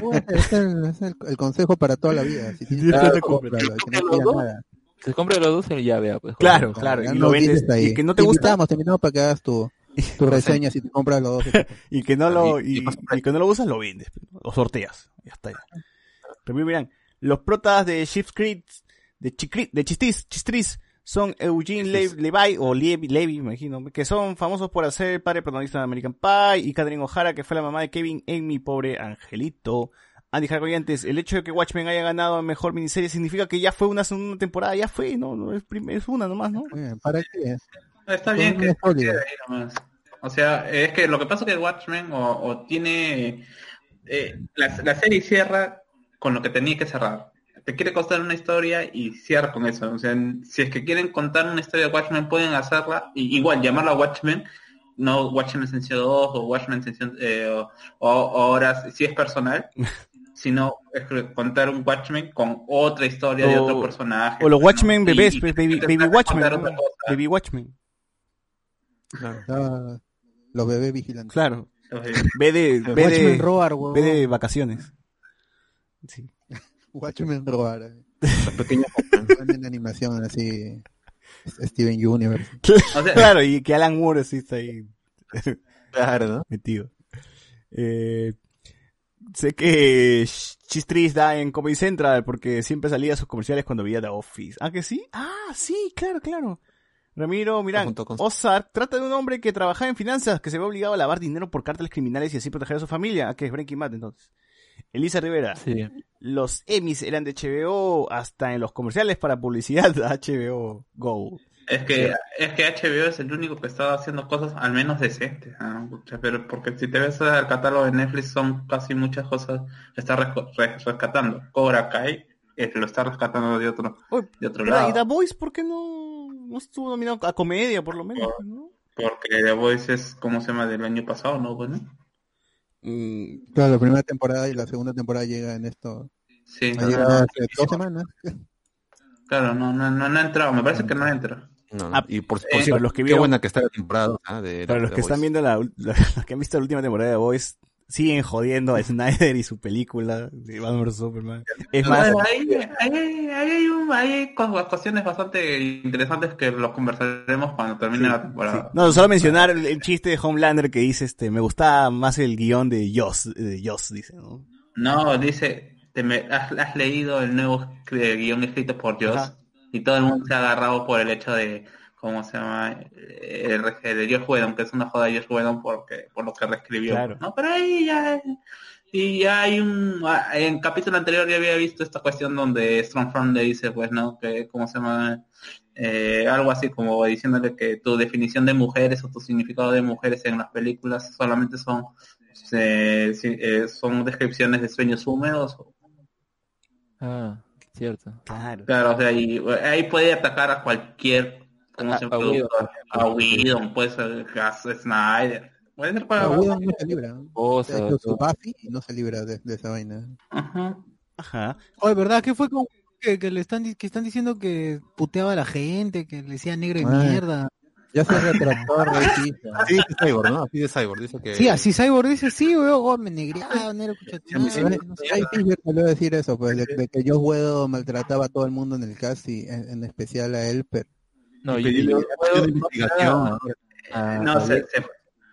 Bueno, Es, el, es el- el consejo para toda la vida. Si tienes Tiene plata, cómpralo, que no cuida nada. Se compra los dos y ya vea, pues. Claro, Claro, claro. Y no lo vendes. ahí. Y que no te gusta. invitamos, te invitamos para que hagas tu, tu reseña si te compras los dos. Y que no lo, Y- que no lo usas, lo vendes. Lo sorteas. Ya está ya. Pero miran, los protas de Shift Creed, de, Chicri- de Chistis, Chistris, son Eugene Le- Levi, o Levi, Levi, me imagino, que son famosos por hacer el padre protagonista de American Pie, y Catherine O'Hara, que fue la mamá de Kevin en Mi Pobre Angelito. Andy Jargoyantes, el hecho de que Watchmen haya ganado mejor miniserie significa que ya fue una segunda temporada, ya fue, no, no es, es una nomás, ¿no? Bien, ¿Para qué? Está bien que quede ahí nomás. O sea, es que lo que pasa es que Watchmen o, o tiene... eh, la, la serie cierra con lo que tenía que cerrar. Te quiere contar una historia y cierra con eso. O sea, si es que quieren contar una historia de Watchmen, pueden hacerla. Y igual, llamarla Watchmen, no Watchmen Ascensión 2 o Watchmen eh, o, ahora, si es personal, sino contar un Watchmen con otra historia de otro personaje. O los ¿no? Watchmen bebés, y pues, baby, te baby de Watchmen, ¿no? Baby Watchmen, Los bebés vigilantes. claro. Ve de, ve de, Roar, ve de vacaciones. Sí. Watchmen Roar. eh. Los pequeños Ponen animación así. Steven Universe. o sea, Claro, y que Alan Moore sí está ahí Claro, ¿no? metido. Eh, sé que Chistris da en Comedy Central porque siempre salía a sus comerciales cuando veía The Office. ¿Ah, que sí? Ah, sí, claro, claro. Ramiro, con- Ozark trata de un hombre que trabajaba en finanzas, que se ve obligado a lavar dinero por cárteles criminales y así proteger a su familia. Ah, que es Breaking Bad entonces. Elisa Rivera, Sí. los Emmys eran de HBO hasta en los comerciales para publicidad de HBO Go. Es que, es que HBO es el único que está haciendo cosas al menos decentes, pero porque si te ves al catálogo de Netflix son casi muchas cosas que está resco- re- rescatando. Cobra Kai eh, lo está rescatando de otro, Oye, de otro lado. ¿Y The Voice por qué no, no estuvo nominado a comedia, por lo menos? ¿no? Porque The Voice es, como se llama, del año pasado, ¿no? Bueno, Mm, Claro, la primera temporada y la segunda temporada llega en esto. sí, Ha no, llegado no, hace dos semanas. claro, no, no, no, no ha entrado, me parece que no entra. No, no. Ah, y por, por eh, cierto, los que qué vieron- buena que está la temporada ah, de Para de los The que están Voice. viendo la, la- los que han visto la última temporada de Boys, siguen jodiendo a Snyder y su película de Batman vs Superman. Es más, Bueno, ahí- ahí hay, un- hay cuestiones bastante interesantes que los conversaremos cuando termine la temporada. no, solo mencionar el, el chiste de Homelander que dice, este, me gustaba más el guion de Joss, de Joss, dice, ¿no? No, dice, te me- has, has leído el nuevo guion escrito por Joss Ajá. y todo el mundo se ha agarrado por el hecho de, ¿cómo se llama? El, el de Josh Whedon, que es una joda de Josh Whedon porque, por lo que reescribió. Claro. No, pero ahí ya... Y ya hay un... ah, En capítulo anterior ya había visto esta cuestión donde Strongfront le dice, pues, ¿no? Que, ¿cómo se llama? Eh, algo así como diciéndole que tu definición de mujeres o tu significado de mujeres en las películas solamente son eh, eh, son descripciones de sueños húmedos. Ah, cierto. Claro. Claro, o sea, y, eh, ahí puede atacar a cualquier como A- se a llama, a Whedon, puede ser a Snyder, puede ser para Pero Whedon no se libra. ¿no? O sea, Cosa, con su. Buffy no se libra de, de esa vaina. Ajá. Ajá. Oye, ¿verdad? ¿Qué fue con que, que le están que están diciendo que puteaba a la gente, que le decía negro de mierda? Ya se Ray Fisher. Así dice Cyborg, ¿no? Así de Cyborg. Dice que... Sí, así Cyborg dice, sí, weón, oh, me negreaba, negro, tu madre, no sé. Ray Fisher salió a decir eso, pues, de, de que Josh Whedon maltrataba a todo el mundo en el cast y en, en especial a él, pero No, Y yo, una puedo- investigación. Ah, No, se, se-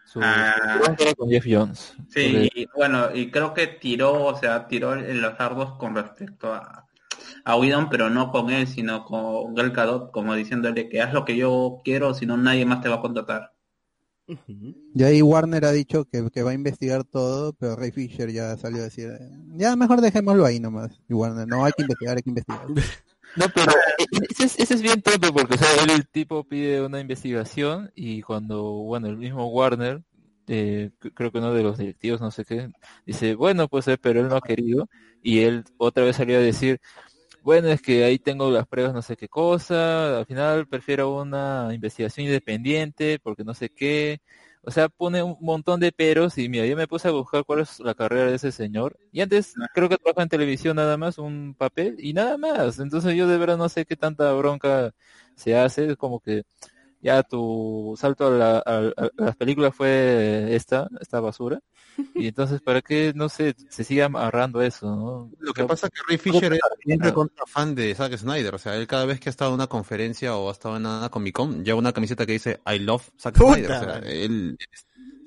su, Ah. su bronca era con Jeff Jones. sí, y bueno, y creo que tiró, o sea, tiró en los dardos con respecto a, a Whedon, pero no con él, sino con Gal Gadot, como diciéndole que haz lo que yo quiero, si no nadie más te va a contratar. y ahí Warner ha dicho que, que va a investigar todo, pero Ray Fisher ya salió a decir, ya mejor dejémoslo ahí nomás. Y Warner, no, hay que investigar, hay que investigar. No, pero e- ese es, ese es bien tonto porque, él, el tipo pide una investigación y cuando, bueno, el mismo Warner, eh, creo que uno de los directivos, no sé qué, dice, bueno, pues, eh, pero él no ha querido y él otra vez salió a decir, bueno, es que ahí tengo las pruebas, no sé qué cosa, al final prefiero una investigación independiente porque no sé qué. O sea, pone un montón de peros y mira, yo me puse a buscar cuál es la carrera de ese señor. Y antes creo que trabaja en televisión nada más, un papel y nada más. Entonces yo de verdad no sé qué tanta bronca se hace. Es como que ya tu salto a, la- a- a- a las películas fue esta, esta basura. Y entonces, ¿para qué, no sé, se sigue amarrando eso, no? Lo que pasa es que Ray Fisher es un recontra fan de Zack Snyder. O sea, él cada vez que ha estado en una conferencia o ha estado en una Comic Con, lleva una camiseta que dice I love Zack Puta Snyder. O sea, él...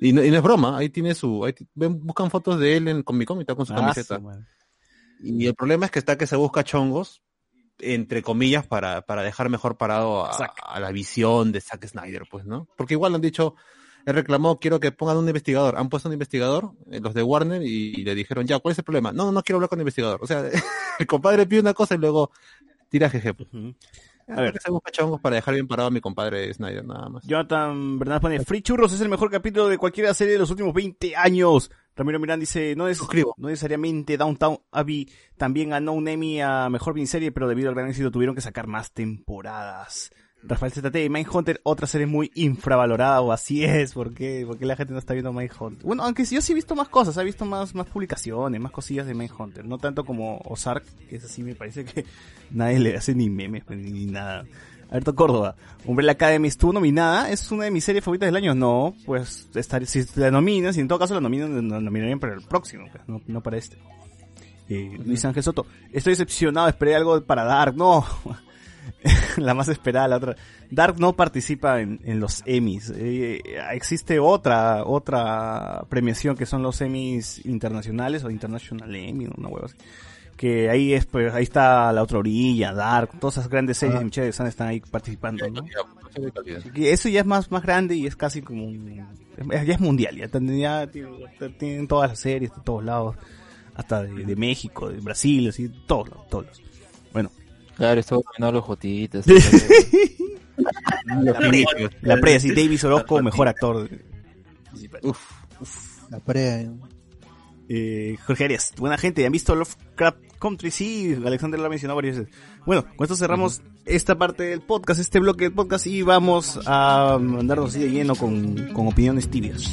Y no, y no es broma, ahí tiene su... Ahí buscan fotos de él en Comic Con y está con su Ah, camiseta. Y el problema es que está que se busca chongos, entre comillas, para, para dejar mejor parado a, la visión de Zack Snyder, pues, ¿no? Porque igual han dicho, él reclamó, quiero que pongan un investigador. Han puesto un investigador, eh, los de Warner, y, y le dijeron, ya, ¿cuál es el problema? No, no, no quiero hablar con el investigador. O sea, el compadre pide una cosa y luego tira jeje. Pues. Ujú. A A ver. ver, se busca chongos para dejar bien parado a mi compadre Snyder, nada más. Jonathan Bernal pone, Free Churros es el mejor capítulo de cualquier serie de los últimos 20 años. Ramiro Mirán dice, no es, no necesariamente Downtown Abbey también ganó un Emmy a mejor miniserie, pero debido al gran éxito tuvieron que sacar más temporadas. Rafael ZT, Mindhunter, otra serie muy infravalorada, o así es, ¿por qué? ¿Por qué la gente no está viendo Mindhunter? Bueno, aunque sí, yo sí he visto más cosas, he visto más, más publicaciones, más cosillas de Mindhunter, no tanto como Ozark, que es así, me parece que nadie le hace ni memes, pues, ni nada. Alberto Córdoba, Umbrella Academy estuvo nominada, es una de mis series favoritas del año, no, pues estar, si la nominan, si en todo caso la nominan, la nominarían para el próximo, pues, no, no para este. Eh, Luis Ángel Soto, estoy decepcionado, esperé algo para Dark, no, la más esperada, la otra. Dark no participa en, en los Emmys. Eh, existe otra, otra premiación que son los Emmys internacionales o International Emmy, una hueva así. Que ahí es, pues, ahí está la otra orilla, Dark, todas esas grandes series de Michelle Sun están ahí participando, ¿no? Que eso ya es más, más grande y es casi como ya es mundial, ya, tienen, todas las series de todos lados, hasta de, de México, de Brasil, así, todos lados, todos lados. Bueno, Claro, estuvo comiendo los jotitas. la pre, la pre, así, Davis Orozco, mejor actor. Uf, La pre. Eh, Jorge Arias, buena gente, ¿han visto Lovecraft Country? Sí, Alexander lo ha mencionado varias veces. Bueno, con esto cerramos esta parte del podcast, este bloque del podcast, y vamos a mandarnos así de lleno con, con opiniones tibias.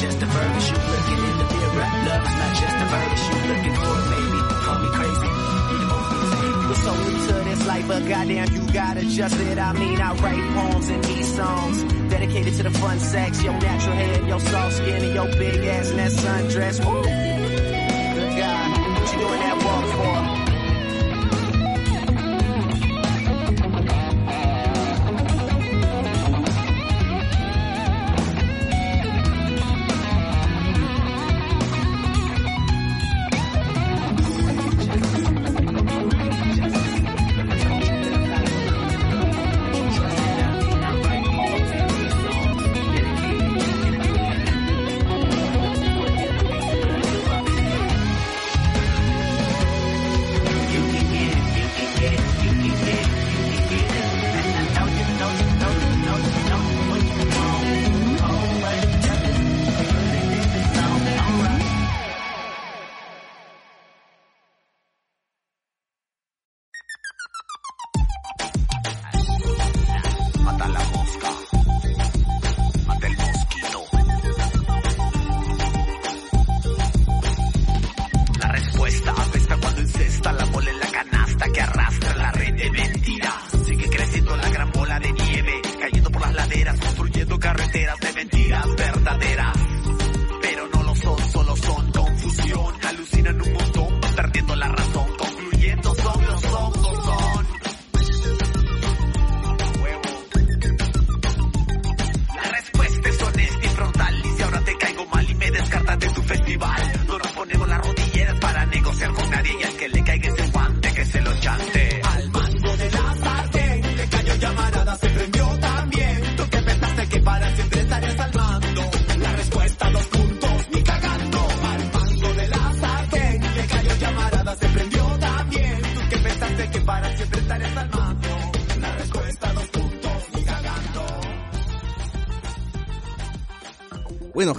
Just a verb, it's you looking in the mirror. Love is not just a verb, it's you looking for it, baby. Call me crazy. We're so new to this life, but goddamn, you gotta adjust it. I mean, I write poems and these songs dedicated to the fun sex, your natural hair, your soft skin, and your big ass and that sundress. Woo! Good God, what you doing that walk for?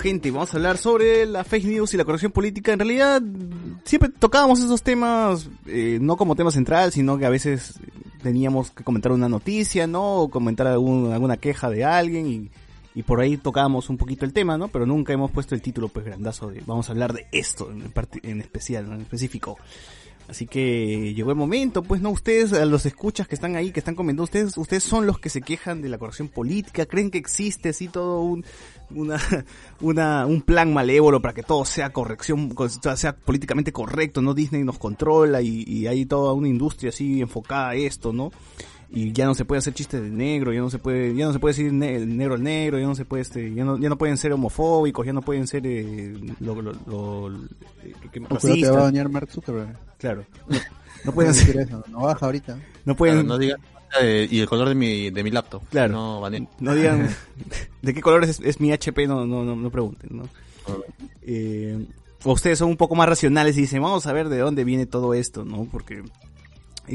Gente, vamos a hablar sobre la fake news y la corrección política. En realidad, siempre tocábamos esos temas, eh, no como tema central, sino que a veces teníamos que comentar una noticia, ¿no? O comentar algún- alguna queja de alguien y, y por ahí tocábamos un poquito el tema, ¿no? Pero nunca hemos puesto el título, pues, grandazo de vamos a hablar de esto en, en especial, ¿no? en específico. Así que llegó el momento, pues no, ustedes, a los escuchas que están ahí, que están comentando, ustedes, ustedes son los que se quejan de la corrección política, creen que existe así todo un, una, una, un plan malévolo para que todo sea corrección, co- sea políticamente correcto, ¿no? Disney nos controla y hay toda una industria así enfocada a esto, ¿no? Y ya no se puede hacer chistes de negro, ya no se puede, ya no se puede decir ne- negro al negro, ya no se puede, este, ya no, ya no pueden ser homofóbicos, ya no pueden ser, eh, lo, lo, lo- eh, que- que- Cuidado, te va a bañar Mark Zuckerberg. Claro. No, no pueden decir ser, eso, no baja ahorita. no pueden, Claro, no digan eh, y el color de mi, de mi laptop. Claro. No, baneen. no digan de qué color es, es mi HP, no, no, no, no pregunten, ¿no? Eh, o ustedes son un poco más racionales y dicen, vamos a ver de dónde viene todo esto, ¿no? Porque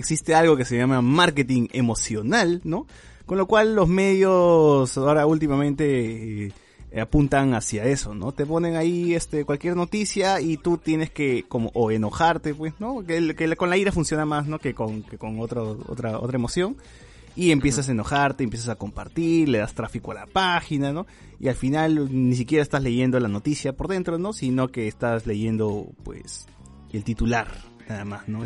existe algo que se llama marketing emocional, ¿no? Con lo cual los medios ahora últimamente eh, apuntan hacia eso, ¿no? Te ponen ahí este cualquier noticia y tú tienes que como o enojarte, pues, ¿no? Que, que con la ira funciona más, ¿no? Que con que con otro, otra otra emoción y empiezas a enojarte, empiezas a compartir, le das tráfico a la página, ¿no? Y al final ni siquiera estás leyendo la noticia por dentro, ¿no? Sino que estás leyendo, pues, el titular, nada más, ¿no?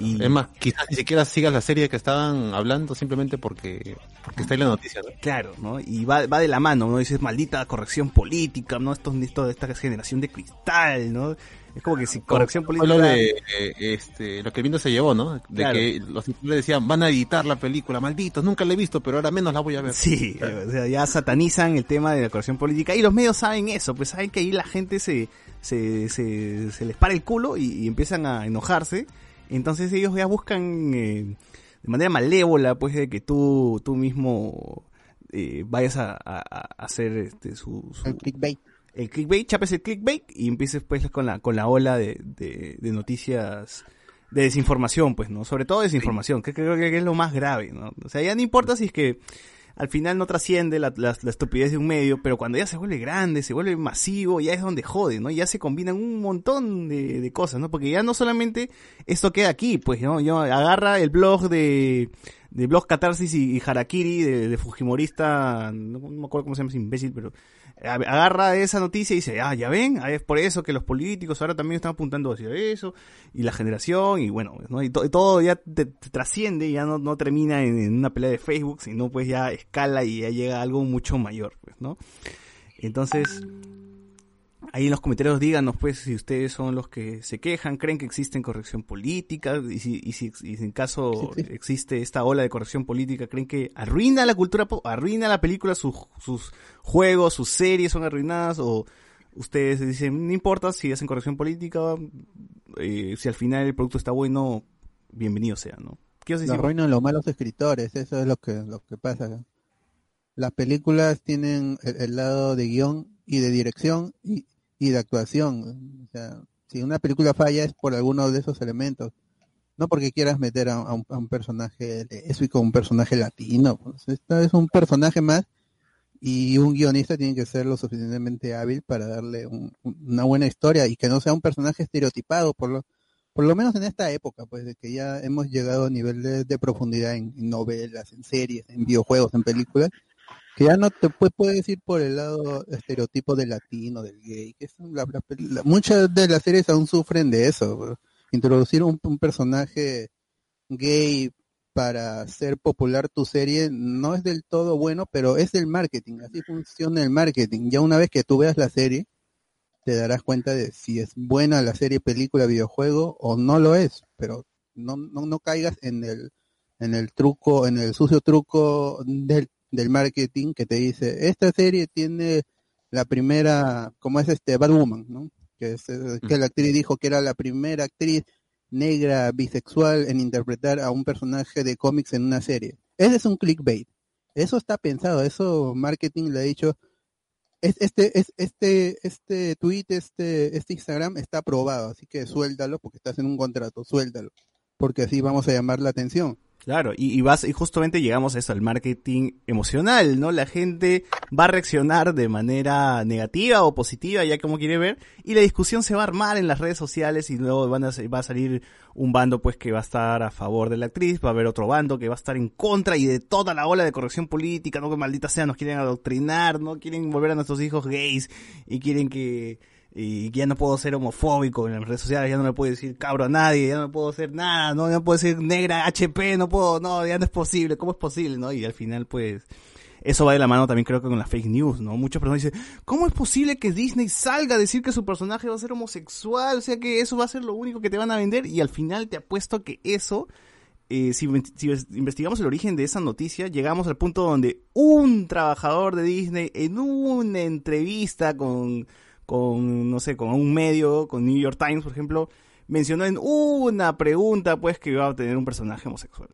Y- Es más, quizás ni siquiera sigas la serie que estaban hablando simplemente porque, porque está ahí la noticia, ¿no? Claro, ¿no? Y va, va de la mano, ¿no? Dices, maldita corrección política, ¿no? Esto, esto, esta generación de cristal, ¿no? Es como que si corrección política... lo de eh, este, lo que el viento se llevó, ¿no? De Claro. que los titulares decían, van a editar la película, malditos, nunca la he visto, pero ahora menos la voy a ver. Sí, o sea, ya satanizan el tema de la corrección política y los medios saben eso, pues saben que ahí la gente se, se, se, se les para el culo y, y empiezan a enojarse. Entonces ellos ya buscan eh, de manera malévola, pues, de que tú, tú mismo eh, vayas a, a- a hacer este, su, su- El clickbait. el clickbait, chapes el clickbait y empieces pues con la, con la ola de, de, de noticias de desinformación, pues, ¿no? Sobre todo desinformación, que creo que es lo más grave, ¿no? O sea, ya no importa si es que al final no trasciende la, la- la estupidez de un medio, pero cuando ya se vuelve grande, se vuelve masivo, ya es donde jode, ¿no? Ya se combinan un montón de, de cosas, ¿no? Porque ya no solamente esto queda aquí, pues, ¿no? Yo agarra el blog de, de blog Catarsis y, Harakiri, de, de Fujimorista, no, no me acuerdo cómo se llama ese imbécil, pero agarra esa noticia y dice, ah, ya ven, ah, es por eso que los políticos ahora también están apuntando hacia eso, y la generación, y bueno, ¿no? y, y todo ya te, te trasciende, ya no, no termina en, en una pelea de Facebook, sino pues ya escala y ya llega a algo mucho mayor, pues, ¿no? Entonces, ahí en los comentarios díganos pues si ustedes son los que se quejan, creen que existe corrección política, y si, y si, y si en caso existe esta ola de corrección política, creen que arruina la cultura, arruina la película, sus, sus juegos, sus series son arruinadas, o ustedes dicen, no importa si hacen corrección política, eh, si al final el producto está bueno, bienvenido sea, ¿no? ¿Qué os Lo decimos? arruinan los malos escritores, eso es lo que, lo que pasa. Las películas tienen el, el lado de guion y de dirección y, y de actuación. O sea, si una película falla es por alguno de esos elementos. No porque quieras meter a, un, a un personaje lésbico, un personaje latino. Pues esto es un personaje más y un guionista tiene que ser lo suficientemente hábil para darle un- un- una buena historia y que no sea un personaje estereotipado por lo por lo menos en esta época, pues de que ya hemos llegado a niveles de profundidad en novelas, en series, en videojuegos, en películas, que ya no te puedes ir por el lado estereotipo del latino, del gay, que es la- muchas de las series aún sufren de eso, introducir un, personaje gay para hacer popular tu serie no es del todo bueno, pero es el marketing, así funciona el marketing. Ya una vez que tú veas la serie, te darás cuenta de si es buena la serie, película, videojuego o no lo es, pero no, no, no caigas en el, en el truco, en el sucio truco del, del marketing que te dice, esta serie tiene la primera, como es este Batwoman, ¿no? Que, es, eh, que la actriz dijo que era la primera actriz negra bisexual en interpretar a un personaje de cómics en una serie. Ese es un clickbait. Eso está pensado, eso marketing le ha dicho, es, este, es, este, este tweet, este, este Instagram está aprobado, así que suéltalo porque estás en un contrato, suéltalo, porque así vamos a llamar la atención. Claro, y, y vas, y justamente llegamos a eso, al marketing emocional, ¿no? La gente va a reaccionar de manera negativa o positiva, ya como quiere ver, y la discusión se va a armar en las redes sociales y luego van a, va a salir un bando pues que va a estar a favor de la actriz, va a haber otro bando que va a estar en contra y de toda la ola de corrección política, no que maldita sea, nos quieren adoctrinar, no quieren volver a nuestros hijos gays y quieren que y ya no puedo ser homofóbico en las redes sociales, ya no le puedo decir cabro a nadie, ya no puedo hacer nada, no, ya no puedo decir negra, HP, no puedo, no, ya no es posible, ¿cómo es posible? ¿no? Y al final, pues, eso va de la mano también creo que con las fake news, ¿no? Muchas personas dicen, ¿cómo es posible que Disney salga a decir que su personaje va a ser homosexual? O sea que eso va a ser lo único que te van a vender y al final te apuesto que eso, eh, si, si investigamos el origen de esa noticia, llegamos al punto donde un trabajador de Disney en una entrevista con con, no sé, con un medio, con New York Times, por ejemplo, mencionó en una pregunta, pues, que iba a tener un personaje homosexual.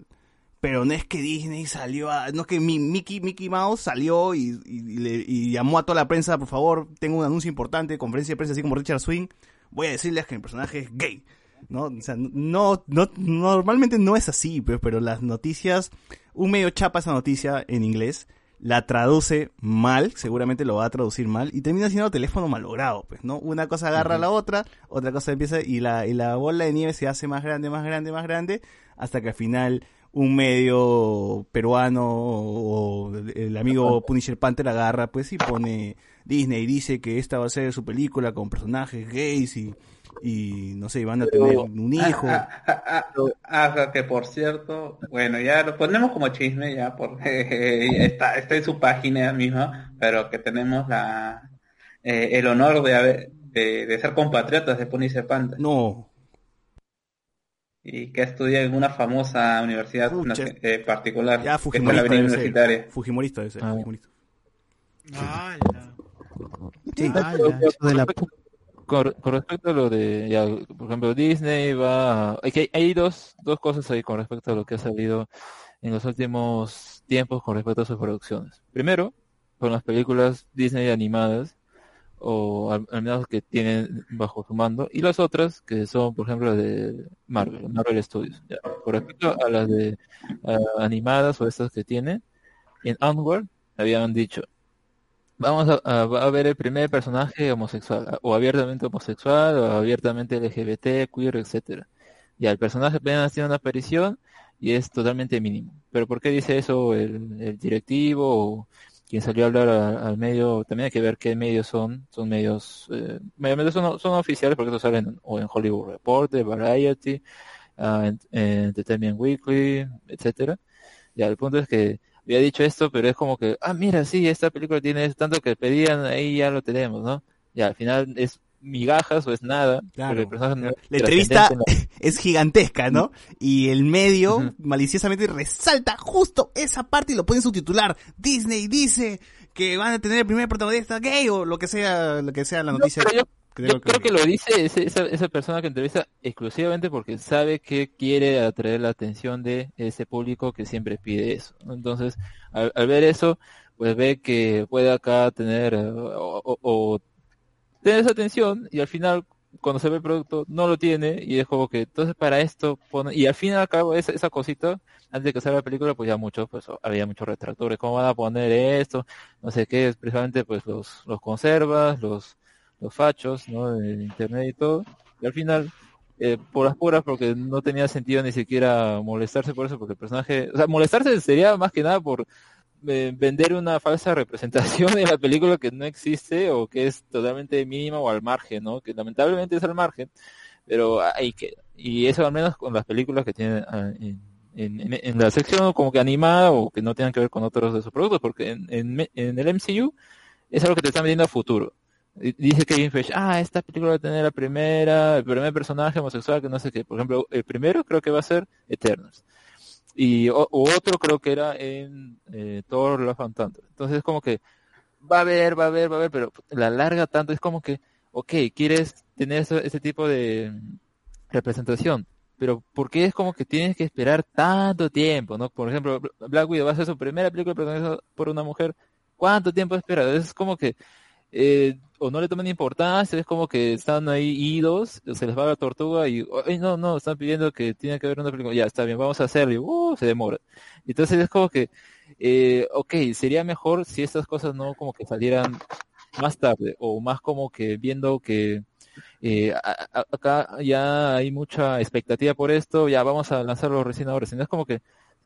Pero no es que Disney salió a, no es que mi, Mickey, Mickey Mouse salió y, le, y llamó a toda la prensa, por favor, tengo un anuncio importante, conferencia de prensa así como Richard Swing, voy a decirles que mi personaje es gay. ¿no? O sea, no, no, normalmente no es así, pues, pero las noticias, un medio chapa esa noticia en inglés, la traduce mal, seguramente lo va a traducir mal, y termina siendo teléfono malogrado, pues, ¿no? Una cosa agarra a la otra, otra cosa empieza, y la, y la bola de nieve se hace más grande, más grande, más grande, hasta que al final un medio peruano o el amigo Punisher Panther agarra, pues, y pone Disney, dice que esta va a ser su película con personajes gays y, y no sé, van a tener un hijo. Ah, ah, ah, ah, ah, que por cierto, bueno, ya lo ponemos como chisme ya porque está, está en su página misma, pero que tenemos la eh, el honor de, haber, de, de ser compatriotas de Punisher Panda. No. Y que estudia en una famosa universidad eh, particular, Ya, que es la Fujimorista. Universitaria. Fujimorista Ah. Fujimorista. Sí. Con respecto- con, respecto a lo de, ya, por ejemplo, Disney va, hay, dos, dos cosas ahí con respecto a lo que ha salido en los últimos tiempos con respecto a sus producciones. Primero, con las películas Disney animadas, o al, menos que tienen bajo su mando, y las otras que son, por ejemplo, las de Marvel, Marvel Studios. ya. Con respecto a las de animadas o estas que tiene, en Onward habían dicho, vamos a, ver el primer personaje homosexual, o abiertamente homosexual, o abiertamente LGBT, queer, etcétera. Ya, el personaje apenas tiene una aparición y es totalmente mínimo. Pero ¿por qué dice eso el, directivo o quien salió a hablar al medio? También hay que ver qué medios son. Son medios, eh, son, son oficiales porque estos salen o en Hollywood Reporter, Variety, ah, en, en Entertainment Weekly, etcétera. Ya, el punto es que había dicho esto, pero es como que, ah, mira, sí, esta película tiene tanto que pedían, ahí ya lo tenemos, ¿no? Ya, al final es migajas o es nada. Claro. no es La entrevista es gigantesca, ¿no? Y el medio maliciosamente resalta justo esa parte y lo pone subtitular. Disney dice que van a tener el primer protagonista gay o lo que sea, lo que sea la No, noticia. pero yo, que yo tengo creo que lo dice ese- esa, esa persona que entrevista exclusivamente porque sabe que quiere atraer la atención de ese público que siempre pide eso. Entonces, al, al ver eso, pues ve que puede acá tener eh, o, o- o tener esa atención y al final cuando se ve el producto no lo tiene y es como que entonces para esto pone y al fin y al cabo esa, esa cosita antes de que salga la película pues ya muchos pues había muchos retractores cómo van a poner esto no sé qué precisamente pues los los conservas los los fachos no de internet y todo y al final eh, por las puras porque no tenía sentido ni siquiera molestarse por eso porque el personaje o sea molestarse sería más que nada por eh, vender una falsa representación de la película que no existe o que es totalmente mínima o al margen, ¿no? Que lamentablemente es al margen, pero ahí queda. Y eso al menos con las películas que tienen ah, en, en, la sección como que animada o que no tengan que ver con otros de sus productos, porque en, en el MCU es algo que te están vendiendo a futuro. Dice Kevin Feige, ah, esta película va a tener la primera, el primer personaje homosexual que no sé qué. Por ejemplo, el primero creo que va a ser Eternals y o- otro creo que era en eh, Thor Love and Thunder. Entonces es como que va a haber, va a haber, va a haber, pero la larga tanto es como que, ok, quieres tener ese, tipo de representación, pero ¿por qué es como que tienes que esperar tanto tiempo, no? Por ejemplo, Bl- Black Widow va a ser su primera película protagonizada por una mujer, ¿cuánto tiempo espera? Es como que eh, o no le toman importancia, es como que están ahí idos, se les va la tortuga y, ay, no, no, están pidiendo que tiene que haber una película, ya está bien, vamos a hacerlo, y uh, se demora. Entonces es como que, eh, ok, sería mejor si estas cosas no como que salieran más tarde, o más como que viendo que eh, acá ya hay mucha expectativa por esto, ya vamos a lanzarlo recién ahora, sino es como que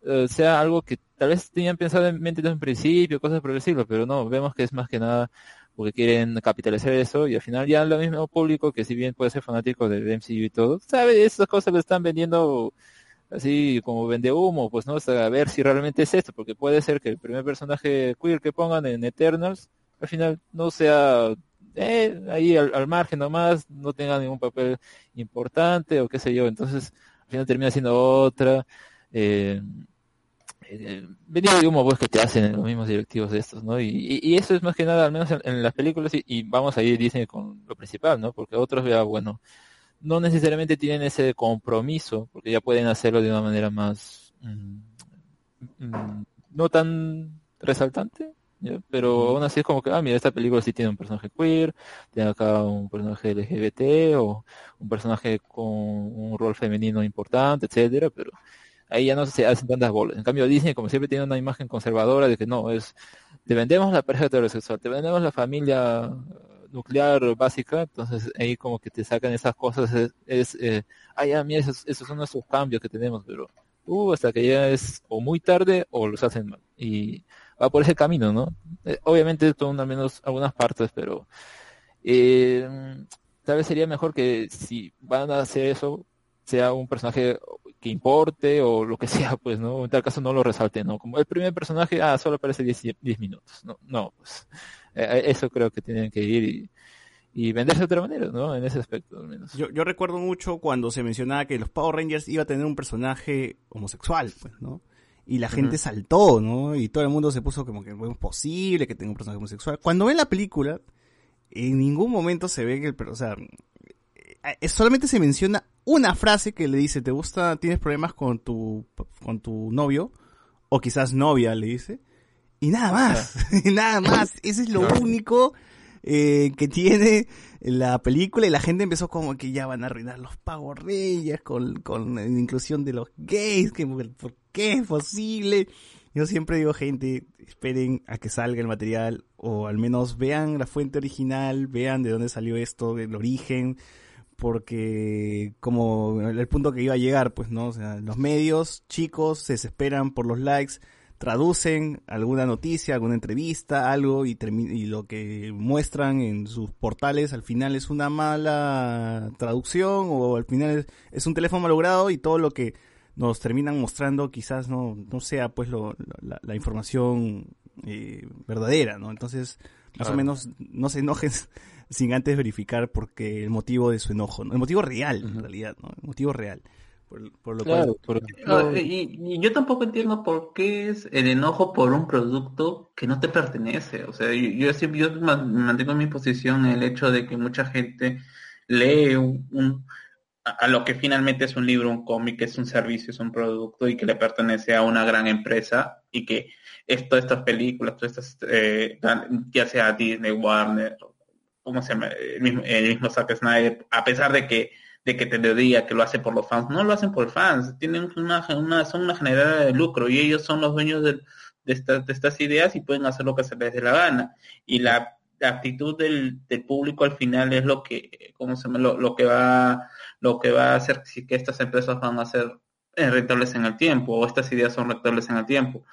eh, sea algo que tal vez tenían pensado en mente desde un principio, cosas por el estilo, pero no, vemos que es más que nada porque quieren capitalizar eso y al final ya lo mismo público que si bien puede ser fanático del MCU y todo, sabe, estas cosas lo están vendiendo así como vende humo, pues no, a ver si realmente es esto, porque puede ser que el primer personaje queer que pongan en Eternals al final no sea eh, ahí al, al margen nomás, no tenga ningún papel importante o qué sé yo, entonces al final termina siendo otra. Eh, eh, vendido de humo pues que te hacen los mismos directivos de estos, ¿no? Y, y- y eso es más que nada, al menos en, en las películas, y, y vamos a ir Disney con lo principal, ¿no? Porque otros ya, bueno, no necesariamente tienen ese compromiso, porque ya pueden hacerlo de una manera más, mm, mm, no tan resaltante, ¿ya? pero aún así es como que, ah, mira, esta película sí tiene un personaje queer, tiene acá un personaje LGBT, o un personaje con un rol femenino importante, etcétera, pero ahí ya no se hacen tantas bolas. En cambio, Disney, como siempre, tiene una imagen conservadora de que no, es, te vendemos la pareja heterosexual, te vendemos la familia eh, nuclear básica, entonces ahí como que te sacan esas cosas, es, es eh, ah, mira, esos, esos son nuestros cambios que tenemos, pero, uh, hasta que ya es o muy tarde o los hacen mal. Y va por ese camino, ¿no? Eh, obviamente son al menos algunas partes, pero eh, tal vez sería mejor que si van a hacer eso, sea un personaje que importe o lo que sea, pues, ¿no? En tal caso no lo resalte, ¿no? Como el primer personaje, ah, solo aparece 10, 10 minutos, ¿no? No, pues, eh, eso creo que tienen que ir y, y venderse de otra manera, ¿no? En ese aspecto, al menos. Yo, yo recuerdo mucho cuando se mencionaba que los Power Rangers iba a tener un personaje homosexual, pues, ¿no? Y la gente saltó, ¿no? Y todo el mundo se puso como que "¿Cómo es posible que tenga un personaje homosexual. Cuando ven la película, en ningún momento se ve que el, o sea, eh, solamente se menciona una frase que le dice, ¿te gusta, tienes problemas con tu, con tu novio? O quizás novia, le dice. Y nada más, nada más. Ese es lo único eh, que tiene la película y la gente empezó como que ya van a arruinar los Power Rangers con, con la inclusión de los gays, que por qué es posible. Yo siempre digo, gente, esperen a que salga el material o al menos vean la fuente original, vean de dónde salió esto, el origen, porque como el punto que iba a llegar, pues, ¿no? O sea, los medios chicos se desesperan por los likes, traducen alguna noticia, alguna entrevista, algo y, y lo que muestran en sus portales al final es una mala traducción o al final es, es un teléfono malogrado y todo lo que nos terminan mostrando quizás no, no sea pues lo, lo- la, la información eh, verdadera, ¿no? Entonces, más o menos no se enojen sin antes verificar porque el motivo de su enojo, ¿no? El motivo real, en realidad, ¿no? El motivo real. Por, por lo Claro, cual... No, y, y yo tampoco entiendo por qué es el enojo por un producto que no te pertenece. O sea, yo, yo siempre yo ma- mantengo en mi posición el hecho de que mucha gente lee un, un- a, a lo que finalmente es un libro, un cómic, es un servicio, es un producto y que le pertenece a una gran empresa y que es, todas estas películas, todas estas, eh, ya sea Disney, Warner, ¿cómo se llama? El mismo, el mismo Zack Snyder, a pesar de que de que te lo diga que lo hace por los fans, no lo hacen por fans, tienen una, una son una generadora de lucro y ellos son los dueños de, estas, de estas ideas y pueden hacer lo que se les dé la gana. Y la, la actitud del, del público al final es lo que, ¿cómo se llama? Lo, lo que va, lo que va a hacer si que estas empresas van a ser eh, rentables en el tiempo o estas ideas son rentables en el tiempo.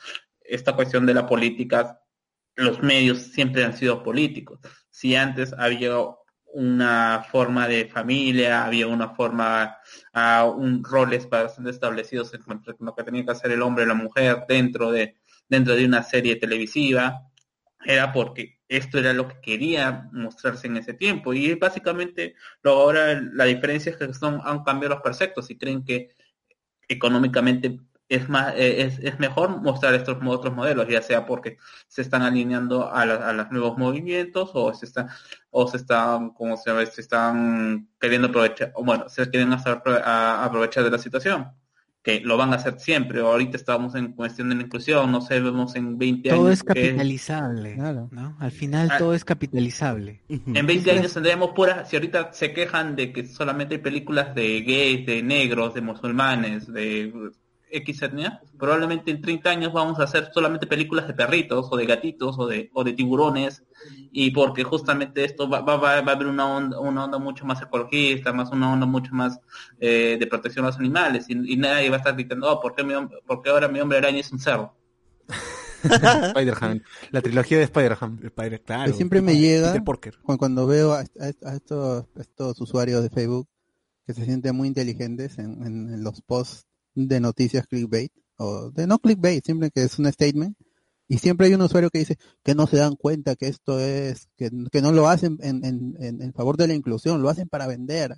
Esta cuestión de la política, los medios siempre han sido políticos. Si antes había una forma de familia, había una forma, a un roles bastante establecidos entre lo que tenía que hacer el hombre y la mujer dentro de, dentro de una serie televisiva, era porque esto era lo que quería mostrarse en ese tiempo. Y básicamente lo ahora la diferencia es que son, han cambiado los preceptos y creen que económicamente es más eh, es, es mejor mostrar estos otros modelos ya sea porque se están alineando a, la- a los nuevos movimientos o se están o se están como se llama se están queriendo aprovechar o bueno se quieren hacer a- aprovechar de la situación que lo van a hacer siempre ahorita estamos en cuestión de la inclusión no sé vemos en 20 Todo años es que- capitalizable, ¿no? Al final Ah. todo es capitalizable. En 20 años tendremos puras, si ahorita se quejan de que solamente hay películas de gays, de negros, de musulmanes, de X etnia, probablemente en 30 años vamos a hacer solamente películas de perritos o de gatitos o de, o de tiburones y porque justamente esto va, va, va, va a haber una onda, una onda mucho más ecologista, más una onda mucho más eh, de protección a los animales y, y nadie va a estar gritando, oh, ¿por qué, mi por qué ahora mi hombre araña es un cerdo? Spider-Man, la trilogía de Spider-Man. Spider, Que siempre me llega cu- cuando veo a, a- a estos, a estos usuarios de Facebook que se sienten muy inteligentes en, en- en los posts de noticias clickbait o de no clickbait, siempre que es un statement y siempre hay un usuario que dice que no se dan cuenta que esto es que, que no lo hacen en, en, en- en favor de la inclusión, lo hacen para vender.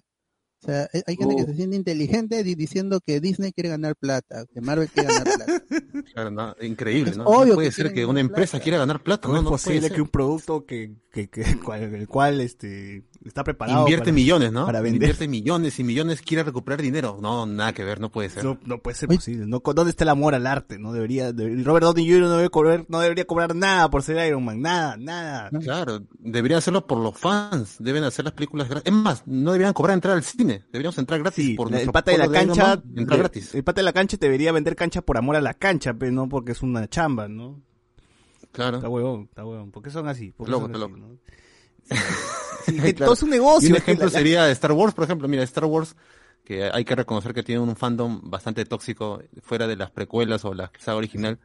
O sea, hay- gente que Oh. se siente inteligente di- diciendo que Disney quiere ganar plata, que Marvel quiere ganar plata. Claro, no, increíble, Es ¿no? obvio No puede que ser que una empresa plata. quiera ganar plata, ¿Cómo ¿no? es No puede posible ser. que un producto que, que, que- cual- el cual este está preparado Invierte para- millones, ¿no? para vender Invierte millones y millones quiere recuperar dinero. No, nada que ver, no puede ser. no, no puede ser posible no ¿dónde está el amor al arte no debería de- Robert Downey Jr. no debe cobrar no debería cobrar nada por ser Iron Man nada nada Claro, deberían hacerlo por los fans, deben hacer las películas gratis. Es más, no deberían cobrar entrar al cine, deberíamos entrar gratis por el pata de la Iron cancha Man, entrar de- gratis. el pata de la cancha te debería vender cancha por amor a la cancha pero no porque es una chamba no claro está huevón está huevón ¿por qué son así? ¿Por qué Loco, son así, loco. no? Sí, Claro. todo es un negocio Y un ejemplo la- sería Star Wars, por ejemplo. Mira, Star Wars, que hay que reconocer que tiene un fandom bastante tóxico fuera de las precuelas o la saga original.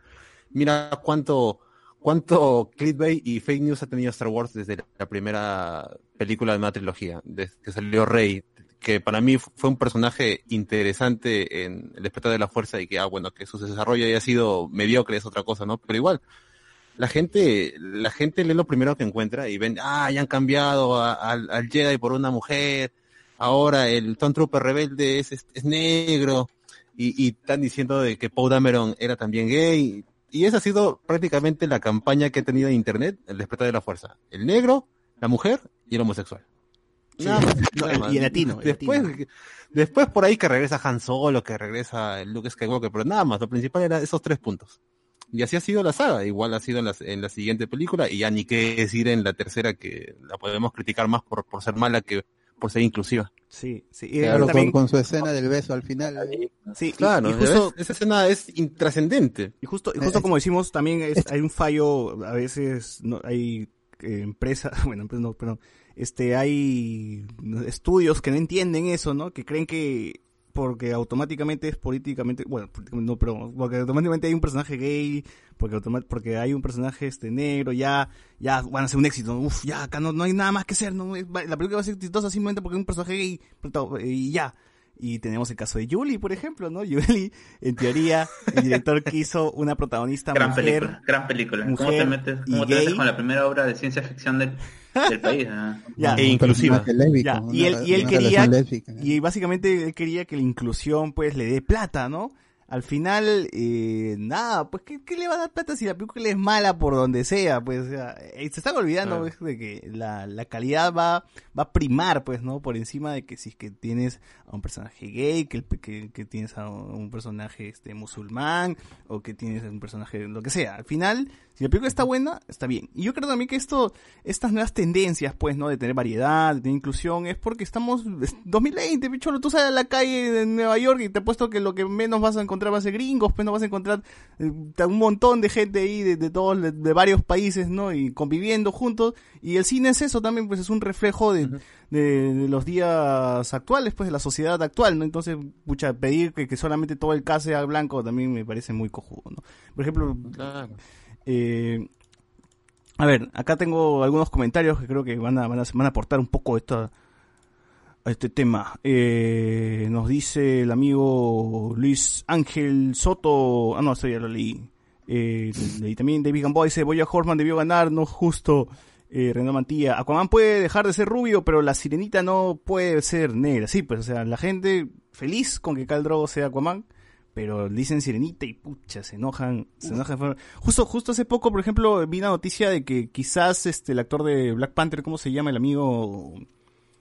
Mira cuánto, cuánto clickbait y fake news ha tenido Star Wars desde la primera película de una trilogía, desde que salió Rey, que para mí fu- fue un personaje interesante en El despertar de la fuerza y que, ah, bueno, que su desarrollo haya sido mediocre es otra cosa, ¿no? Pero igual, la gente, la gente lee lo primero que encuentra y ven, ah, ya han cambiado a- al, al Jedi por una mujer, ahora el Tom Trooper rebelde es, es, es negro, y, y están diciendo de que Poe Dameron era también gay, y esa ha sido prácticamente la campaña que ha tenido en Internet, el despertar de la fuerza. El negro, la mujer y el homosexual. Sí. Nada más, nada y el latino, el Después, latino. después por ahí que regresa Han Solo, que regresa Luke Skywalker, pero nada más, lo principal era esos tres puntos. Y así ha sido la saga, igual ha sido en la, en la siguiente película, y ya ni qué decir en la tercera, que la podemos criticar más por, por ser mala que por ser inclusiva. Sí, sí. Y claro, con, con, su escena del beso al final. ¿eh? Sí, claro. Y, y justo, esa escena es intrascendente. Y justo, y justo como decimos, también es, hay un fallo, a veces no, hay eh, empresas, bueno, pues no, pero este, hay estudios que no entienden eso, ¿no? Que creen que porque automáticamente es políticamente, bueno, no, pero porque automáticamente hay un personaje gay, porque porque hay un personaje este negro, ya, ya van a ser un éxito, uf, ya acá no, no hay nada más que hacer, no, la película va a ser exitosa simplemente porque hay un personaje gay y ya. Y tenemos el caso de Julie, por ejemplo, ¿no? Julie, en teoría, el director quiso una protagonista gran mujer. Película, gran película. Mujer ¿Cómo te metes, cómo te metes con la primera obra de ciencia ficción del, del país? ¿eh? ya, e inclusiva. Ya, y él, y él quería, y básicamente él quería que la inclusión pues le dé plata, ¿no? Al final, eh, nada, pues ¿qué, ¿qué, le va a dar plata si la película es mala por donde sea? Pues o sea, se están olvidando pues, de que la, la calidad va, va a primar, pues, ¿no? Por encima de que si es que tienes a un personaje gay, que, que, que tienes a un personaje este musulmán, o que tienes a un personaje, lo que sea. Al final, si la película está buena, está bien. Y yo creo también que esto, estas nuevas tendencias, pues, ¿no? De tener variedad, de tener inclusión, es porque estamos, es 2020, picholo, tú sales a la calle de Nueva York y te apuesto que lo que menos vas a encontrar va a ser gringos, pues no vas a encontrar eh, un montón de gente ahí de, de todos, de, de, varios países, ¿no? Y conviviendo juntos. Y el cine es eso también, pues es un reflejo de, uh -huh. de, de, los días actuales, pues de la sociedad actual, ¿no? Entonces, pucha, pedir que, que solamente todo el cast sea blanco también me parece muy cojudo, ¿no? Por ejemplo, claro. Eh, a ver, acá tengo algunos comentarios que creo que van a, van a, aportar un poco esta, a este tema. Eh, nos dice el amigo Luis Ángel Soto. Ah, no, esto ya lo leí. Eh, leí también David Gamboa dice: Boya Horseman debió ganar, no justo. Eh, Mantilla, Aquaman puede dejar de ser rubio, pero la sirenita no puede ser negra. Sí, pues, o sea, la gente feliz con que Cal Drogo sea Aquaman, pero dicen sirenita y pucha, se enojan, se enojan. Justo, justo hace poco, por ejemplo, vi una noticia de que quizás este el actor de Black Panther, ¿cómo se llama el amigo?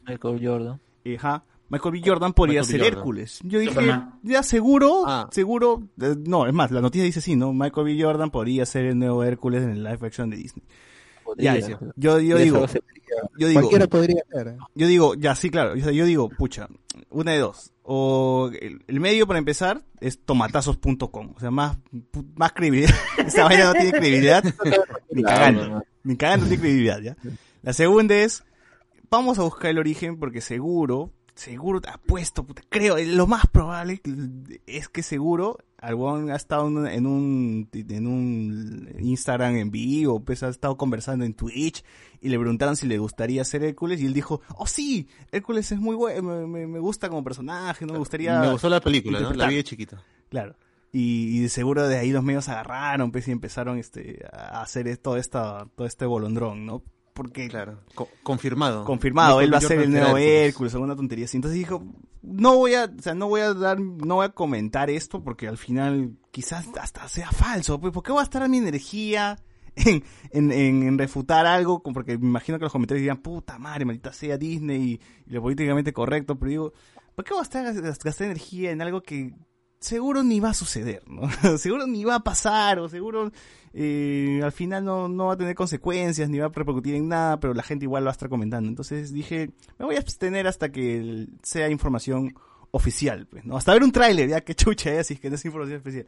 Michael Jordan. Ajá. Michael B. Jordan podría Michael ser Hércules. Yo dije, ya seguro, ah. seguro, eh, no, es más, la noticia dice sí, ¿no? Michael B. Jordan podría ser el nuevo Hércules en el live action de Disney. Ya, ya, yo, yo digo, yo digo, cualquiera podría ser. ¿eh? Yo digo, ya, sí, claro, yo digo, pucha, una de dos. O el, el medio para empezar es tomatazos.com, o sea, más, más credibilidad. Esa vaina no tiene credibilidad, ni cagando, ni cagando tiene credibilidad, ¿ya? La segunda es, vamos a buscar el origen porque seguro, seguro, apuesto, puta, creo, lo más probable es que seguro Albón ha estado en un, en un Instagram en vivo, pues ha estado conversando en Twitch y le preguntaron si le gustaría ser Hércules y él dijo, oh sí, Hércules es muy bueno, me, me, gusta como personaje, no me gustaría... Me gustó la película, ¿no? La vi de chiquita. Claro. Y, y, seguro de ahí los medios agarraron, pues y empezaron este, a hacer todo, esta, todo este bolondrón, ¿no? Porque claro. Co confirmado. Confirmado él va a ser el nuevo Hércules alguna tontería así. Entonces dijo no voy a o sea no voy a dar no voy a comentar esto porque al final quizás hasta sea falso pues porque voy a estar mi energía en, en, en, refutar algo porque me imagino que los comentarios dirían puta madre maldita sea Disney y, y lo políticamente correcto pero digo ¿por qué voy a estar gastar energía en algo que seguro ni va a suceder, ¿no? seguro ni va a pasar, o seguro eh, al final no, no va a tener consecuencias, ni va a repercutir en nada, pero la gente igual lo va a estar comentando. Entonces dije, me voy a abstener hasta que sea información oficial, pues, ¿no? Hasta ver un tráiler, ya que chucha, ya, si es que no es información oficial.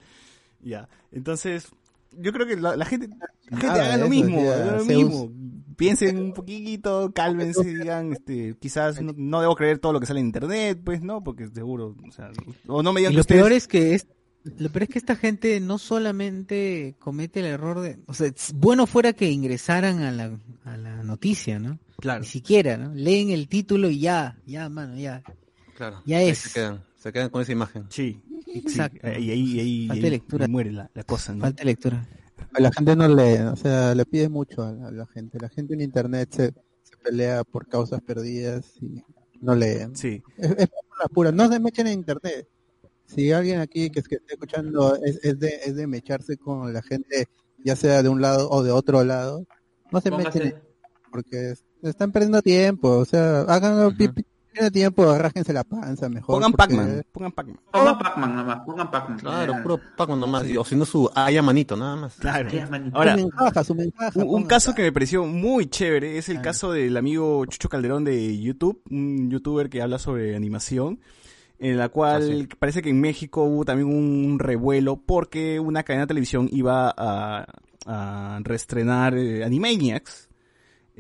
Ya, entonces, yo creo que la, la gente, la gente haga lo mismo, haga lo mismo. Piensen un poquito, cálmense, digan, este, quizás no, no, debo creer todo lo que sale en internet, pues, ¿no? Porque seguro, o sea, o no me digan y lo ustedes... peor es que es, lo peor es que esta gente no solamente comete el error de, o sea, bueno fuera que ingresaran a la, a la noticia, ¿no? Claro. Ni siquiera, ¿no? Leen el título y ya, ya, mano, ya. Claro. Ya es. Se quedan, se quedan con esa imagen. Sí. Exacto. Sí. Y ahí, ahí, Falta ahí, lectura. muere la, la, cosa, ¿no? Falta lectura. La gente no lee, o sea, le pide mucho a la, a la gente. La gente en internet se, se, pelea por causas perdidas y no leen. Sí. Es, es por la pura, no se mechen en internet. Si alguien aquí que, que esté escuchando es, es, de, es de mecharse con la gente, ya sea de un lado o de otro lado, no se Póngase. mechen en, porque están perdiendo tiempo, o sea, hagan, uh -huh. Tiene tiempo, rásquense la panza mejor. Pongan porque- Pac-Man, pongan Pac-Man. Pongan Pac-Man nomás, pongan Pac-Man. Claro, Ya. puro Pac-Man nomás. O si no su haya manito, nada más. Claro. Ahora, caja, un, un caso que me pareció muy chévere es el Ah. caso del amigo Chucho Calderón de YouTube, un youtuber que habla sobre animación, en la cual Ah, sí. parece que en México hubo también un revuelo porque una cadena de televisión iba a, a reestrenar eh, Animaniacs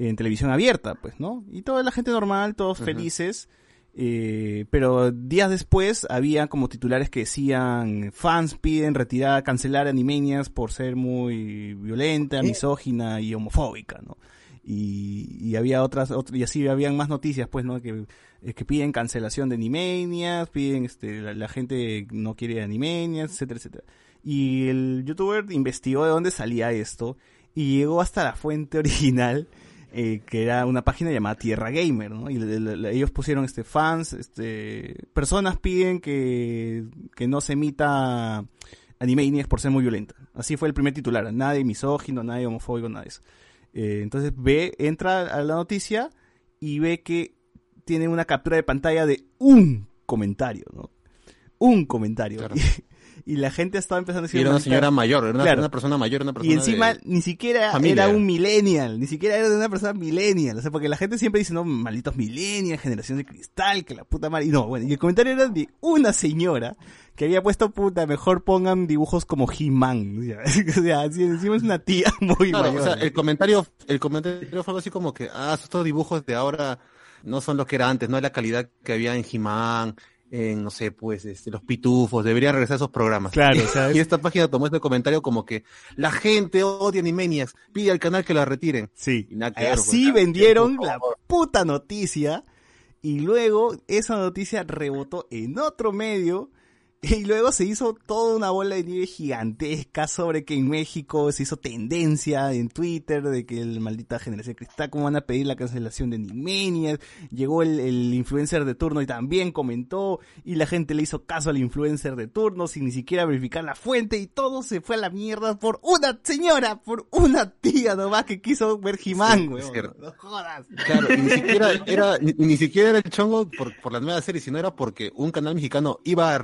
en televisión abierta, pues, ¿no? Y toda la gente normal, todos felices. eh, pero días después había como titulares que decían fans piden retirar, cancelar Animaniacs por ser muy violenta, ¿Eh? misógina y homofóbica, ¿no? Y, y había otras, ot- y así habían más noticias, pues, ¿no? Que, eh, que piden cancelación de Animaniacs, piden, este, la, la gente no quiere Animaniacs, etcétera, etcétera. Y el youtuber investigó de dónde salía esto y llegó hasta la fuente original eh, que era una página llamada Tierra Gamer, ¿no? Y le- le- le- ellos pusieron este fans, este personas piden que, que no se emita Animaniacs por ser muy violenta. Así fue el primer titular, nada de misógino, nada de homofóbico, nada de eso. Eh, entonces ve, entra a la noticia y ve que tiene una captura de pantalla de un comentario, ¿no? Un comentario. Claro. Y, y la gente estaba empezando a decir... Y era una "Maldita- señora mayor, era una, Claro. una persona mayor, una persona y encima de- ni siquiera familia. era un millennial, ni siquiera era de una persona millennial, o sea, porque la gente siempre dice, no, malditos millennials, generación de cristal, que la puta madre, y no, bueno, y el comentario era de una señora que había puesto, puta, mejor pongan dibujos como He-Man, o sea, encima es una tía muy Claro, mayor. o sea, el comentario, el comentario fue algo así como que, ah, estos dibujos de ahora no son lo que era antes, no es la calidad que había en He-Man, en, no sé, pues, este, los pitufos, deberían regresar a esos programas. Claro, sea, Y es- esta página tomó este comentario como que la gente odia Animaniacs, pide al canal que la retiren. Sí, Y nada que ver, así pues. vendieron la puta noticia y luego esa noticia rebotó en otro medio y luego se hizo toda una bola de nieve gigantesca sobre que en México se hizo tendencia en Twitter de que el maldita generación cristal, cómo van a pedir la cancelación de Animaniacs, llegó el, el influencer de turno y también comentó y la gente le hizo caso al influencer de turno sin ni siquiera verificar la fuente y todo se fue a la mierda por una señora, por una tía nomás que quiso ver Sí, weón. cierto. No jodas. Claro, y ni siquiera era, ni, ni siquiera era el chongo por, por la nueva serie, sino era porque un canal mexicano iba a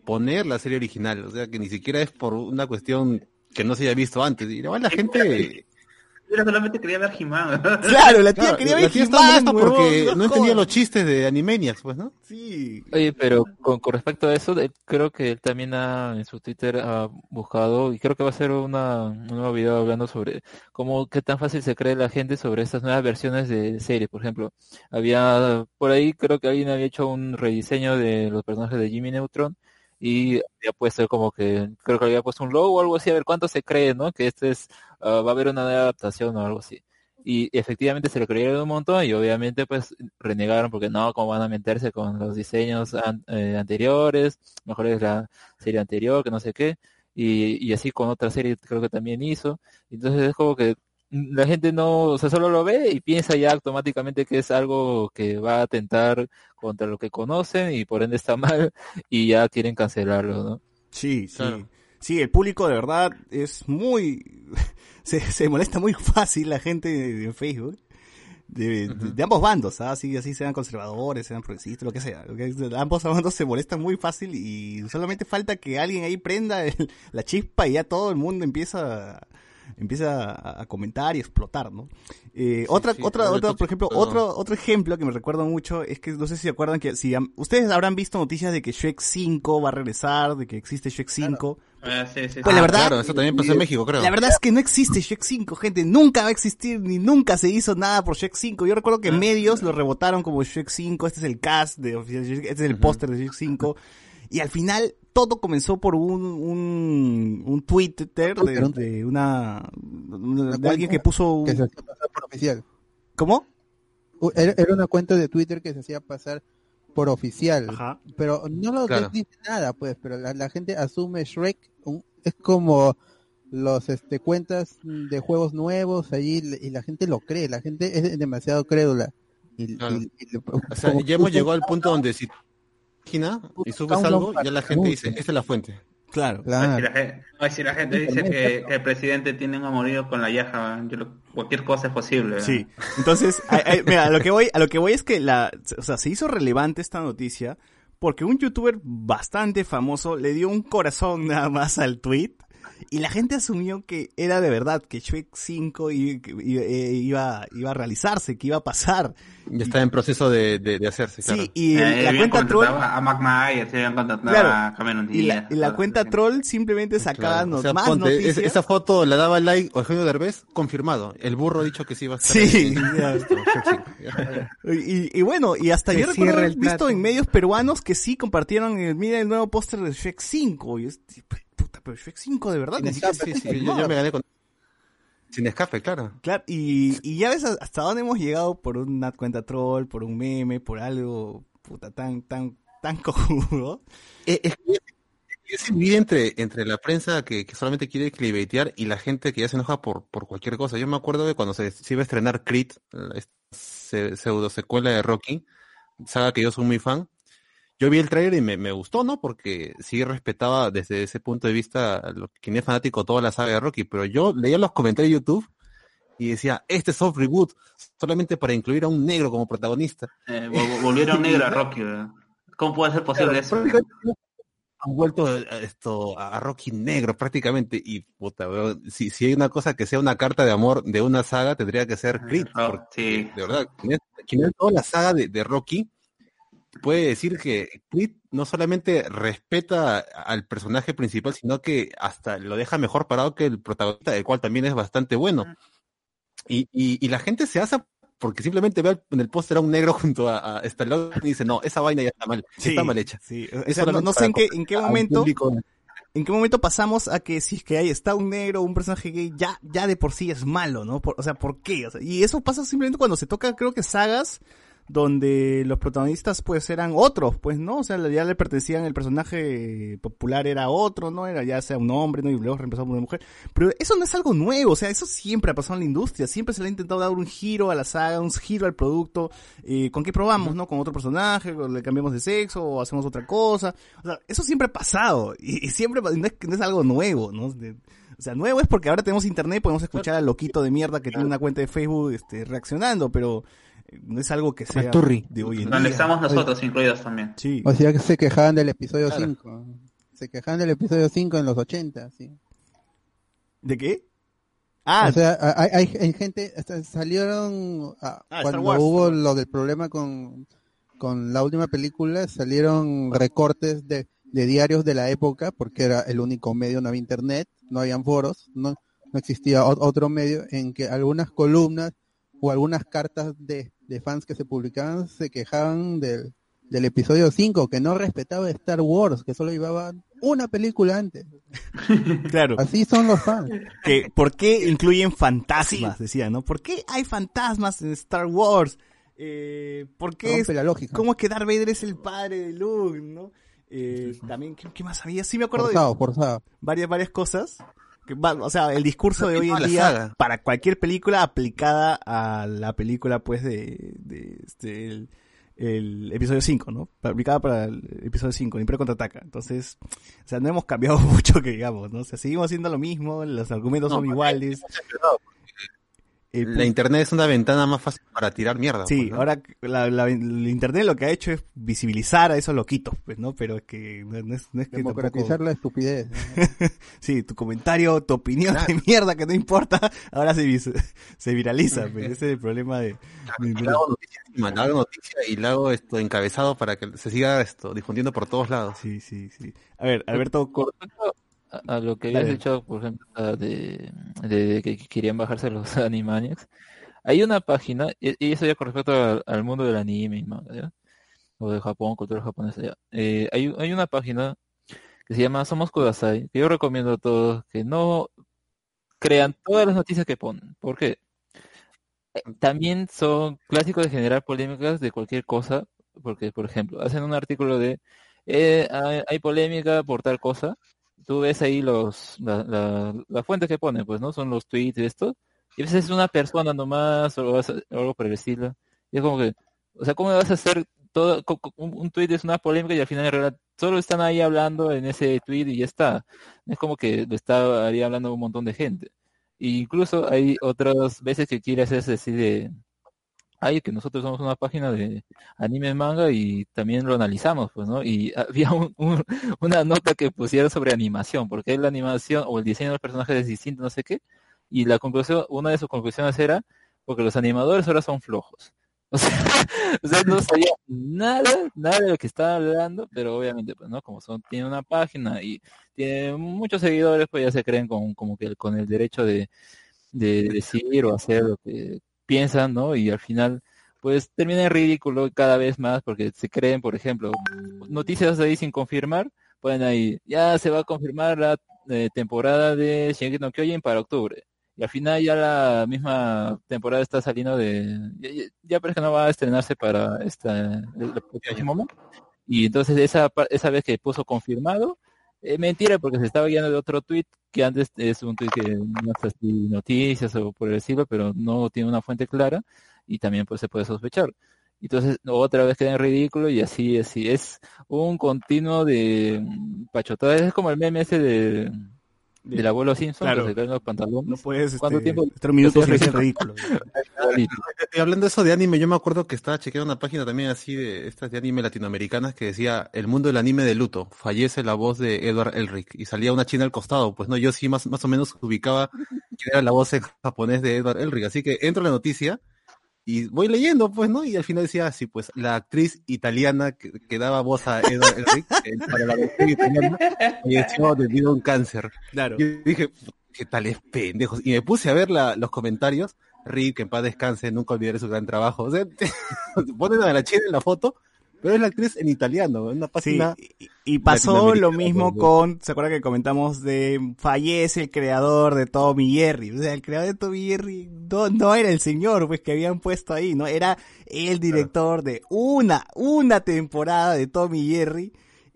reponer la serie original. O sea que ni siquiera es por una cuestión que no se haya visto antes. Y igual la gente. Yo solamente quería ver He-Man. Claro, la tía Claro, quería la ver tía estaba He-Man, molesta porque no entendía los chistes de Animaniacs, pues, ¿no? Sí. Oye, pero con, con respecto a eso, creo que él también ha, en su Twitter ha buscado, y creo que va a hacer una, un nuevo video hablando sobre cómo, qué tan fácil se cree la gente sobre estas nuevas versiones de series. Por ejemplo, había, por ahí creo que alguien había hecho un rediseño de los personajes de Jimmy Neutron, y había puesto como que, creo que había puesto un logo o algo así, a ver cuánto se cree, ¿no? Que este es, ah, va a haber una adaptación o algo así. Y efectivamente se lo creyeron un montón y obviamente pues renegaron porque no, cómo van a meterse con los diseños an- eh, anteriores, mejor es la serie anterior, que no sé qué, y, y así con otra serie creo que también hizo. Entonces es como que la gente no, o sea, solo lo ve y piensa ya automáticamente que es algo que va a atentar contra lo que conocen y por ende está mal y ya quieren cancelarlo, ¿no? Sí, sí. Claro. Sí, el público de verdad es muy... se, se molesta muy fácil la gente de, de Facebook. De, de- de ambos bandos, ¿ah? así, así sean conservadores, sean progresistas, lo que sea. Ambos bandos se molestan muy fácil y solamente falta que alguien ahí prenda el- la chispa y ya todo el mundo empieza empieza a, a comentar y explotar, ¿no? Eh, otra, sí, otra, otra, por ejemplo, otro, otro ejemplo que me recuerda mucho es que no sé si se acuerdan que si ustedes habrán visto noticias de que Shrek 5 va a regresar, de que existe Shrek 5. Ah, sí, sí, Pues la verdad, Claro, eso también pasó en México, creo. la verdad es que no existe Shrek 5, gente. Nunca va a existir, ni nunca se hizo nada por Shrek 5. Yo recuerdo que Ah. medios lo rebotaron como Shrek 5. Este es el cast de oficial Shrek, este es el póster de Shrek 5. Y al final todo comenzó por un, un, un Twitter de, de una, de alguien que puso un- que se hacía pasar por oficial. ¿Cómo? Era, una cuenta de Twitter que se hacía pasar por oficial. Ajá. Pero no lo Claro. dice nada, pues, pero la, la gente asume Shrek, un- es como los este cuentas de juegos nuevos allí y la gente lo cree, la gente es demasiado crédula. Y, Claro. y- y- O sea, ya hemos llegado al punto donde si página y subes algo, ya la gente dice, esta es la fuente. Claro. Ay, si la gente, ay, si la gente dice que, que el presidente tiene un amorío con la yaja, yo lo- cualquier cosa es posible. Sí. Entonces, a- a- mira, a lo que voy, a lo que voy es que la, o sea, se hizo relevante esta noticia porque un youtuber bastante famoso le dio un corazón nada más al tweet y la gente asumió que era de verdad, que Shrek 5 i- que iba, eh, iba, iba a realizarse, que iba a pasar. Ya está en proceso de, de, de hacerse, claro. Sí, y Eh, la cuenta troll... A Mac contratado Claro. a Cameron Y la, y la cuenta esas troll simplemente sacaba Claro, o sea, más ponte, es- noticias. esa foto la daba like Eugenio Derbez, confirmado. El burro ha dicho que sí va a estar. Sí. Y, y bueno, y hasta yo recuerdo haber el visto en medios peruanos que sí compartieron, el, mira el nuevo póster de Shrek 5. Y es, puta, pero Shrek 5 de verdad. Sin escape, está sí, sí, yo, yo me gané con... Sin escape, claro. Claro, y, y ya ves hasta dónde hemos llegado por una cuenta troll, por un meme, por algo puta tan, tan, tan cojudo. Eh, Es que es dividir entre, entre la prensa que, que solamente quiere clivetear y la gente que ya se enoja por, por cualquier cosa. Yo me acuerdo de cuando se, se iba a estrenar Creed, la- esta se- pseudo secuela de Rocky, saga que yo soy muy fan. Yo vi el trailer y me, me gustó, ¿no? Porque sí respetaba desde ese punto de vista lo, quien es fanático toda la saga de Rocky, pero yo leía los comentarios de YouTube y decía, este es soft reboot, solamente para incluir a un negro como protagonista. Eh, vol- volvieron negro a Rocky, ¿verdad? ¿Cómo puede ser posible Claro, eso? Han vuelto eh, esto a Rocky negro prácticamente y puta, si, si hay una cosa que sea una carta de amor de una saga tendría que ser Creed, porque, de verdad, quien es, quien es toda la saga de, de Rocky puede decir que Creed no solamente respeta al personaje principal, sino que hasta lo deja mejor parado que el protagonista, el cual también es bastante bueno. Y, y, y la gente se hace porque simplemente ve en el póster a un negro junto a, a Stallone y dice, no, esa vaina ya está mal, Sí, está mal hecha. sí. Es O sea, no, no sé en qué, en qué momento, en qué momento pasamos a que si es que hay, está un negro, un personaje gay, ya, ya de por sí es malo, ¿no? Por- o sea, ¿por qué? O sea, y eso pasa simplemente cuando se toca, creo que sagas donde los protagonistas pues eran otros, pues, ¿no? O sea, ya le pertenecían, el personaje popular era otro, ¿no? Era ya sea un hombre, ¿no? Y luego reemplazado por una mujer. Pero eso no es algo nuevo, o sea, eso siempre ha pasado en la industria, siempre se le ha intentado dar un giro a la saga, un giro al producto, eh, ¿con qué probamos, no? Con otro personaje, o le cambiamos de sexo, o hacemos otra cosa. O sea, eso siempre ha pasado, y, y siempre, no es, no es algo nuevo, ¿no? De- o sea, nuevo es porque ahora tenemos internet, podemos escuchar al loquito de mierda que tiene una cuenta de Facebook, este, reaccionando, pero no es algo que sea Turri. de hoy en Donde día. estamos nosotros incluidos también. Sí. O sea que se quejaban del episodio Claro. 5. Se quejaban del episodio 5 en los 80, sí. ¿De qué? Ah, o sea, hay, hay- hay gente, hasta salieron, ah, Ah, cuando Wars, hubo lo del problema con, con la última película, salieron recortes de, de diarios de la época, porque era el único medio, no había internet, no habían foros, no, no existía otro medio en que algunas columnas o algunas cartas de, de fans que se publicaban se quejaban del, del episodio 5, que no respetaba Star Wars, que solo llevaba una película antes. Claro. Así son los fans. que ¿por qué incluyen fantasmas? Decía, ¿no? ¿Por qué hay fantasmas en Star Wars? Eh, ¿Por qué es, la lógica. ¿Cómo es que Darth Vader es el padre de Luke, no? Eh, también, ¿qué, qué más había? Sí me acuerdo Forzado, de forzado. varias, varias cosas. Va- o sea, el discurso de hoy en día saga. para cualquier película aplicada a la película, pues, de, de este, el, el episodio 5, ¿no? Aplicada para el episodio 5, el Imperio Contraataca. Entonces, o sea, no hemos cambiado mucho que digamos, ¿no? O sea, seguimos haciendo lo mismo, los argumentos No, son iguales. El La pu- internet es una ventana más fácil para tirar mierda. Sí, pues, ¿no? ahora la, la- el internet lo que ha hecho es visibilizar a esos loquitos, pues, ¿no? Pero es que no, no es, no es que Democratizar tampoco... la estupidez. Sí, tu comentario, tu opinión de mierda que no importa, ahora se, viraliza, pues. Ese es el problema de... de- Le hago noticia encima, le hago noticia y le hago esto encabezado para que se siga esto difundiendo por todos lados. Sí, sí, sí. A ver, Alberto... Respecto a, a lo que habías dicho, por ejemplo, de, de que querían bajarse los Animaniacs, hay una página, y, y eso ya con respecto al, al mundo del anime y manga, ¿ya? O de Japón, cultura japonesa, ¿ya? Eh, hay, hay una página que se llama Somos Kudasai, que yo recomiendo a todos que no crean todas las noticias que ponen. ¿Por qué? Eh, También son clásicos de generar polémicas de cualquier cosa, porque, por ejemplo, hacen un artículo de eh, hay, hay polémica por tal cosa, tú ves ahí los la, la, la fuente que ponen, pues, ¿no? Son los tweets y esto, y a veces es una persona nomás o algo por el estilo, y es como que, o sea, ¿cómo vas a hacer todo, un, un tweet es una polémica y al final en realidad solo están ahí hablando en ese tweet y ya está. Es como que lo estaría hablando un montón de gente. E incluso hay otras veces que quiere hacerse así de, ay, que nosotros somos una página de anime manga y también lo analizamos, pues, ¿no? Y había un- un- una nota que pusieron sobre animación, porque la animación o el diseño de los personajes es distinto, no sé qué, y la conclusión, una de sus conclusiones era, porque los animadores ahora son flojos. O sea, o sea, no sabía nada, nada de lo que estaba hablando, pero obviamente, pues, ¿no? Como son, tiene una página y tiene muchos seguidores, pues ya se creen con, como que con el derecho de, de decir o hacer lo que piensan, ¿no? Y al final, pues termina en ridículo cada vez más porque se creen, por ejemplo, noticias ahí sin confirmar, pueden ahí, ya se va a confirmar la eh, temporada de Shingeki no Kyojin para octubre. Y al final ya la misma temporada está saliendo de, ya, ya- ya parece que no va a estrenarse para esta, mes. Y entonces esa, esa vez que puso confirmado, eh, mentira porque se estaba guiando de otro tweet que antes es un tweet que no es así noticias o por el pero no tiene una fuente clara y también pues se puede sospechar. Entonces otra vez queda en ridículo y así, así es un continuo de mm, pachotadas. Es como el meme ese de del abuelo Simpson Claro. que se cae en los pantalones. No puedes, ¿Cuánto este, tiempo? tres minutos reír? ridículo. Hablando de eso de anime, yo me acuerdo que estaba chequeando una página también así de estas de anime latinoamericanas que decía El mundo del anime de luto, fallece la voz de Edward Elric y salía una china al costado, pues no, yo sí más, más o menos ubicaba que era la voz en japonés de Edward Elric, así que entro en la noticia y voy leyendo, pues, ¿no? Y al final decía así, pues, la actriz italiana que, que daba voz a Edward para la versión italiana falleció debido a un cáncer. Claro. Y dije, qué tales pendejos. Y me puse a ver la- los comentarios. Rick, que en paz descanse, nunca olvidaré su gran trabajo. O sea, ponen a la china en la foto, pero es la actriz en italiano, en una Sí, página. y, y pasó lo mismo con, ¿se acuerdan que comentamos de fallece el creador de Tommy Jerry? O sea, el creador de Tommy Jerry no, no era el señor pues que habían puesto ahí, ¿no? Era el director de una, una temporada de Tommy Jerry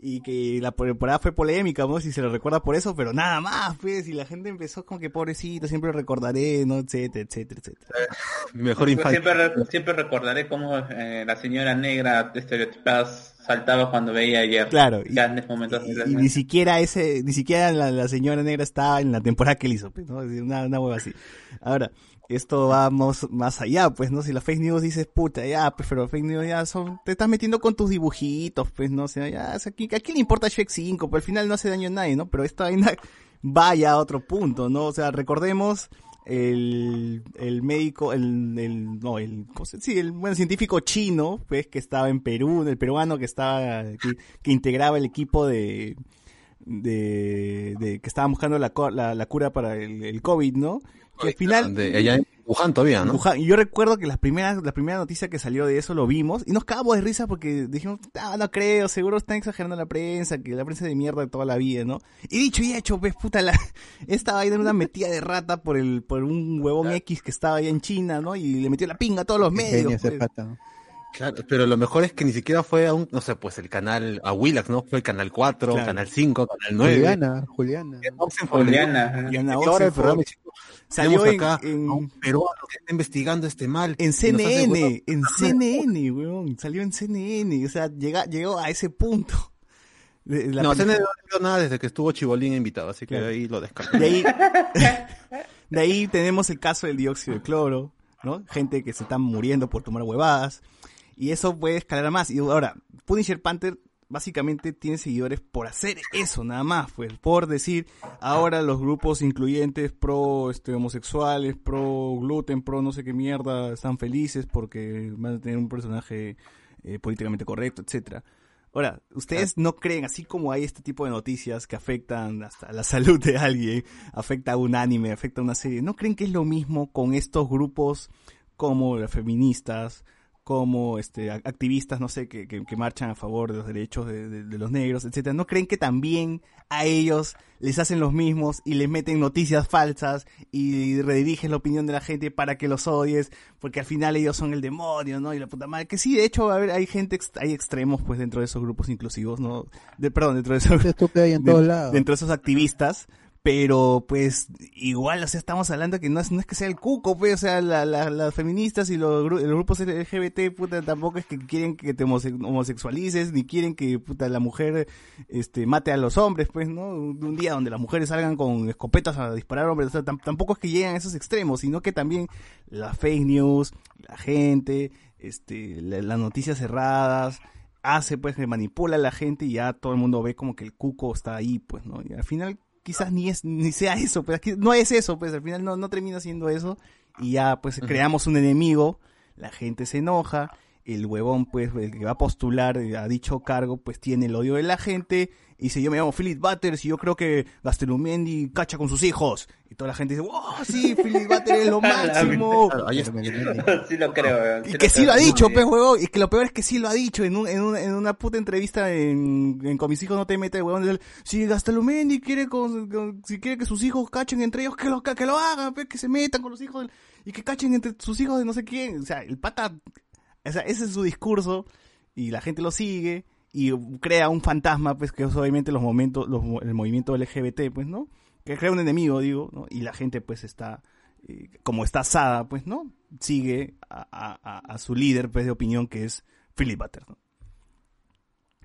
y que la temporada fue polémica, ¿no? Si se lo recuerda por eso, pero nada más, pues, y la gente empezó como que pobrecito, siempre lo recordaré, ¿no? Etcétera, etcétera, etcétera. Mejor Siempre, infancia. re- siempre recordaré cómo eh, la señora negra estereotipada saltaba cuando veía ayer. Claro, y- Grandes momentos de Y ni siquiera ese, ni siquiera la, la señora negra estaba en la temporada que él hizo, pues, ¿no? Una, una hueva así. Ahora, esto va más, allá, pues, ¿no? Si la fake news dices, puta, ya, pues, pero fake news ya son, te estás metiendo con tus dibujitos, pues, ¿no? O sea, ya, o sea, ¿a quién le importa Shrek 5? Pues al final no hace daño a nadie, ¿no? Pero esta vaina vaya a otro punto, ¿no? O sea, recordemos el, el médico, el, el, no, el, ¿cómo se- sí, el, bueno, científico chino, pues, que estaba en Perú, el peruano que estaba, que, que integraba el equipo de, de, de que estaban buscando la, la, la cura para el, el COVID, ¿no? Que al final... De, allá en Wuhan todavía, ¿no? Wuhan. Y yo recuerdo que las primeras, la primera noticia que salió de eso lo vimos y nos cagamos de risa porque dijimos, ah, no creo, seguro están exagerando la prensa, que la prensa de mierda de toda la vida, ¿no? Y dicho y hecho, pues puta, la, esta vaina era una metida de rata por el, por un huevón X que estaba allá en China, ¿no? Y le metió la pinga a todos los medios. Genio ese pues. pata, ¿no? Claro, pero lo mejor es que ni siquiera fue a un, no sé, pues el canal, a Willax, ¿no? Fue el canal 4, Claro. canal 5, canal 9. Juliana, Juliana. Juliana. Y ahora el programa salió acá en- a un peruano que está investigando este mal. en hace. CNN, en CNN, weón, salió en CNN, o sea, llega, llegó a ese punto. De- la no. CNN no vio nada desde que estuvo Chibolín invitado, así que Claro. ahí lo descarto. De ahí, de ahí tenemos el caso del dióxido de cloro, ¿no? Gente que se está muriendo por tomar huevadas. Y eso puede escalar a más. Y ahora, Punisher Panther básicamente tiene seguidores por hacer eso, nada más, pues, por decir, ahora los grupos incluyentes pro este, homosexuales, pro gluten, pro no sé qué mierda, están felices porque van a tener un personaje eh, políticamente correcto, etcétera. Ahora, ¿ustedes no creen, así como hay este tipo de noticias que afectan hasta la salud de alguien, afecta a un anime, afecta a una serie, ¿no creen que es lo mismo con estos grupos como las feministas, como este activistas, no sé, que, que, que marchan a favor de los derechos de, de- de los negros, etcétera? ¿No creen que también a ellos les hacen los mismos y les meten noticias falsas y redirigen la opinión de la gente para que los odies? Porque al final ellos son el demonio, ¿no? Y la puta madre. Que sí, de hecho, a ver, hay gente, hay extremos, pues, dentro de esos grupos inclusivos, ¿no? De, perdón, dentro de esos Esto que hay en de- todos lados. dentro de esos activistas, Pero pues igual, o sea, estamos hablando que no es, no es que sea el cuco, pues, o sea, la- la- las feministas y los, los grupos LGBT, puta, tampoco es que quieren que te homose- homosexualices, ni quieren que, puta, la mujer, este, mate a los hombres, pues, ¿no? Un, día donde las mujeres salgan con escopetas a disparar hombres, o sea, tam- tampoco es que lleguen a esos extremos, sino que también las fake news, la gente, este, la- las noticias cerradas, hace pues que manipula a la gente y ya todo el mundo ve como que el cuco está ahí, pues, ¿no? Y al final quizás ni es ni sea eso, pues no es eso, pues al final no, no termina siendo eso. Y ya pues creamos un enemigo, la gente se enoja, el huevón pues el que va a postular eh, a dicho cargo pues tiene el odio de la gente y dice yo me llamo Philip Butters y yo creo que Gastelumendi cacha con sus hijos y toda la gente dice wow sí Philip Butters es lo máximo sí lo creo, weón, y sí que sí lo ha dicho, pues, huevón. Y que lo peor es que sí lo ha dicho en, un, en, un- en una puta entrevista en, en Con mis hijos no te metes, huevón. dice, Si Gastalumendi quiere, con, con- si quiere que sus hijos cachen entre ellos, que lo, que lo hagan, pues, que se metan con los hijos del- y que cachen entre sus hijos de no sé quién. O sea, el pata, o sea, ese es su discurso y la gente lo sigue y crea un fantasma, pues, que es obviamente los momentos, los, el movimiento LGBT, pues, ¿no? Que crea un enemigo, digo, ¿no? Y la gente, pues, está eh, como está asada, pues, ¿no? Sigue a, su líder, pues, de opinión, que es Philip Butter, ¿no?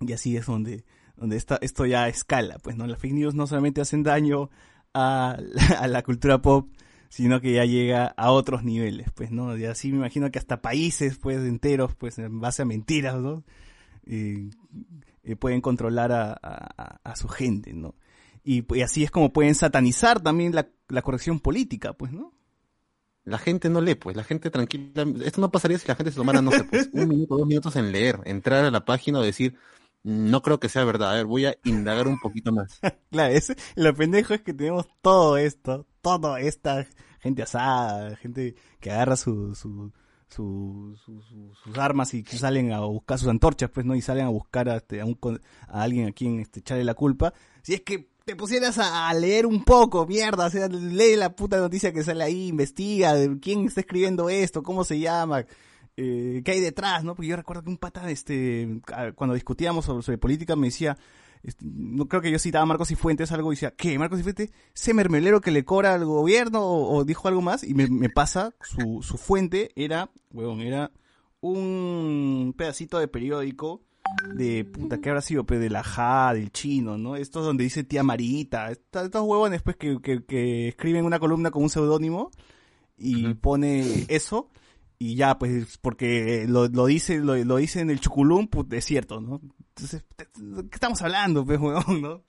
Y así es donde, donde esta, esto ya escala, pues, ¿no? Las fake news no solamente hacen daño a, a la cultura pop, sino que ya llega a otros niveles, pues, ¿no? Y así me imagino que hasta países, pues, enteros, pues, en base a mentiras, ¿no? Eh, eh, pueden controlar a, a- a- su gente, ¿no? Y, así es como pueden satanizar también la, la corrección política, pues, ¿no? La gente no lee, pues, la gente tranquila. Esto no pasaría si la gente se tomara, no sé, pues, un minuto, dos minutos en leer, entrar a la página o decir, no creo que sea verdad, a ver, voy a indagar un poquito más. Claro, es, lo pendejo es que tenemos todo esto, toda esta gente asada, gente que agarra su, su, su- su- su- sus armas y salen a buscar sus antorchas, pues, ¿no? Y salen a buscar a, este, a, un a alguien a quien este, echarle la culpa. Si es que te pusieras a, leer un poco, mierda, o sea, lee la puta noticia que sale ahí, investiga de quién está escribiendo esto, cómo se llama, eh, qué hay detrás, ¿no? Porque yo recuerdo que un pata, este, cuando discutíamos sobre, sobre política me decía, este, no creo que yo citaba a Marcos y Fuentes algo y decía, ¿qué? Marcos y Fuentes, ese mermelero que le cobra al gobierno o, o dijo algo más y me, me pasa, su, su fuente era, huevón, era un pedacito de periódico de puta, ¿qué habrá sido? Pues de la Ja, del chino, ¿no? Estos donde dice tía Marita, estos huevones pues que, que, que escriben una columna con un seudónimo y pone eso y ya pues porque lo, lo dice lo, lo dice en el chuculum pues es cierto no entonces ¿qué estamos hablando pues no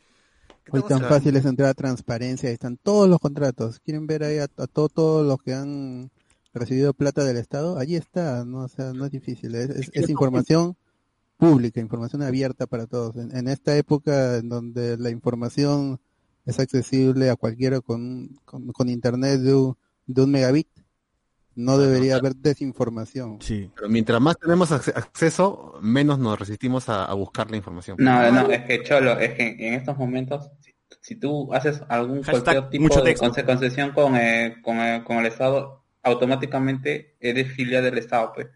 ¿Qué Hoy tan hablando? fácil es entrar a transparencia, ahí están todos los contratos. ¿Quieren ver ahí a, a to- todos los que han recibido plata del Estado? Allí está, no, o sea, no es difícil, es, es- es información pública, información abierta para todos. En, en esta época en donde la información es accesible a cualquiera con, con, con internet de un, de un megabit, no debería haber desinformación. Sí. Pero mientras más tenemos acce- acceso, menos nos resistimos a, a buscar la información. No, no, es que Cholo, es que en estos momentos, si, si tú haces algún Hashtag cualquier tipo mucho de concesión con, eh, con, eh, con el Estado, automáticamente eres filial del Estado, pues.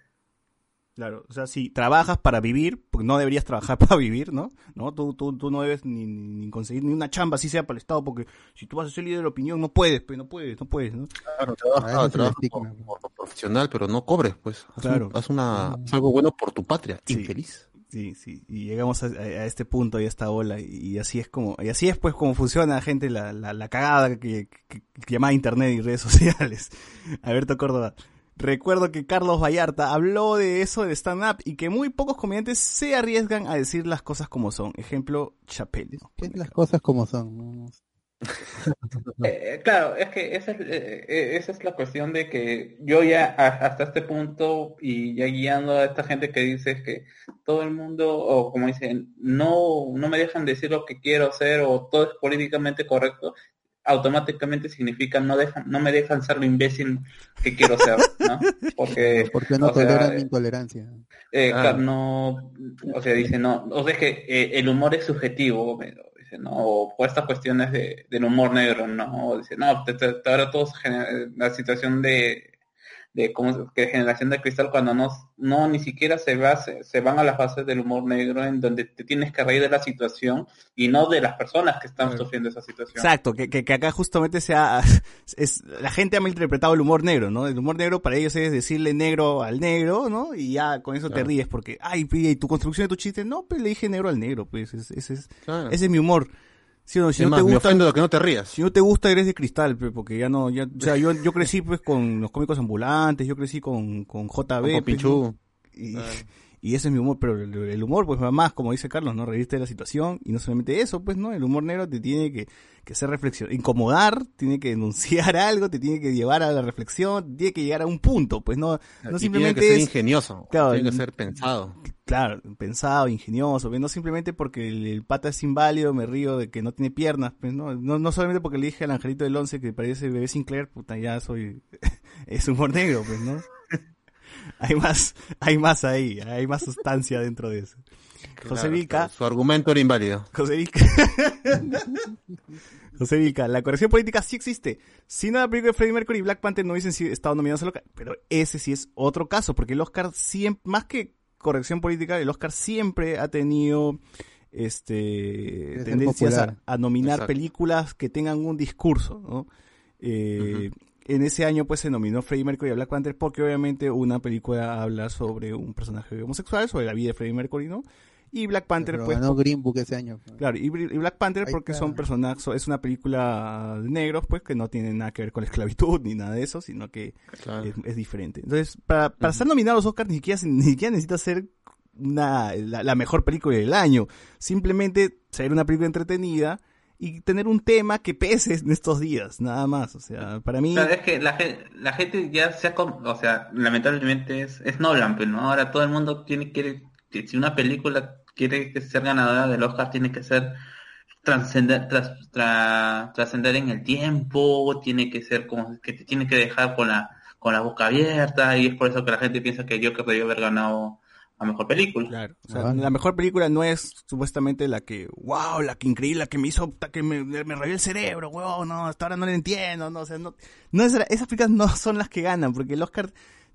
Claro, o sea, si trabajas para vivir, porque no deberías trabajar para vivir, ¿no? ¿No? Tú, tú, tú no debes ni, conseguir ni una chamba, así sea para el Estado, porque si tú vas a ser líder de opinión, no puedes, pues, no puedes, no puedes, ¿no? Claro, trabaja, trabaja por, por profesional, pero no cobres, pues. Haz, Claro. un- haz una, haz algo bueno por tu patria, Sí. infeliz. Sí, sí, y llegamos a, este punto y a esta ola, y, y así es como, y así es pues como funciona, gente, la, la, la cagada que, que, que llamada internet y redes sociales. Alberto Córdoba. Recuerdo que Carlos Vallarta habló de eso de stand-up y que muy pocos comediantes se arriesgan a decir las cosas como son. Ejemplo, Chappelle. ¿no? ¿Qué es las cosas como son? Eh, claro, es que esa es, eh, eh, esa es la cuestión de que yo ya a- hasta este punto y ya guiando a esta gente que dice que todo el mundo, o como dicen, no, no me dejan decir lo que quiero hacer o todo es políticamente correcto, automáticamente significa no dejan, no me dejan ser lo imbécil que quiero ser, ¿no? Porque, Porque no o sea, toleran mi intolerancia. eh, Ah. claro, no, o sea, dice, no, o sea, es que eh, el humor es subjetivo, pero dice, no, o por estas cuestiones de, del humor negro, no, o dice, no, te- te- te- ahora todos la situación de, de cómo que generación de cristal cuando no, no ni siquiera se va, se, se van a las bases del humor negro en donde te tienes que reír de la situación y no de las personas que están sufriendo esa situación. Exacto, que, que, que acá justamente sea, es, la gente ha malinterpretado el humor negro, ¿no? El humor negro para ellos es decirle negro al negro, ¿no? Y ya con eso te ríes porque, ay, y tu construcción de tu chiste, no, pues le dije negro al negro, pues ese, ese es, Claro. ese es mi humor. Si no, si Es no más, te me gusta, de que no te rías. si no te gusta eres de cristal, porque ya no, ya, o sea, yo, yo crecí pues con los cómicos ambulantes, yo crecí con, con JB, Con pues, Pinchú. ¿no? Y, ese es mi humor, pero el, humor, pues va más, como dice Carlos, ¿no? Reírte de la situación, y no solamente eso, pues, ¿no? El humor negro te tiene que, que hacer reflexión, incomodar, tiene que denunciar algo, te tiene que llevar a la reflexión, tiene que llegar a un punto, pues, no, no Y simplemente tiene que ser es- ingenioso. Claro, tiene que ser pensado. Claro, pensado, ingenioso, pues, no simplemente porque el, el pata es inválido, me río de que no tiene piernas, pues, no, no, no solamente porque le dije al angelito del once que parece bebé Sinclair, puta, ya soy, es humor negro, pues, ¿no? Hay más, hay más ahí, hay más sustancia dentro de eso. José Vilca, claro, Su argumento era inválido. José Vilca. José Vilca, la corrección política sí existe. Si no la película de Freddie Mercury y Black Panther no hubiesen estado nominados al Oscar, pero ese sí es otro caso, porque el Oscar siempre, más que corrección política, el Oscar siempre ha tenido este tendencias a, nominar Exacto. películas que tengan un discurso, ¿no? Eh, En ese año pues se nominó Freddie Mercury a Black Panther porque obviamente una película habla sobre un personaje homosexual, sobre la vida de Freddie Mercury, ¿no? Y Black Panther Pero pues ganó Green Book ese año. Claro, y, Black Panther Ahí porque está. son personajes, es una película de negros, pues que no tiene nada que ver con la esclavitud ni nada de eso, sino que Claro. es, es diferente. Entonces, para, para ser nominado a los Oscars ni siquiera, ni siquiera necesita ser una, la, la mejor película del año. Simplemente ser una película entretenida y tener un tema que pese en estos días, nada más. O sea, para mí... Claro, es que la la gente ya se ha, o sea, lamentablemente es, es Nolan, pero ¿no? ahora todo el mundo tiene que si una película quiere que ser ganadora del Oscar tiene que ser trascender, tras, tra- trascender en el tiempo, tiene que ser como que te tiene que dejar con la con la boca abierta y es por eso que la gente piensa que Joker debió haber ganado a mejor película. Claro, o sea, la mejor película no es supuestamente la que, wow, la que increíble, la que me hizo, que me, me revió el cerebro, wow, no, hasta ahora no la entiendo, no, o sea, no, no es, esas películas no son las que ganan, porque el Oscar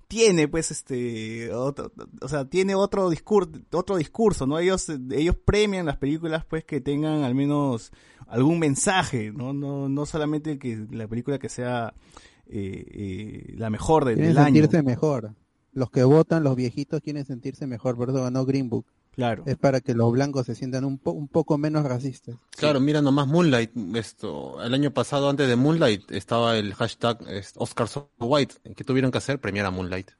tiene, pues, este, otro, o sea, tiene otro discurso, otro discurso, ¿no? Ellos, ellos premian las películas, pues, que tengan al menos algún mensaje, ¿no? No, no solamente que la película que sea eh, eh, la mejor del año. sentirse mejor. Los que votan, los viejitos, quieren sentirse mejor. Por eso ganó Green Book. Claro. Es para que los blancos se sientan un, po- un poco menos racistas. Claro, mira nomás Moonlight, esto, el año pasado antes de Moonlight estaba el hashtag es, Oscar So White, ¿qué tuvieron que hacer? Premiar a Moonlight.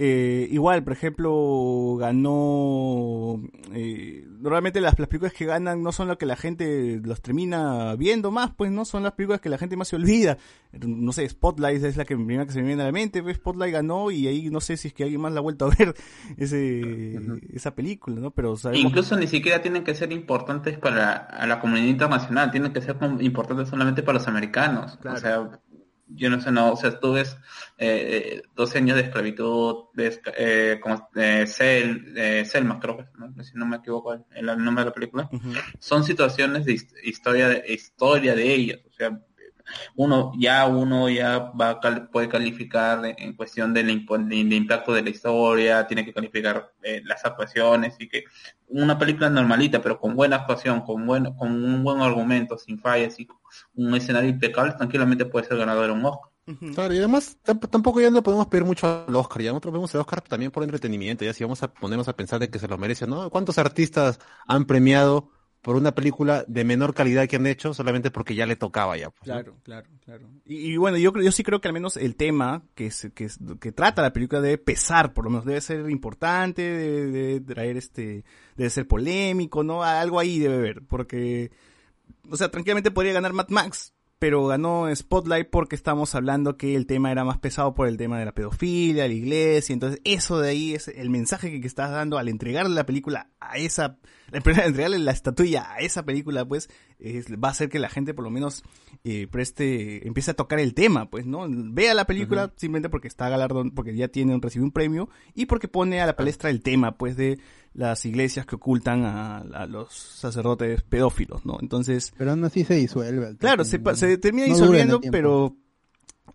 Eh, igual, por ejemplo, ganó... eh, normalmente las, las películas que ganan no son las que la gente los termina viendo más, pues no son las películas que la gente más se olvida. No sé, Spotlight es la que primera que se me viene a la mente, pues, Spotlight ganó y ahí no sé si es que alguien más la ha vuelto a ver ese, esa película, ¿no? Pero sabemos Incluso ni siquiera tienen que ser importantes para a la comunidad internacional, tienen que ser importantes solamente para los americanos. O sea, yo no sé, no, o sea, tú ves eh, 12 años de esclavitud, ves, eh, como eh, Sel, eh, Selma, creo que, ¿no? si no me equivoco el, el nombre de la película, son situaciones de his- historia de historia de ellos, o sea, uno ya uno ya va a cal- puede calificar en- cuestión del, del impacto de la historia, tiene que calificar eh, las actuaciones y que una película normalita, pero con buena actuación, con buen, con un buen argumento, sin fallas y un escenario impecable, tranquilamente puede ser ganador de un Oscar. Claro, y además tamp- tampoco ya no podemos pedir mucho al Oscar, ya nosotros vemos el Oscar también por entretenimiento, ya si vamos a ponernos a pensar de que se lo merece, ¿no? ¿Cuántos artistas han premiado por una película de menor calidad que han hecho solamente porque ya le tocaba ya? pues. Claro, claro, claro. Y, bueno, yo yo sí creo que al menos el tema que, es- que, trata la película debe pesar, por lo menos debe ser importante, debe, debe traer este, debe ser polémico, ¿no? Algo ahí debe haber, porque, o sea, tranquilamente podría ganar Mad Max, pero ganó Spotlight porque estamos hablando que el tema era más pesado por el tema de la pedofilia, la iglesia, entonces eso de ahí es el mensaje que, que estás dando al entregarle la película a esa, al entregarle la estatuilla a esa película, pues es- va a hacer que la gente por lo menos eh, preste, empiece a tocar el tema, pues, ¿no? Vea la película simplemente porque está galardón, porque ya tiene, un- recibió un premio y porque pone a la palestra el tema, pues, de las iglesias que ocultan a, a los sacerdotes pedófilos, ¿no? Entonces, Pero aún así se disuelve. Claro, se, termina no en disolviendo, pero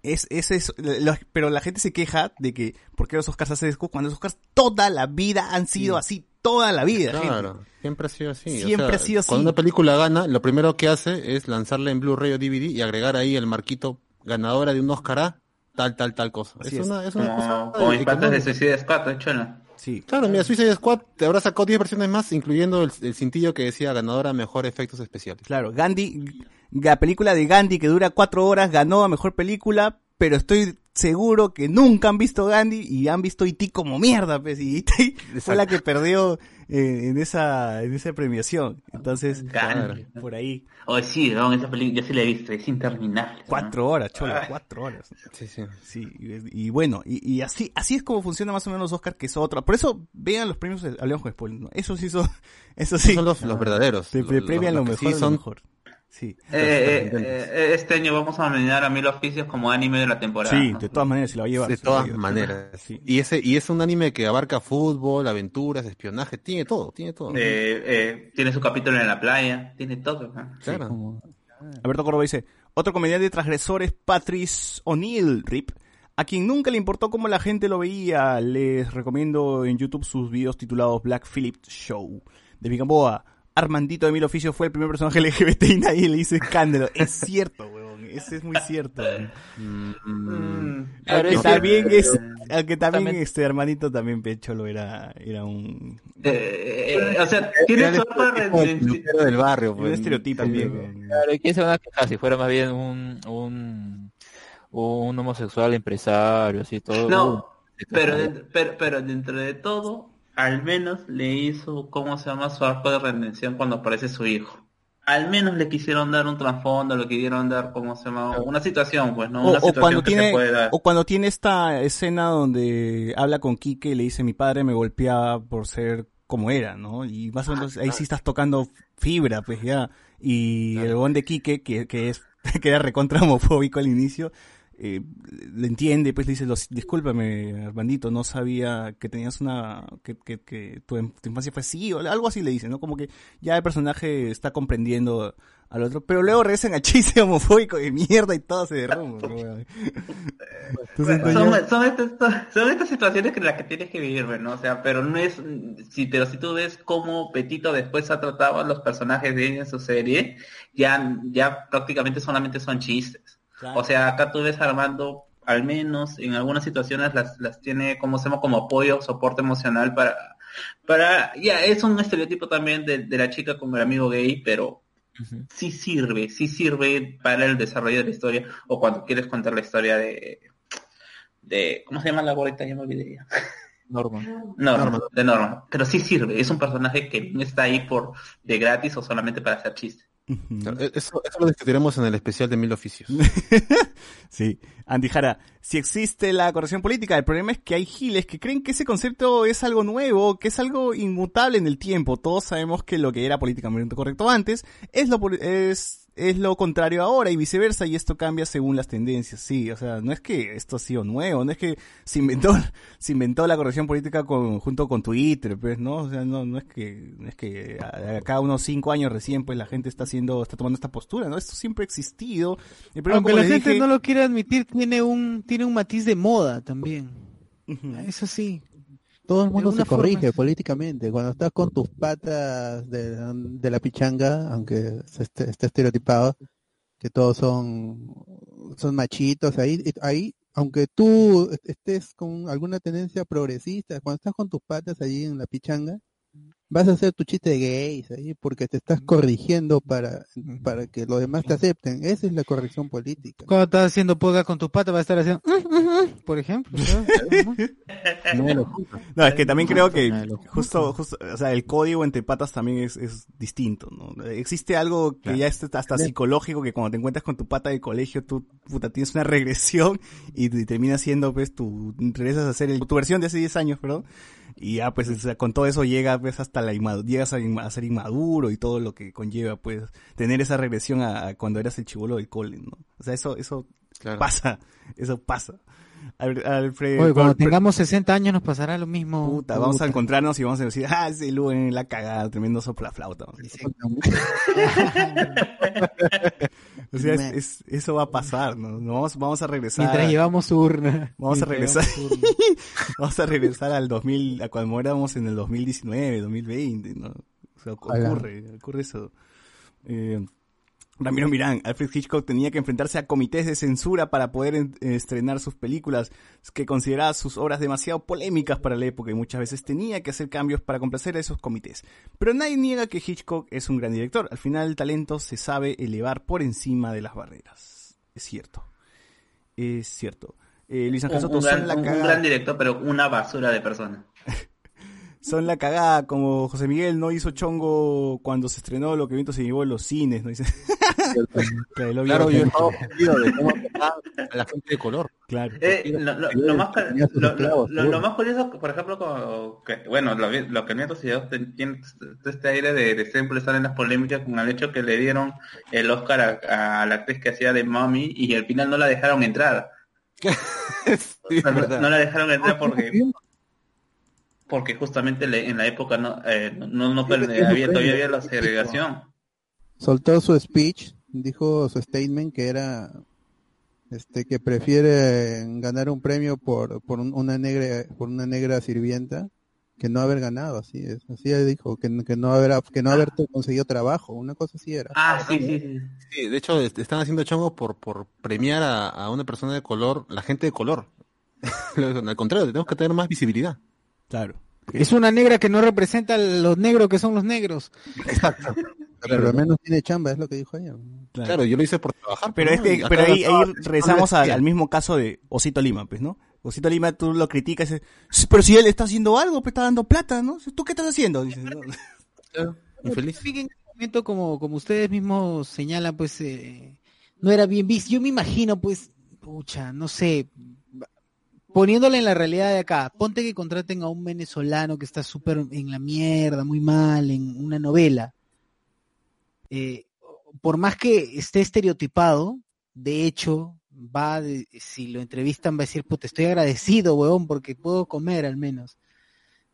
Es, es, lo- pero la gente se queja de que, ¿por qué los Oscars hacen eso? Cuando los Oscars toda la vida han sido así, toda la vida, Claro, gente. siempre ha sido así. o Siempre sea, ha sido así. Cuando una película gana, lo primero que hace es lanzarla en Blu-ray o DVD y agregar ahí el marquito ganadora de un Oscar a tal, tal, tal cosa. Así es, es. una, es una Como, cosa como mis patas de. Suicide Squad, ¿eh, Chola? Sí. Claro, mira, Suicide Squad te habrá sacado 10 versiones más, incluyendo el, el cintillo que decía ganadora mejor efectos especiales. Claro, Gandhi, la película de Gandhi que dura cuatro horas ganó a mejor película, pero estoy seguro que nunca han visto Gandhi y han visto E.T. como mierda, pues, y E.T. fue la que perdió eh, en esa en esa premiación. Entonces, Gandhi. por ahí, Oh, sí, no, esa película yo sí la he visto, es interminable. ¿no? cuatro horas, chola, Ay. cuatro horas. Sí, sí. Sí, y, y bueno, y, y así así es como funciona más o menos los Oscar, que es otra. Por eso vean los premios, de- hablemos con spoilers, ¿no? Eso sí son, eso sí. Esos son los, los verdaderos. Te, te Los- premian los lo que sí mejor de lo son- mejor. Sí. Eh, eh, eh, este año vamos a nominar a Mil Oficios como anime de la temporada. Sí, ¿no? de todas maneras se la va a llevar. De todas llevar. maneras. Sí. Y ese y es un anime que abarca fútbol, aventuras, espionaje, tiene todo, tiene todo. Eh, eh, tiene su capítulo en la playa, tiene todo. ¿no? claro. Alberto Córdoba dice, otro comediante transgresor es Patrice O'Neill, RIP, a quien nunca le importó cómo la gente lo veía. Les recomiendo en YouTube sus videos titulados Black Phillip Show. De Gamboa, Armandito de Mil Oficios fue el primer personaje LGBT y nadie le hizo escándalo. es cierto, weón, ese es muy cierto. Mm, Aunque también es, aunque también También- este Armandito también Pecholo era, era un, eh, eh, o sea, tiene Era su de del barrio. un pues, estereotipo. también. weón. Claro, ¿y quién se van a quejar si fuera más bien un, un, un homosexual empresario, así todo? No, Uh, pero, pero, pero dentro de todo, al menos le hizo, ¿cómo se llama? Su arco de redención cuando aparece su hijo. Al menos le quisieron dar un trasfondo, le quisieron dar, ¿cómo se llama? Una situación, pues, ¿no? O, Una o situación cuando que se tiene, puede dar. o cuando tiene esta escena donde habla con Quique y le dice mi padre me golpeaba por ser como era, ¿no? Y más o menos ahí sí estás tocando fibra, pues ya. Y el buen de Quique, que, que es, que era recontra homofóbico al inicio, eh, le entiende, pues le dice, "Los- discúlpame, Armandito, no sabía que tenías una, que, que, que tu, em- tu infancia fue así, o algo así le dice, ¿no? Como que ya el personaje está comprendiendo al otro, pero luego regresan a chiste homofóbico de mierda y todo se derrumba, Son, estas, son estas situaciones que las que tienes que vivir, ¿no? O sea, pero no es, si, pero si tú ves cómo Petito después ha tratado a los personajes de ella en su serie, ya, ya prácticamente solamente son chistes. Claro. O sea, acá tú ves a Armando, al menos en algunas situaciones las, las tiene como se llama como apoyo, soporte emocional para, para, ya, es un estereotipo también de, de la chica con el amigo gay, pero Ujú. sí sirve, sí sirve para el desarrollo de la historia, o cuando quieres contar la historia de, de, ¿cómo se llama la gorrita? Ya me olvidé ya. Norma. Norma, de Norma. Pero sí sirve, es un personaje que no está ahí por de gratis o solamente para hacer chistes. E- Eso, eso lo discutiremos en el especial de Mil Oficios. Sí, Andy Jara, si existe la corrección política, el problema es que hay giles que creen que ese concepto es algo nuevo, que es algo inmutable en el tiempo. Todos sabemos que lo que era políticamente correcto antes es lo es es lo contrario ahora y viceversa y esto cambia según las tendencias. Sí, o sea, no es que esto ha sido nuevo, no es que se inventó se inventó la corrección política con, junto con Twitter, pues, ¿no? O sea, no no es que no es que a- acá unos cinco años recién pues la gente está haciendo está tomando esta postura, ¿no? Esto siempre ha existido. El problema, Aunque la gente dije- no lo quiera admitir, tiene un, tiene un matiz de moda también. Eso sí. Todo el mundo se forma corrige políticamente. Cuando estás con tus patas de, de la pichanga, aunque esté, esté estereotipado, que todos son, son machitos, ahí, ahí, aunque tú estés con alguna tendencia progresista, cuando estás con tus patas allí en la pichanga, vas a hacer tu chiste de gays ahí, porque te estás corrigiendo para, para que los demás te acepten. Esa es la corrección política. Cuando estás haciendo podcast con tus patas, va a estar haciendo, por ejemplo. No, es que también creo que justo, justo, o sea, el código entre patas también es, es distinto, ¿no? Existe algo que ya es hasta psicológico, que cuando te encuentras con tu pata de colegio, tú, puta, tienes una regresión y te terminas siendo, pues, tu, regresas a hacer el- tu versión de hace 10 años, perdón, y ya, pues, o sea, con todo eso llega, pues, hasta la llegas a, ser inmaduro y todo lo que conlleva, pues, tener esa regresión a, a cuando eras el chivolo del cole, ¿no? O sea, eso, eso Claro. pasa, eso pasa. Al- Alfred, Oye, cuando tengamos 60 años nos pasará lo mismo. Puta, vamos a encontrarnos y vamos a decir, ah, ese Luen la cagada, tremendo sopla flauta. O sea, es- es- eso va a pasar, ¿no? Vamos, vamos a regresar. Mientras llevamos urna. Vamos a regresar. vamos a regresar al 2000, a cuando éramos en el 2019, 2020, ¿no? O sea, ocurre, ocurre eso. Eh, Ramiro Mirán, Alfred Hitchcock tenía que enfrentarse a comités de censura para poder en- estrenar sus películas, que consideraba sus obras demasiado polémicas para la época y muchas veces tenía que hacer cambios para complacer a esos comités. Pero nadie niega que Hitchcock es un gran director. Al final el talento se sabe elevar por encima de las barreras. Es cierto. Es cierto. Eh, Luis Ángel Un, Soto, un la gran director, pero una basura de persona. Son la cagada, como José Miguel no hizo chongo cuando se estrenó Lo que viento se llevó en los cines, ¿no? Dice. Claro, lo vio. Claro, yo estaba ofendido de cómo a la gente de color. Claro. Eh, lo, lo- lo más, lo, curioso, por ejemplo, como que, bueno, lo, que nieto se llevó tiene este- este aire de, de siempre estar en las polémicas con el hecho que le dieron el Oscar a, a la actriz que hacía de Mommy y al final no la dejaron entrar. no, no- no la dejaron entrar porque porque justamente le- en la época no eh, no, no, sí, sí, había todavía la segregación. soltó su speech, dijo su statement que era este que prefiere ganar un premio por por un- una negra por una negra sirvienta que no haber ganado, así es, así dijo que, que no haber que no haber conseguido trabajo, una cosa así era. Ah, sí, sí, sí. Sí, de hecho, est- están haciendo chongo por, por premiar a, a una persona de color, la gente de color. Al contrario, tenemos que tener más visibilidad. Claro. Es una negra que no representa a los negros que son los negros. Exacto. Pero al menos tiene chamba, es lo que dijo ella. Claro, yo lo hice por trabajar. Pero pues, es ¿no? que, pero ahí, ahí regresamos al, al mismo caso de Osito Lima, pues, ¿no? Osito Lima, tú lo criticas, y dices, "Sí, pero si él está haciendo algo, pues está dando plata, ¿no? ¿Tú qué estás haciendo? Dices, ¿no? Infeliz. Fíjate que en ese momento, como, como ustedes mismos señalan, pues eh, no era bien visto. Yo me imagino, pues, pucha, no sé, poniéndole en la realidad de acá, ponte que contraten a un venezolano que está súper en la mierda, muy mal, en una novela. Eh, por más que esté estereotipado, de hecho, va, de- si lo entrevistan, va a decir, puta, estoy agradecido, weón, porque puedo comer al menos.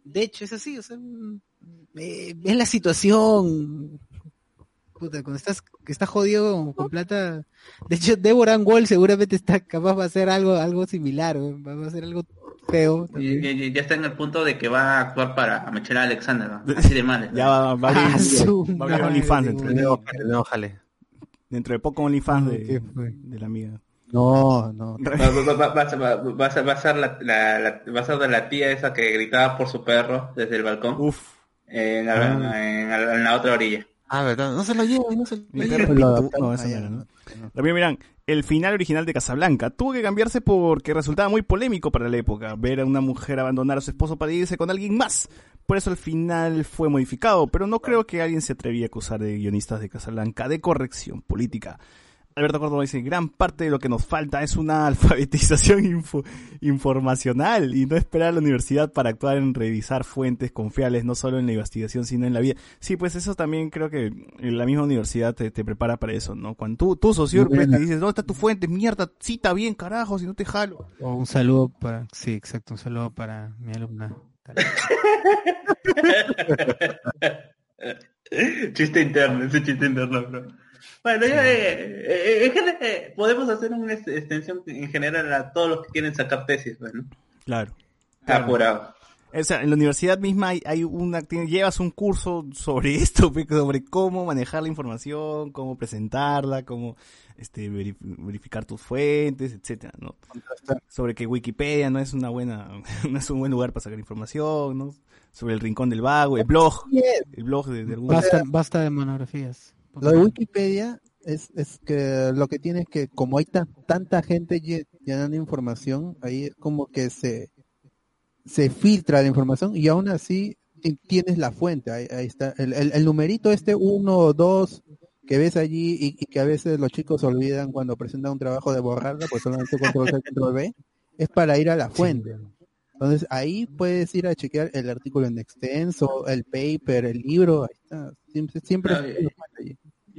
De hecho, es así, o sea, mm, eh, es la situación. Puta, cuando estás, que estás jodido con plata. De hecho, Deborah Wall seguramente está capaz va a hacer algo, algo similar, va a hacer algo feo. Y, y- y ya está en el punto de que va a actuar para Michelle Alexander, ¿no? así de mal. Ya va, va a abrir, Ah, OnlyFans dentro. No, no, de poco OnlyFans de, ¿Qué fue? de la amiga. No, no. Va, a ser- la, la- la- va a ser de la tía esa que gritaba por su perro desde el balcón Uf. en, la, en la- en la otra orilla. Ah, verdad. No se lo lleven, no se lo no, era, ¿no? ¿no? También miran, el final original de Casablanca tuvo que cambiarse porque resultaba muy polémico para la época ver a una mujer abandonar a su esposo para irse con alguien más. Por eso el final fue modificado, pero no creo que alguien se atrevía a acusar de guionistas de Casablanca de corrección política. Alberto Córdoba dice, gran parte de lo que nos falta es una alfabetización info- informacional y no esperar a la universidad para actuar en revisar fuentes confiables, no solo en la investigación, sino en la vida. Sí, pues eso también creo que la misma universidad te, te prepara para eso, ¿no? Cuando tú, tú socio, pues, te dices, ¿dónde está tu fuente? Mierda, cita bien, carajo, si no te jalo. O un saludo para, sí, exacto, un saludo para mi alumna. chiste interno, ese chiste interno, bro. Bueno, ya, eh, eh, eh, podemos hacer una ex- extensión en general a todos los que quieren sacar tesis, bueno, Claro. apurado. O sea, en la universidad misma hay, hay una, llevas un curso sobre esto, pe, sobre cómo manejar la información, cómo presentarla, cómo este verif- verificar tus fuentes, etcétera, ¿no? Sobre que Wikipedia no es una buena, no es un buen lugar para sacar información, ¿no? Sobre el rincón del vago, el blog, el blog de, de algún Basta, basta de monografías. Lo de Wikipedia es, es que lo que tiene es que como hay tan- tanta gente lle- llenando información, ahí es como que se, se filtra la información y aún así ti- tienes la fuente, ahí, ahí está, el, el, el numerito este uno o dos que ves allí y, y que a veces los chicos olvidan cuando presentan un trabajo de borrarla, pues solamente control C, control V, es para ir a la fuente. Entonces ahí puedes ir a chequear el artículo en extenso, el paper, el libro, ahí está. Siempre, siempre Ah,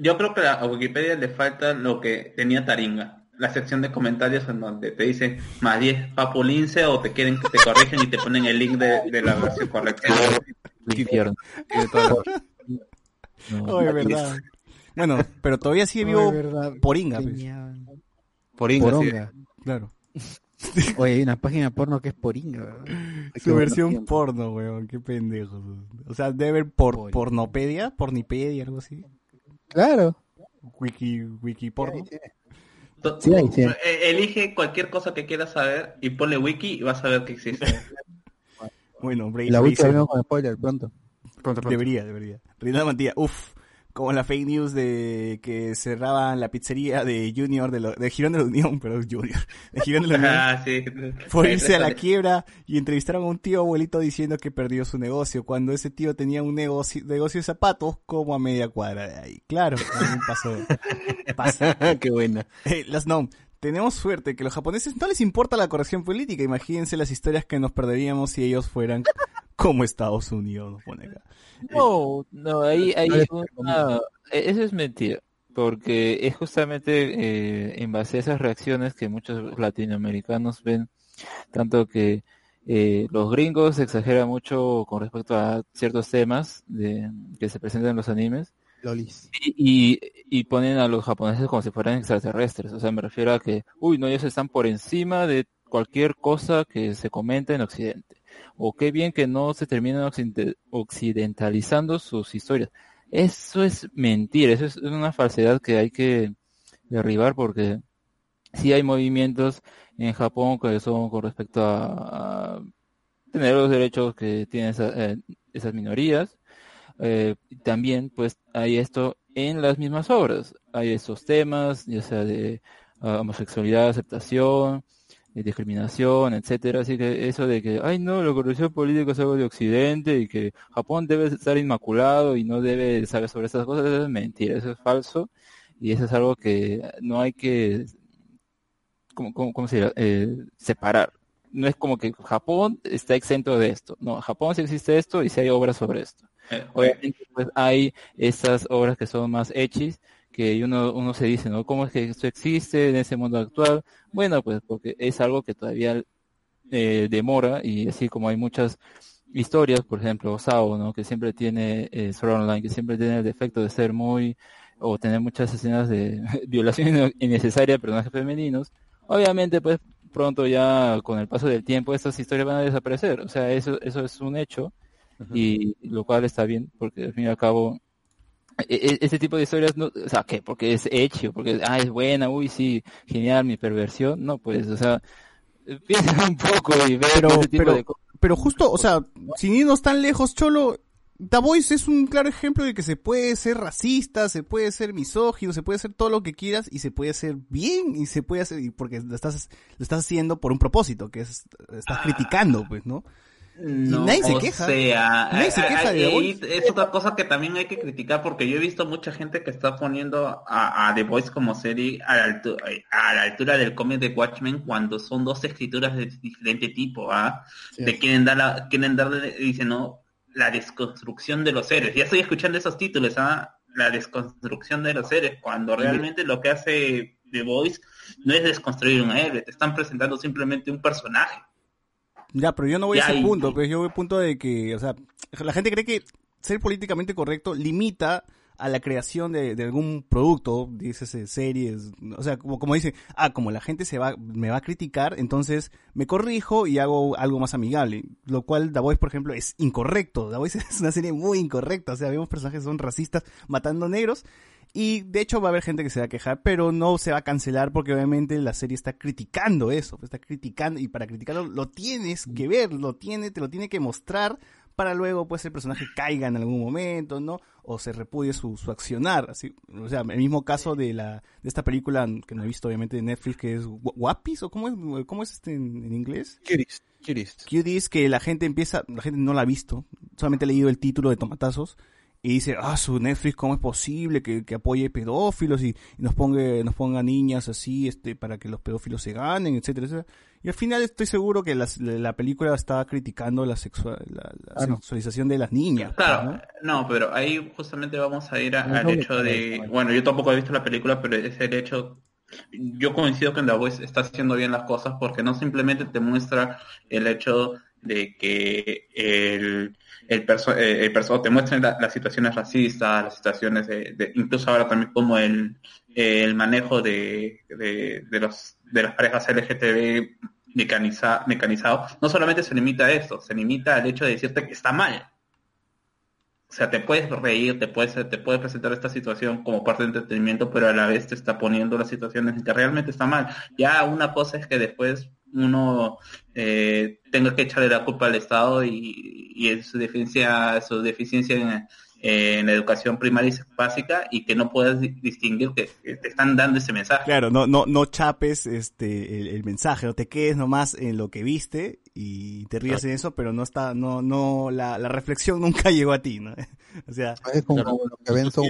Yo creo que a Wikipedia le falta lo que tenía Taringa, la sección de comentarios en donde te dicen más 10 papo lince o te quieren que te corrigen y te ponen el link de, de la versión correcta. No. Oh, es verdad. Bueno, pero todavía sigue vivo verdad. Poringa. pues. Poringa, sí. Claro. Oye, hay una página porno que es Poringa, ¿verdad? Su versión porno, weón. Qué pendejos. O sea, debe haber por, pornopedia, pornipedia, algo así. Claro. Wiki, wiki porno. Sí, sí. eh, Elige cualquier cosa que quieras saber y ponle wiki y vas a ver que existe. Bueno, Bra- La vemos con spoiler pronto. Pronto, pronto. Debería, debería. Rinaldo Mantilla, uff, como la fake news de que cerraban la pizzería de Junior, de, lo- de Girón de la Unión, perdón, Junior, de Girón de la Unión, Ah, sí. por irse a la quiebra y entrevistaron a un tío abuelito diciendo que perdió su negocio, cuando ese tío tenía un negocio, negocio de zapatos como a media cuadra de ahí. Claro, también pasó. Pasa. Qué buena. Eh, las no. Tenemos suerte que los japoneses no les importa la corrección política. Imagínense las historias que nos perderíamos si ellos fueran como Estados Unidos, nos pone acá. No, no, ahí hay No les una... e- Eso es mentira, porque es justamente eh, en base a esas reacciones que muchos latinoamericanos ven, tanto que eh, los gringos exageran mucho con respecto a ciertos temas de, que se presentan en los animes, Lolis. y, y, y ponen a los japoneses como si fueran extraterrestres. O sea, me refiero a que, uy, no, ellos están por encima de cualquier cosa que se comenta en Occidente. O qué bien que no se terminan occide- occidentalizando sus historias. Eso es mentira, eso es una falsedad que hay que derribar porque sí hay movimientos en Japón que son con respecto a, tener los derechos que tienen eh, esas minorías. Eh, también pues hay esto en las mismas obras. Hay estos temas, ya sea de ah, homosexualidad, aceptación, discriminación, etcétera. Así que eso de que, ay no, la corrupción política es algo de Occidente y que Japón debe estar inmaculado y no debe saber sobre esas cosas, eso es mentira, eso es falso y eso es algo que no hay que, ¿cómo, cómo, cómo se dirá? Eh, separar. No es como que Japón está exento de esto. No, Japón sí existe esto y sí hay obras sobre esto. Eh, Obviamente, pues hay estas obras que son más hechis, que uno, uno se dice, ¿no? ¿Cómo es que esto existe en ese mundo actual? Bueno, pues porque es algo que todavía eh, demora y así como hay muchas historias, por ejemplo, Sao, ¿no? Que siempre tiene, eh, Sword Online, que siempre tiene el defecto de ser muy, o tener muchas escenas de violación innecesaria de personajes femeninos. Obviamente, pues pronto ya con el paso del tiempo estas historias van a desaparecer. O sea, eso, eso es un hecho y lo cual está bien porque al fin y al cabo e- e- este tipo de historias no, o sea, ¿qué? Porque es hecho, porque ah, es buena, uy, sí, genial, mi perversión, no, pues, o sea, piensa un poco y ve Pero, ese tipo pero, de cosas. pero justo, o sea, sin irnos tan lejos, Cholo, The Voice es un claro ejemplo de que se puede ser racista, se puede ser misógino, se puede hacer todo lo que quieras y se puede hacer bien y se puede hacer, porque lo estás, lo estás haciendo por un propósito, que es, estás criticando, pues, ¿no? No, nadie se o queja. sea, Nadie se de Voice. es otra cosa que también hay que criticar porque yo he visto mucha gente que está poniendo a, a The Voice como serie a la, altu- a la altura del cómic de Watchmen cuando son dos escrituras de diferente tipo, ¿ah? De quieren dar la, quieren darle, dicen, no, la desconstrucción de los seres. Ya estoy escuchando esos títulos, ¿ah? La desconstrucción de los seres, cuando realmente lo que hace The Voice no es desconstruir un héroe, te están presentando simplemente un personaje. Ya, pero yo no voy Ya, a ese punto, pues yo voy al punto de que, o sea, la gente cree que ser políticamente correcto limita a la creación de, de algún producto, dices series, o sea, como, como dice, ah, como la gente se va, me va a criticar, entonces me corrijo y hago algo más amigable, lo cual The Voice, por ejemplo, es incorrecto, The Voice es una serie muy incorrecta, o sea, vemos personajes que son racistas matando negros, y de hecho va a haber gente que se va a quejar, pero no se va a cancelar porque obviamente la serie está criticando eso, está criticando y para criticarlo lo tienes que ver, lo tiene, te lo tiene que mostrar para luego pues el personaje caiga en algún momento, ¿no? O se repudie su, su accionar, así, o sea, el mismo caso de la de esta película que no he visto obviamente de Netflix que es Wa- Wapis o cómo es cómo es este en, en inglés? Cuties. Cuties. Cuties que la gente empieza, la gente no la ha visto, solamente ha leído el título de Tomatazos y dice, ah, su Netflix, ¿cómo es posible que, que apoye pedófilos y, y nos ponga, nos ponga niñas así, este, para que los pedófilos se ganen, etcétera, etcétera? Y al final estoy seguro que las- la, película está criticando la, sexua- la, la Ah, no. sexualización de las niñas. Claro, ¿no? no, pero ahí justamente vamos a ir a- No, al no, hecho de, no, no. bueno, yo tampoco he visto la película, pero es el hecho, yo coincido que en The Voice está haciendo bien las cosas porque no simplemente te muestra el hecho de que el, el, perso eh, el perso te muestren la- las situaciones racistas, las situaciones de, incluso ahora también como el, el manejo de, de, de los de las parejas LGTB mecaniza, mecanizado, no solamente se limita a esto, se limita al hecho de decirte que está mal. O sea, te puedes reír, te puedes, te puedes presentar esta situación como parte de entretenimiento, pero a la vez te está poniendo las situaciones en que realmente está mal. Ya una cosa es que después uno eh, tenga que echarle la culpa al Estado y, y en su deficiencia, su deficiencia en, en la educación primaria y básica y que no puedas di- distinguir que, te están dando ese mensaje. Claro, no, no, no chapes este el, el mensaje, no te quedes nomás en lo que viste y te rías en eso, pero no está, no, no, la, la reflexión nunca llegó a ti, ¿no? O sea, Es como lo que ven South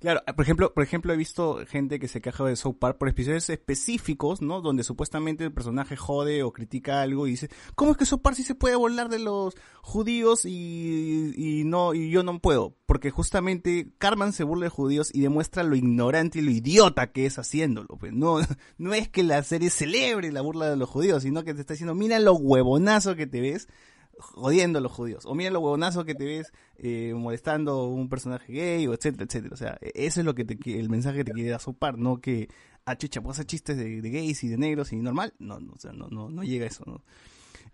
Claro, por ejemplo, por ejemplo he visto gente que se queja de South Park por episodios específicos, ¿no? Donde supuestamente el personaje jode o critica algo y dice, ¿cómo es que South Park sí se puede burlar de los judíos y, y no y yo no puedo? Porque justamente Carman se burla de judíos y demuestra lo ignorante y lo idiota que es haciéndolo. Pues no, no es que la serie celebre la burla de los judíos, sino que te está diciendo, mira lo huevonazo que te ves jodiendo a los judíos. O mira lo huevonazo que te ves eh, molestando a un personaje gay, o etcétera, etcétera. O sea, e- eso es lo que te, el mensaje que te quiere dar Sopar, no que, ah, chucha, pues hacer chistes de, de gays y de negros y normal. No, no, o sea, no, no, no llega a eso, ¿no? O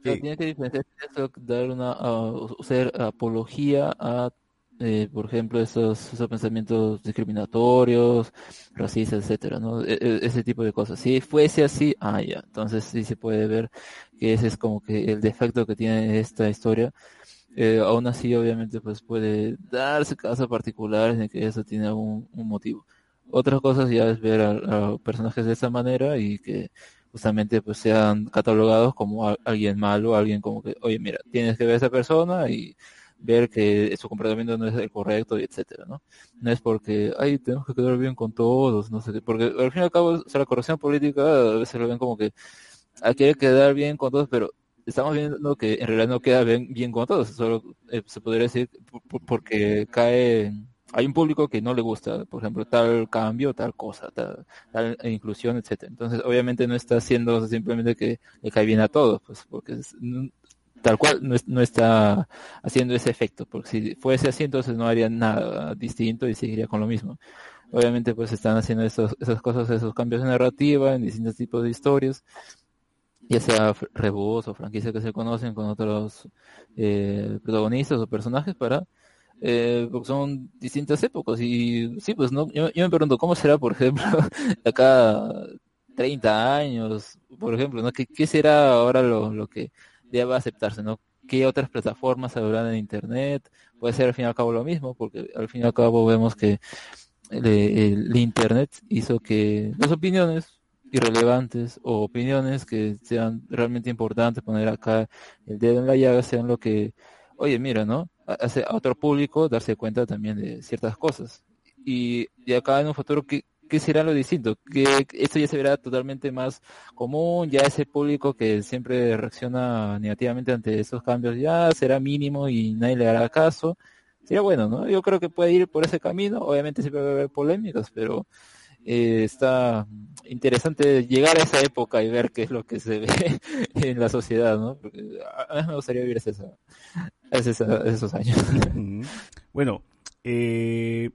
sea, Eh, tiene que diferenciar eso, dar una, ah, hacer apología a, eh, por ejemplo, esos, esos pensamientos discriminatorios, racistas, etcétera, ¿no? E- e- ese tipo de cosas. Si fuese así, ah, ya, entonces sí se puede ver que ese es como que el defecto que tiene esta historia. Eh, aún así, obviamente, pues puede darse casos particulares en que eso tiene algún un motivo. Otras cosas ya es ver a, a personajes de esa manera y que justamente pues sean catalogados como alguien malo, alguien como que, oye, mira, tienes que ver a esa persona y ver que su comportamiento no es el correcto y etcétera, ¿no? No es porque, ay, tenemos que quedar bien con todos, no sé porque al fin y al cabo, o sea, la corrección política a veces lo ven como que hay que quedar bien con todos, pero estamos viendo que en realidad no queda bien, bien con todos, solo eh, se podría decir por- por- porque cae, hay un público que no le gusta, por ejemplo, tal cambio, tal cosa, tal, tal inclusión, etcétera. Entonces, obviamente no está haciendo simplemente que le cae bien a todos, pues porque es- tal cual no, es- no está haciendo ese efecto, porque si fuese así, entonces no haría nada distinto y seguiría con lo mismo. Obviamente, pues están haciendo esos, esas cosas, esos cambios de narrativa en distintos tipos de historias, ya sea reboots o franquicias que se conocen con otros eh, protagonistas o personajes para eh, porque son distintas épocas y sí, pues no, yo, yo me pregunto cómo será, por ejemplo, acá 30 años, por ejemplo, ¿no? ¿Qué, será ahora lo que deba aceptarse, ¿no? ¿Qué otras plataformas habrán en Internet? Puede ser al fin y al cabo lo mismo, porque al fin y al cabo vemos que el Internet hizo que las opiniones irrelevantes o opiniones que sean realmente importantes, poner acá el dedo en la llaga, sean lo que, oye, mira, ¿no? Hace a otro público darse cuenta también de ciertas cosas. Y de acá en un futuro, ¿qué, qué será lo distinto? Que esto ya se verá totalmente más común, ya ese público que siempre reacciona negativamente ante esos cambios ya será mínimo y nadie le hará caso. Sería bueno, ¿no? Yo creo que puede ir por ese camino, obviamente siempre va a haber polémicas, pero eh, está interesante llegar a esa época y ver qué es lo que se ve en la sociedad, ¿no? Porque a a mí me gustaría vivir esa, esos años. Bueno, eh,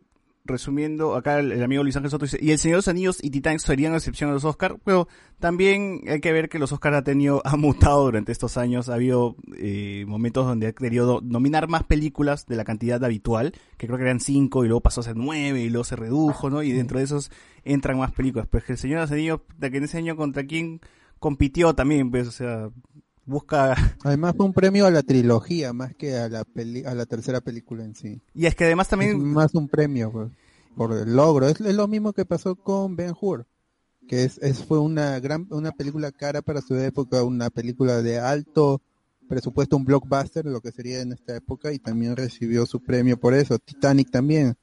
resumiendo, acá el, el amigo Luis Ángel Soto dice, y El Señor de los Anillos y Titanic serían excepción a los Oscar, pero también hay que ver que los Oscar ha tenido, ha mutado durante estos años, ha habido eh, momentos donde ha querido nominar más películas de la cantidad habitual, que creo que eran cinco y luego pasó a ser nueve y luego se redujo, ¿no? Y dentro de esos entran más películas, pues que El Señor de los Anillos, de que en ese año contra quién compitió también, pues, o sea, busca Además fue un premio a la trilogía más que a la peli a la tercera película en sí. y es que además Es también más un premio pues, por el logro. Es, es lo mismo que pasó con Ben Hur, que es, es fue una gran una película cara para su época, una película de alto presupuesto, un blockbuster, lo que sería en esta época, y también recibió su premio por eso. Titanic también,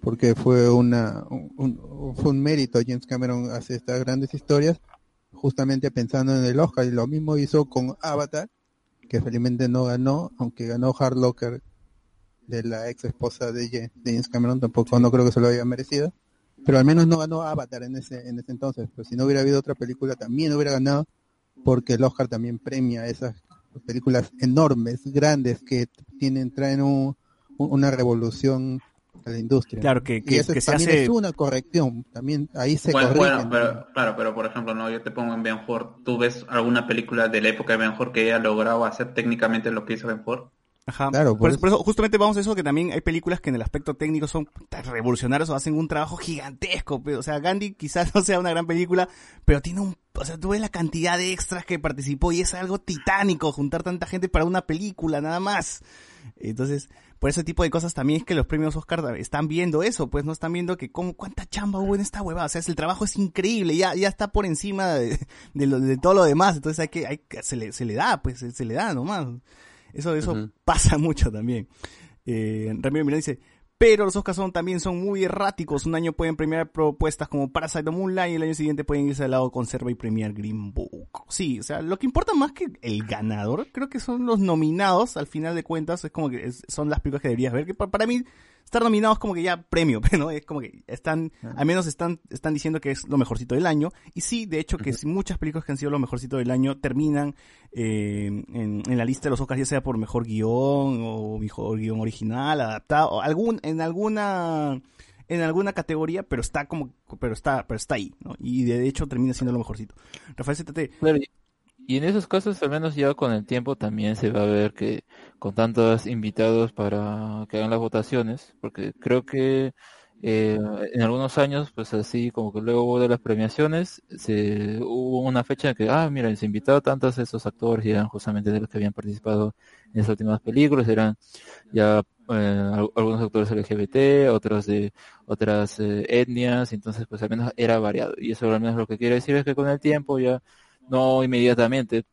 porque fue una un, un- fue un mérito. James Cameron hace estas grandes historias justamente pensando en el Oscar y lo mismo hizo con Avatar, que felizmente no ganó, aunque ganó Hard Locker de la ex esposa de Ja- de James Cameron, tampoco no creo que se lo haya merecido, pero al menos no ganó Avatar en ese en ese entonces, pero si no hubiera habido otra película también hubiera ganado porque el Oscar también premia esas películas enormes, grandes, que tienen, traen un- una revolución a la industria. Claro, que- Y que- eso que se también hace- es una corrección, también ahí se Bueno, corrigen. bueno, pero, claro, pero por ejemplo, no, yo te pongo en Ben Hur. ¿Tú ves alguna película de la época de Ben Hur que haya logrado hacer técnicamente lo que hizo Ben Hur? Ajá. Claro, por, por eso, por eso justamente vamos a eso que también hay películas que en el aspecto técnico son revolucionarios o hacen un trabajo gigantesco. pero, o sea, Gandhi quizás no sea una gran película, pero tiene un, o sea, tú ves la cantidad de extras que participó y es algo titánico juntar tanta gente para una película nada más. Entonces, por ese tipo de cosas también es que los premios Oscar están viendo eso, pues no están viendo que cómo, cuánta chamba hubo en esta huevada. O sea, es- el trabajo es increíble, ya, ya está por encima de, de, lo- de todo lo demás. Entonces hay que, hay que- se le, se le da, pues, se, se le da nomás. Eso, eso pasa mucho también. Eh, Ramiro Miranda dice, pero los Oscars son, también son muy erráticos. Un año pueden premiar propuestas como Parasite o Moonlight y el año siguiente pueden irse al lado conserva y premiar Green Book. Sí, o sea, lo que importa más que el ganador, creo que son los nominados, al final de cuentas, es como que son las películas que deberías ver, que pa- para mí estar nominados como que ya premio, ¿no? Es como que están, al menos están, están diciendo que es lo mejorcito del año. Y sí, de hecho, que muchas películas que han sido lo mejorcito del año terminan eh, en, en la lista de los Oscars, ya sea por mejor guion o mejor guion original, adaptado, o algún, en alguna en alguna categoría, pero está como, pero está, pero está ahí, ¿no? Y de hecho termina siendo lo mejorcito. Rafael y- y en esos casos, al menos ya con el tiempo, también se va a ver que con tantos invitados para que hagan las votaciones, porque creo que eh, en algunos años, pues así como que luego de las premiaciones, se hubo una fecha en que, ah, mira, se invitado tantos de esos actores y eran justamente de los que habían participado en esas últimas películas, eran ya eh, al- algunos actores LGBT, otros de otras eh, etnias, entonces pues al menos era variado. Y eso al menos lo que quiere decir es que con el tiempo ya no inmediatamente,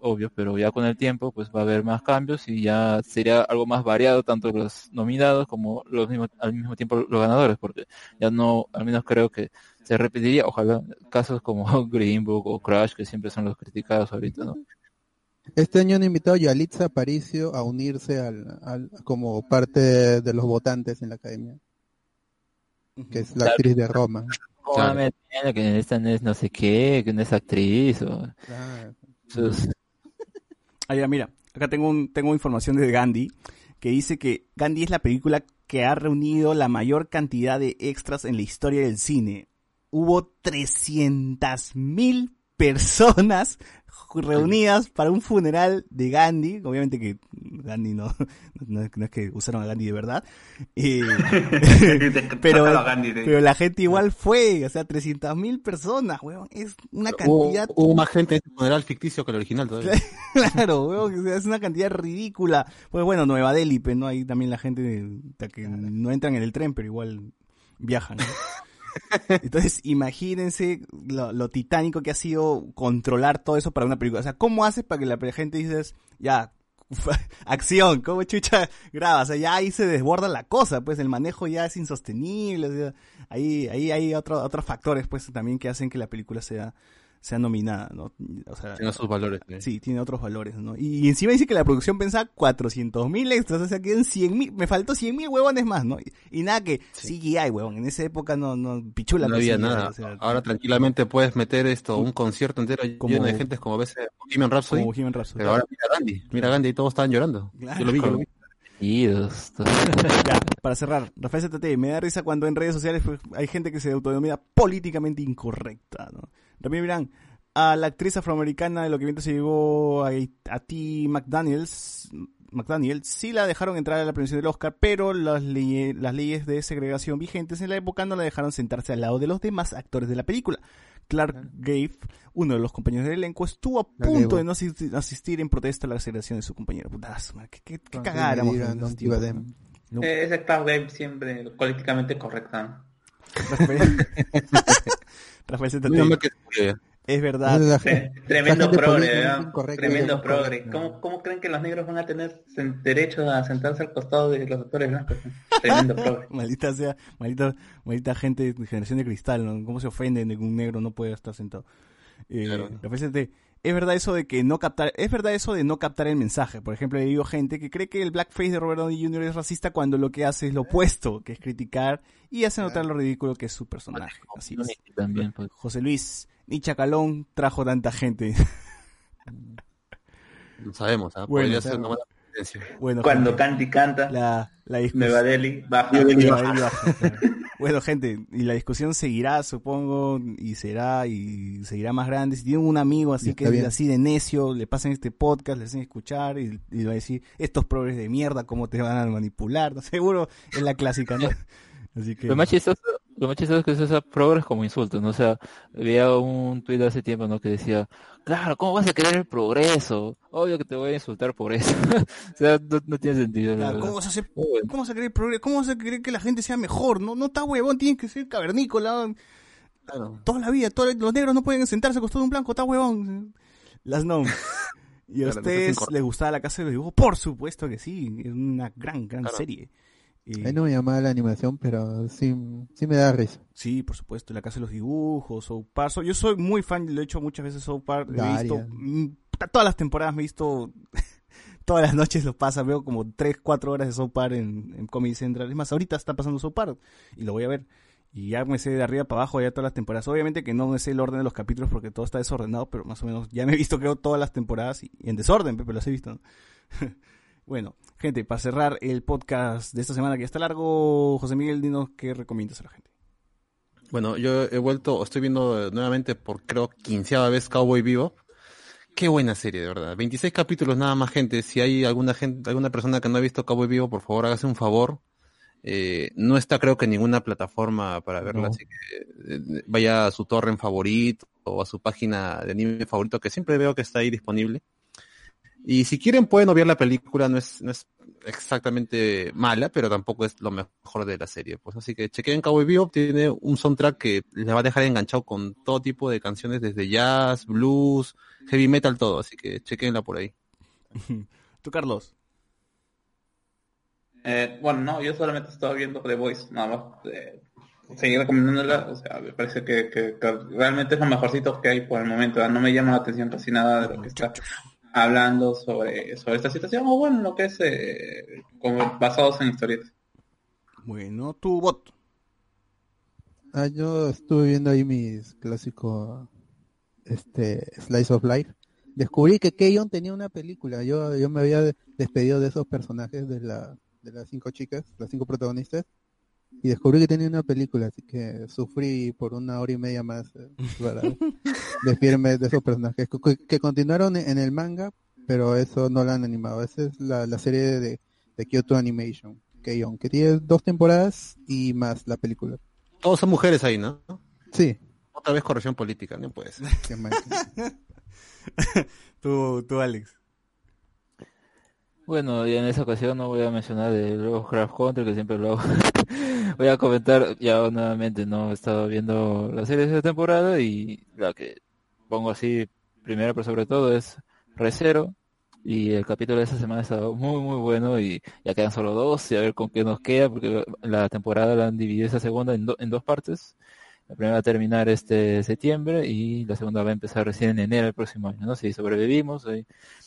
obvio, pero ya con el tiempo pues va a haber más cambios y ya sería algo más variado, tanto los nominados como los mismos, al mismo tiempo los ganadores, porque ya no, al menos creo que se repetiría, ojalá, casos como Green Book o Crash, que siempre son los criticados ahorita, ¿no? Este año han invitado a Yalitza Aparicio a unirse al, al- como parte de los votantes en la academia, que es la Claro. actriz de Roma. ¿Cómo me entiende que esta no es no sé qué, que no es actriz? O... Claro. Eso es- Ah, mira, acá tengo, un, tengo información de Gandhi que dice que Gandhi es la película que ha reunido la mayor cantidad de extras en la historia del cine. Hubo 300.000 personas reunidas para un funeral de Gandhi. Obviamente que Gandhi no, no, es- no es que usaron a Gandhi de verdad. Eh, pero, pero la gente igual fue, o sea, 300.000 personas, weón. Es una cantidad hubo más gente en ese funeral ficticio que el original todavía. Claro, weón, o sea, es una cantidad ridícula. Pues bueno, Nueva Delhi, pues, ¿no? Ahí también la gente de- que no entran en el tren, pero igual viajan. ¿no? Entonces, imagínense lo, lo titánico que ha sido controlar todo eso para una película. O sea, ¿cómo haces para que la gente dices, ya, acción, ¿cómo chucha graba? O sea, ya ahí se desborda la cosa, pues el manejo ya es insostenible. o sea, ahí, ahí hay otro- otros factores, pues, también que hacen que la película sea, sea nominada, ¿no? O sea, Tiene sus valores. ¿eh? Sí, tiene otros valores, ¿no? Y, encima dice que la producción pensaba 400 mil extras, o sea, quedan 100 mil, me faltó 100 mil huevones más, ¿no? Y, y nada que CGI, huevón, en esa época no, no, pichula. No había CGI, nada. o sea, Ahora tranquilamente puedes meter esto, un concierto entero Como- lleno de gente como ves en Bohemian Rhapsody. como Bohemian Rhapsody. Pero ahora mira a Gandhi, mira a Gandhi y todos estaban llorando. Yo lo vi, yo lo vi. Ya, para cerrar, Rafael ZT, me da risa cuando en redes sociales pues, hay gente que se autodenomina políticamente incorrecta, ¿no? Ramiro Mirán, a la actriz afroamericana de lo que viento se llevó a, a T. McDaniels, McDaniel, sí la dejaron entrar a la premiación del Oscar, pero las, leye- las leyes de segregación vigentes en la época no la dejaron sentarse al lado de los demás actores de la película. Clark Gave, uno de los compañeros del elenco, estuvo a punto de no asistir, asistir en protesta a la segregación de su compañero. Putazo, man, qué, qué, qué. Eh, Ese Clark Gable siempre políticamente correcta. Rafael, que es verdad. Tremendo progre, Tremendo progre. ¿Cómo, ¿Cómo creen que los negros van a tener derecho a sentarse al costado de los actores blancos? Tremendo progre. Maldita sea, maldita, maldita gente de generación de cristal, ¿no? ¿Cómo se ofenden de que un negro no pueda estar sentado? Eh, Claro. Rafael es verdad eso de que no captar, es verdad eso de no captar el mensaje. Por ejemplo, he oído gente que cree que el blackface de Robert Downey Jr. es racista cuando lo que hace es lo opuesto, que es criticar y hace notar lo ridículo que es su personaje. Así es. También, pues. José Luis, ni Chacalón trajo tanta gente. No sabemos, ¿ah? Bueno, Podría ser una buena Bueno, Cuando Candy canta, la, la discusión. Baja. Baja, claro. Bueno, gente, y la discusión seguirá, supongo, y será, y seguirá más grande. Si tienen un amigo así que bien. así de necio, le pasan este podcast, le hacen escuchar y, y va a decir, estos progres de mierda, cómo te van a manipular. ¿no? Seguro es la clásica, ¿no? Así que... Lo más chistoso, lo más chistoso es que se usa progres como insultos, ¿no? O sea, veía un tuit hace tiempo, ¿no? Que decía, claro, ¿cómo vas a querer el progreso? Obvio que te voy a insultar por eso. o sea, no, no tiene sentido, la Claro. ¿Cómo vas a hacer, cómo vas a querer progre- ¿Cómo vas a querer que la gente sea mejor? No, no está huevón, tienes que ser cavernícola. Toda la vida, todos los negros no pueden sentarse acostados en un blanco, está huevón. Las no. ¿Y a Claro, ustedes les gustaba la casa de los dibujos? Por supuesto que sí, es una gran, gran Claro. serie. Y- A mí no me llamaba la animación, pero sí, sí me da risa. Sí, por supuesto, La Casa de los Dibujos, South Park. Yo soy muy fan, lo he hecho muchas veces South Park. He visto mm, todas las temporadas, me he visto todas las noches lo pasa, veo como 3, 4 horas de South Park en, en Comedy Central. Es más, ahorita está pasando South Park y lo voy a ver. Y ya me sé de arriba para abajo ya todas las temporadas. Obviamente que no me sé el orden de los capítulos porque todo está desordenado, pero más o menos ya me he visto creo todas las temporadas y, y en desorden, pe, pero las he visto. ¿no? bueno, gente, para cerrar el podcast de esta semana que ya está largo, José Miguel, dinos qué recomiendas a la gente. Bueno, yo he vuelto, estoy viendo nuevamente por creo quinceava vez Cowboy Vivo. Qué buena serie, de verdad. 26 capítulos nada más, gente. Si hay alguna gente, alguna persona que no ha visto Cowboy Vivo, por favor, hágase un favor. Eh, no está creo que en ninguna plataforma para verla, No. así que eh, vaya a su torre en favorito o a su página de anime favorito, que siempre veo que está ahí disponible. Y si quieren pueden obviar la película, no es, no es exactamente mala, pero tampoco es lo mejor de la serie. Pues así que chequen Cowboy Bebop, tiene un soundtrack que les va a dejar enganchado con todo tipo de canciones, desde jazz, blues, heavy metal, todo. Así que chequenla por ahí. Tú, Carlos. Eh, bueno, no, yo solamente estaba viendo The Voice, nada más. Eh, seguir recomendándola, o sea, me parece que, que- que realmente es lo mejorcito que hay por el momento. No me llama la atención casi nada de lo que está hablando sobre, sobre esta situación, o bueno, lo que es eh, como basados en historietas. Bueno, tu bot. Ah, yo estuve viendo ahí mis clásicos este Slice of Life. Descubrí que Keyon tenía una película. Yo, yo me había despedido de esos personajes de la de las cinco chicas, las cinco protagonistas, y descubrí que tenía una película, así que sufrí por una hora y media más eh, para despedirme de esos personajes que, que- que continuaron en el manga, pero eso no lo han animado. Esa es la, la serie de, de Kyoto Animation, Keyon, que tiene dos temporadas y más la película. Todos son mujeres ahí, ¿no? Sí. Otra vez corrección política, no puede ser. Qué mal. tú, tú, Alex. Bueno, y en esa ocasión no voy a mencionar de Lovecraft Hunter, que siempre lo hago. Voy a comentar ya nuevamente, no he estado viendo la serie de esta temporada y la que pongo así primero, pero sobre todo es Recero. Y el capítulo de esta semana ha estado muy, muy bueno y ya quedan solo dos y a ver con qué nos queda, porque la temporada la han dividido esa segunda en, do- en dos partes. La primera va a terminar este septiembre y la segunda va a empezar recién en enero del próximo año, ¿no? Si sobrevivimos, ahí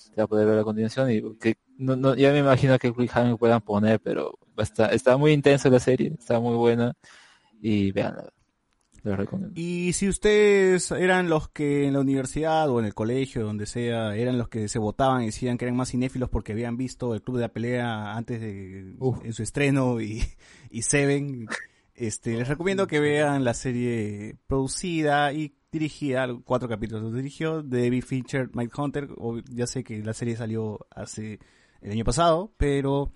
se va a poder ver la continuación y que no, no, ya me imagino que cliffhanger puedan poner, pero está, está muy intensa la serie, está muy buena y veanla, les recomiendo. Y si ustedes eran los que en la universidad o en el colegio, donde sea, eran los que se votaban y decían que eran más cinéfilos porque habían visto el Club de la Pelea antes de en su estreno y, y Seven, este, les recomiendo que vean la serie producida y dirigida, cuatro capítulos los dirigió, de David Fincher, Mike Hunter, o- ya sé que la serie salió hace el año pasado, pero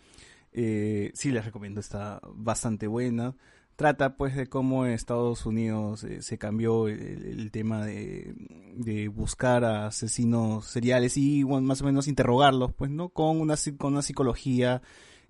eh, sí les recomiendo, está bastante buena. Trata pues de cómo en Estados Unidos eh, se cambió el, el tema de, de buscar a asesinos seriales y bueno, más o menos interrogarlos, pues, ¿no? Con una, con una psicología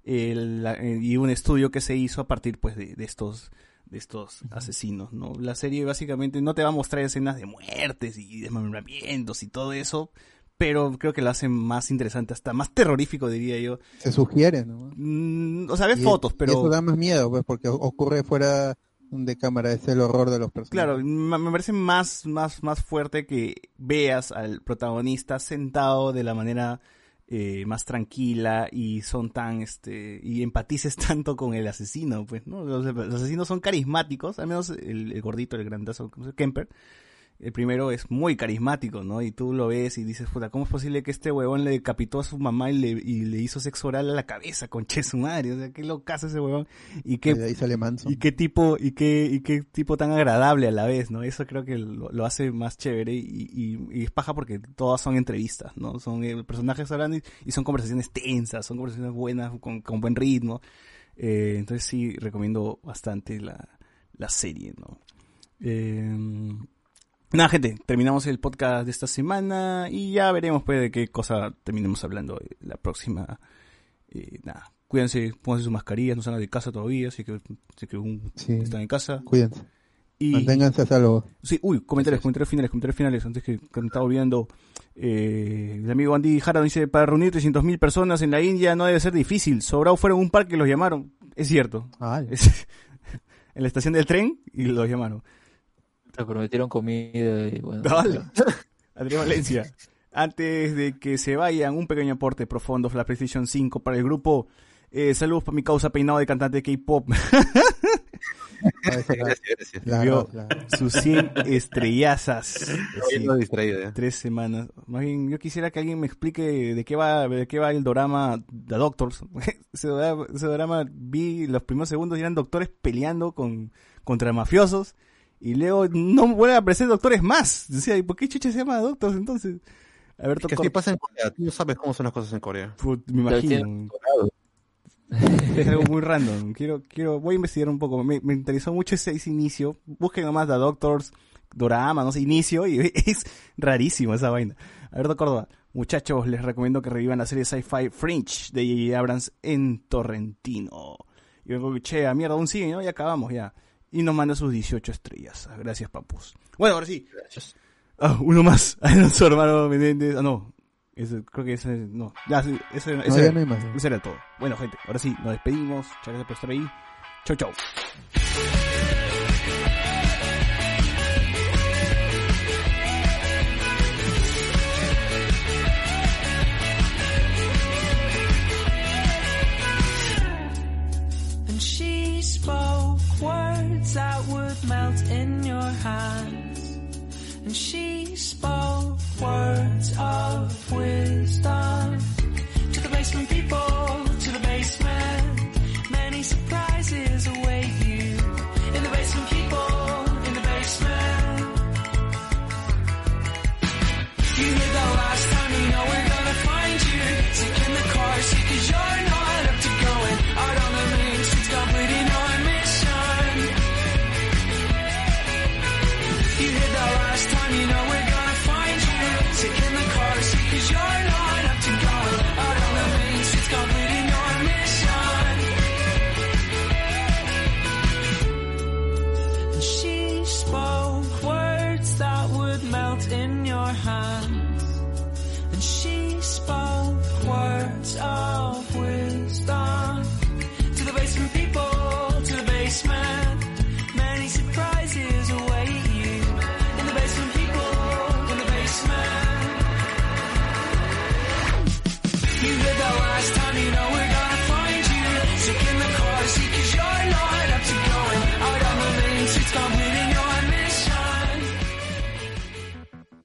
el- eh, y un estudio que se hizo a partir pues de, de estos de estos asesinos, ¿no? La serie básicamente no te va a mostrar escenas de muertes y desmembramientos y todo eso, pero creo que lo hace más interesante, hasta más terrorífico diría yo. Se sugiere, ¿no? Mm, o sea, ves Y- fotos, y pero... eso da más miedo, pues, porque ocurre fuera de cámara, es el horror de los personajes. Claro, me parece más, más, más fuerte que veas al protagonista sentado de la manera eh, más tranquila y son tan, este, y empatices tanto con el asesino, pues, ¿no? Los, los asesinos son carismáticos, al menos el, el gordito, el grandazo. Kemper, el primero es muy carismático, ¿no? Y tú lo ves y dices, puta, ¿cómo es posible que este huevón le decapitó a su mamá y le, y le hizo sexo oral a la cabeza con che su madre? O sea, qué locazo ese huevón. Y qué, y qué tipo, y qué, y qué tipo tan agradable a la vez, ¿no? Eso creo que lo, lo hace más chévere y, y, y es paja porque todas son entrevistas, ¿no? Son eh, personajes hablando y, y son conversaciones tensas, son conversaciones buenas, con, con buen ritmo. Eh, entonces sí, recomiendo bastante la, la serie, ¿no? Eh, Nada, gente, terminamos el podcast de esta semana y ya veremos pues de qué cosa terminemos hablando la próxima. Eh, nada, cuídense, pónganse sus mascarillas, no salgan de casa todavía, así que, así que un- Sí. están en casa. Cuídense. Y, Manténganse a salvo. Sí, uy, comentarios, comentarios finales, comentarios finales, antes que, que me estaba olvidando. Eh, el amigo Andy Jara dice, para reunir 300.000 personas en la India no debe ser difícil. Sobrado fueron un parque y los llamaron. Es cierto. Ah, Es- en la estación del tren y los llamaron. Prometieron comida y bueno. Dale. Adrián Valencia. Antes de que se vayan, un pequeño aporte profundo la PlayStation 5 para el grupo. Eh, saludos para mi causa peinado de cantante de K-pop. Gracias, gracias. Vio sus 100 estrellazas. Estoy yendo distraído, ya. Tres semanas. Más bien, yo quisiera que alguien me explique de qué va, de qué va el drama The Doctors. ese, drama, ese drama vi los primeros segundos y eran doctores peleando con, contra mafiosos. Y luego no vuelven a aparecer doctores más. Decía, ¿y por qué chucha se llama Doctors entonces? A ver, Es que así pasa en Corea. Tú no sabes cómo son las cosas en Corea. me imagino. Es algo muy random. Quiero, quiero, voy a investigar un poco. Me, me interesó mucho ese, ese inicio. Busquen nomás The Doctors, Dorama, no sé, inicio, y es rarísimo esa vaina. Alberto Córdoba, muchachos, les recomiendo que revivan la serie Sci-Fi Fringe de J.J. Abrams en Torrentino. Y vengo, che, a mierda, aún sigue, ¿no? Y acabamos ya. Y nos manda sus 18 estrellas. Gracias, papus. Bueno, ahora sí. Ah, uno más. su hermano Menéndez. Ah, no. Ese, creo que ese, no. Ya, ese, ese, No, ya era, no hay más. ese era todo. Bueno, gente, ahora sí, nos despedimos. Muchas gracias por estar ahí. Chau, chau. And she spoke words that would melt in your hands. And she spoke words of wisdom. To the basement people,